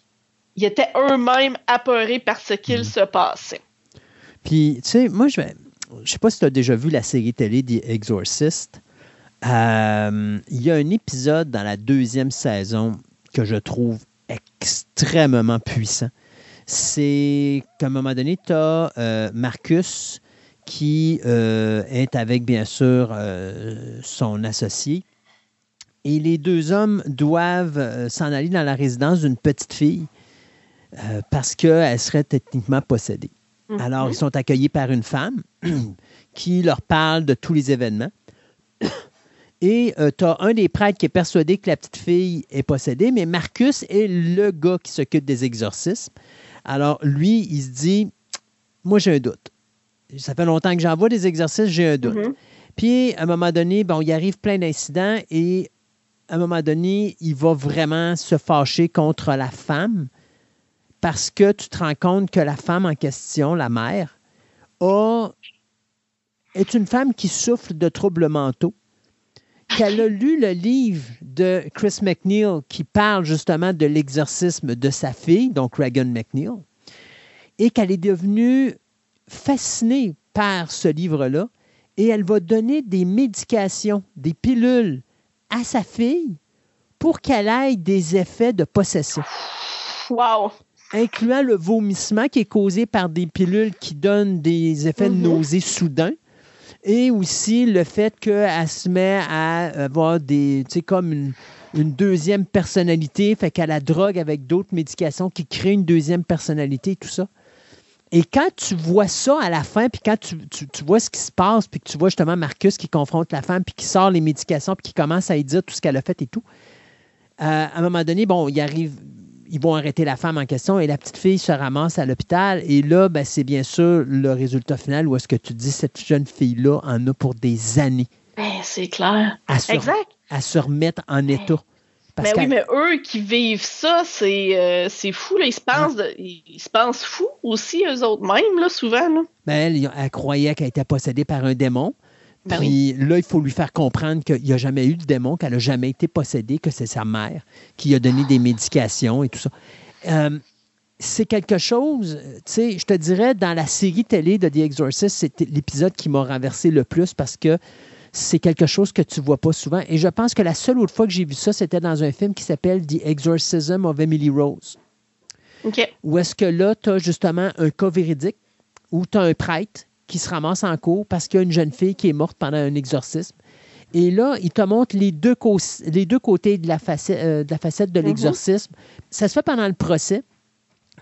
ils étaient eux-mêmes apeurés par ce qu'il se passait. Puis, tu sais, moi, je. Je sais pas si tu as déjà vu la série télé The Exorcist. Euh, Il y a un épisode dans la deuxième saison que je trouve extrêmement puissant. C'est qu'à un moment donné, tu as Marcus qui euh, est avec, bien sûr, euh, son associé. Et les deux hommes doivent euh, s'en aller dans la résidence d'une petite fille euh, parce qu'elle serait techniquement possédée. Alors, ils sont accueillis par une femme <clears throat> qui leur parle de tous les événements. <clears throat> Et tu as un des prêtres qui est persuadé que la petite fille est possédée, mais Marcus est le gars qui s'occupe des exorcismes. Alors, lui, il se dit Moi, j'ai un doute. Ça fait longtemps que j'envoie des exorcismes, j'ai un doute. Mhm. Puis, à un moment donné, bon, il arrive plein d'incidents et à un moment donné, il va vraiment se fâcher contre la femme parce que tu te rends compte que la femme en question, la mère, a, est une femme qui souffre de troubles mentaux, qu'elle a lu le livre de Chris McNeil qui parle justement de l'exorcisme de sa fille, donc Reagan McNeil, et qu'elle est devenue fascinée par ce livre-là, et elle va donner des médications, des pilules à sa fille pour qu'elle ait des effets de possession Wow! Incluant le vomissement qui est causé par des pilules qui donnent des effets de Mhm. nausée soudains. Et aussi le fait qu'elle se met à avoir des, tu sais, comme une, une deuxième personnalité, fait qu'elle a la drogue avec d'autres médications qui créent une deuxième personnalité et tout ça. Et quand tu vois ça à la fin, puis quand tu, tu- tu vois ce qui se passe, puis que tu vois justement Marcus qui confronte la femme, puis qui sort les médications, puis qui commence à lui dire tout ce qu'elle a fait et tout, euh, à un moment donné, bon, il arrive, ils vont arrêter la femme en question et la petite fille se ramasse à l'hôpital. Et là, ben, c'est bien sûr le résultat final où est-ce que tu dis cette jeune fille-là en a pour des années Ben, c'est clair. à se, Exact. à se remettre en état. Parce Mais oui, mais eux qui vivent ça, c'est euh, fou. Là. Ils, se pensent de- ils, ils se pensent fous aussi, eux autres mêmes, là, souvent. Là. Ben, elle, elle croyait qu'elle était possédée par un démon. Ben Puis là, il faut lui faire comprendre qu'il n'y a jamais eu de démon, qu'elle n'a jamais été possédée, que c'est sa mère qui a donné des médications et tout ça. Euh, c'est quelque chose, tu sais, je te dirais, dans la série télé de The Exorcist, c'est l'épisode qui m'a renversé le plus parce que c'est quelque chose que tu vois pas souvent. Et je pense que la seule autre fois que j'ai vu ça, c'était dans un film qui s'appelle The Exorcism of Emily Rose. OK. Où est-ce que là, tu as justement un cas véridique où tu as un prêtre qui se ramasse en cours parce qu'il y a une jeune fille qui est morte pendant un exorcisme. Et là, il te montre les deux, co- les deux côtés de la facette, euh, de, la facette de l'exorcisme. Ça se fait pendant le procès,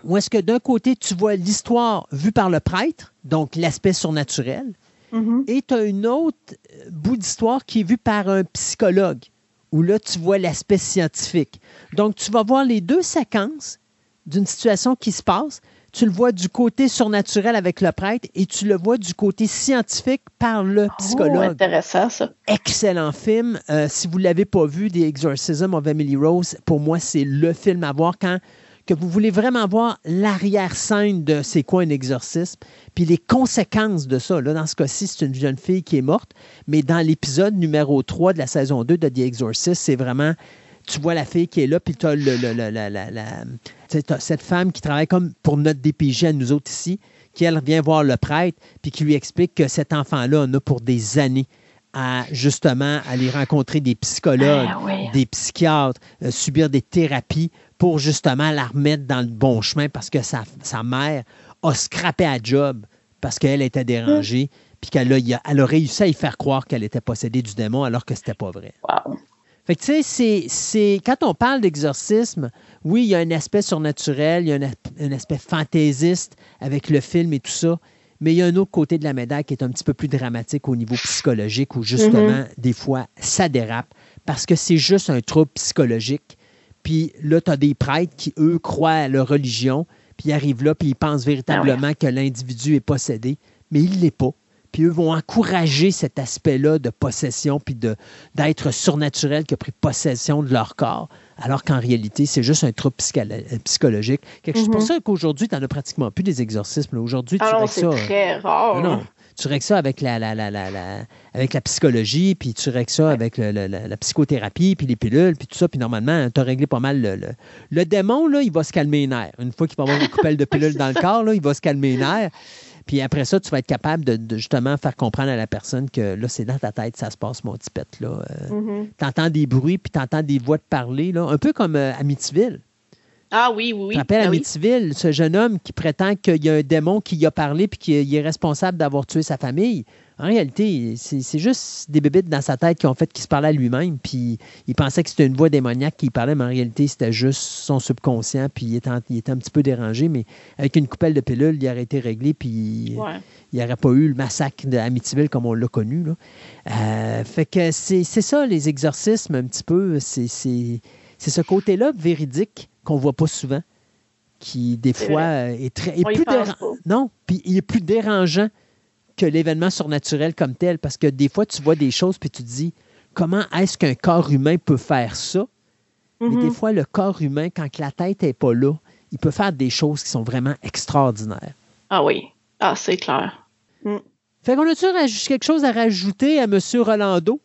où est-ce que d'un côté, tu vois l'histoire vue par le prêtre, donc l'aspect surnaturel, Mhm. et tu as une autre euh, bout d'histoire qui est vue par un psychologue, où là, tu vois l'aspect scientifique. Donc, tu vas voir les deux séquences d'une situation qui se passe. Tu le vois du côté surnaturel avec le prêtre et tu le vois du côté scientifique par le Oh, psychologue. intéressant, ça. Excellent film. Euh, si vous ne l'avez pas vu, The Exorcism of Emily Rose, pour moi, c'est le film à voir quand que vous voulez vraiment voir l'arrière-scène de c'est quoi un exorcisme, puis les conséquences de ça. Là, dans ce cas-ci, c'est une jeune fille qui est morte, mais dans l'épisode numéro 3 de la saison 2 de The Exorcist, c'est vraiment tu vois la fille qui est là, puis tu as, le, le- le- la- la- la- tu sais, t'as cette femme qui travaille comme pour notre DPJ à nous autres ici, qui elle vient voir le prêtre, puis qui lui explique que cet enfant-là en a pour des années à justement aller rencontrer des psychologues, Ah oui. des psychiatres, euh, subir des thérapies pour justement la remettre dans le bon chemin parce que sa, sa mère a scrappé à job parce qu'elle était dérangée, puis qu'elle a, il a- elle a réussi à y faire croire qu'elle était possédée du démon alors que c'était pas vrai. Wow. Fait que, tu sais, c'est, quand on parle d'exorcisme, oui, il y a un aspect surnaturel, il y a un, as- un aspect fantaisiste avec le film et tout ça, mais il y a un autre côté de la médaille qui est un petit peu plus dramatique au niveau psychologique où, justement, des fois, ça dérape parce que c'est juste un trouble psychologique. Puis là, tu as des prêtres qui, eux, croient à leur religion, puis ils arrivent là, puis ils pensent véritablement que l'individu est possédé, mais il ne l'est pas. Puis eux vont encourager cet aspect-là de possession, puis de, d'être surnaturel qui a pris possession de leur corps, alors qu'en réalité, c'est juste un trouble psycholo- psychologique. C'est pour ça qu'aujourd'hui, tu n'en as pratiquement plus des exorcismes. Aujourd'hui, tu Ah règles c'est ça. très rare. Non. Tu règles ça avec la, la, la, la, la- avec la psychologie, puis tu règles ça avec le- le- la, la psychothérapie, puis les pilules, puis tout ça. Puis normalement, tu as réglé pas mal le, le, le démon, là, il va se calmer les nerfs. Une fois qu'il va avoir une coupelle de pilules <laughs> dans le corps, là, il va se calmer les nerfs. Puis après ça, tu vas être capable de, de justement faire comprendre à la personne que là, c'est dans ta tête, ça se passe, mon petit pet. Là. Euh, Mhm. T'entends des bruits, puis t'entends des voix de parler, là, un peu comme euh, Amityville. Ah oui, oui, oui. Tu te rappelles oui. Amityville, ce jeune homme qui prétend qu'il y a un démon qui y a parlé puis qu'il est responsable d'avoir tué sa famille? En réalité, c'est juste des bébites dans sa tête qui ont fait qu'il se parlait à lui-même. Puis il pensait que c'était une voix démoniaque qui parlait, mais en réalité, c'était juste son subconscient. Puis il était, en- il était un petit peu dérangé, mais avec une coupelle de pilules, il aurait été réglé. Puis Ouais. il n'y aurait pas eu le massacre d'Amityville comme on l'a connu. Là. Euh, fait que c'est ça, les exorcismes, un petit peu. C'est ce côté-là véridique qu'on voit pas souvent, qui des fois euh, est très. est plus. Non, puis il est plus dérangeant que l'événement surnaturel comme tel, parce que des fois, tu vois des choses, puis tu te dis comment est-ce qu'un corps humain peut faire ça? Mais Mhm. des fois, le corps humain, quand la tête n'est pas là, il peut faire des choses qui sont vraiment extraordinaires. Ah oui. Ah, c'est clair. Fait qu'on a-tu quelque chose à rajouter à M. Rolando?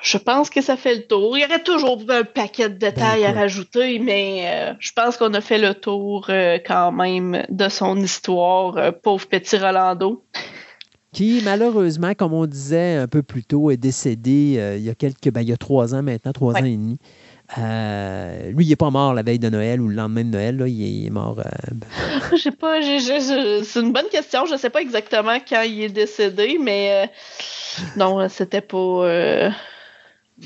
Je pense que ça fait le tour. Il y aurait toujours un paquet de détails à rajouter, mais euh, je pense qu'on a fait le tour euh, quand même de son histoire, euh, pauvre petit Rolando. Qui malheureusement, comme on disait un peu plus tôt, est décédé euh, il y a quelques, ben, il y a trois ans maintenant, trois Ouais. ans et demi. Euh, lui, il n'est pas mort la veille de Noël ou le lendemain de Noël. là. Il, est, mort. euh, <laughs> Je sais pas, c'est une bonne question. Je sais pas exactement quand il est décédé, mais euh, non, c'était pas.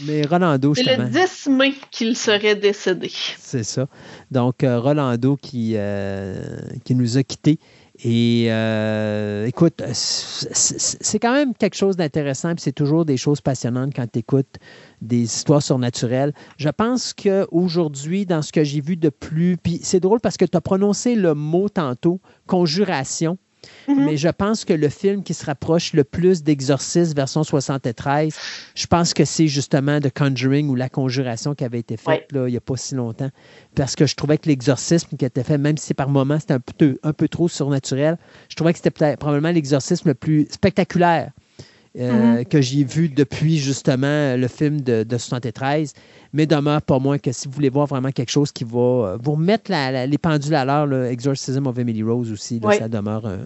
mais Rolando, c'est le 10 mai qu'il serait décédé. C'est ça. Donc, Rolando qui, euh, qui nous a quittés. Et euh, écoute, c'est quand même quelque chose d'intéressant, puis c'est toujours des choses passionnantes quand tu écoutes des histoires surnaturelles. Je pense qu'aujourd'hui, dans ce que j'ai vu de plus, puis c'est drôle parce que tu as prononcé le mot tantôt, conjuration, Mhm. mais je pense que le film qui se rapproche le plus d'Exorciste version 73, je pense que c'est justement The Conjuring ou La Conjuration qui avait été faite là, il n'y a pas si longtemps. Parce que je trouvais que l'exorcisme qui était fait, même si par moments c'était un peu, un peu trop surnaturel, je trouvais que c'était probablement l'exorcisme le plus spectaculaire euh, que j'ai vu depuis justement le film de, de 73, mais demeure pas moins que si vous voulez voir vraiment quelque chose qui va euh, vous remettre la- la- les pendules à l'heure, Exorcism of Emily Rose aussi, là, Oui. ça demeure un,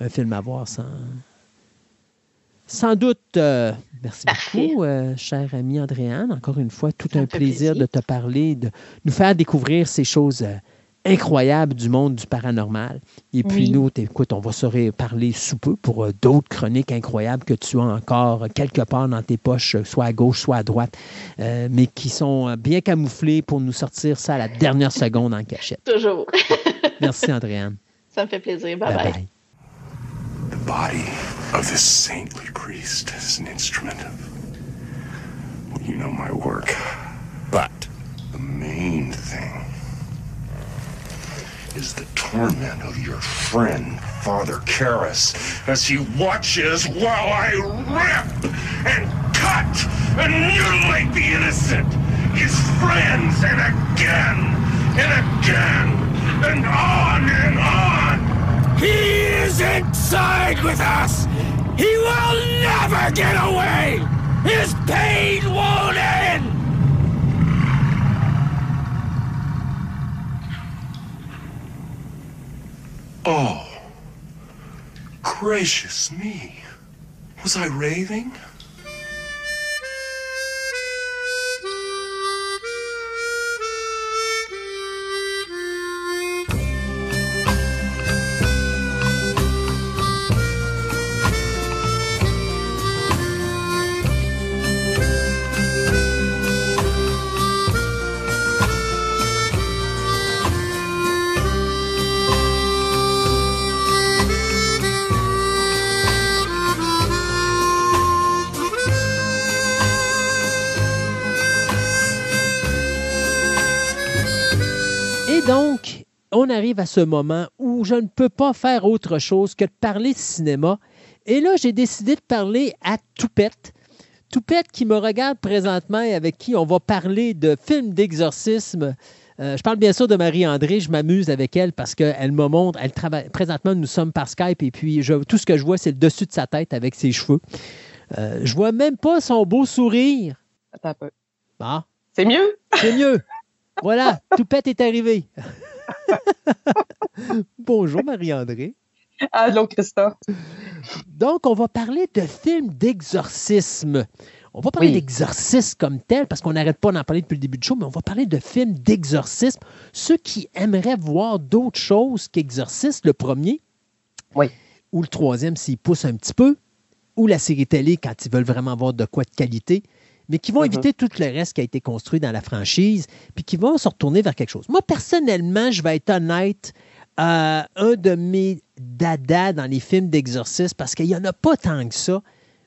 un film à voir sans, sans doute. euh, merci Parfait. beaucoup, euh, cher ami Andréane. Encore une fois, tout un plaisir. de te parler, de nous faire découvrir ces choses euh, incroyables du monde du paranormal. Et puis Oui. nous, écoute, on va se reparler sous peu pour euh, d'autres chroniques incroyables que tu as encore quelque part dans tes poches, euh, soit à gauche, soit à droite, euh, mais qui sont euh, bien camouflées pour nous sortir ça à la dernière seconde en cachette. Toujours. <laughs> Merci, Andréane. Ça me fait plaisir. Bye bye. Bye-bye. The body of this saintly priest is an instrument of. Well, you know my work. But the main thing is the torment of your friend, Father Karras, as he watches while I rip and cut and mutilate the innocent, his friends, and again and again and on and on. He is inside with us! He will never get away! His pain won't end! Oh, gracious me. Was I raving? On arrive à ce moment où je ne peux pas faire autre chose que de parler de cinéma. Et là, j'ai décidé de parler à Toupette. Toupette qui me regarde présentement et avec qui on va parler de films d'exorcisme. Euh, je parle bien sûr de Marie-André, je m'amuse avec elle parce qu'elle me montre, elle travaille, présentement nous sommes par Skype et puis je- tout ce que je vois c'est le dessus de sa tête avec ses cheveux. Euh, je vois même pas son beau sourire. Attends un peu. Ah, C'est mieux? c'est mieux. Voilà, <laughs> Toupette est arrivé. <laughs> Bonjour Marie-André. Allô, Christophe. Donc, on va parler de films d'exorcisme. On va parler Oui. d'exorcisme comme tel, parce qu'on n'arrête pas d'en parler depuis le début du show, mais on va parler de films d'exorcisme. Ceux qui aimeraient voir d'autres choses qu'exorcisme, le premier, Oui. ou le troisième s'ils poussent un petit peu, ou la série télé quand ils veulent vraiment avoir de quoi de qualité, mais qui vont Mhm. éviter tout le reste qui a été construit dans la franchise, puis qui vont se retourner vers quelque chose. Moi, personnellement, je vais être honnête, euh, un de mes dadas dans les films d'exorcisme, parce qu'il n'y en a pas tant que ça,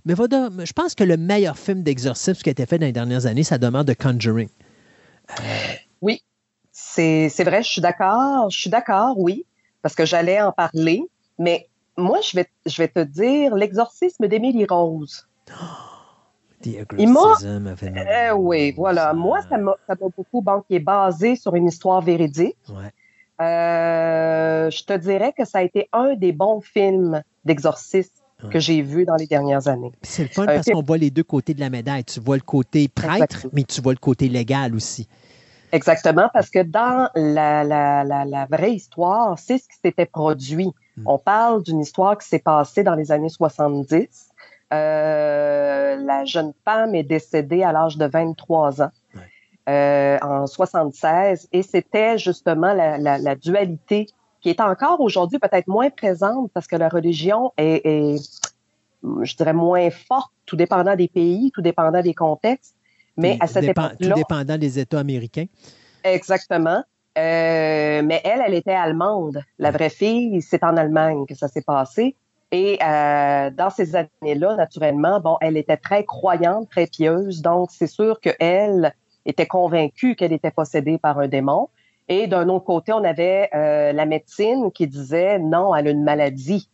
mais je pense que le meilleur film d'exorcisme qui a été fait dans les dernières années, ça demeure The Conjuring. Oui, c'est vrai, je suis d'accord. Je suis d'accord, oui, parce que j'allais en parler. Mais moi, je vais, je vais te dire l'exorcisme d'Émilie Rose. The Of Emily Eh oui, voilà. Moi, ça m'a beaucoup, est basé sur une histoire véridique. Ouais. Euh, je te dirais que ça a été un des bons films d'exorcisme Ouais. que j'ai vu dans les dernières années. C'est le fun Un parce film- qu'on voit les deux côtés de la médaille. Tu vois le côté prêtre, Exactement. mais tu vois le côté légal aussi. Exactement, parce que dans la, la, la, la vraie histoire, c'est ce qui s'était produit. Mm. On parle d'une histoire qui s'est passée dans les années 70. Euh, la jeune femme est décédée à l'âge de 23 ans, Ouais. euh, en 76, et c'était justement la, la, la dualité qui est encore aujourd'hui peut-être moins présente parce que la religion est, est, je dirais, moins forte, tout dépendant des pays, tout dépendant des contextes. Mais à cette dépend- époque-là, Tout dépendant des États américains. Exactement. Euh, mais elle, elle était allemande. La vraie fille, c'est en Allemagne que ça s'est passé. Et euh, dans ces années-là, naturellement, bon, elle était très croyante, très pieuse. Donc, c'est sûr qu'elle était convaincue qu'elle était possédée par un démon. Et d'un autre côté, on avait euh, la médecine qui disait non, elle a une maladie.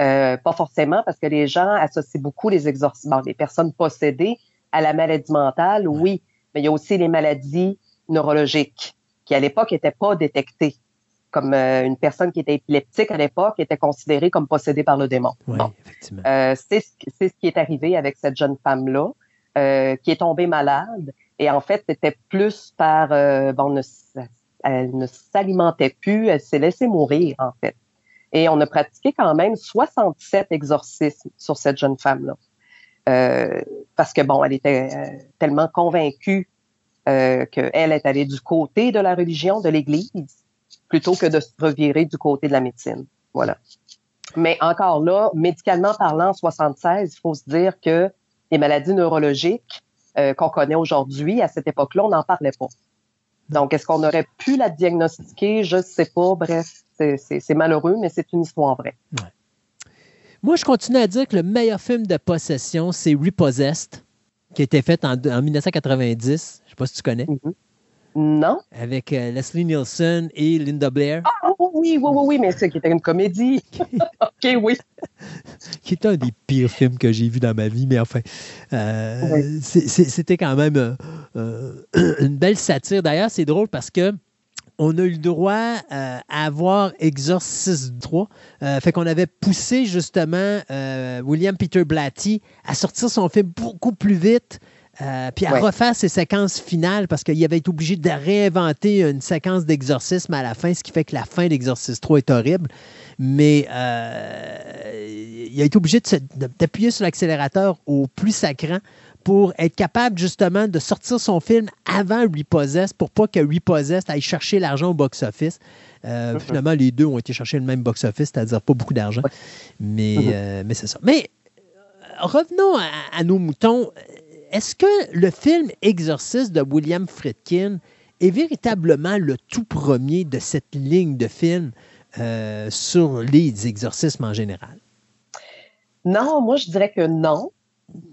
Euh, pas forcément, parce que les gens associent beaucoup les exorcismes, les personnes possédées à la maladie mentale, oui, mais il y a aussi les maladies neurologiques qui, à l'époque, n'étaient pas détectées. Comme euh, une personne qui était épileptique à l'époque était considérée comme possédée par le démon. Oui, Bon. effectivement. Euh, c'est ce c'est ce qui est arrivé avec cette jeune femme-là, euh, qui est tombée malade. Et en fait, c'était plus par... euh, bon, ne elle ne s'alimentait plus, elle s'est laissée mourir, en fait. Et on a pratiqué quand même 67 exorcismes sur cette jeune femme-là. Euh, parce que, bon, elle était euh, tellement convaincue euh, qu'elle est allée du côté de la religion, de l'Église, plutôt que de se revirer du côté de la médecine. Voilà. Mais encore là, médicalement parlant, en 76, il faut se dire que les maladies neurologiques euh, qu'on connaît aujourd'hui, à cette époque-là, on n'en parlait pas. Donc, est-ce qu'on aurait pu la diagnostiquer? Je ne sais pas. Bref, c'est- malheureux, mais c'est une histoire vraie. Moi, je continue à dire que le meilleur film de possession, c'est Repossessed, qui a été fait en, en 1990. Je ne sais pas si tu connais. Non? Avec euh, Leslie Nielsen et Linda Blair, Ah oui, oui, oui, oui, mais c'est qui était une comédie. <laughs> <laughs> OK, oui. qui est un des pires films que j'ai vu dans ma vie, mais enfin, euh, c'était quand même euh, une belle satire. D'ailleurs, c'est drôle parce que on a eu le droit euh, à avoir Exorcist 3. Euh, fait qu'on avait poussé justement euh, William Peter Blatty à sortir son film beaucoup plus vite. Euh, puis à Ouais. refaire ses séquences finales parce qu'il avait été obligé de réinventer une séquence d'exorcisme à la fin, ce qui fait que la fin d'Exorcist 3 est horrible. Mais euh, il a été obligé d'appuyer sur l'accélérateur au plus sacrant pour être capable justement de sortir son film avant Repossessed pour pas que Repossessed aille chercher l'argent au box-office. Euh, Finalement, les deux ont été chercher le même box-office, c'est-à-dire pas beaucoup d'argent. Mais, Mhm. mais c'est ça. Mais revenons à, à nos moutons. Est-ce que le film Exorciste de William Friedkin est véritablement le tout premier de cette ligne de films euh, sur les exorcismes en général? Non, moi, je dirais que non.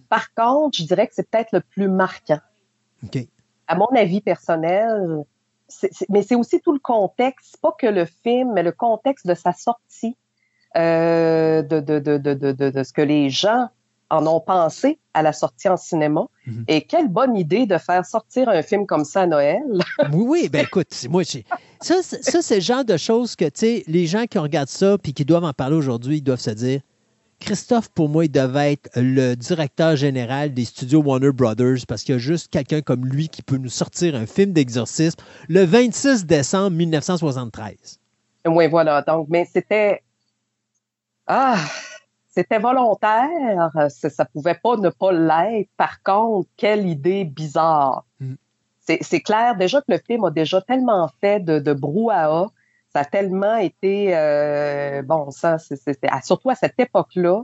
Par contre, je dirais que c'est peut-être le plus marquant. OK. À mon avis personnel, mais c'est aussi tout le contexte, pas que le film, mais le contexte de sa sortie, euh, de ce que les gens en ont pensé à la sortie en cinéma. Mhm. Et quelle bonne idée de faire sortir un film comme ça à Noël. <laughs> Oui, oui, ben écoute, c'est- moi, j'ai- ça, c'est- ça c'est le genre de choses que, tu sais, les gens qui regardent ça puis qui doivent en parler aujourd'hui, ils doivent se dire Christophe, pour moi, il devait être le directeur général des studios Warner Brothers parce qu'il y a juste quelqu'un comme lui qui peut nous sortir un film d'exorcisme le 26 décembre 1973. Oui, voilà. Donc, mais c'était. Ah! C'était volontaire. Ça, ça pouvait pas ne pas l'être. Par contre, quelle idée bizarre. Mm. C'est clair, déjà que le film a déjà tellement fait de, de brouhaha. Ça a tellement été. euh, bon, ça, c'est surtout à cette époque-là,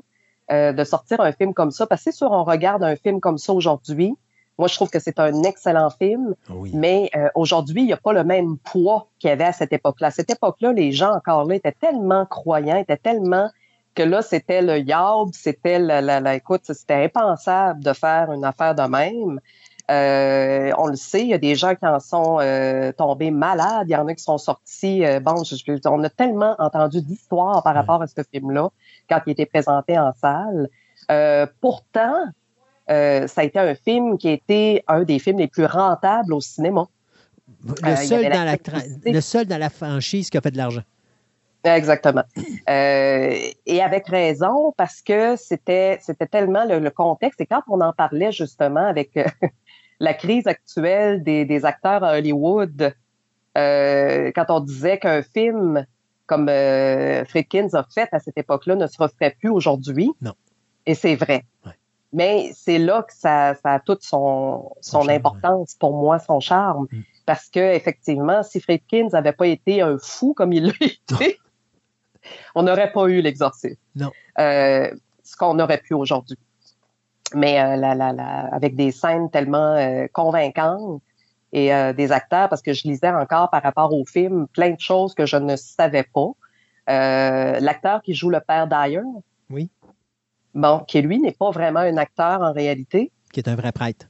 euh, de sortir un film comme ça. Parce que c'est sûr, on regarde un film comme ça aujourd'hui. Moi, je trouve que c'est un excellent film. Oui. Mais euh, aujourd'hui, il n'y a pas le même poids qu'il y avait à cette époque-là. À cette époque-là, les gens encore là étaient tellement croyants, étaient tellement que là, c'était le yab, c'était la, la, la- écoute, c'était impensable de faire une affaire de même. Euh, on le sait, il y a des gens qui en sont euh, tombés malades, il y en a qui sont sortis. euh, bon, je- je- on a tellement entendu d'histoires par rapport à ce film-là quand il était présenté en salle. Euh, pourtant, euh, ça a été un film qui a été un des films les plus rentables au cinéma. Le, dans la seul dans la franchise qui a fait de l'argent. Exactement. Euh, et avec raison, parce que c'était c'était tellement le, le contexte. Et quand on en parlait justement avec euh, <laughs> la crise actuelle des, des acteurs à Hollywood, euh, quand on disait qu'un film comme euh, Friedkin a fait à cette époque-là ne se referait plus aujourd'hui. Non. Et c'est vrai. Ouais. Mais c'est là que ça, ça a toute son, Son son, charme, importance pour moi, son charme. Mm. Parce que effectivement, si Friedkin n'avait pas été un fou comme il l'a <laughs> été, on n'aurait pas eu l'exorcisme. Non. Euh, ce qu'on aurait pu aujourd'hui. Mais euh, la, la, la, avec des scènes tellement euh, convaincantes et des acteurs, parce que je lisais encore par rapport au film plein de choses que je ne savais pas. L'acteur qui joue le père Dyer, Oui. bon, qui lui n'est pas vraiment un acteur en réalité, Qui est un vrai prêtre.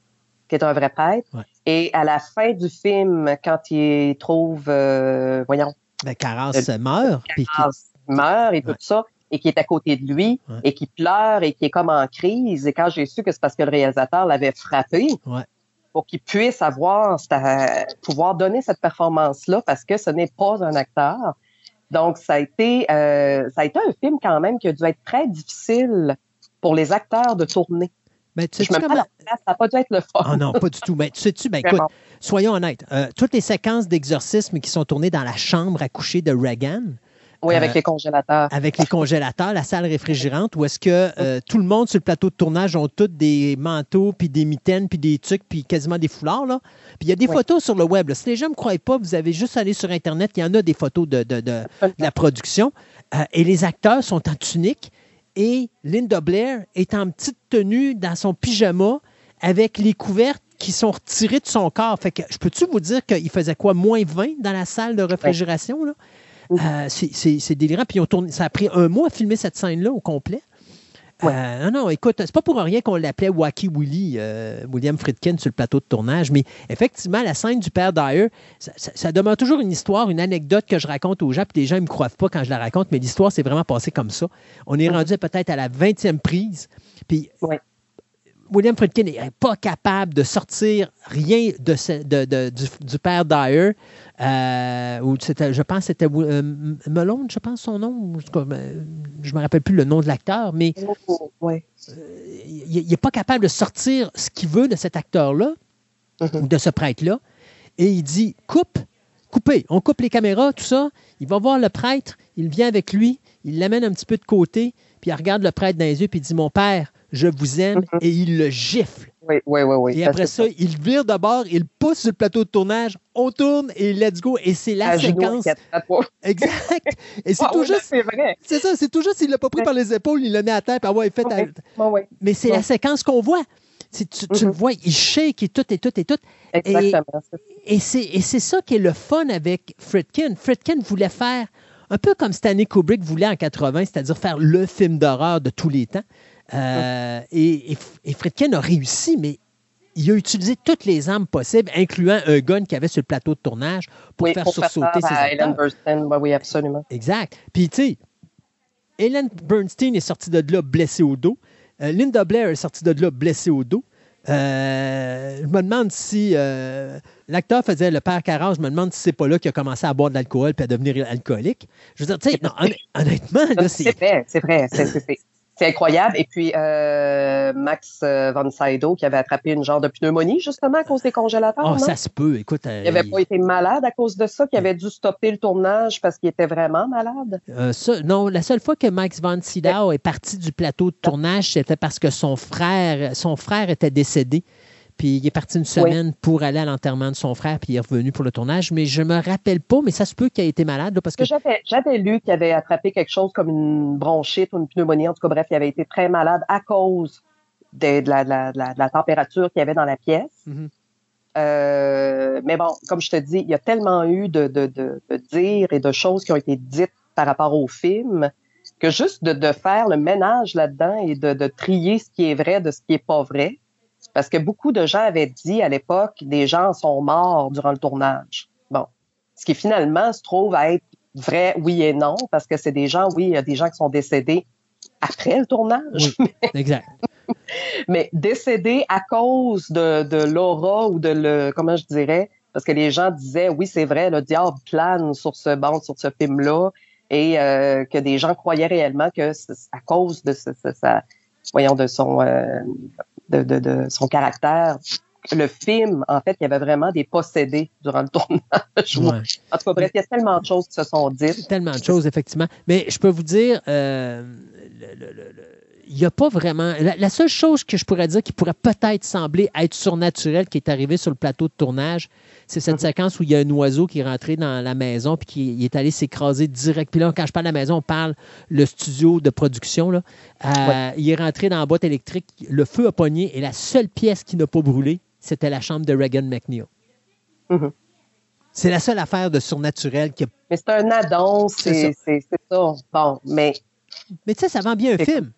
qui est un vrai prêtre. Ouais. Et à la fin du film, quand il trouve, voyons, Ben, Carras meurt. Carras meurt et tout Ouais. ça, et qui est à côté de lui, Ouais. et qui pleure et qui est comme en crise. Et quand j'ai su que c'est parce que le réalisateur l'avait frappé, Ouais. pour qu'il puisse avoir, euh, pouvoir donner cette performance-là, parce que ce n'est pas un acteur. Donc, ça a été, euh, ça a été un film quand même qui a dû être très difficile pour les acteurs de tourner. Ben, tu Je sais me à la place, ça n'a pas dû être le fun. Ah non, pas du tout. Mais tu sais-tu, ben écoute, soyons honnêtes, euh, toutes les séquences d'exorcisme qui sont tournées dans la chambre à coucher de Reagan, Oui, avec Euh, les congélateurs. avec les congélateurs, la salle réfrigérante, où est-ce que euh, tout le monde sur le plateau de tournage ont tous des manteaux, puis des mitaines, puis des tucs, puis quasiment des foulards. Là. Puis il y a des Oui. photos sur le web. là. Si les gens ne me croient pas, vous avez juste à aller sur Internet, il y en a des photos de, de- de- de la production. Euh, et les acteurs sont en tunique. Et Linda Blair est en petite tenue dans son pyjama avec les couvertes qui sont retirées de son corps. Fait que je peux-tu vous dire qu'il faisait quoi, moins 20 dans la salle de réfrigération? Là? Euh, c'est- délirant. Puis ils ont tourné, ça a pris un mois à filmer cette scène-là au complet. Euh, non, non, écoute, c'est pas pour rien qu'on l'appelait Wacky Willy, euh, William Friedkin, sur le plateau de tournage, mais effectivement, la scène du père Dyer, ça, ça- ça demeure toujours une histoire, une anecdote que je raconte aux gens, puis les gens ne me croient pas quand je la raconte, mais l'histoire s'est vraiment passée comme ça. On est rendu peut-être à la 20e prise, puis William Friedkin n'est pas capable de sortir rien de ce- de- de- du, du père Dyer. Euh, ou c'était- je pense que c'était euh, Malone, je pense son nom. ou en tout cas, euh, Je ne me rappelle plus le nom de l'acteur, mais Ouais. il n'est pas capable de sortir ce qu'il veut de cet acteur-là, ou de ce prêtre-là. Et il dit coupe, coupez. On coupe les caméras, tout ça. Il va voir le prêtre, il vient avec lui, il l'amène un petit peu de côté, puis il regarde le prêtre dans les yeux, puis il dit Mon père, je vous aime, et il le gifle. Oui, oui, oui, oui. Et après que ça, il vire de bord, il pousse sur le plateau de tournage, on tourne et let's go. Et c'est la à séquence. <laughs> Exact. Et c'est Ouais, tout juste. C'est ça, c'est tout juste, il l'a pas pris par les épaules, il l'a mis à terre, puis ouais, il fait. Ouais, ouais. Mais c'est la séquence qu'on voit. C'est- Tu, tu le vois, il shake et tout, et tout, et tout. Exactement. Et, et c'est ça qui est le fun avec Friedkin. Friedkin voulait faire un peu comme Stanley Kubrick voulait en 80, c'est-à-dire faire le film d'horreur de tous les temps. Euh, et, et, et Friedkin a réussi, mais il a utilisé toutes les armes possibles, incluant un gun qu'il avait sur le plateau de tournage pour oui, faire pour faire sursauter peur ses Burstyn. Oui, absolument. Exact. Puis, tu sais, Ellen Bernstein est sortie de là blessée au dos. Euh, Linda Blair est sortie de là blessée au dos. Euh, je me demande si euh, l'acteur faisait le père Carras, je me demande si c'est pas là qu'il a commencé à boire de l'alcool puis à devenir alcoolique. Je veux dire, tu sais, <laughs> honnêtement, là, C'est c'est. vrai, c'est vrai. C'est- incroyable. Et puis, euh, Max euh, von Sydow, qui avait attrapé une genre de pneumonie, justement, à cause des congélateurs. Oh, non? ça se peut. Écoute, euh, Il n'avait pas été malade à cause de ça, qu'il avait dû stopper le tournage parce qu'il était vraiment malade? Euh, ça- non, la seule fois que Max von Sydow est parti du plateau de tournage, c'était parce que son frère, son frère était décédé. Puis il est parti une semaine pour aller à l'enterrement de son frère, puis il est revenu pour le tournage. Mais je me rappelle pas, mais ça se peut qu'il ait été malade, là, parce que j'avais, lu qu'il avait attrapé quelque chose comme une bronchite ou une pneumonie. En tout cas, bref, il avait été très malade à cause de, de la, de la- de la- de la température qu'il y avait dans la pièce. Mhm. Euh, mais bon, comme je te dis, il y a tellement eu de, de, de, de dires et de choses qui ont été dites par rapport au film que juste de, de faire le ménage là-dedans et de, de trier ce qui est vrai de ce qui est pas vrai. Parce que beaucoup de gens avaient dit à l'époque, des gens sont morts durant le tournage. Bon. Ce qui finalement se trouve à être vrai, oui et non, parce que c'est des gens, oui, il y a des gens qui sont décédés après le tournage, exact. <laughs> mais décédés à cause de, de l'aura ou de le, comment je dirais, parce que les gens disaient, oui, c'est vrai, le diable plane sur ce banc, sur ce film-là, et euh, que des gens croyaient réellement que c'est à cause de ce, ce- sa- voyons, de son, euh, de, de, de son caractère. Le film, en fait, il y avait vraiment des possédés durant le tournage. Ouais. En tout cas, bref, il y a tellement de choses qui se sont dites. Tellement de choses, effectivement. Mais je peux vous dire, euh, le- le- le- le- il n'y a pas vraiment. La, la seule chose que je pourrais dire qui pourrait peut-être sembler être surnaturelle qui est arrivée sur le plateau de tournage, c'est cette séquence où il y a un oiseau qui est rentré dans la maison puis qui est allé s'écraser direct. Puis là, quand je parle de la maison, on parle le studio de production. Là. Euh, Il est rentré dans la boîte électrique, le feu a pogné et la seule pièce qui n'a pas brûlé, c'était la chambre de Reagan McNeil. Mhm. C'est la seule affaire de surnaturel qui a... Mais c'est un addon, C'est c'est ça. Bon, mais. Mais tu sais, ça vend bien un film.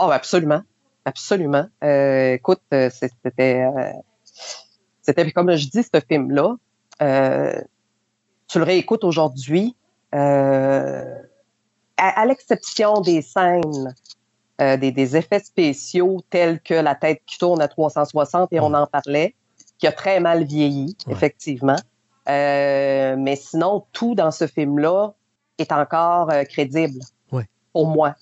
Oh, absolument. Absolument. Euh, écoute, euh, c'était. euh, c'était, comme je dis, ce film-là. euh, tu le réécoutes aujourd'hui. euh, à, à l'exception des scènes, des, des effets spéciaux tels que la tête qui tourne à 360, et on en parlait, qui a très mal vieilli, effectivement. Mais sinon, tout dans ce film-là est encore crédible Ouais. pour moi.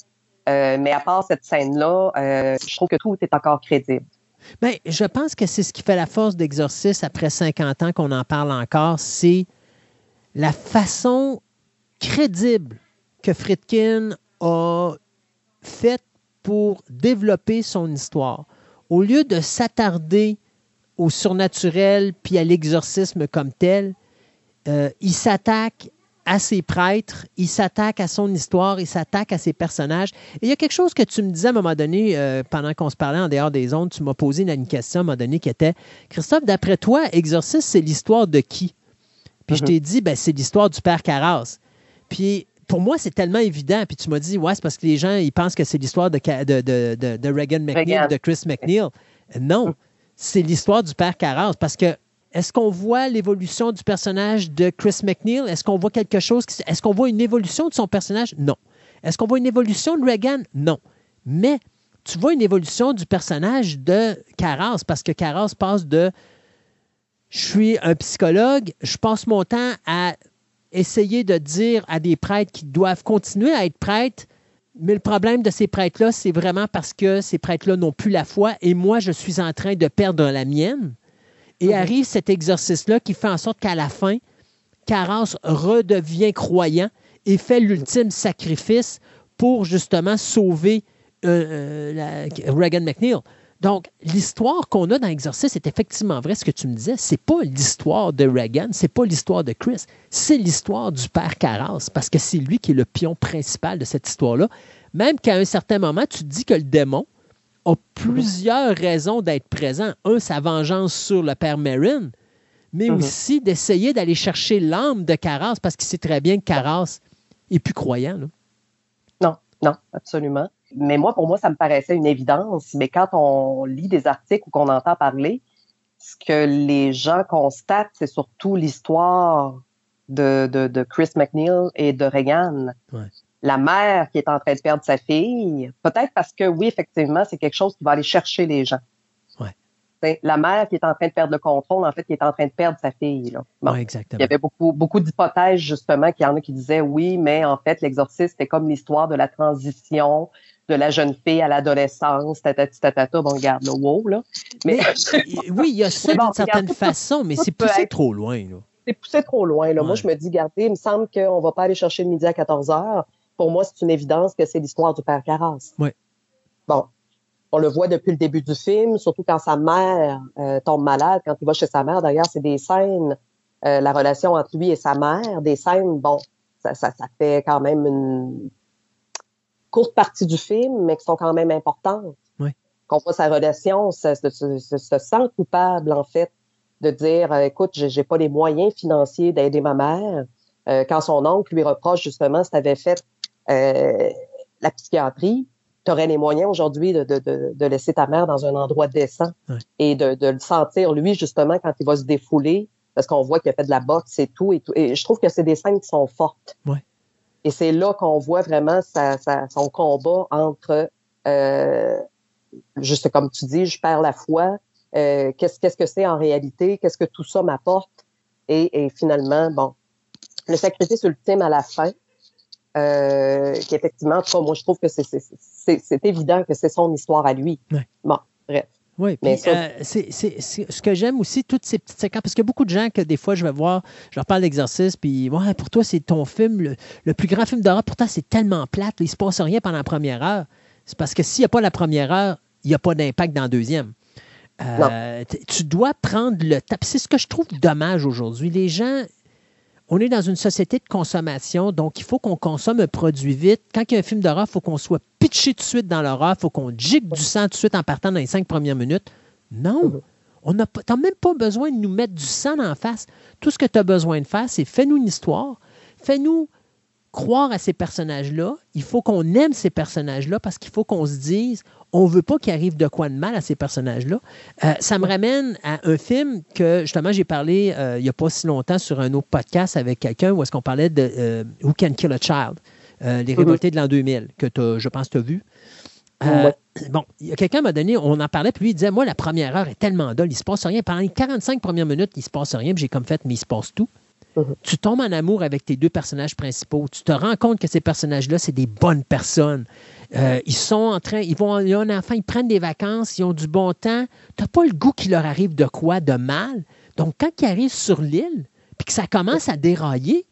Euh, mais à part cette scène-là, euh, je trouve que tout est encore crédible. Bien, je pense que c'est ce qui fait la force d'Exorciste après 50 ans qu'on en parle encore, c'est la façon crédible que Friedkin a faite pour développer son histoire. Au lieu de s'attarder au surnaturel puis à l'exorcisme comme tel, euh, il s'attaque à ses prêtres, il s'attaque à son histoire, il s'attaque à ses personnages. Et il y a quelque chose que tu me disais à un moment donné, euh, pendant qu'on se parlait en dehors des ondes, tu m'as posé une, une question à un moment donné qui était Christophe, d'après toi, Exorciste, c'est l'histoire de qui? Puis je t'ai dit, ben, c'est l'histoire du père Carras. Puis pour moi, c'est tellement évident. Puis tu m'as dit, ouais, c'est parce que les gens, ils pensent que c'est l'histoire de, de, de, Reagan McNeil, Reagan. de Chris McNeil. Euh, Non, c'est l'histoire du père Carras. Parce que est-ce qu'on voit l'évolution du personnage de Chris McNeil? Est-ce qu'on voit quelque chose? qui- Est-ce qu'on voit une évolution de son personnage? Non. Est-ce qu'on voit une évolution de Reagan? Non. Mais tu vois une évolution du personnage de Carras parce que Carras passe de je suis un psychologue, je passe mon temps à essayer de dire à des prêtres qui doivent continuer à être prêtres, mais le problème de ces prêtres-là, c'est vraiment parce que ces prêtres-là n'ont plus la foi et moi, je suis en train de perdre la mienne. Et arrive cet exorcisme-là qui fait en sorte qu'à la fin, Carras redevient croyant et fait l'ultime sacrifice pour justement sauver euh, euh, la- Reagan McNeil. Donc, l'histoire qu'on a dans Exorcist est effectivement vrai, ce que tu me disais. C'est pas l'histoire de Reagan, c'est pas l'histoire de Chris, c'est l'histoire du père Carras, parce que c'est lui qui est le pion principal de cette histoire-là. Même qu'à un certain moment, tu te dis que le démon a plusieurs raisons d'être présent. Un, sa vengeance sur le père Marin, mais Mhm. aussi d'essayer d'aller chercher l'âme de Carras, parce qu'il sait très bien que Carras est plus croyant. là. Non, non, absolument. Mais moi, pour moi, ça me paraissait une évidence. Mais quand on lit des articles ou qu'on entend parler, ce que les gens constatent, c'est surtout l'histoire de, de, de Chris McNeil et de Reagan. Ouais. La mère qui est en train de perdre sa fille, peut-être parce que oui, effectivement, c'est quelque chose qui va aller chercher les gens. Ouais. La mère qui est en train de perdre le contrôle, en fait, qui est en train de perdre sa fille. Là. Bon. Ouais, Il exactement. y avait beaucoup, beaucoup d'hypothèses, justement, qu'il y en a qui disaient oui, mais en fait, l'exorciste, c'est comme l'histoire de la transition de la jeune fille à l'adolescence, tatati tatata, bon, regarde, le wow, là. Mais, Mais, <laughs> oui, il y a ça bon, d'une certaine façon, mais c'est poussé être- trop loin. Là. c'est poussé trop loin, là. Moi, je me dis, regardez, il me semble qu'on va pas aller chercher le midi à 14 heures. Pour moi, c'est une évidence que c'est l'histoire du père Carras. Ouais. Bon. On le voit depuis le début du film, surtout quand sa mère euh, tombe malade, quand il va chez sa mère. D'ailleurs, c'est des scènes, euh, la relation entre lui et sa mère, des scènes, bon, ça, ça, ça fait quand même une courte partie du film, mais qui sont quand même importantes. Ouais. Qu'on voit sa relation, se, se, se- se- se sent coupable, en fait, de dire, euh, écoute, j'ai j'ai pas les moyens financiers d'aider ma mère. Euh, quand son oncle lui reproche justement si tu avais fait euh, la psychiatrie, tu aurais les moyens aujourd'hui de, de, de, de laisser ta mère dans un endroit décent et de, de le sentir, lui, justement, quand il va se défouler, parce qu'on voit qu'il a fait de la boxe et tout, et tout. Et je trouve que c'est des scènes qui sont fortes. Ouais. Et c'est là qu'on voit vraiment sa, sa- son combat entre, euh, juste comme tu dis, je perds la foi, euh, qu'est-ce qu'est-ce que c'est en réalité, qu'est-ce que tout ça m'apporte, et, et finalement, bon, le sacrifice ultime à la fin, euh, qui effectivement, en tout cas, moi, je trouve que c'est- évident que c'est son histoire à lui. Ouais. Bon, bref. Oui, puis ça- euh, c'est ce que j'aime aussi, toutes ces petites séquences, parce qu'il y a beaucoup de gens que des fois, je vais voir, je leur parle d'exercice, puis ouais, pour toi, c'est ton film, le, le plus grand film d'horreur, pourtant, c'est tellement plate, il ne se passe rien pendant la première heure. C'est parce que s'il n'y a pas la première heure, il n'y a pas d'impact dans la deuxième. Euh, tu dois prendre le temps. C'est ce que je trouve dommage aujourd'hui. Les gens, on est dans une société de consommation, donc il faut qu'on consomme un produit vite. Quand il y a un film d'horreur, il faut qu'on soit pitché tout de suite dans l'horreur, il faut qu'on gigue du sang tout de suite en partant dans les cinq premières minutes. Non, on n'a pas- même pas besoin de nous mettre du sang en face. Tout ce que tu as besoin de faire, c'est fais-nous une histoire, fais-nous croire à ces personnages-là. Il faut qu'on aime ces personnages-là parce qu'il faut qu'on se dise, on veut pas qu'il arrive de quoi de mal à ces personnages-là. Euh, ça me ramène à un film que justement j'ai parlé euh, il n'y a pas si longtemps sur un autre podcast avec quelqu'un où est-ce qu'on parlait de euh, Who Can Kill a Child, les révoltés de l'an 2000 que t'as- je pense que tu as vu. Bon, quelqu'un m'a donné, on en parlait, puis lui il disait, moi la première heure est tellement dolle, il se passe rien. Pendant les 45 premières minutes, il se passe rien, puis j'ai comme fait, mais il se passe tout. Mhm. Tu tombes en amour avec tes deux personnages principaux. Tu te rends compte que ces personnages-là, c'est des bonnes personnes. Euh, ils sont en train, ils vont, ils ont un enfant, ils prennent des vacances, ils ont du bon temps. Tu n'as pas le goût qu'il leur arrive de quoi, de mal. Donc, quand ils arrivent sur l'île, puis que ça commence à dérailler,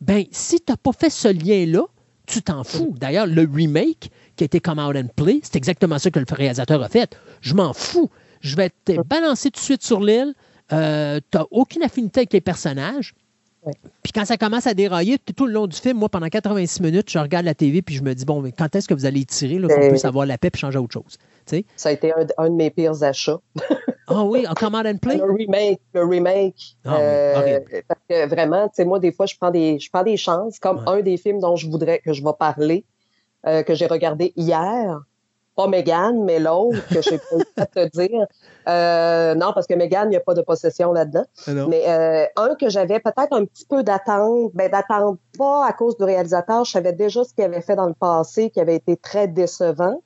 ben si tu n'as pas fait ce lien-là, tu t'en fous. D'ailleurs, le remake qui été Come Out and Play, c'est exactement ça que le réalisateur a fait. Je m'en fous. Je vais te balancer tout de suite sur l'île. Euh, tu n'as aucune affinité avec les personnages. Ouais. Puis quand ça commence à dérailler, tout le long du film, moi, pendant 86 minutes, je regarde la TV puis je me dis, bon, mais quand est-ce que vous allez tirer, là, qu'on Euh, puisse avoir la paix et changer à autre chose? Ça a été un, un de mes pires achats. <laughs> Ah oui, en Out and Play? Le remake, le remake. Ah euh, parce que vraiment, tu sais, moi, des fois, je prends des, je prends des chances, comme Ouais. un des films dont je voudrais que je vais parler, euh, que j'ai regardé hier. Pas Megan, mais l'autre, que pas le temps de te dire. Euh, non, parce que Megan, il n'y a pas de possession là-dedans. Ah. Mais euh, un que j'avais peut-être un petit peu d'attente, ben d'attente pas à cause du réalisateur, je savais déjà ce qu'il avait fait dans le passé, qui avait été très décevant.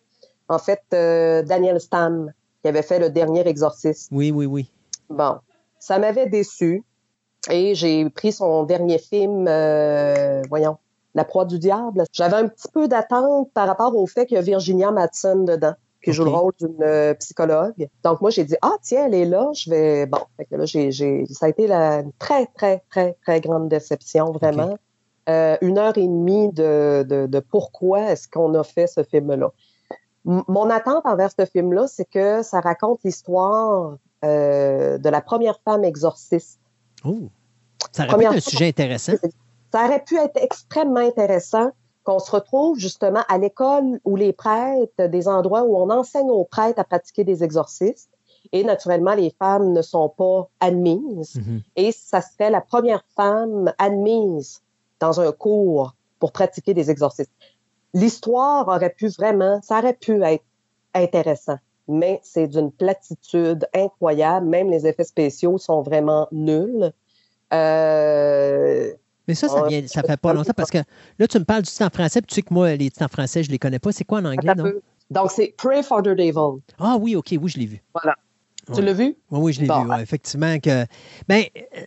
En fait, euh, Daniel Stam, qui avait fait le dernier exorciste. Oui, oui, oui. Bon, ça m'avait déçu. Et j'ai pris son dernier film, voyons, La proie du diable. J'avais un petit peu d'attente par rapport au fait qu'il y a Virginia Madsen dedans, qui joue le rôle d'une euh, psychologue. Donc moi, j'ai dit, ah tiens, elle est là, je vais... Bon, fait que là, j'ai, j'ai... ça a été la... une très, très, très, très grande déception, vraiment. Euh, une heure et demie de, de, de pourquoi est-ce qu'on a fait ce film-là. Mon attente envers ce film-là, c'est que ça raconte l'histoire euh, de la première femme exorciste. Oh. Ça aurait pu Première être un sujet intéressant. Ça aurait pu être extrêmement intéressant qu'on se retrouve justement à l'école où les prêtres, des endroits où on enseigne aux prêtres à pratiquer des exorcismes. Et naturellement, les femmes ne sont pas admises. Mhm. Et ça serait la première femme admise dans un cours pour pratiquer des exorcismes. L'histoire aurait pu vraiment, ça aurait pu être intéressant, mais c'est d'une platitude incroyable. Même les effets spéciaux sont vraiment nuls. Euh, Mais ça, ça, vient, ça fait pas longtemps parce que là, tu me parles du titre en français, puis tu sais que moi, les titres en français, je les connais pas. C'est quoi en anglais, non? Donc, c'est Pray for the Devil. Ah oui, OK, oui, je l'ai vu. Voilà. Ouais. Tu l'as vu? Oui, oui, je l'ai Bon. vu, ouais, effectivement. Que... Ben,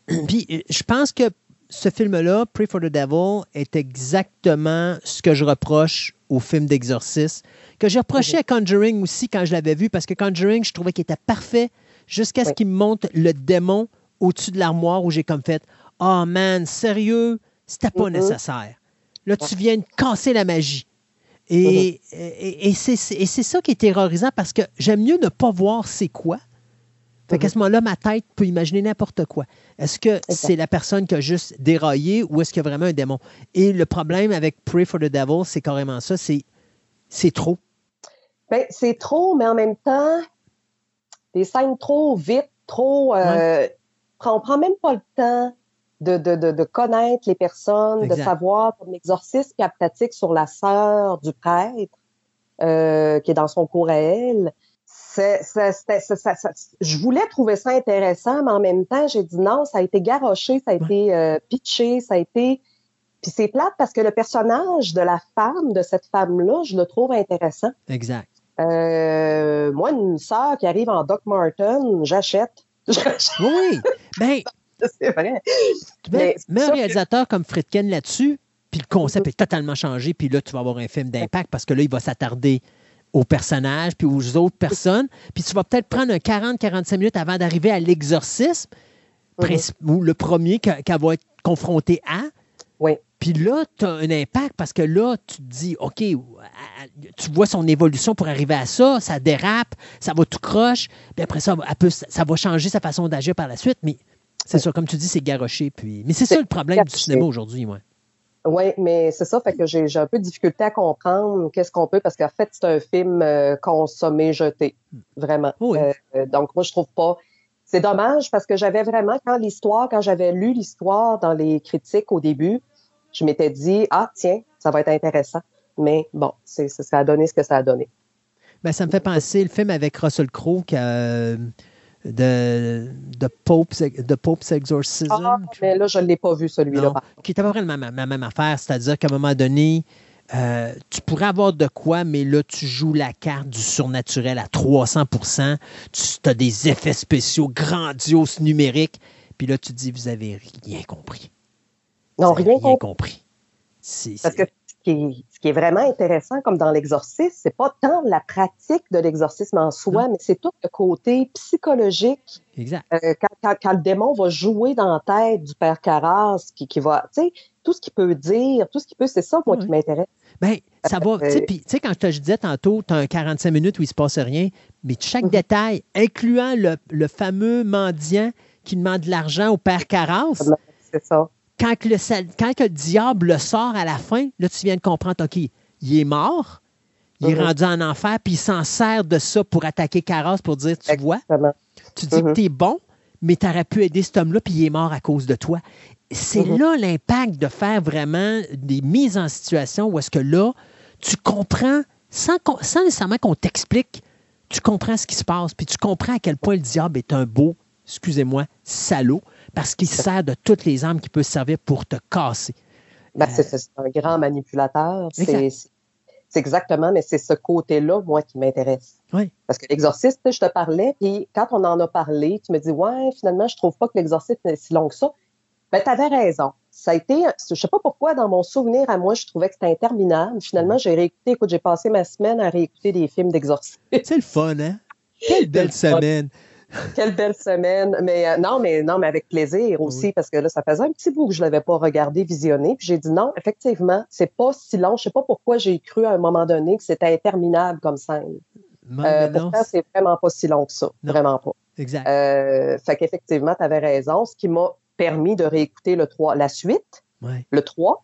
<clears throat> puis, je pense que ce film-là, Pray for the Devil, est exactement ce que je reproche au film d'exorcisme, que j'ai reproché à Conjuring aussi quand je l'avais vu, parce que Conjuring, je trouvais qu'il était parfait jusqu'à ce Oui. qu'il me montre le démon au-dessus de l'armoire où j'ai comme fait « Oh man, sérieux? C'était pas nécessaire. Là, tu viens de casser la magie. » Et, et, et c'est et c'est ça qui est terrorisant parce que j'aime mieux ne pas voir c'est quoi. Fait qu'à ce moment-là, ma tête peut imaginer n'importe quoi. Est-ce que c'est la personne qui a juste déraillé ou est-ce qu'il y a vraiment un démon? Et le problème avec Pray for the Devil, c'est carrément ça, c'est trop. Ben, c'est trop, mais en même temps, des scènes trop vite, trop. Euh, On prend même pas le temps de, de, de, de connaître les personnes, Exact. de savoir, comme a pratique sur la sœur du prêtre, euh, qui est dans son cours à elle. C'est- ça- ça- je voulais trouver ça intéressant, mais en même temps, j'ai dit non, ça a été garoché, ça a été euh, pitché, ça a été. Puis c'est plate parce que le personnage de la femme, de cette femme-là, je le trouve intéressant. Exact. Euh, moi, une sœur qui arrive en Doc Martin, j'achète. <laughs> Oui. Ben, <laughs> c'est vrai. mets, Mais un que- réalisateur comme Friedkin là-dessus, puis le concept est totalement changé, puis là, tu vas avoir un film d'impact parce que là, il va s'attarder aux personnages, puis aux autres personnes, puis tu vas peut-être prendre un 40-45 minutes avant d'arriver à l'exorcisme, princi- ou le premier que- qu'elle va être confrontée à. Oui. Puis là, tu as un impact parce que là, tu te dis, OK, tu vois son évolution pour arriver à ça, ça dérape, ça va tout croche, puis après ça, elle peut- ça va changer sa façon d'agir par la suite, mais c'est ça, comme tu dis, c'est garoché. Puis... Mais c'est ça le problème du cinéma aujourd'hui, moi. Oui, mais c'est ça, fait que j'ai un peu de difficulté à comprendre qu'est-ce qu'on peut, parce qu'en fait, c'est un film euh, consommé, jeté, vraiment. Oui. Euh, donc, moi, je trouve pas. C'est dommage parce que j'avais vraiment, quand l'histoire, quand j'avais lu l'histoire dans les critiques au début, je m'étais dit, ah, tiens, ça va être intéressant. Mais bon, c'est ça a donné ce que ça a donné. Ben, ça me fait penser le film avec Russell Crowe qui a, euh, de, de, Pope's, de Pope's Exorcism. Ah, mais là, je ne l'ai pas vu, celui-là. Qui est à peu près la même, la même affaire, c'est-à-dire qu'à un moment donné, euh, tu pourrais avoir de quoi, mais là, tu joues la carte du surnaturel à 300 Tu as des effets spéciaux grandioses numériques, puis là, tu te dis, vous avez rien compris. Non, Vous rien rien compris. compris. C'est- Parce c'est- que ce qui, est, ce qui est vraiment intéressant, comme dans l'exorcisme, c'est pas tant la pratique de l'exorcisme en soi, mais c'est tout le côté psychologique. Exact. euh, quand, quand- quand le démon va jouer dans la tête du père Carras, qui, qui va, tu sais, tout ce qu'il peut dire, tout ce qu'il peut, c'est ça, moi, qui m'intéresse. Ben, ça va. Euh, Tu sais, puis, quand je te disais tantôt, tu as un 45 minutes où il ne se passe rien, mais chaque Mhm. détail, incluant le, le fameux mendiant qui demande de l'argent au père Carras, C'est ça. Quand, que le, sal- quand que le diable le sort à la fin, là, tu viens de comprendre, OK, il est mort, il est Mhm. rendu en enfer, puis il s'en sert de ça pour attaquer Carras pour dire, tu vois, tu dis que Mhm. tu es bon, mais tu aurais pu aider cet homme-là, puis il est mort à cause de toi. C'est Mhm. là l'impact de faire vraiment des mises en situation où est-ce que là, tu comprends, sans nécessairement qu'on t'explique, tu comprends ce qui se passe, puis tu comprends à quel point le diable est un beau, excusez-moi, salaud, parce qu'il se sert de toutes les armes qu'il peut se servir pour te casser. Ben, c'est c'est un grand manipulateur. C'est Exact. c'est- c'est exactement, mais c'est ce côté-là, moi, qui m'intéresse. Oui. Parce que l'exorciste, je te parlais, puis quand on en a parlé, tu me dis, ouais, finalement, je trouve pas que l'exorciste est si long que ça. Ben, tu avais raison. Ça a été, je sais pas pourquoi, dans mon souvenir à moi, je trouvais que c'était interminable. Finalement, j'ai réécouté, écoute, j'ai passé ma semaine à réécouter des films d'exorcisme. C'est le fun, hein? Quelle belle fun. Quelle belle semaine. Mais euh, non, mais non, mais avec plaisir aussi, parce que là, ça faisait un petit bout que je l'avais pas regardé, visionné. Puis j'ai dit non, effectivement, c'est pas si long. Je sais pas pourquoi j'ai cru à un moment donné que c'était interminable comme scène. Non, Euh, pourtant, c'est vraiment pas si long que ça. Non. Vraiment pas. exact. Euh, fait qu'effectivement, tu avais raison, ce qui m'a permis de réécouter le 3, la suite, Ouais. le 3,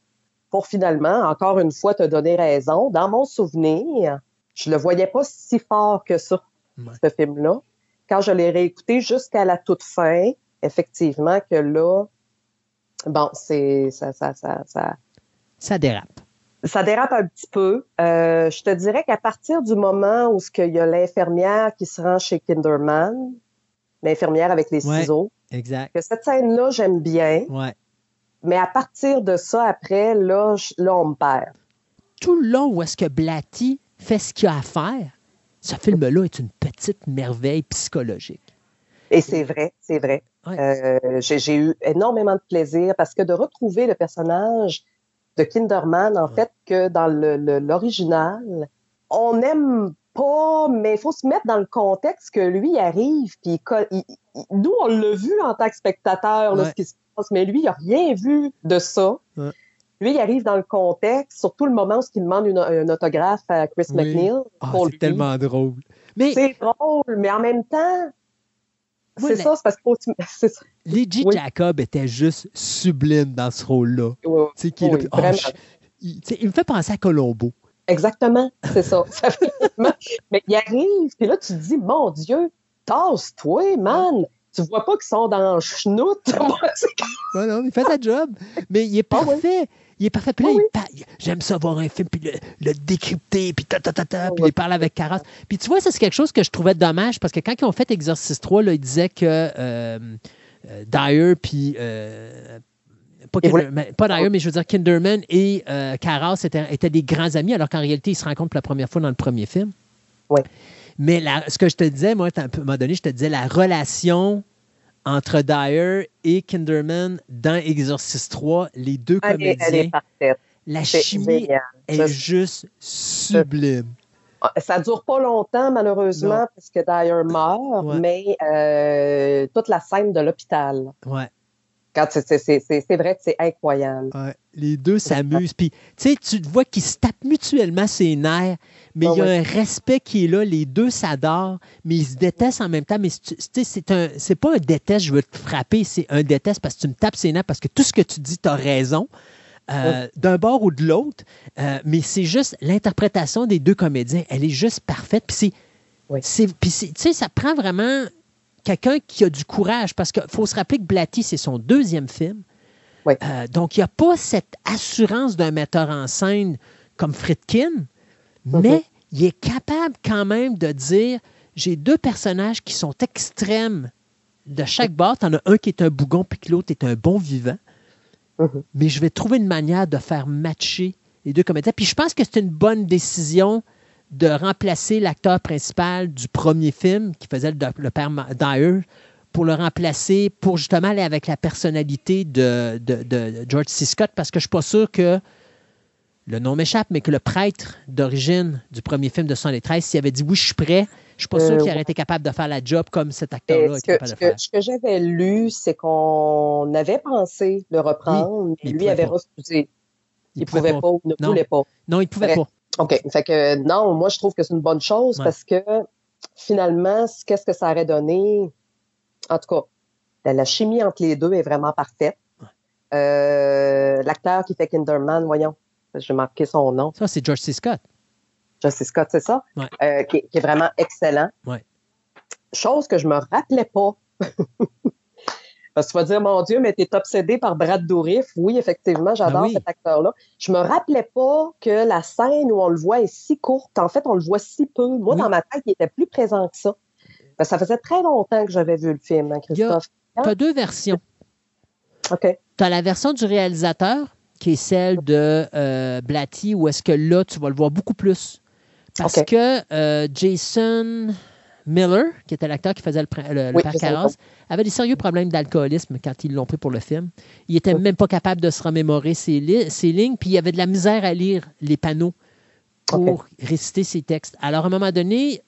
pour finalement, encore une fois, te donner raison. Dans mon souvenir, je le voyais pas si fort que ça, Ouais. ce film-là. Quand je l'ai réécouté jusqu'à la toute fin, effectivement, que là, bon, c'est ça, ça, ça, ça, Ça dérape. ça dérape un petit peu. Euh, je te dirais qu'à partir du moment où ce qu'il y a l'infirmière qui se rend chez Kinderman, l'infirmière avec les Ouais. ciseaux, Exact. que cette scène-là, j'aime bien, Ouais. mais à partir de ça, après, là, je- là on me perd. tout le long où est-ce que Blatty fait ce qu'il a à faire, ce film-là est une petite merveille psychologique. Et c'est vrai, c'est vrai. Ouais. Euh, j'ai eu énormément de plaisir parce que de retrouver le personnage de Kinderman, en fait, que dans le- le- l'original, on n'aime pas, mais il faut se mettre dans le contexte que lui arrive, puis il il- nous, on l'a vu en tant que spectateur, là, ce qui se passe, mais lui, il n'a rien vu de ça. Lui, il arrive dans le contexte, surtout le moment où il demande une- un autographe à Chris Oui. McNeil. Ah, c'est tellement drôle. Mais C'est drôle, mais en même temps, Oui, c'est ça, c'est parce que. Lady <laughs> Oui. Jacob était juste sublime dans ce rôle-là. Oui, Tu sais, oh, je- il, tu sais, il me fait penser à Colombo. Exactement, c'est ça. <laughs> Ça fait vraiment- mais il arrive, puis là, tu te dis, mon Dieu, tasse-toi, man. Tu vois pas qu'ils sont dans le schnout. <laughs> Ouais, non, il fait sa job. Mais il est Ah parfait. Il est parfait. Puis là, oui. il pa- j'aime ça voir un film, puis le, le décrypter, puis ta, ta, ta, ta, Ah puis ouais. il parle avec Caras. Puis tu vois, ça, c'est quelque chose que je trouvais dommage, parce que quand ils ont fait Exorcist 3, là, ils disaient que euh, euh, Dyer, puis... euh, pas, Dyer, mais je veux dire Kinderman et euh, étaient, étaient des grands amis, alors qu'en réalité, ils se rencontrent pour la première fois dans le premier film. Oui. Mais la- ce que je te disais, moi, à un moment donné, je te disais la relation entre Dyer et Kinderman dans Exorcist 3, les deux Elle, comédiens, est la chimie est juste sublime. Ça dure pas longtemps, malheureusement, Non. parce que Dyer meurt, Ouais. mais euh, toute la scène de l'hôpital, Ouais, quand c'est- vrai que c'est incroyable. ouais. Les deux s'amusent. Puis, tu sais, tu te vois qu'ils se tapent mutuellement ses nerfs, mais il y a Ah un respect qui est là. Les deux s'adorent, mais ils se détestent en même temps. Mais c'est un, c'est pas un déteste, je veux te frapper, c'est un déteste parce que tu me tapes ses nerfs, parce que tout ce que tu dis, tu as raison. euh, d'un bord ou de l'autre, euh, mais c'est juste l'interprétation des deux comédiens, elle est juste parfaite. Puis c'est, Oui. c'est- puis c'est- tu sais, ça prend vraiment quelqu'un qui a du courage, parce qu'il faut se rappeler que Blatty, c'est son deuxième film. Oui. Euh, donc, il n'y a pas cette assurance d'un metteur en scène comme Friedkin, mais il est capable quand même de dire j'ai deux personnages qui sont extrêmes de chaque bord. Tu en as un qui est un bougon, puis que l'autre est un bon vivant. Mhm. Mais je vais trouver une manière de faire matcher les deux comédiens. Puis je pense que c'est une bonne décision de remplacer l'acteur principal du premier film qui faisait le, le père Dyer pour le remplacer, pour justement aller avec la personnalité de, de- de George C. Scott, parce que je suis pas sûr que le nom m'échappe, mais que le prêtre d'origine du premier film de 73, s'il avait dit oui, je suis prêt, je suis pas Euh, sûr qu'il ouais. aurait été capable de faire la job comme cet Et acteur-là ce est que, capable ce de faire. que- ce que j'avais lu, c'est qu'on avait pensé le reprendre, mais lui pouvait avait pas. refusé. Il, Il pouvait pouvait pas, pas. ou ne Non. voulait pas. Non, il pouvait Bref. pas. OK. Fait que non, moi, je trouve que c'est une bonne chose Ouais. parce que finalement, qu'est-ce que ça aurait donné? En tout cas, la, la chimie entre les deux est vraiment parfaite. Euh, L'acteur qui fait Kinderman, voyons, j'ai marqué son nom. Ça, c'est George C. Scott. Jesse Scott, c'est ça? Ouais. Euh, qui, qui est vraiment excellent. Ouais. Chose que je me rappelais pas. <laughs> Parce que tu vas dire, mon Dieu, mais t'es obsédé par Brad Dourif. Oui, effectivement, j'adore Ben oui. cet acteur-là. Je me rappelais pas que la scène où on le voit est si courte. En fait, on le voit si peu. Moi, Oui. dans ma tête, il était plus présent que ça. Parce que ça faisait très longtemps que j'avais vu le film, hein, Christophe. Tu as deux versions. OK. Tu as la version du réalisateur, qui est celle de euh, Blatty, où est-ce que là, tu vas le voir beaucoup plus. Parce que euh, Jason Miller, qui était l'acteur qui faisait le, Oui, père Carras, avait des sérieux problèmes d'alcoolisme quand ils l'ont pris pour le film. Il était même pas capable de se remémorer ses, li- ses lignes, puis il avait de la misère à lire les panneaux pour réciter ses textes. Alors, à un moment donné,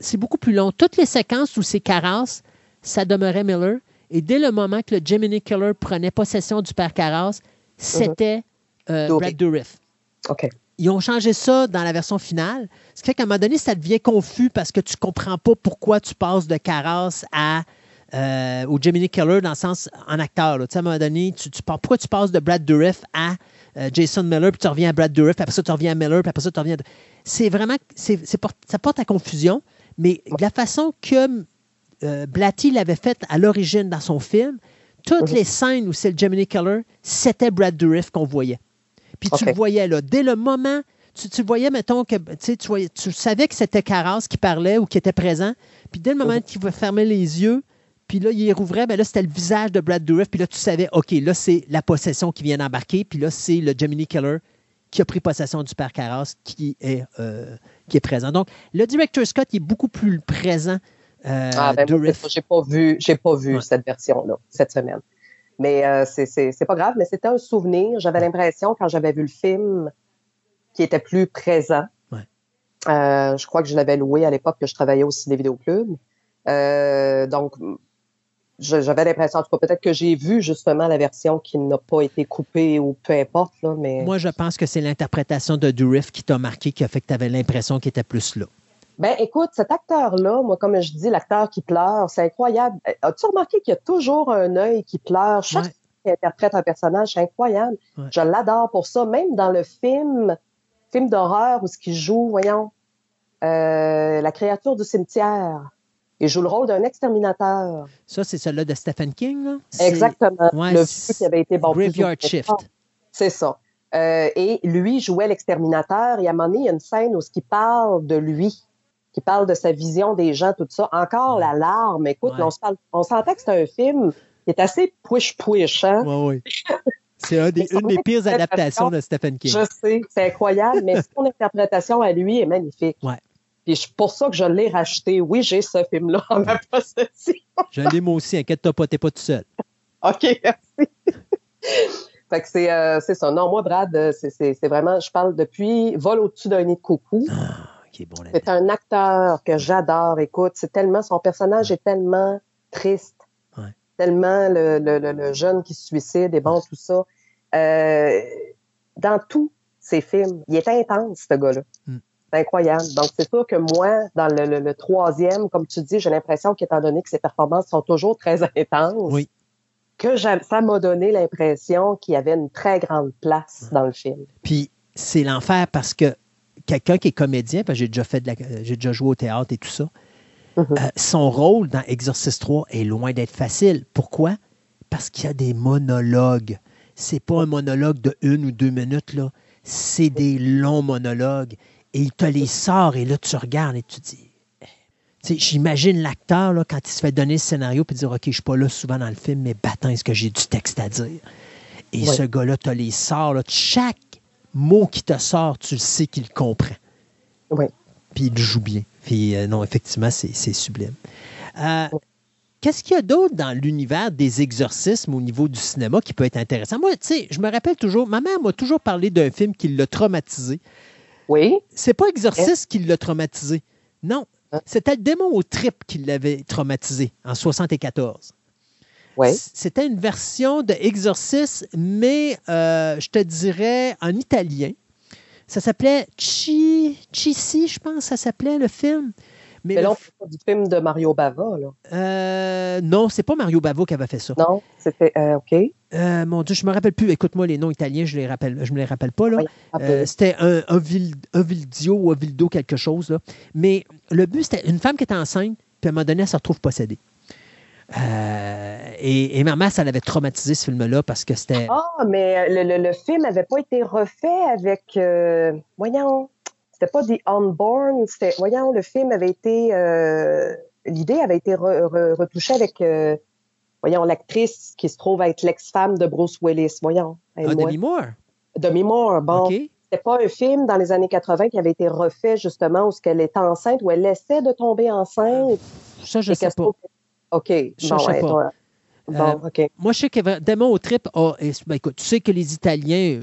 c'est beaucoup plus long. Toutes les séquences où c'est Carras, ça demeurait Miller. Et dès le moment que le Gemini Killer prenait possession du père Carras, c'était euh, Dourif. Brad Dourif. OK. Ils ont changé ça dans la version finale. Ce qui fait qu'à un moment donné, ça devient confus parce que tu ne comprends pas pourquoi tu passes de Carras à, euh, au Gemini Killer dans le sens en acteur. là. Tu sais, à un moment donné, tu, pourquoi tu passes de Brad Dourif à euh, Jason Miller, puis tu reviens à Brad Dourif, puis après ça, tu reviens à Miller, puis après ça, tu reviens. à- C'est vraiment. c'est- ça porte à confusion, mais de la façon que euh, Blatty l'avait faite à l'origine dans son film, toutes Mhm. les scènes où c'est le Gemini Killer, c'était Brad Dourif qu'on voyait. Puis tu le voyais là. Dès le moment, tu, tu voyais, mettons, que tu sais, tu, voyais- tu savais que c'était Carras qui parlait ou qui était présent. Puis dès le moment Mhm. qu'il va fermer les yeux, puis là, il les rouvrait, ben là, c'était le visage de Brad Dourif. Puis là, tu savais, OK, là, c'est la possession qui vient d'embarquer. Puis là, c'est le Gemini Killer qui a pris possession du père Carras qui est, euh, qui est présent. Donc, le directeur Scott il est beaucoup plus présent. Euh, Ah, ben, j'ai pas vu, j'ai pas vu Ouais. cette version-là cette semaine. Mais euh, c'est- pas grave, mais c'était un souvenir. J'avais l'impression quand j'avais vu le film qui était plus présent. Ouais. Euh, je crois que je l'avais loué à l'époque que je travaillais au Ciné Vidéo Club. Euh, donc j'avais l'impression, en tout cas, peut-être que j'ai vu justement la version qui n'a pas été coupée ou peu importe, là, mais Moi, je pense que c'est l'interprétation de Dourif qui t'a marqué, qui a fait que tu avais l'impression qu'il était plus là. Ben, écoute, cet acteur-là, moi, comme je dis, l'acteur qui pleure, c'est incroyable. Euh, As-tu remarqué qu'il y a toujours un œil qui pleure? Chaque Ouais. qu'il interprète un personnage, c'est incroyable. Ouais. Je l'adore pour ça. Même dans le film, film d'horreur où ce qu'il joue, voyons, euh, La créature du cimetière. Il joue le rôle d'un exterminateur. Ça, c'est celui-là de Stephen King. là? Exactement. ouais, le vieux qui avait été bon. Graveyard Shift. C'est ça. Euh, et lui jouait l'exterminateur. Et à un moment donné, il y a une scène où ce qui parle de lui, qui parle de sa vision des gens, tout ça. Encore la larme. Écoute, Ouais. on, se parle, on sentait que c'était un film qui est assez push-push. Hein? Ouais, ouais. <laughs> C'est un une des pires adaptations de Stephen King. Je sais, c'est incroyable, mais son interprétation à lui est magnifique. Ouais. Puis c'est pour ça que je l'ai racheté. Oui, j'ai ce film-là en ma possession. <laughs> Je l'ai moi aussi, inquiète-toi pas, t'es pas tout seul. OK, merci. <laughs> fait que c'est euh, c'est ça. Non, moi, Brad, euh, c'est- c'est c'est vraiment, je parle depuis Vol au-dessus d'un nid de coucou. Qui est bon là C'est un acteur que j'adore. Écoute, c'est tellement, son personnage est tellement triste. Ouais. Tellement le, le, le, le jeune qui se suicide et bon, tout ça. Euh, dans tous ses films, il est intense, ce gars-là. Mm. C'est incroyable. Donc, c'est sûr que moi, dans le, le, le troisième, comme tu dis, j'ai l'impression qu'étant donné que ses performances sont toujours très intenses, Oui. que ça m'a donné l'impression qu'il y avait une très grande place dans le film. Puis c'est l'enfer parce que quelqu'un qui est comédien, parce que j'ai déjà fait de la- euh, j'ai déjà joué au théâtre et tout ça, Mhm. euh, son rôle dans Exorcist 3 est loin d'être facile. Pourquoi? Parce qu'il y a des monologues. C'est pas un monologue de une ou deux minutes, là. C'est des longs monologues. Et il te les sort et là, tu regardes et tu dis. eh. J'imagine l'acteur, là, quand il se fait donner le scénario, puis dire OK, je suis pas là souvent dans le film, mais battant, est-ce que j'ai du texte à dire? Et Ouais. ce gars-là, tu les sort. là. chaque mot qui te sort, tu le sais qu'il comprend. Oui. Puis il joue bien. Puis euh, non, effectivement, c'est sublime. Euh, qu'est-ce qu'il y a d'autre dans l'univers des exorcismes au niveau du cinéma qui peut être intéressant? Moi, tu sais, je me rappelle toujours, ma mère m'a toujours parlé d'un film qui l'a traumatisé. Oui. C'est pas Exorciste qui l'a traumatisé. Non. Hein? C'était le démon au trip qui l'avait traumatisé en 74. Oui. C'était une version de Exorcist, mais euh, je te dirais en italien. Ça s'appelait Chi, Chisi, je pense, ça s'appelait le film. Mais, Mais le là, on f- parle du film de Mario Bava, là. euh, non, c'est pas Mario Bavo qui avait fait ça. Non, c'était. euh, OK. Euh, mon Dieu, je me rappelle plus. Écoute-moi, les noms italiens, je les rappelle, je me les rappelle pas là. Oui, c'était un, un, Vil- un Vildio ou un Vildo quelque chose là. Mais le but c'était une femme qui était enceinte, puis à un moment donné, elle se retrouve possédée. Euh, et, et ma mère, ça l'avait traumatisé ce film-là parce que c'était. Ah, mais le, le, le film n'avait pas été refait avec. euh, voyons. C'était pas The Unborn. C'était. Voyons, le film avait été. euh, L'idée avait été re- re- retouchée avec. euh, voyons, l'actrice qui se trouve être l'ex-femme de Bruce Willis. Voyons. Ah. Demi Moore? Demi Moore. Bon. C'était pas un film dans les années 80 qui avait été refait justement où elle était enceinte, où elle essaie de tomber enceinte. Ça, je sais qu'elle pas. OK. Ça, bon, je sais pas. toi- Bon, Euh, OK. Moi, je sais que Démon au trip ben, écoute, tu sais que les Italiens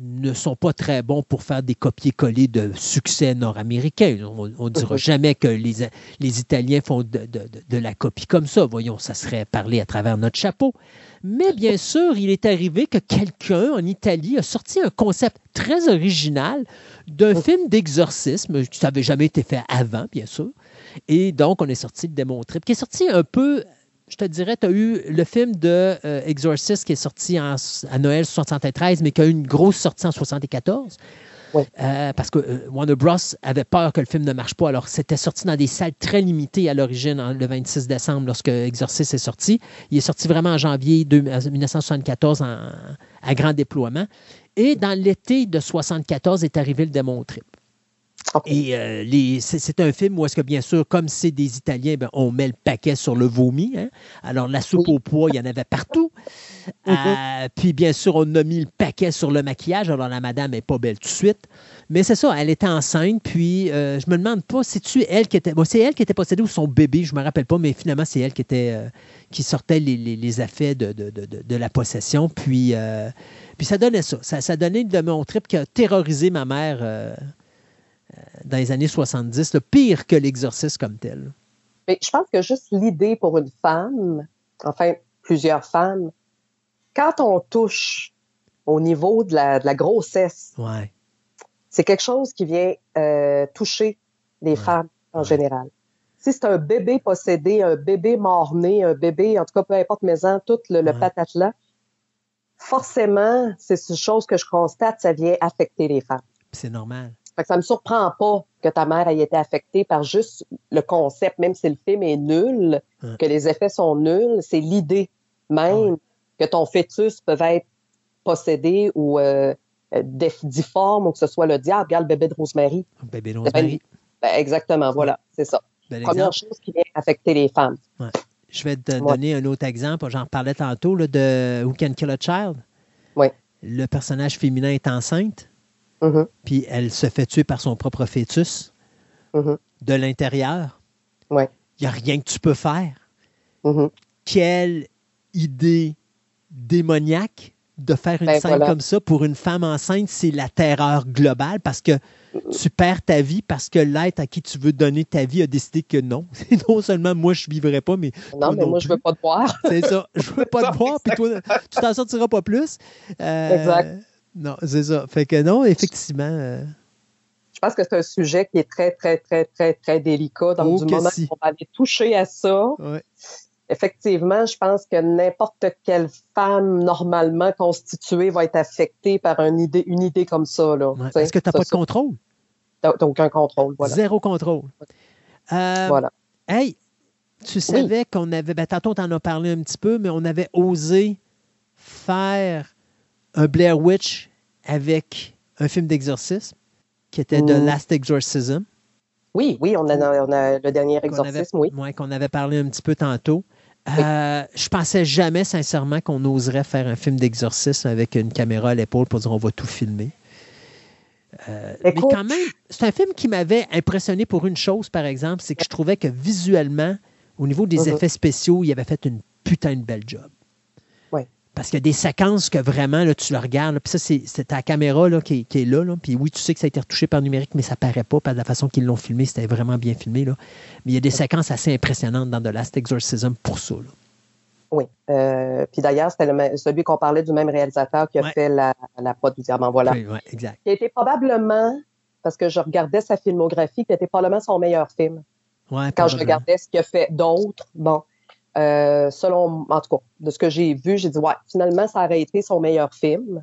ne sont pas très bons pour faire des copier-coller de succès nord-américains. On ne dira Mhm. jamais que les, les Italiens font de, de- de- de la copie comme ça. Voyons, ça serait parler à travers notre chapeau. Mais bien <laughs> sûr, il est arrivé que quelqu'un en Italie a sorti un concept très original d'un film d'exorcisme. Ça n'avait jamais été fait avant, bien sûr. Et donc, on est sorti le Démon Trip, qui est sorti un peu je te dirais, tu as eu le film de euh, Exorcist qui est sorti en- à Noël 73, mais qui a eu une grosse sortie en 74. Oui. Euh, parce que euh, Warner Bros. avait peur que le film ne marche pas. Alors, c'était sorti dans des salles très limitées à l'origine, en- le 26 décembre, lorsque Exorcist est sorti. Il est sorti vraiment en janvier deux- euh, 1974 en- à grand déploiement. Et dans l'été de 74 est arrivé le Démon Trip. Et euh, c'est un film où est-ce que, bien sûr, comme c'est des Italiens, ben, on met le paquet sur le vomi. hein. Alors, la soupe Oui. au pois, il y en avait partout. <laughs> Euh, puis, bien sûr, on a mis le paquet sur le maquillage. Alors, la madame n'est pas belle tout de suite. Mais c'est ça, elle était enceinte. Puis, euh, je me demande pas, c'est-tu elle qui était. Bon, c'est elle qui était possédée ou son bébé, je me rappelle pas, mais finalement, c'est elle qui était. euh, qui sortait les, les- de, de- de- de- de la possession. Puis, euh, puis ça donnait ça. ça. ça donnait de mon trip qui a terrorisé ma mère. Dans les années 70, le pire que l'exorcisme comme tel. Mais je pense que juste l'idée pour une femme, enfin plusieurs femmes, quand on touche au niveau de la, de la grossesse, Ouais. c'est quelque chose qui vient euh, toucher les femmes en Ouais. général. Si c'est un bébé possédé, un bébé mort-né, un bébé, en tout cas, peu importe maison, tout le, le patate-là, forcément, c'est une chose que je constate, ça vient affecter les femmes. C'est normal. Fait que ça me surprend pas que ta mère ait été affectée par juste le concept, même si le film est nul, que les effets sont nuls, c'est l'idée même que ton fœtus peut être possédé ou euh, euh, difforme ou que ce soit le diable. Regarde le bébé de Rosemary. Bébé Ben, Rosemary. ben, exactement, voilà, c'est ça. bel Première chose qui vient affecter les femmes. Je vais te Ouais. donner un autre exemple. J'en parlais tantôt là, de Who Can Kill a Child? Oui. Le personnage féminin est enceinte, Mhm, puis elle se fait tuer par son propre fœtus mhm, de l'intérieur. Ouais. Il n'y a rien que tu peux faire. mhm. Quelle idée démoniaque de faire une Ben, scène voilà. comme ça pour une femme enceinte, c'est la terreur globale parce que tu perds ta vie parce que l'être à qui tu veux donner ta vie a décidé que non. <laughs> non seulement moi je vivrai pas, mais Non, mais non moi, je plus. veux pas te voir. c'est ça. Je veux <laughs> pas te voir, puis toi, tu t'en sortiras pas plus. Euh, Exact. Non, c'est ça. Fait que non, effectivement. euh, Je pense que c'est un sujet qui est très, très, très, très, très délicat. Donc, Oh du moment si. qu'on va aller toucher à ça, ouais. effectivement, je pense que n'importe quelle femme normalement constituée va être affectée par une idée, une idée comme ça. Là, Ouais, Parce que tu n'as pas de contrôle? t'as- t'as aucun contrôle. Voilà. Zéro contrôle. Euh, voilà. Hey, tu savais qu'on avait, ben, tantôt on en a parlé un petit peu, mais on avait osé faire un Blair Witch avec un film d'exorcisme qui était The Mm. Last Exorcism. Oui, oui, on a, on a le dernier avait, exorcisme, oui. ouais, qu'on avait parlé un petit peu tantôt. Euh, je pensais jamais, sincèrement, qu'on oserait faire un film d'exorcisme avec une caméra à l'épaule pour dire on va tout filmer. Euh, mais quand même, c'est un film qui m'avait impressionné pour une chose, par exemple, c'est que je trouvais que visuellement, Au niveau des Mhm. effets spéciaux, il avait fait une putain de belle job. Parce qu'il y a des séquences que vraiment, là, tu le regardes, là, puis ça, c'est ta caméra là, qui, est- qui est là, là. Puis oui, tu sais que ça a été retouché par numérique, mais ça paraît pas, par la façon qu'ils l'ont filmé, c'était vraiment bien filmé. Là. Mais il y a des séquences assez impressionnantes dans The Last Exorcism pour ça. là. Oui. Euh, puis d'ailleurs, c'était celui qu'on parlait du même réalisateur qui a Ouais. fait la, la prod du diamant. Voilà. Oui, ouais, exact. Qui a été probablement, parce que je regardais sa filmographie, qui a été probablement son meilleur film. Ouais, Quand je regardais ce qu'il a fait d'autres, bon, euh, selon, en tout cas, de ce que j'ai vu, j'ai dit, ouais, finalement, ça aurait été son meilleur film.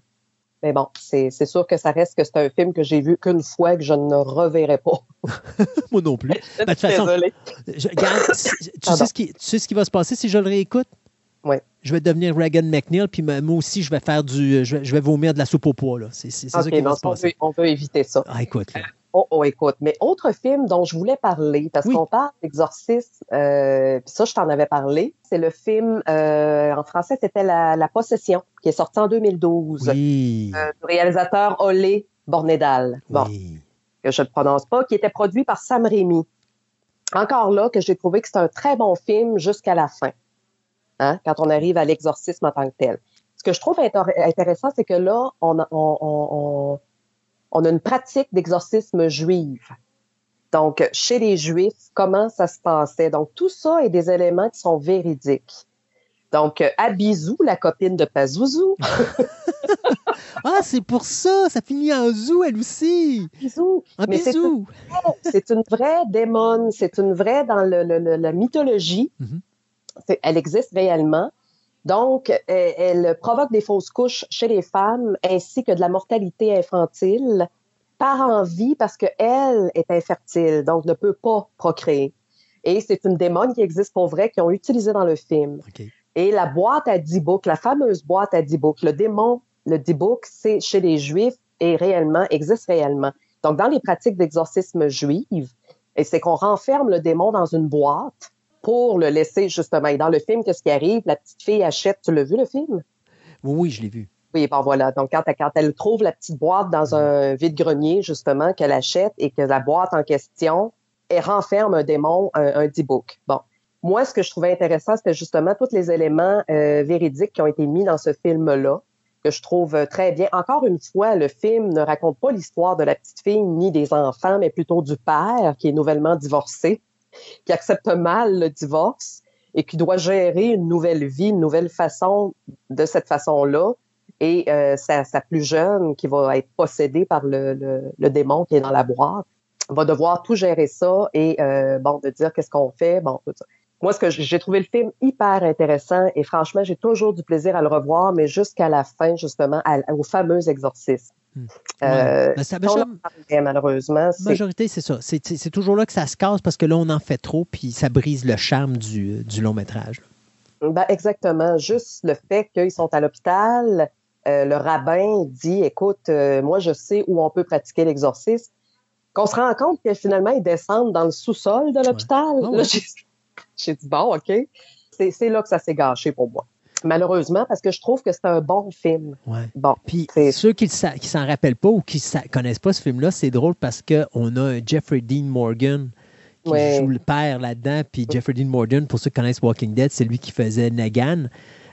Mais bon, c'est c'est sûr que ça reste que c'est un film que j'ai vu qu'une fois et que je ne reverrai pas. <laughs> Moi non plus. Ben, de toute façon, je- regarde, tu, sais ce qui, tu sais ce qui va se passer si je le réécoute? Oui. Je vais devenir Reagan McNeil, puis moi aussi, je vais faire du. Je vais, je vais vomir de la soupe au pois. là. C'est c'est ça qui va se on passer. veut, on veut éviter ça. Ah, écoute, là. Oh, oh, écoute, mais autre film dont je voulais parler, parce Oui. qu'on parle d'exorcisme, euh, puis ça, je t'en avais parlé, c'est le film, euh, en français, c'était la, La Possession, qui est sorti en 2012, Oui. euh, du réalisateur Olé Bornedal, bon, oui. que je ne prononce pas, qui était produit par Sam Raimi. Encore là, que j'ai trouvé que c'est un très bon film jusqu'à la fin, hein, quand on arrive à l'exorcisme en tant que tel. Ce que je trouve intér- intéressant, c'est que là, on, a- on, on- on- on a une pratique d'exorcisme juive. Donc, chez les Juifs, comment ça se passait? Donc, tout ça est des éléments qui sont véridiques. Donc, euh, Abizou, la copine de Pazouzou, <laughs> Ah, c'est pour ça! Ça finit en zou, elle aussi! Bisou. Un Mais c'est bisou! c'est une vraie démon, c'est une vraie dans le- le- le- la mythologie. Mhm. Elle existe réellement. Donc, elle, elle provoque des fausses couches chez les femmes ainsi que de la mortalité infantile par envie parce qu'elle est infertile, donc ne peut pas procréer. Et c'est une démon qui existe pour vrai, qui ont utilisé dans le film. OK. Et la boîte à 10 books, la fameuse boîte à 10 books, le démon, le 10 books, c'est chez les Juifs et réellement, existe réellement. Donc, dans les pratiques d'exorcisme juives, et c'est qu'on renferme le démon dans une boîte pour le laisser justement. Et dans le film, qu'est-ce qui arrive? La petite fille achète, tu l'as vu le film? Oui, je l'ai vu. Oui, bon voilà. Donc, quand, quand elle trouve la petite boîte dans un vide-grenier, justement, qu'elle achète et que la boîte en question, elle renferme un démon, un, un D-book. Bon. Moi, ce que je trouvais intéressant, c'était justement tous les éléments euh, véridiques qui ont été mis dans ce film-là, que je trouve euh, très bien. Encore une fois, le film ne raconte pas l'histoire de la petite fille ni des enfants, mais plutôt du père qui est nouvellement divorcé, qui accepte mal le divorce et qui doit gérer une nouvelle vie, une nouvelle façon de cette façon-là. Et euh, sa, sa plus jeune, qui va être possédée par le, le, démon qui est dans la boîte, va devoir tout gérer ça et euh, bon de dire qu'est-ce qu'on fait, bon tout ça. Moi, ce que j'ai trouvé le film hyper intéressant et franchement, j'ai toujours du plaisir à le revoir, mais jusqu'à la fin, justement, à- au fameux exorcisme. Hmm. Euh, Ben, ça, parlait, malheureusement, c'est majorité, c'est ça. C'est- toujours là que ça se casse parce que là, on en fait trop, puis ça brise le charme du, du long métrage. Ben, exactement. Juste le fait qu'ils sont à l'hôpital, euh, le rabbin dit, écoute, euh, moi, je sais où on peut pratiquer l'exorcisme. Qu'on se rend compte que finalement, ils descendent dans le sous-sol de l'hôpital. Ah ouais. <laughs> J'ai dit, bon, OK. C'est là que ça s'est gâché pour moi. Malheureusement, parce que je trouve que c'est un bon film. Ouais. Bon, Puis ceux qui ne s'en rappellent pas ou qui ne connaissent pas ce film-là, c'est drôle parce qu'on a un Jeffrey Dean Morgan qui Ouais. joue le père là-dedans. Puis Jeffrey Dean Morgan, pour ceux qui connaissent Walking Dead, c'est lui qui faisait Negan,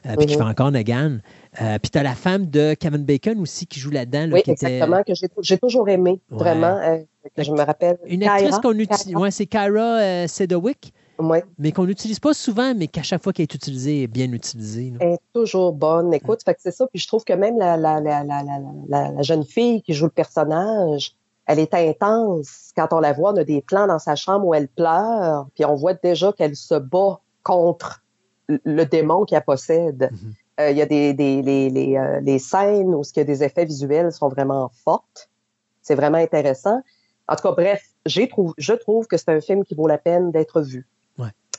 euh, puis qui Mhm. fait encore Negan. Euh, puis tu as la femme de Kevin Bacon aussi qui joue là-dedans. là, oui, qui était exactement, que j'ai toujours aimé, Ouais. vraiment, euh, que je me rappelle. Une actrice qu'on utilise. Ouais, c'est Kyra Sedgwick, Ouais. mais qu'on n'utilise pas souvent, mais qu'à chaque fois qu'elle est utilisée, elle est bien utilisée. là. Elle est toujours bonne. Écoute, fait que c'est ça. Puis je trouve que même la, jeune fille qui joue le personnage, elle est intense. Quand on la voit, on a des plans dans sa chambre où elle pleure, puis on voit déjà qu'elle se bat contre le- démon qui la possède. Mhm. Euh, Il y a des, des les, les, euh, les scènes où ce qu'il y a des effets visuels sont vraiment fortes. C'est vraiment intéressant. En tout cas, bref, j'ai je trouve que c'est un film qui vaut la peine d'être vu.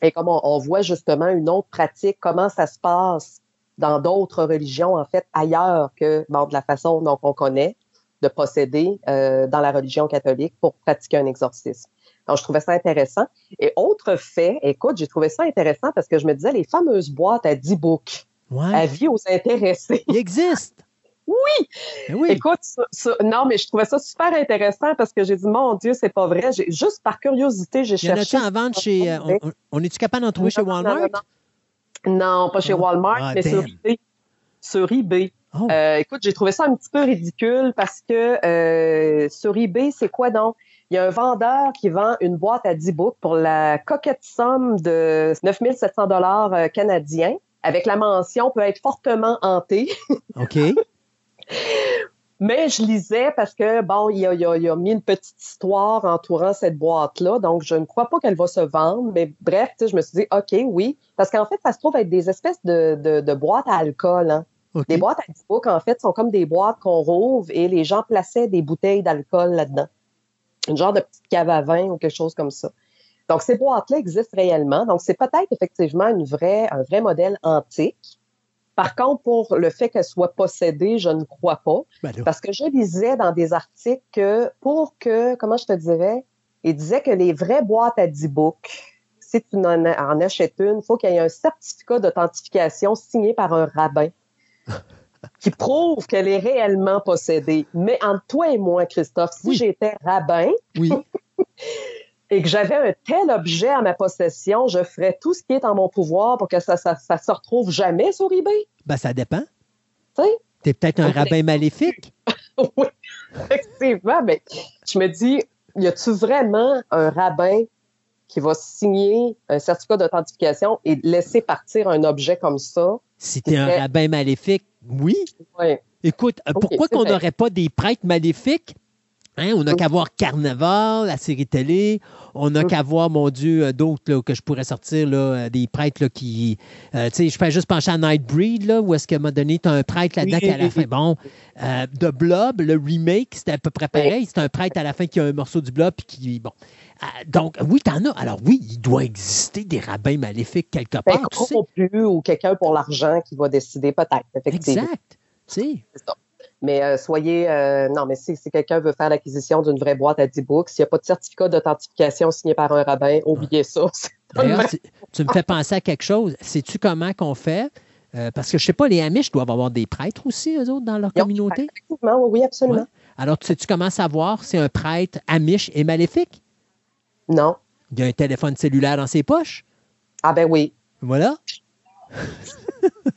Et comme on, on voit justement une autre pratique, comment ça se passe dans d'autres religions, en fait, ailleurs que bon, de la façon dont on connaît de procéder euh, dans la religion catholique pour pratiquer un exorcisme. Donc, je trouvais ça intéressant. Et autre fait, écoute, j'ai trouvé ça intéressant parce que je me disais, les fameuses boîtes à 10 books, Ouais. avis aux intéressés. Il existe. Oui! Ben oui. Écoute, ça- ça- non, mais je trouvais ça super intéressant parce que j'ai dit, mon Dieu, c'est pas vrai. J'ai- Juste par curiosité, j'ai Il y en cherché. a-tu en vente chez. euh, on, on- est-tu capable d'en trouver chez Non, Walmart? non, non. Non, pas chez Ah. Walmart, Ah, mais sur eBay. Sur eBay. Oh. Euh, écoute, j'ai trouvé ça un petit peu ridicule parce que euh, sur eBay, c'est quoi donc? Il y a un vendeur qui vend une boîte à 10 books pour la coquette somme de 9700 dollars canadiens avec la mention peut être fortement hanté. OK. <laughs> Mais je lisais parce que, bon, il a, il a- il a mis une petite histoire entourant cette boîte-là, donc je ne crois pas qu'elle va se vendre. Mais bref, tu sais, je me suis dit, OK, oui. Parce qu'en fait, ça se trouve être des espèces de, de, de boîtes à alcool. Hein. Les boîtes à 10 books, en fait, sont comme des boîtes qu'on rouvre et les gens plaçaient des bouteilles d'alcool là-dedans. Une genre de petite cave à vin ou quelque chose comme ça. Donc, ces boîtes-là existent réellement. Donc, c'est peut-être effectivement une vraie, un vrai modèle antique. Par contre, pour le fait qu'elle soit possédée, je ne crois pas. Ben. Parce que je lisais dans des articles que pour que, comment je te dirais, il disait que les vraies boîtes à 10 books, si tu en, en achètes une, il faut qu'il y ait un certificat d'authentification signé par un rabbin <laughs> qui prouve qu'elle est réellement possédée. Mais entre toi et moi, Christophe, si Oui. j'étais rabbin Oui. <laughs> et que j'avais un tel objet à ma possession, je ferais tout ce qui est en mon pouvoir pour que ça ça, ça se retrouve jamais sur eBay. Ben, ça dépend. Tu sais? T'es peut-être un rabbin maléfique. <laughs> oui, effectivement, mais je me dis, y a-tu vraiment un rabbin qui va signer un certificat d'authentification et laisser partir un objet comme ça? Si t'es un rabbin maléfique, oui. Ouais. Écoute, pourquoi qu'on n'aurait pas des prêtres maléfiques? Hein, on n'a Mm. qu'à voir Carnaval, la série télé. On n'a Mm. qu'à voir, mon Dieu, euh, d'autres que je pourrais sortir, là, euh, des prêtres là, qui. euh, tu sais, je peux juste pencher à Nightbreed, là, où est-ce qu'à un moment donné, tu as un prêtre là-dedans Oui, qui, à la oui, fin. Bon, euh, The Blob, le remake, c'était à peu près pareil. C'est un prêtre à la fin qui a un morceau du blob, puis qui. Bon. Donc, oui, t'en as. Alors, oui, il doit exister des rabbins maléfiques quelque Ben, part. tu sais. corrompu ou quelqu'un pour l'argent qui va décider, peut-être, effectivement. Exact. Tu sais. C'est ça. Mais euh, soyez. euh, non, mais si, si quelqu'un veut faire l'acquisition d'une vraie boîte à 10 books, s'il n'y a pas de certificat d'authentification signé par un rabbin, oubliez ça. <laughs> D'ailleurs, tu, tu me fais penser à quelque chose. Sais-tu comment qu'on fait? Euh, parce que je sais pas, les Amish doivent avoir des prêtres aussi, eux autres, dans leur communauté. Effectivement, oui, oui, absolument. Ouais. Alors, tu sais-tu comment savoir si un prêtre Amish est maléfique? Non. Il y a un téléphone cellulaire dans ses poches. Ah ben oui. Voilà. <laughs>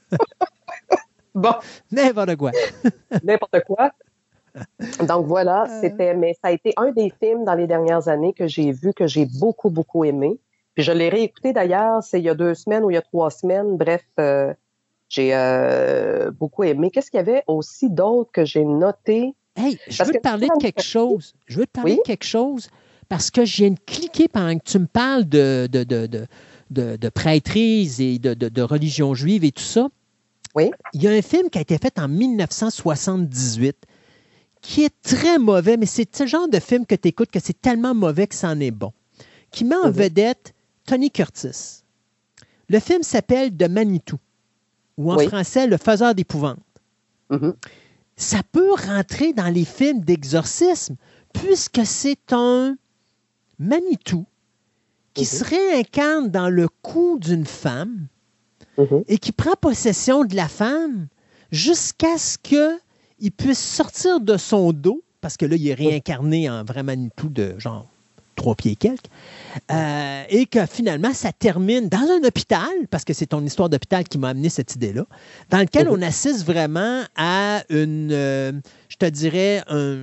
<laughs> Bon. N'importe quoi. <laughs> n'importe quoi. Donc voilà, Euh. c'était, mais ça a été un des films dans les dernières années que j'ai vu, que j'ai beaucoup, beaucoup aimé. Puis je l'ai réécouté d'ailleurs, c'est il y a deux semaines ou il y a trois semaines. Bref, euh, j'ai euh, beaucoup aimé. Qu'est-ce qu'il y avait aussi d'autre que j'ai noté? Hey, je Parce veux te parler de quelque chose. Je veux te parler Oui? de quelque chose parce que je viens de cliquer pendant que tu me parles de, de, de, de, de- de prêtrise et de religion juive et tout ça. Oui. Il y a un film qui a été fait en 1978 qui est très mauvais, mais c'est ce genre de film que tu écoutes que c'est tellement mauvais que c'en est bon. Qui met en Mhm. vedette Tony Curtis. Le film s'appelle De Manitou, ou en Oui. français Le Faiseur d'épouvante Mhm. ça peut rentrer dans les films d'exorcisme, puisque c'est un Manitou qui Mhm. se réincarne dans le cou d'une femme Mhm. et qui prend possession de la femme jusqu'à ce qu'il puisse sortir de son dos, parce que là, il est réincarné en vrai Manitou de genre trois pieds et quelques, euh, et que finalement, ça termine dans un hôpital, parce que c'est ton histoire d'hôpital qui m'a amené cette idée-là, dans lequel Mhm. on assiste vraiment à une, euh, je te dirais, un,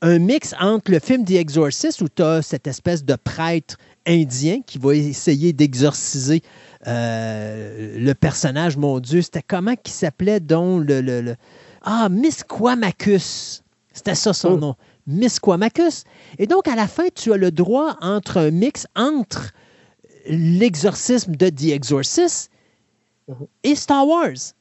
un mix entre le film The Exorcist, où tu as cette espèce de prêtre indien qui va essayer d'exorciser euh, le personnage, mon Dieu, c'était comment qui s'appelait donc le, le, le- Ah, Misquamacus. C'était ça son Oh. nom. Misquamacus. Et donc, à la fin, tu as le droit entre un mix entre l'exorcisme de The Exorcist Mhm. et Star Wars.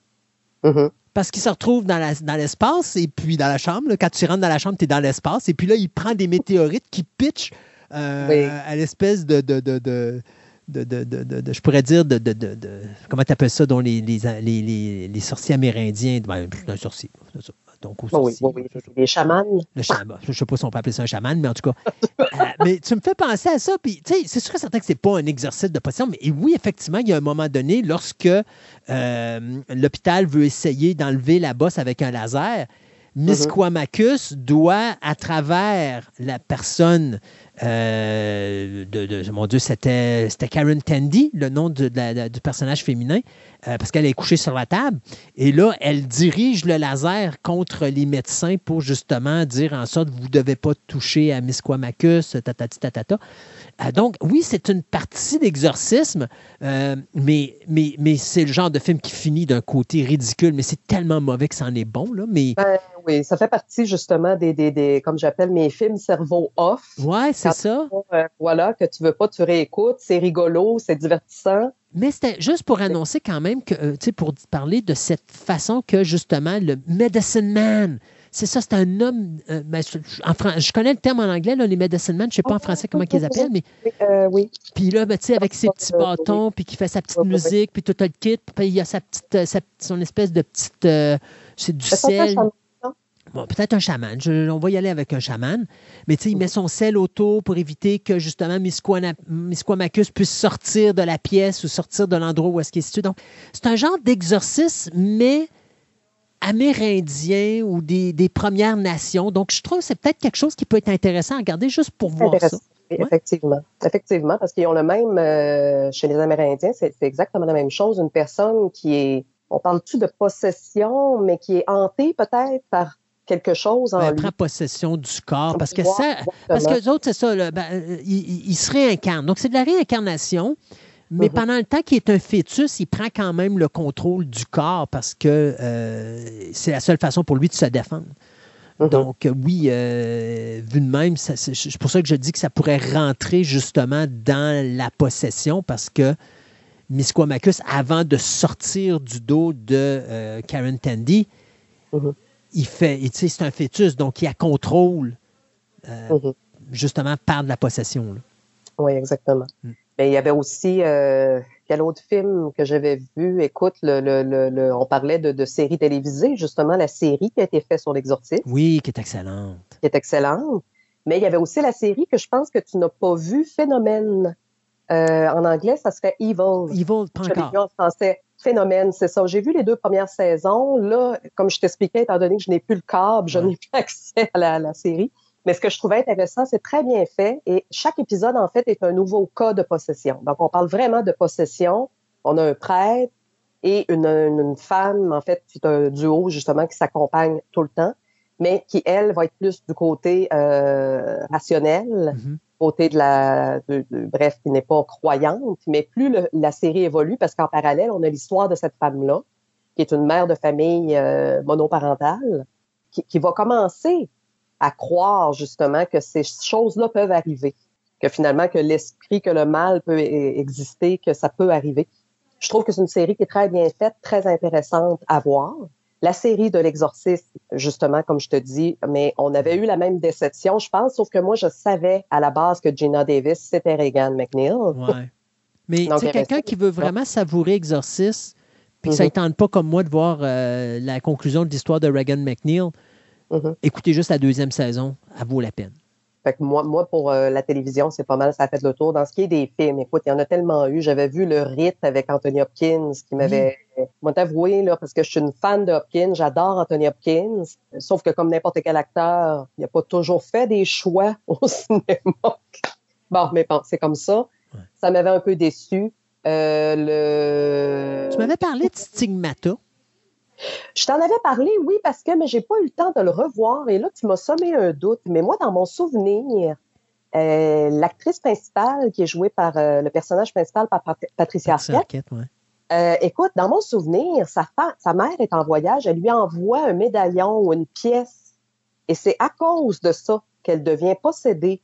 Mhm. Parce qu'il se retrouve dans l'espace et puis dans la chambre. là, quand tu rentres dans la chambre, tu es dans l'espace. Et puis là, il prend des météorites qui pitchent euh, Oui. à l'espèce de, de, de, de- de- de- de- de- de- je pourrais dire, de, de, de- de- comment tu appelles ça, dont les, les, les, les- les sorciers amérindiens, ben, un sorcier. Donc, au oui, oui, oui, des chamans. Le chaman. Je ne sais pas si on peut appeler ça un chaman, mais en tout cas. euh, mais tu me fais penser à ça. Puis, tu sais, c'est sûr et certain que c'est pas un exercice de possession, mais oui, effectivement, il y a un moment donné, lorsque euh, l'hôpital veut essayer d'enlever la bosse avec un laser, Misquamacus doit, à travers la personne euh, de, Mon Dieu, c'était Karen Tandy, le nom du personnage féminin, euh, parce qu'elle est couchée sur la table. Et là, elle dirige le laser contre les médecins pour justement dire en sorte vous ne devez pas toucher à Misquamacus, tatati tatata. Euh, donc, oui, c'est une partie d'exorcisme, euh, mais, mais, mais c'est le genre de film qui finit d'un côté ridicule, mais c'est tellement mauvais que c'en est bon, là. Mais Ben, oui, ça fait partie justement des, des, des comme j'appelle mes films cerveau off. ouais, c'est ça. Euh, voilà, que tu veux pas, tu réécoutes, c'est rigolo, c'est divertissant. Mais c'était juste pour annoncer quand même que, euh, tu sais, pour parler de cette façon que justement le Medicine Man, c'est ça, c'est un homme. euh, ben, je, en fran- je connais le terme en anglais, là, les Medicine Man, je ne sais pas en français comment ils appellent, mais Oui, euh, oui. puis là, ben, tu sais, avec ses petits bâtons, puis qui fait sa petite musique, puis tout le kit, puis il y a sa petite, euh, sa- son espèce de petite. euh, c'est du sel. Bon, peut-être un chaman. Je- on va y aller avec un chaman. Mais tu sais, il met son sel autour pour éviter que justement Misquamacus puisse sortir de la pièce ou sortir de l'endroit où est-ce qu'il est situé. Donc, c'est un genre d'exorcisme, mais amérindien ou des, des Premières Nations. Donc, je trouve que c'est peut-être quelque chose qui peut être intéressant à regarder juste pour voir ça. Ouais. Effectivement. Effectivement, parce qu'ils ont le même, euh, chez les Amérindiens, c'est exactement la même chose. Une personne qui est, on parle-tu de possession, mais qui est hantée peut-être par quelque chose en Ben, lui. prend possession du corps. Parce que ça, parce que les autres, c'est ça, là, ben, euh, ils se réincarnent. Donc, c'est de la réincarnation. Mais Mhm. pendant le temps qu'il est un fœtus, il prend quand même le contrôle du corps parce que euh, c'est la seule façon pour lui de se défendre. Mhm. Donc, euh, oui, euh, vu de même, c'est pour ça que je dis que ça pourrait rentrer justement dans la possession parce que Misquamacus, avant de sortir du dos de euh, Karen Tandy, Mhm. il fait, tu sais, c'est un fœtus, donc il a contrôle justement par de la possession. là. Oui, exactement. Mm. Mais il y avait aussi euh, quel autre film que j'avais vu? Écoute, le, le, le, le- on parlait de, de séries télévisées, justement, la série qui a été faite sur l'exorcisme, Oui, qui est excellente. qui est excellente. Mais il y avait aussi la série que je pense que tu n'as pas vue, Phénomène. Euh, en anglais, ça serait Evil. Evil, pas encore. en français. Phénomène, c'est ça. J'ai vu les deux premières saisons. Là, comme je t'expliquais, étant donné que je n'ai plus le câble, je n'ai plus <laughs> accès à la, la série. Mais ce que je trouvais intéressant, c'est très bien fait. Et chaque épisode, en fait, est un nouveau cas de possession. Donc, on parle vraiment de possession. On a un prêtre et une, une, femme, en fait, c'est un duo, justement, qui s'accompagne tout le temps, mais qui, elle, va être plus du côté euh, rationnel Mhm. côté de la, de- de- bref, qui n'est pas croyante, mais plus le- la série évolue, parce qu'en parallèle, on a l'histoire de cette femme-là, qui est une mère de famille euh, monoparentale, qui, qui va commencer à croire justement que ces choses-là peuvent arriver, que finalement que l'esprit, que le mal peut e- exister, que ça peut arriver. Je trouve que c'est une série qui est très bien faite, très intéressante à voir. La série de l'exorciste, justement, comme je te dis, mais on avait eu la même déception, je pense, sauf que moi, je savais à la base que Gina Davis, c'était Reagan McNeil. Ouais. <laughs> Mais tu Donc, sais, elle quelqu'un qui veut vraiment savourer Exorcist, puis que ça ne Mhm. tente pas comme moi de voir euh, la conclusion de l'histoire de Reagan McNeil, Mhm. écoutez juste la deuxième saison, elle vaut la peine. Fait que moi, moi pour euh, la télévision, c'est pas mal, ça a fait le tour. Dans ce qui est des films, écoute, il y en a tellement eu. J'avais vu Le Rite avec Anthony Hopkins qui m'avait... Moi, t'avouer, là, parce que je suis une fan de Hopkins, j'adore Anthony Hopkins, sauf que comme n'importe quel acteur, il n'a pas toujours fait des choix <laughs> au cinéma. Bon, mais bon, c'est comme ça. Ouais. Ça m'avait un peu déçu. Euh, le... Tu m'avais parlé de Stigmata. Je t'en avais parlé, oui, parce que mais j'ai pas eu le temps de le revoir. Et là, tu m'as sommé un doute. Mais moi, dans mon souvenir, euh, l'actrice principale qui est jouée par euh, le personnage principal par Pat- Patricia Arquette, Arquette, ouais. euh, écoute, dans mon souvenir, sa mère est en voyage, elle lui envoie un médaillon ou une pièce. Et c'est à cause de ça qu'elle devient possédée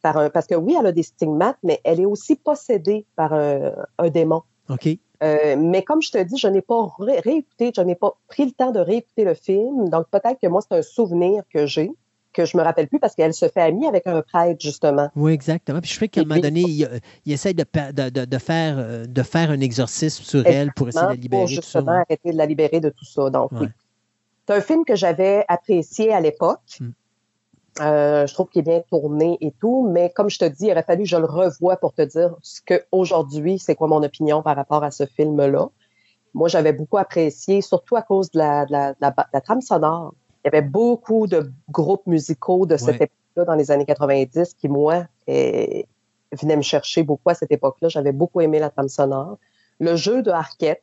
par un... Parce que oui, elle a des stigmates, mais elle est aussi possédée par un, un démon. OK. Euh, mais comme je te dis, je n'ai pas ré- réécouté, je n'ai pas pris le temps de réécouter le film. Donc peut-être que moi, c'est un souvenir que j'ai, que je me rappelle plus parce qu'elle se fait amie avec un prêtre, justement. Oui, exactement. Puis je sais qu'à un moment donné, il, il essaie de, faire, euh, de faire un exorcisme sur elle pour essayer de la pour libérer. tout ça, justement arrêter de la libérer de tout ça. Donc, oui. C'est un film que j'avais apprécié à l'époque. Hmm. Euh, je trouve qu'il est bien tourné et tout, mais comme je te dis, il aurait fallu que je le revoie pour te dire ce que aujourd'hui, c'est quoi mon opinion par rapport à ce film-là. Moi, j'avais beaucoup apprécié, surtout à cause de la, de la, de la- de la trame sonore. Il y avait beaucoup de groupes musicaux de cette Ouais. époque-là dans les années 90 qui, moi, eh, venaient me chercher beaucoup à cette époque-là. J'avais beaucoup aimé la trame sonore. Le jeu de Arquette,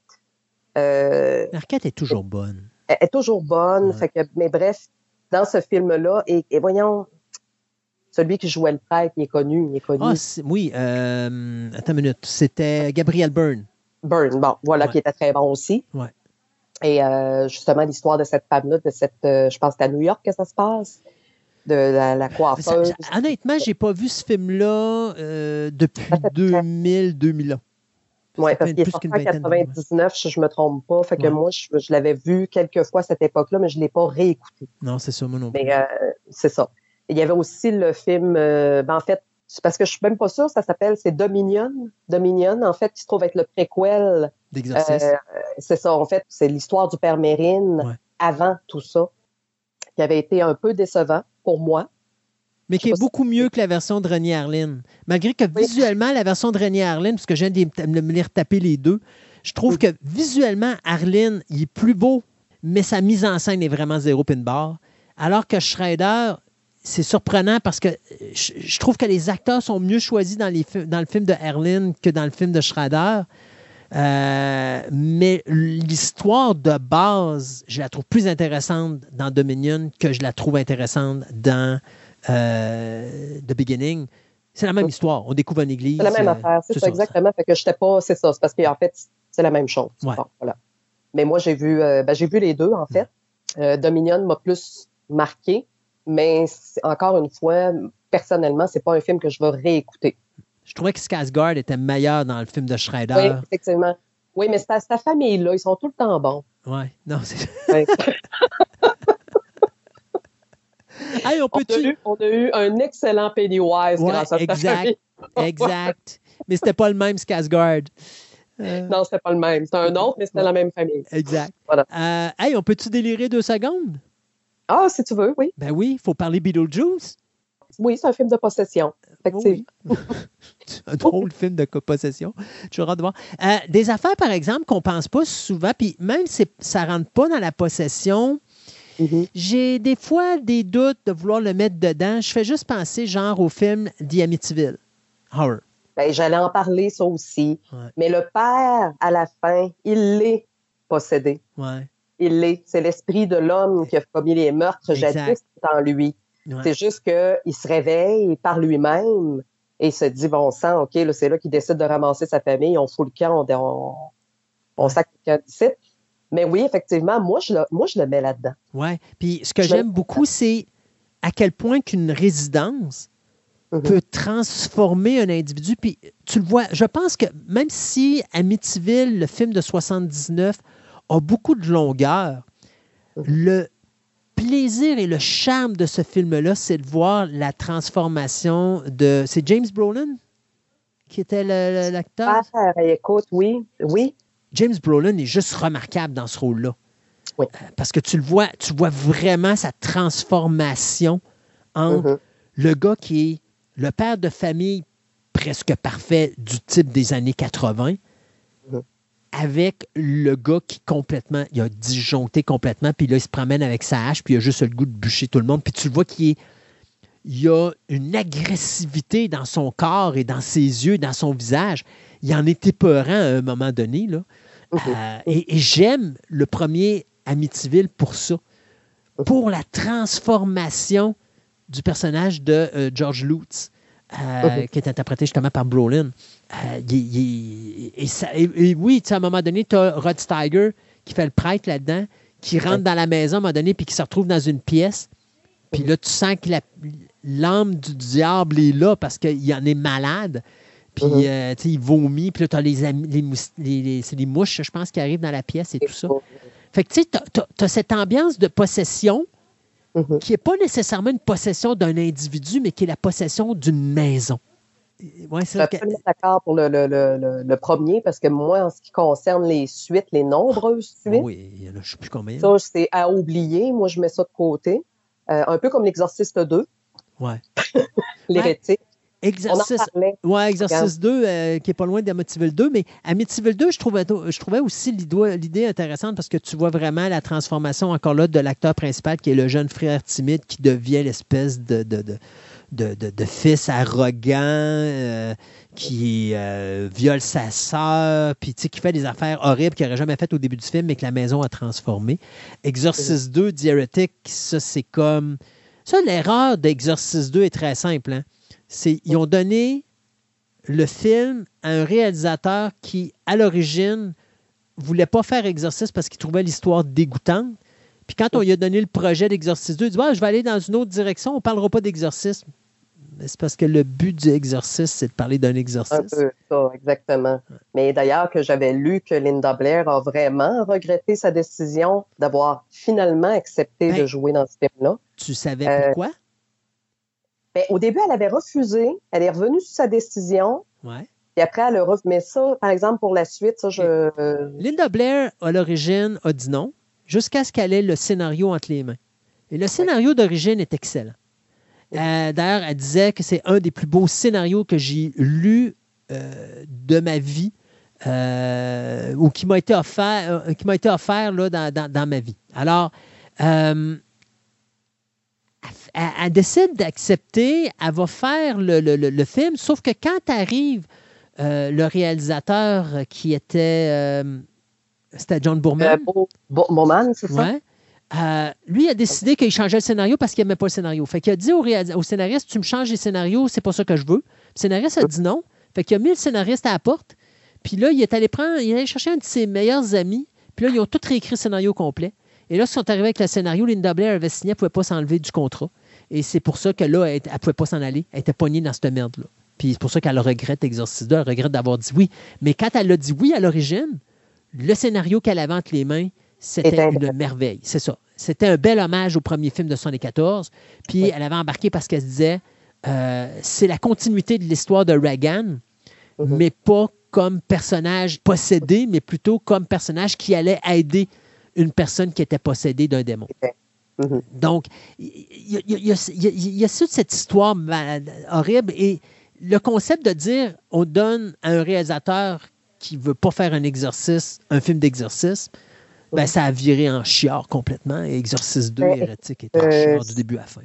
euh, L'arcade est toujours bonne. elle est toujours bonne. Ouais. Fait que, mais bref, dans ce film-là, et, et voyons, celui qui jouait le prêtre, il est connu, il est connu. Ah, oui, euh, attends une minute. C'était Gabriel Byrne. Burn, bon, voilà, Ouais. qui était très bon aussi. Ouais. Et euh, justement, l'histoire de cette femme-là, de cette, euh, je pense que c'est à New York que ça se passe, de la, la coiffeuse. ça- honnêtement, j'ai pas vu ce film-là euh, depuis Ça fait 2000-2001. Oui, parce qu'il est sorti en vingtaine d'années, ouais. 99, si je me trompe pas. Fait que Ouais. moi, je, je l'avais vu quelques fois à cette époque-là, mais je l'ai pas réécouté. Non, c'est ça, moi non plus. Mais euh, c'est ça. Il y avait aussi le film, euh, ben, en fait, parce que je suis même pas sûre, ça s'appelle, c'est Dominion. Dominion, en fait, qui se trouve être le préquel. D'exorcisme. Euh, c'est ça, en fait, c'est l'histoire du père Mérine Ouais. avant tout ça, qui avait été un peu décevant pour moi. Mais qui est beaucoup mieux que la version de René Harlin. Malgré que Oui. visuellement, la version de René Harlin, parce que je viens de me les retaper les deux, je trouve que visuellement, Harlin, il est plus beau, mais sa mise en scène est vraiment zéro pin bar. Alors que Schrader, c'est surprenant parce que euh, je, trouve que les acteurs sont mieux choisis dans, les, fi- dans le film de Harlin que dans le film de Schrader. Euh, mais l'histoire de base, je la trouve plus intéressante dans Dominion que je la trouve intéressante dans euh, The Beginning. C'est la même histoire. On découvre une église. C'est la même euh, affaire, c'est ça, ça. exactement. Fait que j'étais pas, c'est ça, c'est parce qu'en fait, c'est la même chose. Ouais. Bon, voilà. Mais moi, j'ai vu, euh, ben, j'ai vu les deux, en fait. Euh, Dominion m'a plus marqué, mais encore une fois, personnellement, c'est pas un film que je vais réécouter. Je trouvais que Skarsgård était meilleur dans le film de Schrader. Oui, effectivement. Oui, mais c'est ta, famille-là, ils sont tout le temps bons. Ouais. Non, c'est. Ouais. <laughs> <laughs> <laughs> Hey, on on, a eu, on a eu un excellent Pennywise Ouais, grâce à exact. famille. <laughs> Exact. Mais c'était pas le même Skarsgård. Euh, Non, c'était pas le même. C'était un autre, mais c'était la même famille. Exact. Voilà. Euh, hey, on peut-tu délirer deux secondes? Ah, si tu veux, oui. Ben oui, il faut parler Beetlejuice. Oui, c'est un film de possession. Oui. <laughs> un drôle film de possession. Tu auras de voir. Euh, des affaires, par exemple, qu'on pense pas souvent, puis même si ça rentre pas dans la possession, Mhm. j'ai des fois des doutes de vouloir le mettre dedans. Je fais juste penser, genre, au film The Amityville Horror. Ben, j'allais en parler, ça aussi. Ouais. Mais le père, à la fin, il l'est possédé. Ouais. Il l'est. C'est l'esprit de l'homme qui a commis les meurtres Exact. jadis en lui. Ouais. C'est juste qu'il se réveille par lui-même et il se dit, bon sang, OK, là, c'est là qu'il décide de ramasser sa famille, on fout le camp, on, on, on sac le camp. Mais oui, effectivement, moi, je le, moi, je le mets là-dedans. Ouais. Puis ce que j'aime beaucoup, c'est à quel point qu'une résidence Mhm. peut transformer un individu. Puis tu le vois, je pense que même si Amityville, le film de 79, a beaucoup de longueur, Mhm. le plaisir et le charme de ce film-là, c'est de voir la transformation de... C'est James Brolin qui était l'acteur? Ah, écoute, oui, oui. James Brolin est juste remarquable dans ce rôle-là. Oui. Euh, Parce que tu le vois, tu vois vraiment sa transformation entre Mhm. le gars qui est le père de famille presque parfait du type des années 80 Mhm. avec le gars qui complètement, il a disjoncté complètement, puis là, il se promène avec sa hache, puis il a juste le goût de bûcher tout le monde, puis tu le vois qu'il est il y a une agressivité dans son corps et dans ses yeux, dans son visage. Il en est épeurant à un moment donné. Là. Euh, et et j'aime le premier Amityville pour ça. Pour la transformation du personnage de euh, George Lutz, euh, qui est interprété justement par Brolin. Et, ça- et- et oui, tu sais, à un moment donné, tu as Rod Steiger qui fait le prêtre là-dedans, qui rentre dans la maison à un moment donné, puis qui se retrouve dans une pièce. Puis là, tu sens que l'âme du diable est là parce qu'il en est malade. Puis, Mhm. euh, tu sais, il vomit. Puis là, tu as les, les, les- les- c'est les mouches, je pense, qui arrivent dans la pièce et tout ça. Fait que, tu sais, tu as, cette ambiance de possession Mhm. qui n'est pas nécessairement une possession d'un individu, mais qui est la possession d'une maison. Ouais, Je c'est suis que- absolument d'accord pour le, le, le, le- premier, parce que moi, en ce qui concerne les suites, les nombreuses suites, Oui, il y en a, je ne sais plus combien. ça, c'est à oublier. Moi, je mets ça de côté. Euh, un peu comme l'Exorciste 2, Ouais. <laughs> l'hérétique. Exercice. Ouais, Exercice 2, euh, qui est pas loin d'Amityville 2, mais Amityville 2, je trouvais, je trouvais aussi l'idée intéressante parce que tu vois vraiment la transformation encore là de l'acteur principal qui est le jeune frère timide qui devient l'espèce de, de, de, de, de- de fils arrogant euh, qui euh, viole sa sœur, puis tu sais, qui fait des affaires horribles qu'il n'aurait jamais faites au début du film, mais que la maison a transformé. Exorcist 2, The Heretic, ça c'est comme... Ça, l'erreur d'Exorcist 2 est très simple. Hein? C'est ils ont donné le film à un réalisateur qui, à l'origine, voulait pas faire Exorcist parce qu'il trouvait l'histoire dégoûtante. Puis quand on lui a donné le projet d'Exorcist 2, il dit Ah, Je vais aller dans une autre direction, on ne parlera pas d'exorcisme. Mais c'est parce que le but du c'est de parler d'un Un exorcisme. peu ça, exactement. Mais d'ailleurs, que j'avais lu que Linda Blair a vraiment regretté sa décision d'avoir finalement accepté Ben, de jouer dans ce film-là. Tu savais Euh, Ben, au début, elle avait refusé. Elle est revenue sur sa décision. Ouais. Puis après, elle a refusé. Mais ça, par exemple, pour la suite, ça, je. Linda Blair, à l'origine, a dit non, jusqu'à ce qu'elle ait le scénario entre les mains. Et le scénario d'origine est excellent. Euh, D'ailleurs, elle disait que c'est un des plus beaux scénarios que j'ai lu euh, de ma vie euh, ou qui m'a été offert, qui m'a été offert là, dans, dans- dans ma vie. Alors, elle, elle décide d'accepter, elle va faire le, le- le- le film, sauf que quand arrive euh, le réalisateur qui était. euh, c'était John euh, Boorman. Bo- Bo- Bowman, c'est ça? Ouais. Euh, lui a décidé qu'il changeait le scénario parce qu'il n'aimait pas le scénario. Fait qu'il a dit au scénariste Tu me changes les scénarios, c'est pas ça que je veux. Le scénariste a dit non. Fait qu'il a mis le scénariste à la porte. Puis là, il est allé prendre, il est allé chercher un de ses meilleurs amis. Puis là, ils ont tout réécrit le scénario complet. Et là, ils sont arrivés avec le scénario. Linda Blair avait signé, elle ne pouvait pas s'enlever du contrat. Et c'est pour ça que là, elle ne pouvait pas s'en aller. Elle était pognée dans cette merde-là. Puis c'est pour ça qu'elle regrette 2. Elle regrette d'avoir dit oui. Mais quand elle a dit oui à l'origine, le scénario qu'elle avait entre les mains, c'était Était une merveille. C'est ça. C'était un bel hommage au premier film de 74. Puis Oui. elle avait embarqué parce qu'elle se disait euh, c'est la continuité de l'histoire de Reagan, Mhm. mais pas comme personnage possédé, mais plutôt comme personnage qui allait aider une personne qui était possédée d'un démon. Mhm. Donc, il y, a- y y toute cette histoire horrible et le concept de dire on donne à un réalisateur qui veut pas faire un exercice, un film d'exorcisme, ben, ça a viré en chiard complètement. Et Exorcist 2, Ben, Hérétique, est en euh, chiard du début à la fin.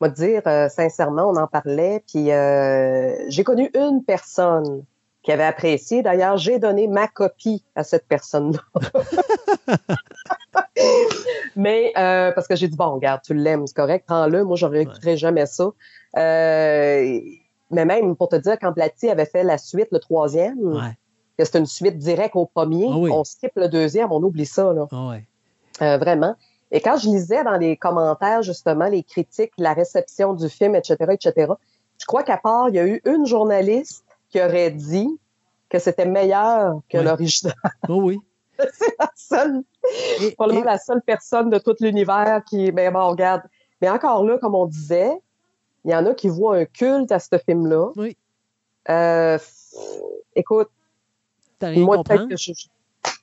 Moi, te dire, euh, sincèrement, on en parlait, puis euh, j'ai connu une personne qui avait apprécié. D'ailleurs, j'ai donné ma copie à cette personne-là. <laughs> Mais euh, parce que j'ai dit, bon, regarde, tu l'aimes, c'est correct, prends-le. Moi, je n'écouterai jamais ça. Euh, mais même, pour te dire, quand Blatty avait fait la suite, le troisième, Ouais. que c'était une suite directe au premier, Ah oui. on skip le deuxième, on oublie ça, là. Ah ouais. Euh, vraiment. Et quand je lisais dans les commentaires, justement, les critiques, la réception du film, etc., etc., je crois qu'à part, il y a eu une journaliste qui aurait dit que c'était meilleur que l'original. <laughs> Oh oui. <laughs> C'est la seule, Et- probablement et- la seule personne de tout l'univers qui, ben bon, regarde. Mais encore là, comme on disait, il y en a qui voient un culte à ce film-là. Oui. Euh, écoute, T'as rien moi, peut-être que je,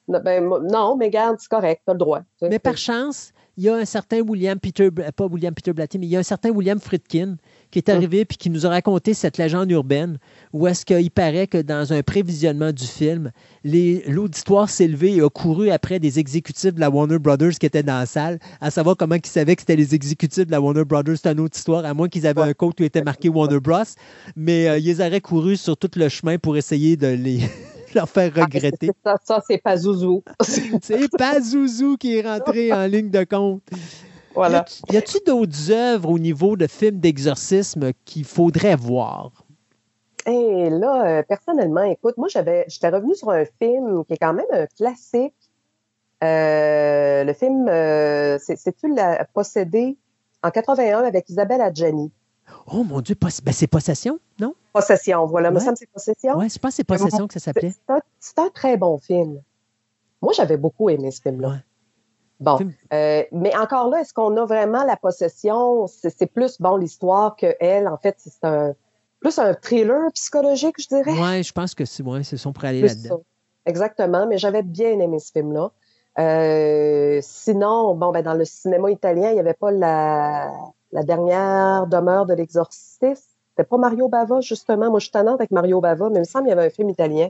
ben, non, mais regarde, c'est correct, t'as le droit. Mais par chance, il y a un certain William Peter, pas William Peter Blatty, mais il y a un certain William Friedkin qui est arrivé puis qui nous a raconté cette légende urbaine où est-ce qu'il paraît que dans un prévisionnement du film, l'auditoire s'est levé et a couru après des exécutifs de la Warner Brothers qui étaient dans la salle, à savoir comment ils savaient que c'était les exécutifs de la Warner Brothers. C'est une autre histoire, à moins qu'ils avaient un code où était marqué Warner Bros. Mais euh, ils auraient couru sur tout le chemin pour essayer de les <laughs> leur faire regretter. Ça, ça c'est pas Zouzou. <laughs> C'est pas Zouzou qui est rentré en ligne de compte. Voilà. Y a-tu d'autres œuvres au niveau de films d'exorcisme qu'il faudrait voir? Et là, euh, personnellement, écoute, moi, j'avais, j'étais revenue sur un film qui est quand même un classique. Euh, le film, euh, c'est, c'est-tu la possédé en 81 avec Isabelle Adjani? Oh mon Dieu, poss- ben, c'est Possession, non? Possession, voilà. Ouais. Me semble que c'est Possession. Oui, je pense que c'est Possession que ça s'appelait. C'est, c'est un, c'est un très bon film. Moi, j'avais beaucoup aimé ce film-là. Ouais. Bon, euh, mais encore là, est-ce qu'on a vraiment la possession? C'est, plus, bon, l'histoire que elle, en fait, c'est un, plus un thriller psychologique, je dirais. Ouais, je pense que c'est ouais, c'est son pour aller là-dedans. Exactement, mais j'avais bien aimé ce film-là. Euh, sinon, bon, ben, dans le cinéma italien, il n'y avait pas la, la dernière demeure de l'exorciste. C'était pas Mario Bava, justement. Moi, je suis tannante avec Mario Bava, mais il me semble qu'il y avait un film italien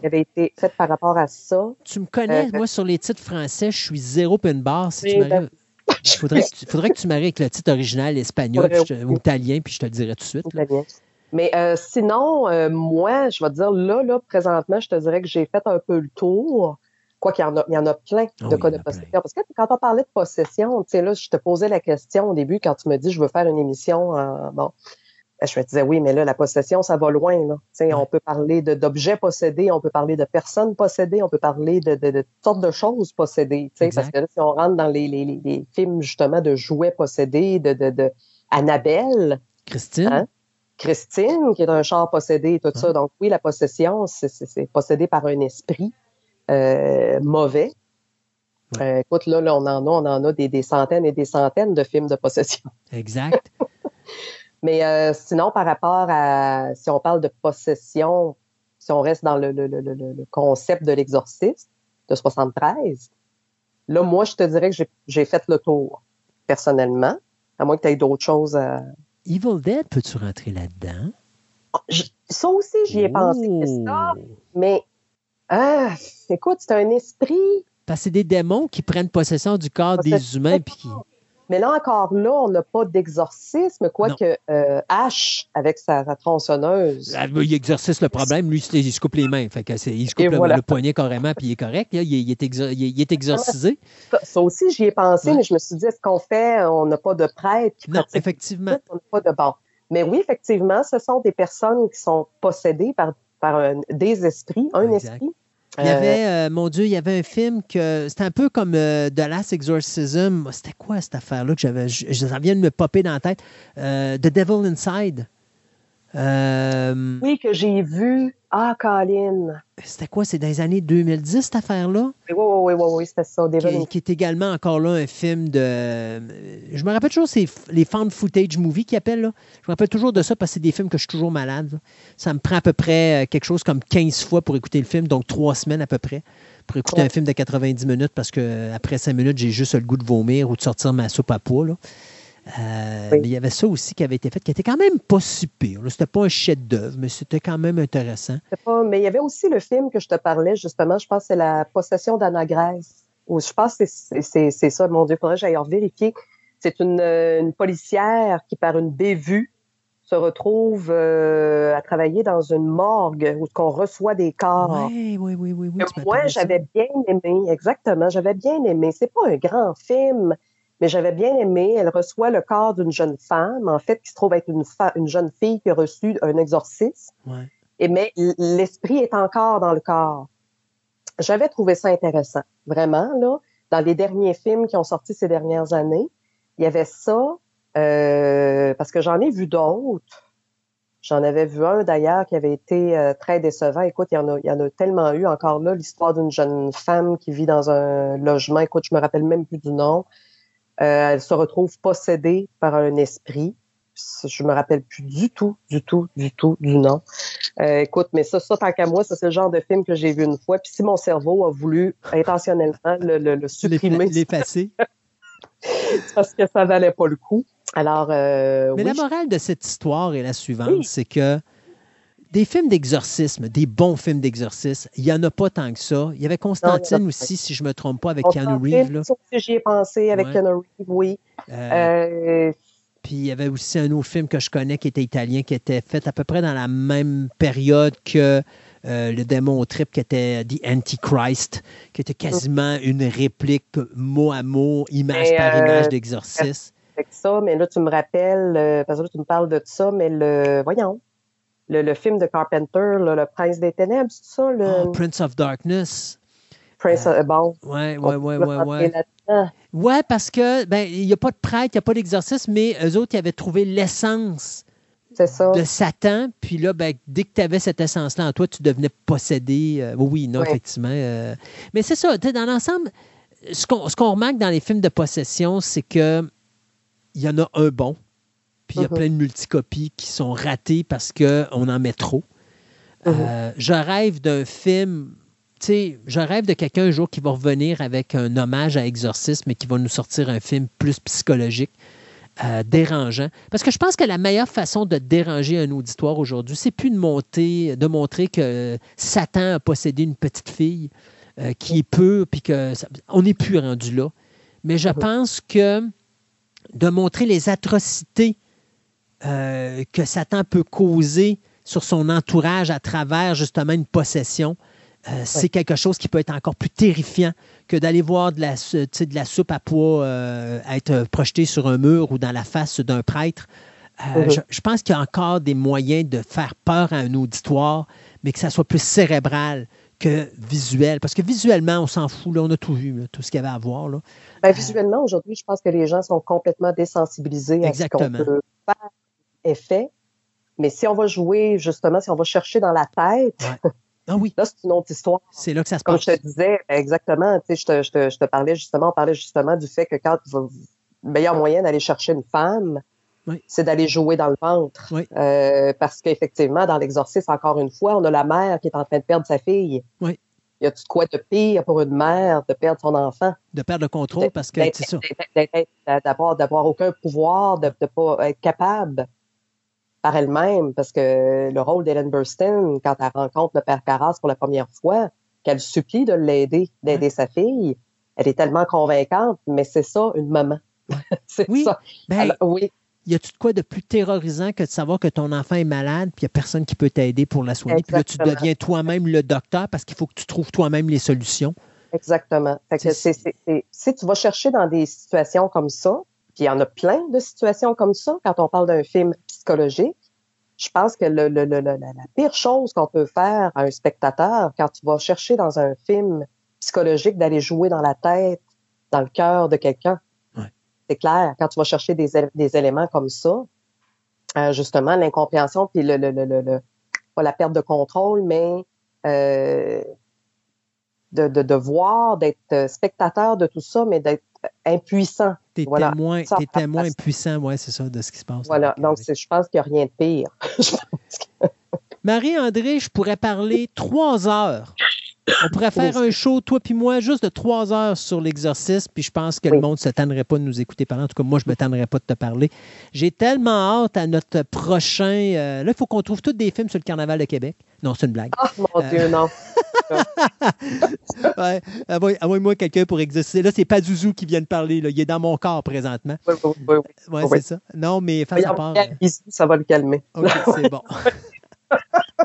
qui avait été fait par rapport à ça. Tu me connais, Euh, moi, sur les titres français, je suis zéro pin bar. Si tu m'arrives- ben- faudrait, que tu, faudrait que tu m'arrives avec le titre original espagnol Faudrait- te- ou italien, puis je te le dirai tout de suite. là. Mais euh, sinon, euh, moi, je vais te dire, là, là, présentement, je te dirais que j'ai fait un peu le tour. Quoi qu'il y en a, il y en a plein Oh, de il cas de possession. Parce que quand on parlait de possession, tu sais, là, je te posais la question au début quand tu me dis je veux faire une émission. en- bon, je me disais oui, mais là, la possession, ça va loin. Là. On peut parler d'objets possédés, on peut parler de personnes possédées, on peut parler de, de, de toutes sortes de choses possédées. tu sais, Parce que là, si on rentre dans les, les, les- les films justement de jouets possédés, de, de, de Annabelle, Christine, Hein? Christine, qui est un char possédé et tout ça. Donc, oui, la possession, c'est- possédé par un esprit euh, mauvais. Euh, écoute, là, là, on en a, on en a des, des centaines et des centaines de films de possession. exact. <laughs> Mais euh, sinon, par rapport à, si on parle de possession, si on reste dans le, le- le- le- le concept de l'exorciste de 73, là, moi, je te dirais que j'ai- j'ai fait le tour, personnellement, à moins que tu aies d'autres choses à, Evil Dead, peux-tu rentrer là-dedans? Ça aussi, j'y ai pensé, Oh. Christophe, mais ah, écoute, c'est un esprit. Parce que c'est des démons qui prennent possession du corps des humains. Puis qui... Mais là encore là, on n'a pas d'exorcisme, quoique euh, Ash, avec sa, sa tronçonneuse, Ah, Il exorcise le problème. Lui, il se coupe les mains. Fait que c'est- il se coupe le, voilà. le poignet carrément, puis il est correct. Il, est- il est exor- il est- il est exorcisé. ça, ça aussi, j'y ai pensé, Ouais. mais je me suis dit, est-ce qu'on fait, on n'a pas de prêtre qui Non, effectivement. on n'a pas de bon. Mais oui, effectivement, ce sont des personnes qui sont possédées par, par un- des esprits, un Exact. esprit. Il y Euh, avait, euh, mon Dieu, il y avait un film que c'était un peu comme euh, The Last Exorcism. C'était quoi cette affaire-là que j'avais. Ça vient de me popper dans la tête. Euh, The Devil Inside. Oui, que j'ai vu. Ah, Colin. c'était quoi? C'est dans les années 2010, cette affaire-là? Oui, oui, oui, oui, oui, c'était ça. Devil Qui, qui est également encore là un film de. euh, Je me rappelle toujours, c'est les found footage movies qu'ils appellent. Là. Je me rappelle toujours de ça parce que c'est des films que je suis toujours malade. là. Ça me prend à peu près euh, quelque chose comme 15 fois pour écouter le film, donc trois semaines à peu près, pour écouter Ouais. un film de 90 minutes parce que euh, après 5 minutes, j'ai juste le goût de vomir ou de sortir ma soupe à pois. là. Euh, Oui. Mais il y avait ça aussi qui avait été fait, qui était quand même pas si pire. C'était pas un chef-d'œuvre, mais c'était quand même intéressant. Pas- mais il y avait aussi le film que je te parlais, justement, je pense que c'est La possession d'Anna Grace. Ou je pense que c'est- ça, mon Dieu, faudrait que j'aille vérifier. C'est une, euh, une policière qui, par une bévue, se retrouve euh, à travailler dans une morgue où on reçoit des corps. Oui, oui, oui, oui. moi, j'avais bien aimé, exactement, j'avais bien aimé. C'est pas un grand film, mais j'avais bien aimé. Elle reçoit le corps d'une jeune femme, en fait, qui se trouve être une, une jeune fille qui a reçu un exorcisme. Ouais. Et mais l'esprit est encore dans le corps. J'avais trouvé ça intéressant, vraiment là. Dans les derniers films qui ont sorti ces dernières années, il y avait ça euh, parce que j'en ai vu d'autres. J'en avais vu un d'ailleurs qui avait été euh, très décevant. Écoute, il y en a, il y en a tellement eu encore là l'histoire d'une jeune femme qui vit dans un logement. Écoute, je me rappelle même plus du nom. Euh, elle se retrouve possédée par un esprit. Je me rappelle plus du tout, du tout, du tout du nom. Euh, écoute, mais ça, ça, tant qu'à moi, ça, c'est le genre de film que j'ai vu une fois. Puis si mon cerveau a voulu intentionnellement le, le, le supprimer, L'effacer. <laughs> parce que ça valait pas le coup. Alors, euh, Mais oui, la morale de cette histoire est la suivante, Oui. c'est que des films d'exorcisme, des bons films d'exorcisme, il n'y en a pas tant que ça. Il y avait Constantine Non, y aussi, si je ne me trompe pas, avec Keanu Reeves. J'y ai pensé avec Ouais. Keanu Reeves, oui. Euh, Euh, Puis il y avait aussi un autre film que je connais qui était italien, qui était fait à peu près dans la même période que euh, Le démon au trip, qui était The Antichrist, qui était quasiment une réplique mot à mot, image Mais, par euh, image d'exorcisme. avec ça, mais là, tu me rappelles, euh, parce que là, tu me parles de ça, mais le, voyons, le, le film de Carpenter, là, Le Prince des Ténèbres, c'est ça, le Oh, Prince of Darkness. Prince, euh, bon. Ouais, ouais, ouais, ouais, ouais. Ouais, parce que ben il n'y a pas de prêtre, il n'y a pas d'exorcisme, mais eux autres, ils avaient trouvé l'essence ça. de Satan. Puis là, ben, dès que tu avais cette essence-là en toi, tu devenais possédé. Euh, oui, oui, non, Ouais. effectivement. euh. mais c'est ça, tu sais, dans l'ensemble, ce qu'on ce qu'on remarque dans les films de possession, c'est que il y en a un bon, puis il y a Mhm. plein de multicopies qui sont ratées parce qu'on en met trop. Euh, je rêve d'un film, tu sais, je rêve de quelqu'un un jour qui va revenir avec un hommage à Exorcisme et qui va nous sortir un film plus psychologique, euh, dérangeant. Parce que je pense que la meilleure façon de déranger un auditoire aujourd'hui, c'est plus de monter, de montrer que Satan a possédé une petite fille euh, qui est peu, puis que ça- on n'est plus rendu là. Mais je pense que de montrer les atrocités euh, que Satan peut causer sur son entourage à travers justement une possession, euh, c'est quelque chose qui peut être encore plus terrifiant que d'aller voir de la, de la soupe à pois euh, être projetée sur un mur ou dans la face d'un prêtre. Euh, Mhm. je, je pense qu'il y a encore des moyens de faire peur à un auditoire, mais que ça soit plus cérébral que visuel. Parce que visuellement, on s'en fout, là, on a tout vu, là, tout ce qu'il y avait à voir. Là. Ben, visuellement, aujourd'hui, je pense que les gens sont complètement désensibilisés à ce qu'on Exactement. peut faire et fait. Mais si on va jouer, justement, si on va chercher dans la tête, Ah oui, <laughs> là, c'est une autre histoire. c'est là que ça se Comme passe. je te disais, exactement, tu sais, je te, je, te, je te parlais justement, on parlait justement du fait que quand le meilleur moyen d'aller chercher une femme, Oui. c'est d'aller jouer dans le ventre. Oui. Euh, parce qu'effectivement, dans l'exorcisme, encore une fois, on a la mère qui est en train de perdre sa fille. Oui. Y a-tu de quoi de pire pour une mère de perdre son enfant? De perdre le contrôle parce que, d'avoir aucun pouvoir, de ne pas être capable par elle-même, parce que le rôle d'Ellen Burstyn, quand elle rencontre le père Carras pour la première fois, qu'elle supplie de l'aider, d'aider sa fille, elle est tellement convaincante, mais c'est ça, une maman. <laughs> c'est Oui. ça. Ben, Alors, oui, y a-tu de quoi de plus terrorisant que de savoir que ton enfant est malade puis il n'y a personne qui peut t'aider pour la soigner? Puis là, tu deviens toi-même le docteur parce qu'il faut que tu trouves toi-même les solutions? exactement. Fait que C'est- c'est- c'est- c'est- si tu vas chercher dans des situations comme ça, puis il y en a plein de situations comme ça quand on parle d'un film psychologique, je pense que le, le- le- la, pire chose qu'on peut faire à un spectateur quand tu vas chercher dans un film psychologique d'aller jouer dans la tête, dans le cœur de quelqu'un. Ouais. C'est clair, quand tu vas chercher des, éléments comme ça, euh, justement, l'incompréhension, puis le, pas la perte de contrôle, mais euh, de, de, de voir, d'être spectateur de tout ça, mais d'être impuissant. T'es Voilà. témoin, Ça, t'es témoin parce- impuissant, ouais, c'est ça, de ce qui se passe. Voilà. Donc, je pense qu'il n'y a rien de pire. <laughs> Que- Marie-André, je pourrais parler trois heures. On pourrait faire un show, toi puis moi, juste de trois heures sur l'exorcisme, puis je pense que le monde ne se tannerait pas de nous écouter parler. En tout cas, moi, je ne me tannerais pas de te parler. J'ai tellement hâte à notre prochain... euh, là, il faut qu'on trouve tous des films sur le Carnaval de Québec. Non, c'est une blague. Ah, mon Euh, Dieu, non. <laughs> Ouais, envoie- Envoie-moi quelqu'un pour exercer. Là, c'est pas Zouzou qui vient de parler. Là. Il est dans mon corps présentement. Oui, oui, oui. Ouais, Oui. c'est ça. Non, mais face à part... Bisous, ça va le calmer. OK, c'est bon. <laughs>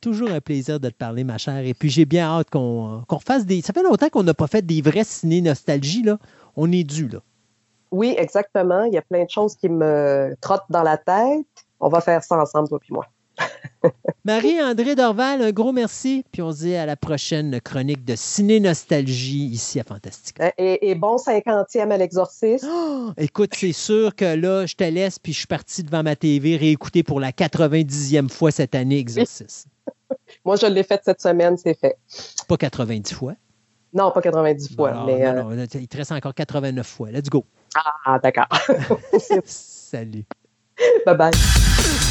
Toujours un plaisir de te parler, ma chère. Et puis, j'ai bien hâte qu'on qu'on refasse des. Ça fait longtemps qu'on n'a pas fait des vrais ciné-nostalgie, là. On est dû, là. Oui, exactement. Il y a plein de choses qui me trottent dans la tête. On va faire ça ensemble, toi puis moi. <laughs> Marie-André Dorval, un gros merci. Puis, on se dit à la prochaine chronique de ciné-nostalgie ici à Fantastique. Hein, Et, et bon cinquantième à l'exorcisme. Oh, écoute, c'est sûr que là, je te laisse, puis je suis parti devant ma TV réécouter pour la 90e fois cette année Exorcisme. <laughs> Moi, je l'ai fait cette semaine, c'est fait. Pas 90 fois? Non, pas 90 fois, mais... non, euh, non, il te reste encore 89 fois. Let's go. Ah, d'accord. <laughs> Salut. Bye-bye.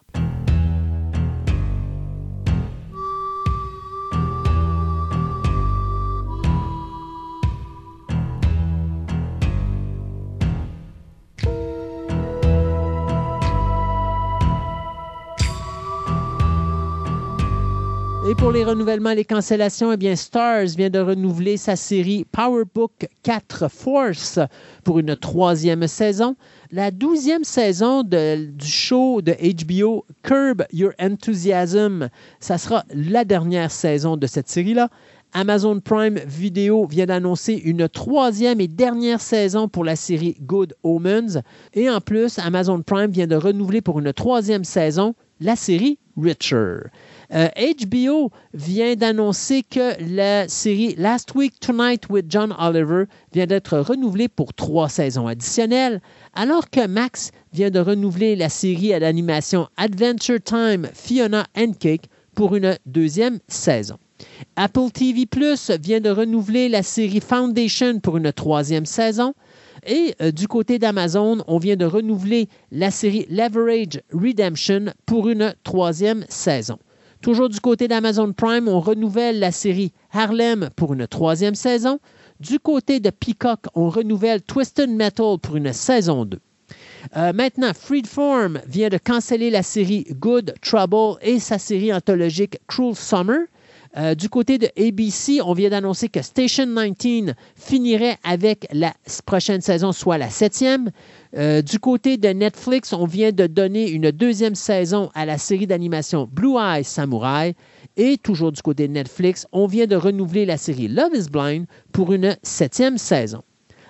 Et pour les renouvellements et les cancellations, eh bien, Stars vient de renouveler sa série Powerbook 4 Force pour une troisième saison. La douzième saison du show de HBO Curb Your Enthusiasm, ça sera la dernière saison de cette série-là. Amazon Prime Video vient d'annoncer une troisième et dernière saison pour la série Good Omens. Et en plus, Amazon Prime vient de renouveler pour une troisième saison la série Richer. Euh, HBO vient d'annoncer que la série Last Week Tonight with John Oliver vient d'être renouvelée pour trois saisons additionnelles, alors que Max vient de renouveler la série à l'animation Adventure Time Fiona and Cake pour une deuxième saison. Apple TV Plus vient de renouveler la série Foundation pour une troisième saison. Et euh, du côté d'Amazon, on vient de renouveler la série Leverage Redemption pour une troisième saison. Toujours du côté d'Amazon Prime, on renouvelle la série Harlem pour une troisième saison. Du côté de Peacock, on renouvelle Twisted Metal pour une saison 2. Euh, maintenant, Freeform vient de canceller la série Good Trouble et sa série anthologique Cruel Summer. Euh, du côté de ABC, on vient d'annoncer que Station 19 finirait avec la prochaine saison, soit la septième. Euh, du côté de Netflix, on vient de donner une deuxième saison à la série d'animation Blue Eye Samurai. Et toujours du côté de Netflix, on vient de renouveler la série Love is Blind pour une septième saison.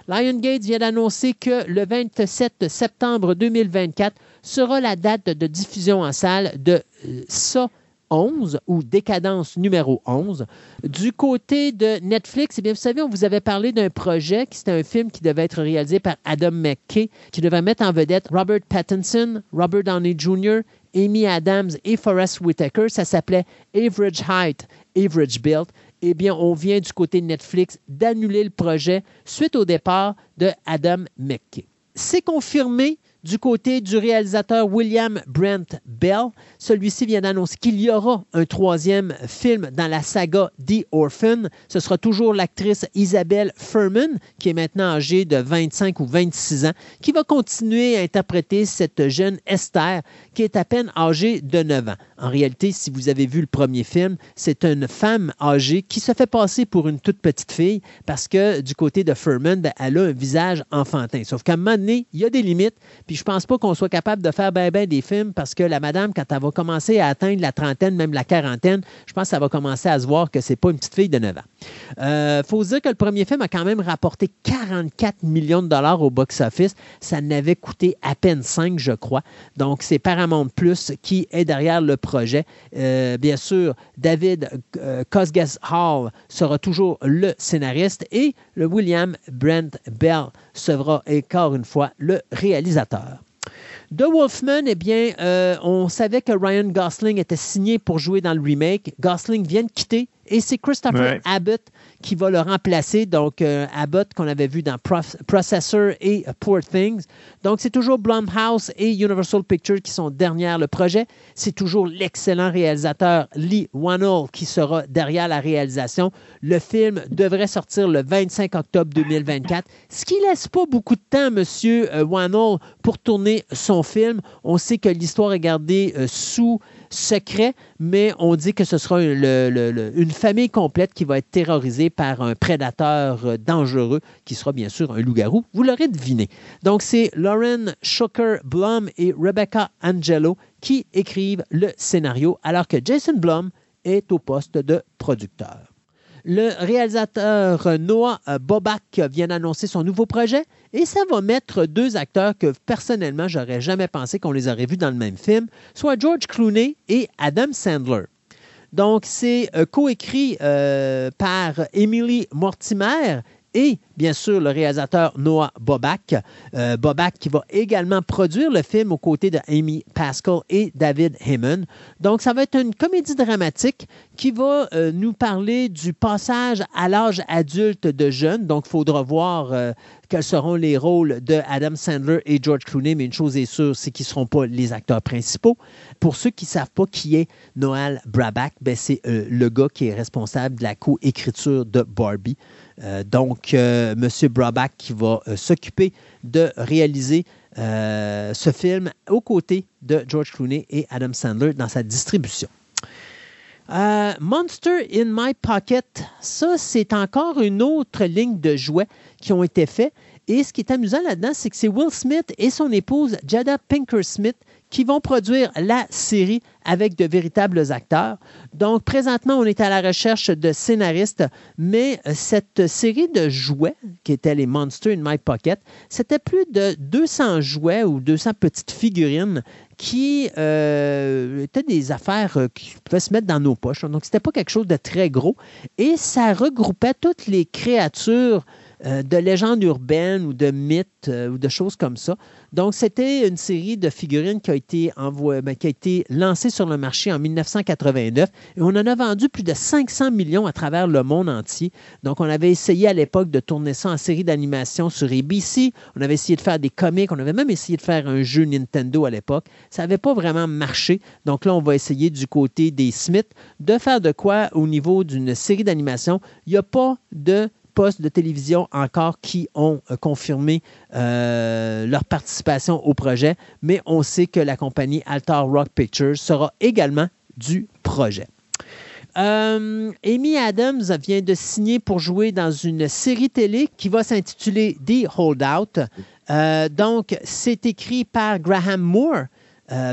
Lionsgate vient d'annoncer que le 27 septembre 2024 sera la date de diffusion en salle de euh, Ça 11 ou Décadence numéro 11. Du côté de Netflix, eh bien, vous savez, on vous avait parlé d'un projet qui c'était un film qui devait être réalisé par Adam McKay, qui devait mettre en vedette Robert Pattinson, Robert Downey Jr., Amy Adams et Forrest Whitaker. Ça s'appelait Average Height, Average Build. Eh bien, on vient du côté de Netflix d'annuler le projet suite au départ de Adam McKay. C'est confirmé du côté du réalisateur William Brent Bell. Celui-ci vient d'annoncer qu'il y aura un troisième film dans la saga The Orphan. Ce sera toujours l'actrice Isabelle Furman, qui est maintenant âgée de 25 ou 26 ans, qui va continuer à interpréter cette jeune Esther, qui est à peine âgée de 9 ans. En réalité, si vous avez vu le premier film, c'est une femme âgée qui se fait passer pour une toute petite fille parce que du côté de Furman, ben, elle a un visage enfantin. Sauf qu'à un moment donné, il y a des limites. Puis je pense pas qu'on soit capable de faire ben ben des films parce que la madame, quand elle va commencer à atteindre la trentaine, même la quarantaine, je pense que ça va commencer à se voir que c'est pas une petite fille de 9 ans. Euh, faut dire que le premier film a quand même rapporté 44 millions de dollars au box-office. Ça n'avait coûté à peine 5, je crois. Donc, c'est Paramount Plus qui est derrière le projet. Euh, bien sûr, David euh, Cosgas Hall sera toujours le scénariste et le William Brent Bell sera encore une fois le réalisateur. The Wolfman, eh bien, euh, on savait que Ryan Gosling était signé pour jouer dans le remake. Gosling vient de quitter et c'est Christopher Ouais. Abbott qui va le remplacer. Donc, euh, Abbott qu'on avait vu dans Processor et Poor Things. Donc, c'est toujours Blumhouse et Universal Pictures qui sont derrière le projet. C'est toujours l'excellent réalisateur Lee Wannell qui sera derrière la réalisation. Le film devrait sortir le 25 octobre 2024, ce qui laisse pas beaucoup de temps, Monsieur euh, Wannell, pour tourner son film. On sait que l'histoire est gardée euh, sous secret, mais on dit que ce sera une, le- le- le- une famille complète qui va être terrorisée par un prédateur euh, dangereux qui sera bien sûr un loup-garou. Vous l'aurez deviné. Donc, c'est Lauren Schucker Blum et Rebecca Angelo qui écrivent le scénario, alors que Jason Blum est au poste de producteur. Le réalisateur Noah Bobak vient d'annoncer son nouveau projet et ça va mettre deux acteurs que personnellement, j'aurais jamais pensé qu'on les aurait vus dans le même film, soit George Clooney et Adam Sandler. Donc, c'est euh, coécrit euh, par Emily Mortimer et bien sûr le réalisateur Noah Bobak. Euh, Bobak qui va également produire le film aux côtés de Amy Pascal et David Heyman. Donc, ça va être une comédie dramatique qui va euh, nous parler du passage à l'âge adulte de jeunes. Donc, il faudra voir euh, quels seront les rôles de Adam Sandler et George Clooney, mais une chose est sûre, c'est qu'ils ne seront pas les acteurs principaux. Pour ceux qui ne savent pas qui est Noël Brabak, ben, c'est le gars qui est responsable de la co-écriture de Barbie. Euh, donc, euh, M. Brabak qui va euh, s'occuper de réaliser ce film aux côtés de George Clooney et Adam Sandler dans sa distribution. Monster in My Pocket, ça, c'est encore une autre ligne de jouets qui ont été faits. Et ce qui est amusant là-dedans, c'est que c'est Will Smith et son épouse Jada Pinker Smith qui vont produire la série avec de véritables acteurs. Donc, présentement, on est à la recherche de scénaristes, mais cette série de jouets, qui était les Monsters in My Pocket, c'était plus de 200 jouets ou 200 petites figurines qui euh, étaient des affaires euh, qui pouvaient se mettre dans nos poches. Donc, c'était pas quelque chose de très gros. Et ça regroupait toutes les créatures euh, de légendes urbaines ou de mythes euh, ou de choses comme ça. Donc, c'était une série de figurines qui a été, ben, qui a été lancée sur le marché en 1989 et on en a vendu plus de 500 millions à travers le monde entier. Donc, on avait essayé à l'époque de tourner ça en série d'animation sur ABC. On avait essayé de faire des comics. On avait même essayé de faire un jeu Nintendo à l'époque. Ça n'avait pas vraiment marché. Donc là, on va essayer du côté des Smiths de faire de quoi au niveau d'une série d'animation. Il n'y a pas de postes de télévision encore qui ont euh, confirmé euh, leur participation au projet, mais on sait que la compagnie Altar Rock Pictures sera également du projet. Euh, Amy Adams vient de signer pour jouer dans une série télé qui va s'intituler The Holdout. Donc, c'est écrit par Graham Moore,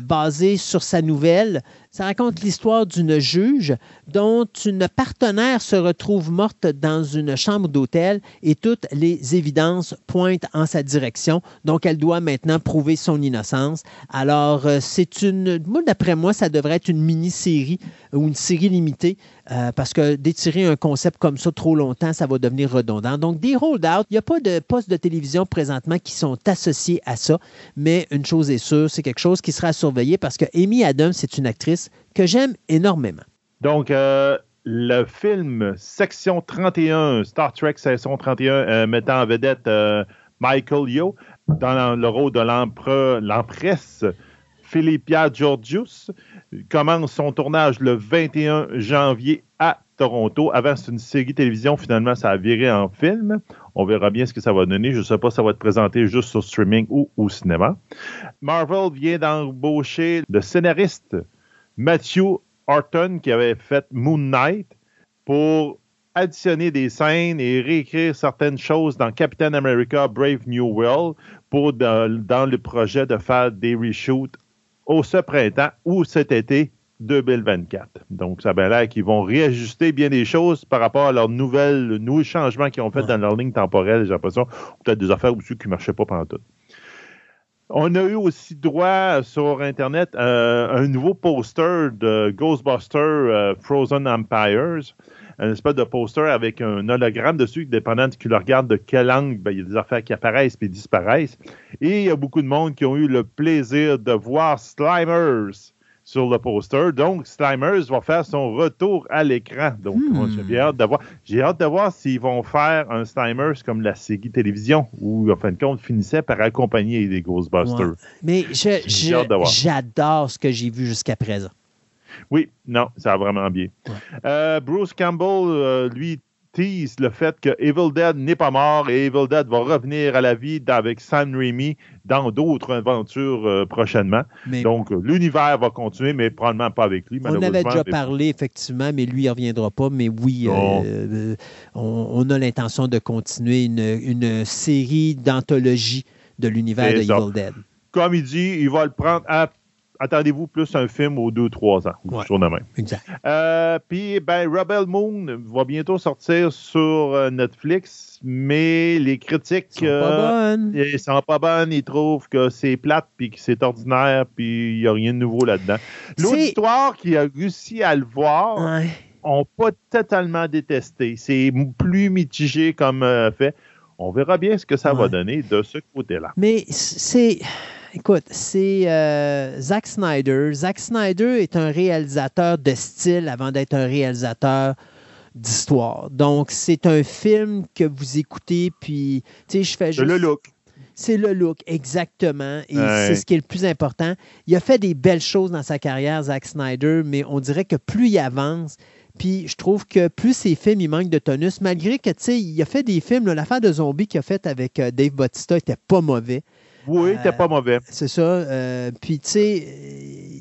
basé sur sa nouvelle. Ça raconte l'histoire d'une juge dont une partenaire se retrouve morte dans une chambre d'hôtel et toutes les évidences pointent en sa direction. Donc, elle doit maintenant prouver son innocence. Alors, euh, c'est une... Moi, d'après moi, ça devrait être une mini-série ou une série limitée euh, parce que d'étirer un concept comme ça trop longtemps, ça va devenir redondant. Donc, des hold-out, il n'y a pas de postes de télévision présentement qui sont associés à ça, mais une chose est sûre, c'est quelque chose qui sera surveillé parce que Amy Adams, c'est une actrice que j'aime énormément. Donc, euh, le film Section 31, Star Trek Section 31, euh, mettant en vedette euh, Michael Yo dans le rôle de l'empresse Philippia Georgius, commence son tournage le 21 janvier à Toronto. Avant, c'est une série télévision. Finalement, ça a viré en film. On verra bien ce que ça va donner. Je ne sais pas si ça va être présenté juste sur streaming ou au cinéma. Marvel vient d'embaucher le scénariste Matthew Horton qui avait fait Moon Knight pour additionner des scènes et réécrire certaines choses dans Captain America Brave New World pour dans, dans le projet de faire des reshoots au ce printemps ou cet été 2024. Donc, ça a l'air qu'ils vont réajuster bien des choses par rapport à leurs nouvelles, nouveaux changements qu'ils ont fait dans leur ligne temporelle, j'ai l'impression, peut-être des affaires aussi qui ne marchaient pas pendant tout. On a eu aussi droit sur Internet euh, un nouveau poster de Ghostbusters euh, Frozen Empires. Un espèce de poster avec un hologramme dessus, dépendant de qui le regarde de quel angle, ben, il y a des affaires qui apparaissent puis disparaissent. Et il y a beaucoup de monde qui ont eu le plaisir de voir Slimers sur le poster. Donc, Slimers va faire son retour à l'écran. Donc, moi, j'ai bien hâte de voir. J'ai hâte de voir s'ils vont faire un Slimers comme la série télévision, où, en fin de compte, finissait par accompagner les Ghostbusters. Ouais. Mais j'adore ce que j'ai vu jusqu'à présent. Oui, non, ça va vraiment bien. Euh, Bruce Campbell, euh, lui, tease le fait que Evil Dead n'est pas mort et Evil Dead va revenir à la vie avec Sam Raimi dans d'autres aventures euh, prochainement. Mais- Donc, l'univers va continuer, mais probablement pas avec lui. On avait malheureusement, déjà parlé, effectivement, mais lui, il ne reviendra pas. Mais oui, euh, euh, on, on a l'intention de continuer une, une série d'anthologie de l'univers de ça. Evil Dead. Comme il dit, il va le prendre à. Attendez-vous plus un film aux 2-3 ans. Ouais. Sur le même. Exact. Euh, Puis, ben, Rebel Moon va bientôt sortir sur euh, Netflix, mais les critiques. Sont pas bonnes. Ils sont pas bonnes. Ils trouvent que c'est plate, puis que c'est ordinaire, puis il n'y a rien de nouveau là-dedans. L'auditoire qui a réussi à le voir Ouais. ont pas totalement détesté. C'est plus mitigé comme euh, fait. On verra bien ce que ça va donner de ce côté-là. Mais c'est. Écoute, c'est euh, Zack Snyder. Zack Snyder est un réalisateur de style avant d'être un réalisateur d'histoire. Donc, c'est un film que vous écoutez, puis, tu sais, je fais C'est juste. le look. C'est le look, exactement. Et Ouais. c'est ce qui est le plus important. Il a fait des belles choses dans sa carrière, Zack Snyder, mais on dirait que plus il avance, puis je trouve que plus ses films, il manque de tonus, malgré que, tu sais, il a fait des films, l'affaire de zombie qu'il a fait avec euh, Dave Bautista était pas mauvais. Oui, t'es Euh, pas mauvais. C'est ça. euh, puis, tu sais,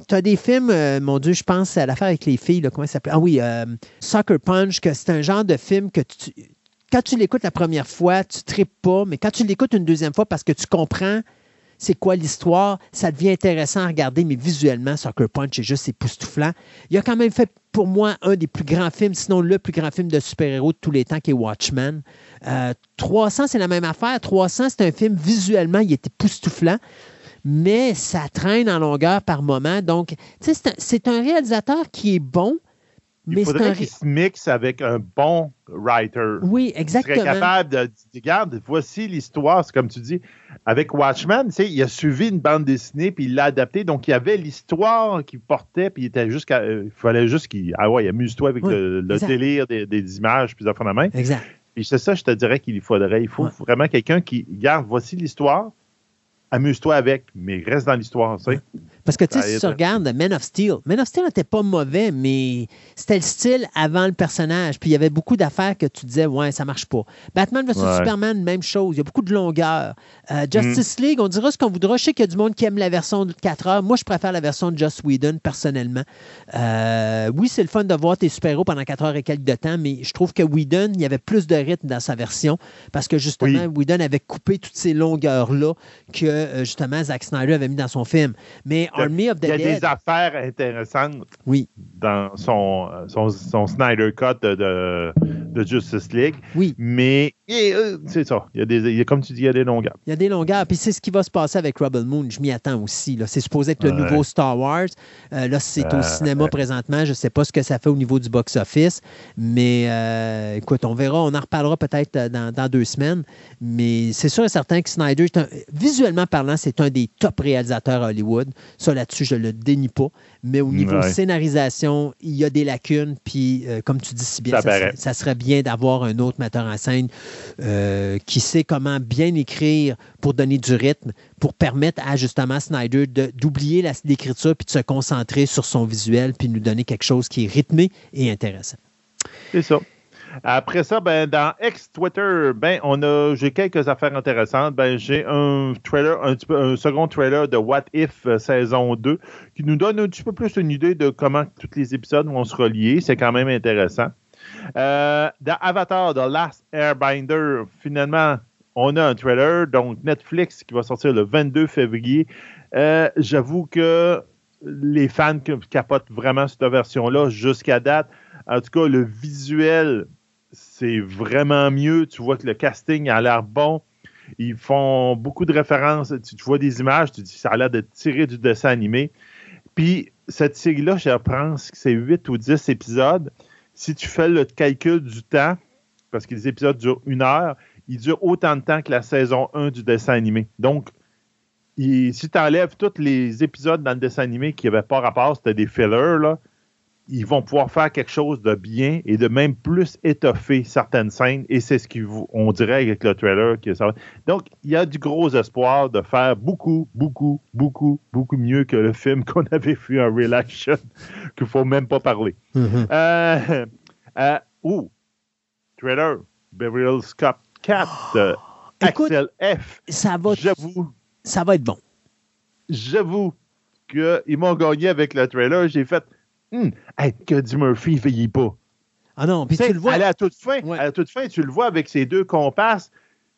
tu as des films, euh, mon Dieu, je pense à l'affaire avec les filles, là, comment ça s'appelle? Ah oui, euh, Soccer Punch, que c'est un genre de film que tu, quand tu l'écoutes la première fois, tu tripes pas, mais quand tu l'écoutes une deuxième fois parce que tu comprends c'est quoi l'histoire, ça devient intéressant à regarder, mais visuellement, Soccer Punch est juste époustouflant. Il a quand même fait pour moi un des plus grands films, sinon le plus grand film de super-héros de tous les temps, qui est Watchmen. Euh, 300, c'est la même affaire. 300, c'est un film visuellement, il est époustouflant, mais ça traîne en longueur par moment. Donc, c'est un- réalisateur qui est bon, Il faudrait qu'il se mixe avec un bon writer. Oui, Il serait exactement. capable de dire, regarde, voici l'histoire, c'est comme tu dis. Avec Watchmen, tu sais, il a suivi une bande dessinée, puis il l'a adapté. Donc, il y avait l'histoire qu'il portait, puis il était juste qu'à- euh, il fallait juste qu'il. Ah ouais, amuse-toi avec Oui, le, délire des, des images, puis affaires de main. Exact. Puis c'est ça, je te dirais qu'il faudrait. Il faut Ouais. vraiment quelqu'un qui, regarde, voici l'histoire, amuse-toi avec, mais reste dans l'histoire, tu sais. Parce que tu sais, si tu regardes Man of Steel, Man of Steel n'était pas mauvais, mais c'était le style avant le personnage. Puis il y avait beaucoup d'affaires que tu disais, ouais, ça marche pas. Batman vs Ouais. Superman, même chose. Il y a beaucoup de longueur. Euh, Justice League, on dira ce qu'on voudra. Je sais qu'il y a du monde qui aime la version de 4 heures. Moi, je préfère la version de Joss Whedon, personnellement. Euh, oui, c'est le fun de voir tes super-héros pendant 4 heures et quelques de temps, mais je trouve que Whedon, il y avait plus de rythme dans sa version parce que justement, Oui. Whedon avait coupé toutes ces longueurs-là que euh, justement Zack Snyder avait mis dans son film. Mais Army of the Il y a Dead, des affaires intéressantes oui, dans son, euh, son, son Snyder Cut de, de, de Justice League. oui, Mais et, euh, c'est ça. Il y a des, il y a, comme tu dis, il y a des longueurs. il y a des longueurs. Puis c'est ce qui va se passer avec Rebel Moon. Je m'y attends aussi. là. C'est supposé être le Ouais. nouveau Star Wars. Euh, là, c'est au Euh, cinéma présentement. Je ne sais pas ce que ça fait au niveau du box-office. Mais euh, écoute, on verra. On en reparlera peut-être dans, dans deux semaines. Mais c'est sûr et certain que Snyder, est un- visuellement parlant, c'est un des top réalisateurs à Hollywood. Ça, là-dessus, je ne le dénie pas. Mais au niveau Ouais. scénarisation, il y a des lacunes. Puis, euh, comme tu dis si bien, Ça ça serait bien d'avoir un autre metteur en scène euh, qui sait comment bien écrire pour donner du rythme, pour permettre à justement Snyder de- d'oublier l'écriture puis de se concentrer sur son visuel puis nous donner quelque chose qui est rythmé et intéressant. C'est ça. Après ça, ben, dans ex-Twitter, ben, j'ai quelques affaires intéressantes. Ben, j'ai un trailer, un, petit peu, un second trailer de What If euh, saison 2 qui nous donne un petit peu plus une idée de comment tous les épisodes vont se relier. C'est quand même intéressant. Euh, dans Avatar, The Last Airbender, finalement, on a un trailer. Donc, Netflix qui va sortir le 22 février. Euh, J'avoue que les fans capotent vraiment cette version-là jusqu'à date. En tout cas, le visuel, c'est vraiment mieux. Tu vois que le casting a l'air bon. Ils font beaucoup de références. Tu, tu vois des images, tu dis ça a l'air de tirer du dessin animé. Puis, cette série-là, je pense que c'est 8 ou 10 épisodes. Si tu fais le calcul du temps, parce que les épisodes durent une heure, ils durent autant de temps que la saison 1 du dessin animé. Donc, si tu enlèves tous les épisodes dans le dessin animé qui n'avaient pas rapport, c'était des fillers, là, ils vont pouvoir faire quelque chose de bien et de même plus étoffer certaines scènes. Et c'est ce qu'on dirait avec le trailer. Que ça va. Donc, il y a du gros espoir de faire beaucoup, beaucoup, beaucoup, beaucoup mieux que le film <laughs> qu'on avait vu en Real Action, <laughs> qu'il ne faut même pas parler. Euh, euh, ouh, trailer, Beverly Hills Cop 4, euh, Écoute, F. Ça va, J'avoue, ça va être bon. j'avoue qu'ils m'ont gagné avec le trailer. J'ai fait, hum, hey, que Eddie Murphy ne veillait pas. Ah non, puis Tu le vois. À la toute fin, Ouais. à la toute fin, tu le vois avec ses deux compasses.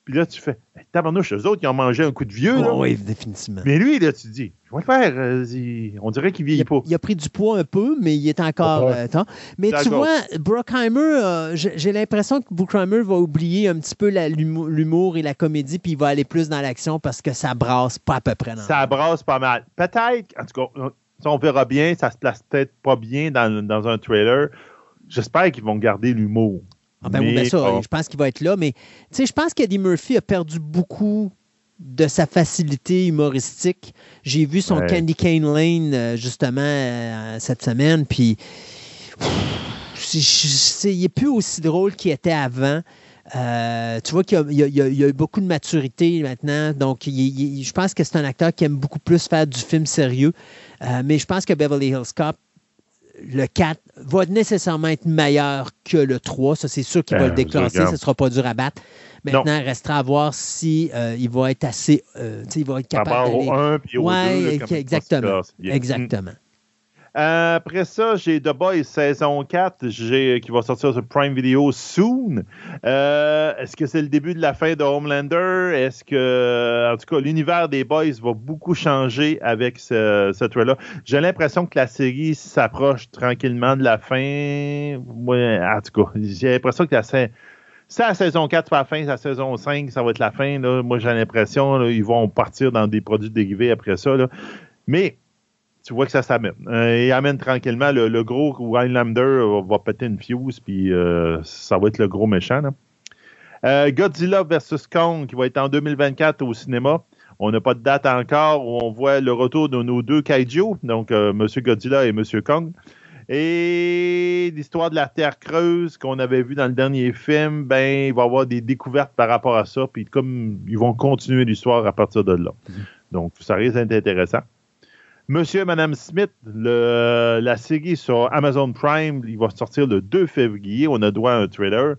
Puis là, tu fais, tabarnouche, eux autres, ils ont mangé un coup de vieux. Oh, oui, définitivement. Mais lui, là, tu te dis, je vais le faire. euh, il- on dirait qu'il Il vieillit a, pas. il a pris du poids un peu, mais il est encore Ouais. euh, temps. Mais tu vois, Brockheimer, euh, j'ai l'impression que Brockheimer va oublier un petit peu l'humour et la comédie, puis il va aller plus dans l'action parce que ça brasse pas à peu près. Dans Ça brasse pas mal. Peut-être, en tout cas, on- ça, on verra bien, ça se place peut-être pas bien dans, dans un trailer. J'espère qu'ils vont garder l'humour. Ah ben oui, ben ça, je pense qu'il va être là, mais tu sais, je pense qu'Eddie Murphy a perdu beaucoup de sa facilité humoristique. J'ai vu son Ouais. Candy Cane Lane euh, justement euh, cette semaine, puis il n'est plus aussi drôle qu'il était avant. Euh, tu vois qu'il y a, y y eu beaucoup de maturité maintenant, donc il- il- je pense que c'est un acteur qui aime beaucoup plus faire du film sérieux. Euh, mais je pense que Beverly Hills Cop le 4 va nécessairement être meilleur que le 3. Ça, c'est sûr qu'il va Ben, le déclasser. regarde. Ce ne sera pas dur à battre. Maintenant, il restera à voir si euh, il va être assez. euh, il va être Par capable rapport au d'aller- 1 puis au Ouais, 2. là, ex- comment exactement. Exactement. Euh, après ça, j'ai The Boys saison 4 j'ai- qui va sortir sur Prime Video soon. Euh, Est-ce que c'est le début de la fin de Homelander? Est-ce que, en tout cas, l'univers des Boys va beaucoup changer avec ce, ce trailer? J'ai l'impression que la série s'approche tranquillement de la fin. En tout cas, j'ai l'impression que la c'est la saison 4 c'est pas la fin, la saison 5, ça va être la fin. Moi, j'ai l'impression qu'ils vont partir dans des produits dérivés après ça. Mais tu vois que ça s'amène. Euh, il amène tranquillement le, le gros où Highlander va, va péter une fuse, puis euh, ça va être le gros méchant. là. Euh, Godzilla vs. Kong, qui va être en 2024 au cinéma. On n'a pas de date encore où on voit le retour de nos deux kaiju, donc euh, M. Godzilla et M. Kong. Et l'histoire de la Terre creuse qu'on avait vu dans le dernier film, ben, il va y avoir des découvertes par rapport à ça, puis comme ils vont continuer l'histoire à partir de là. Donc, ça risque d'être intéressant. Monsieur et Madame Smith, le- la série sur Amazon Prime, il va sortir le 2 février. On a droit à un trailer.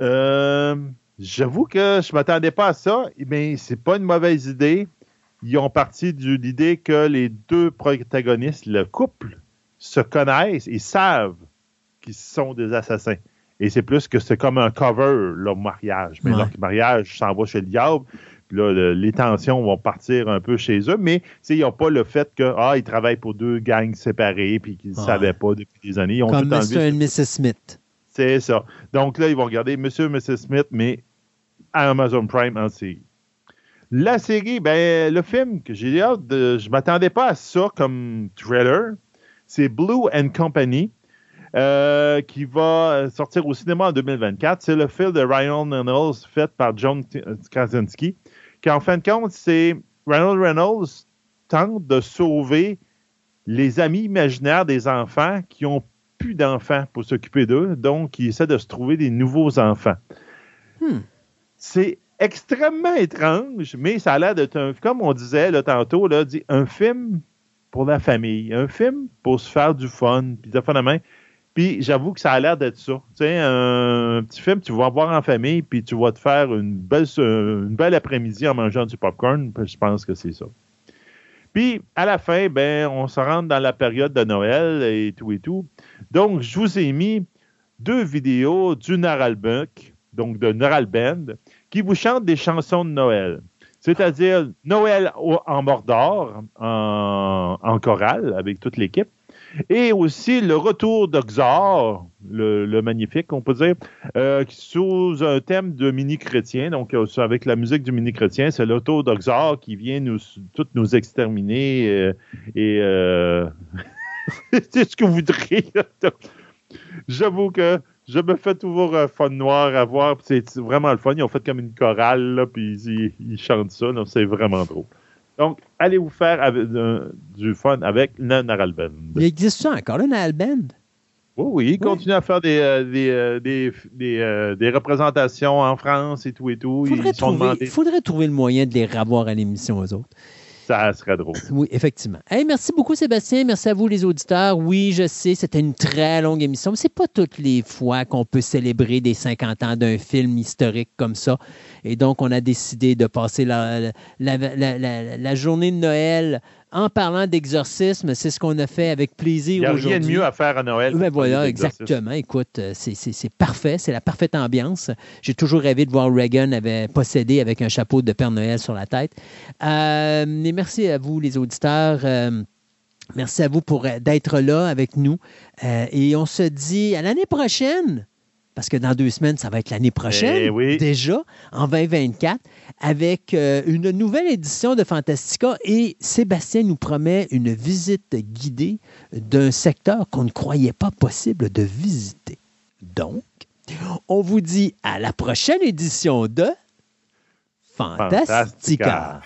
Euh, J'avoue que je ne m'attendais pas à ça, mais c'est pas une mauvaise idée. Ils ont parti de l'idée que les deux protagonistes, le couple, se connaissent et savent qu'ils sont des assassins. Et c'est plus que c'est comme un cover, leur mariage. Mais Ouais. leur mariage s'en va chez le diable. Là, le- les tensions vont partir un peu chez eux, mais ils n'ont pas le fait que ah, ils travaillent pour deux gangs séparés puis qu'ils ne savaient pas depuis des années. Ils ont Comme tout Mr. et Mrs. Smith. c'est ça. Donc là, ils vont regarder Monsieur et Mrs. Smith, mais à Amazon Prime en série. La série, ben, le film que j'ai hâte de. Je m'attendais pas à ça comme trailer. C'est Blue and Company. euh, qui va sortir au cinéma en 2024. C'est le film de Ryan Reynolds fait par John Krasinski. En fin de compte, c'est Ryan Reynolds tente de sauver les amis imaginaires des enfants qui ont plus d'enfants pour s'occuper d'eux, donc il essaie de se trouver des nouveaux enfants. Hmm. C'est extrêmement étrange, mais ça a l'air d'être un, comme on disait là, tantôt, là, dit, un film pour la famille, un film pour se faire du fun, puis de fun à main. Puis j'avoue que ça a l'air d'être ça. Tu sais, un petit film, tu vas voir en famille, puis tu vas te faire une belle, belle après-midi en mangeant du popcorn. Je pense que c'est ça. Puis, à la fin, ben, on se rentre dans la période de Noël et tout et tout. Donc, je vous ai mis deux vidéos du Naralbuck, donc de Naralband, qui vous chante des chansons de Noël. C'est-à-dire Noël en Mordor, en, en chorale, avec toute l'équipe. Et aussi le retour de Xor, le, magnifique, on peut dire, euh, sous un thème de mini-chrétien. Donc, euh, avec la musique du mini-chrétien, c'est le retour de qui vient nous, toutes nous exterminer euh, et. <laughs> c'est ce que vous voudrez. J'avoue que je me fais toujours un fun noir à voir. C'est vraiment le fun. Ils ont fait comme une chorale, là, puis ils, ils chantent ça. C'est vraiment drôle. Donc, allez vous faire avec- euh, du fun avec le Naralband. Il existe ça encore, Band? Oui, oui, ils continuent à faire des, euh, des, euh, des, des, euh, des représentations en France et tout et tout. Faudrait Ils sont trouver, demandés. faudrait trouver le moyen de les revoir à l'émission, aux autres. Ça serait drôle. Oui, effectivement. Hey, merci beaucoup, Sébastien. Merci à vous, les auditeurs. Oui, je sais, c'était une très longue émission, mais c'est pas toutes les fois qu'on peut célébrer des 50 ans d'un film historique comme ça. Et donc, on a décidé de passer la, la, la- la- la- la journée de Noël en parlant d'exorcisme. C'est ce qu'on a fait avec Il plaisir n'y a rien de mieux à faire à Noël. Ben voilà, exactement. Écoute, euh, c'est- parfait, c'est la parfaite ambiance. J'ai toujours rêvé de voir Reagan avait possédé avec un chapeau de Père Noël sur la tête. Euh, et merci à vous, les auditeurs. Euh, merci à vous pour d'être là avec nous. Euh, et on se dit à l'année prochaine, parce que dans deux semaines, ça va être l'année prochaine, Eh oui. déjà, en 2024, avec euh, une nouvelle édition de Fantastica. Et Sébastien nous promet une visite guidée d'un secteur qu'on ne croyait pas possible de visiter. Donc, on vous dit à la prochaine édition de Fantastica. Fantastica.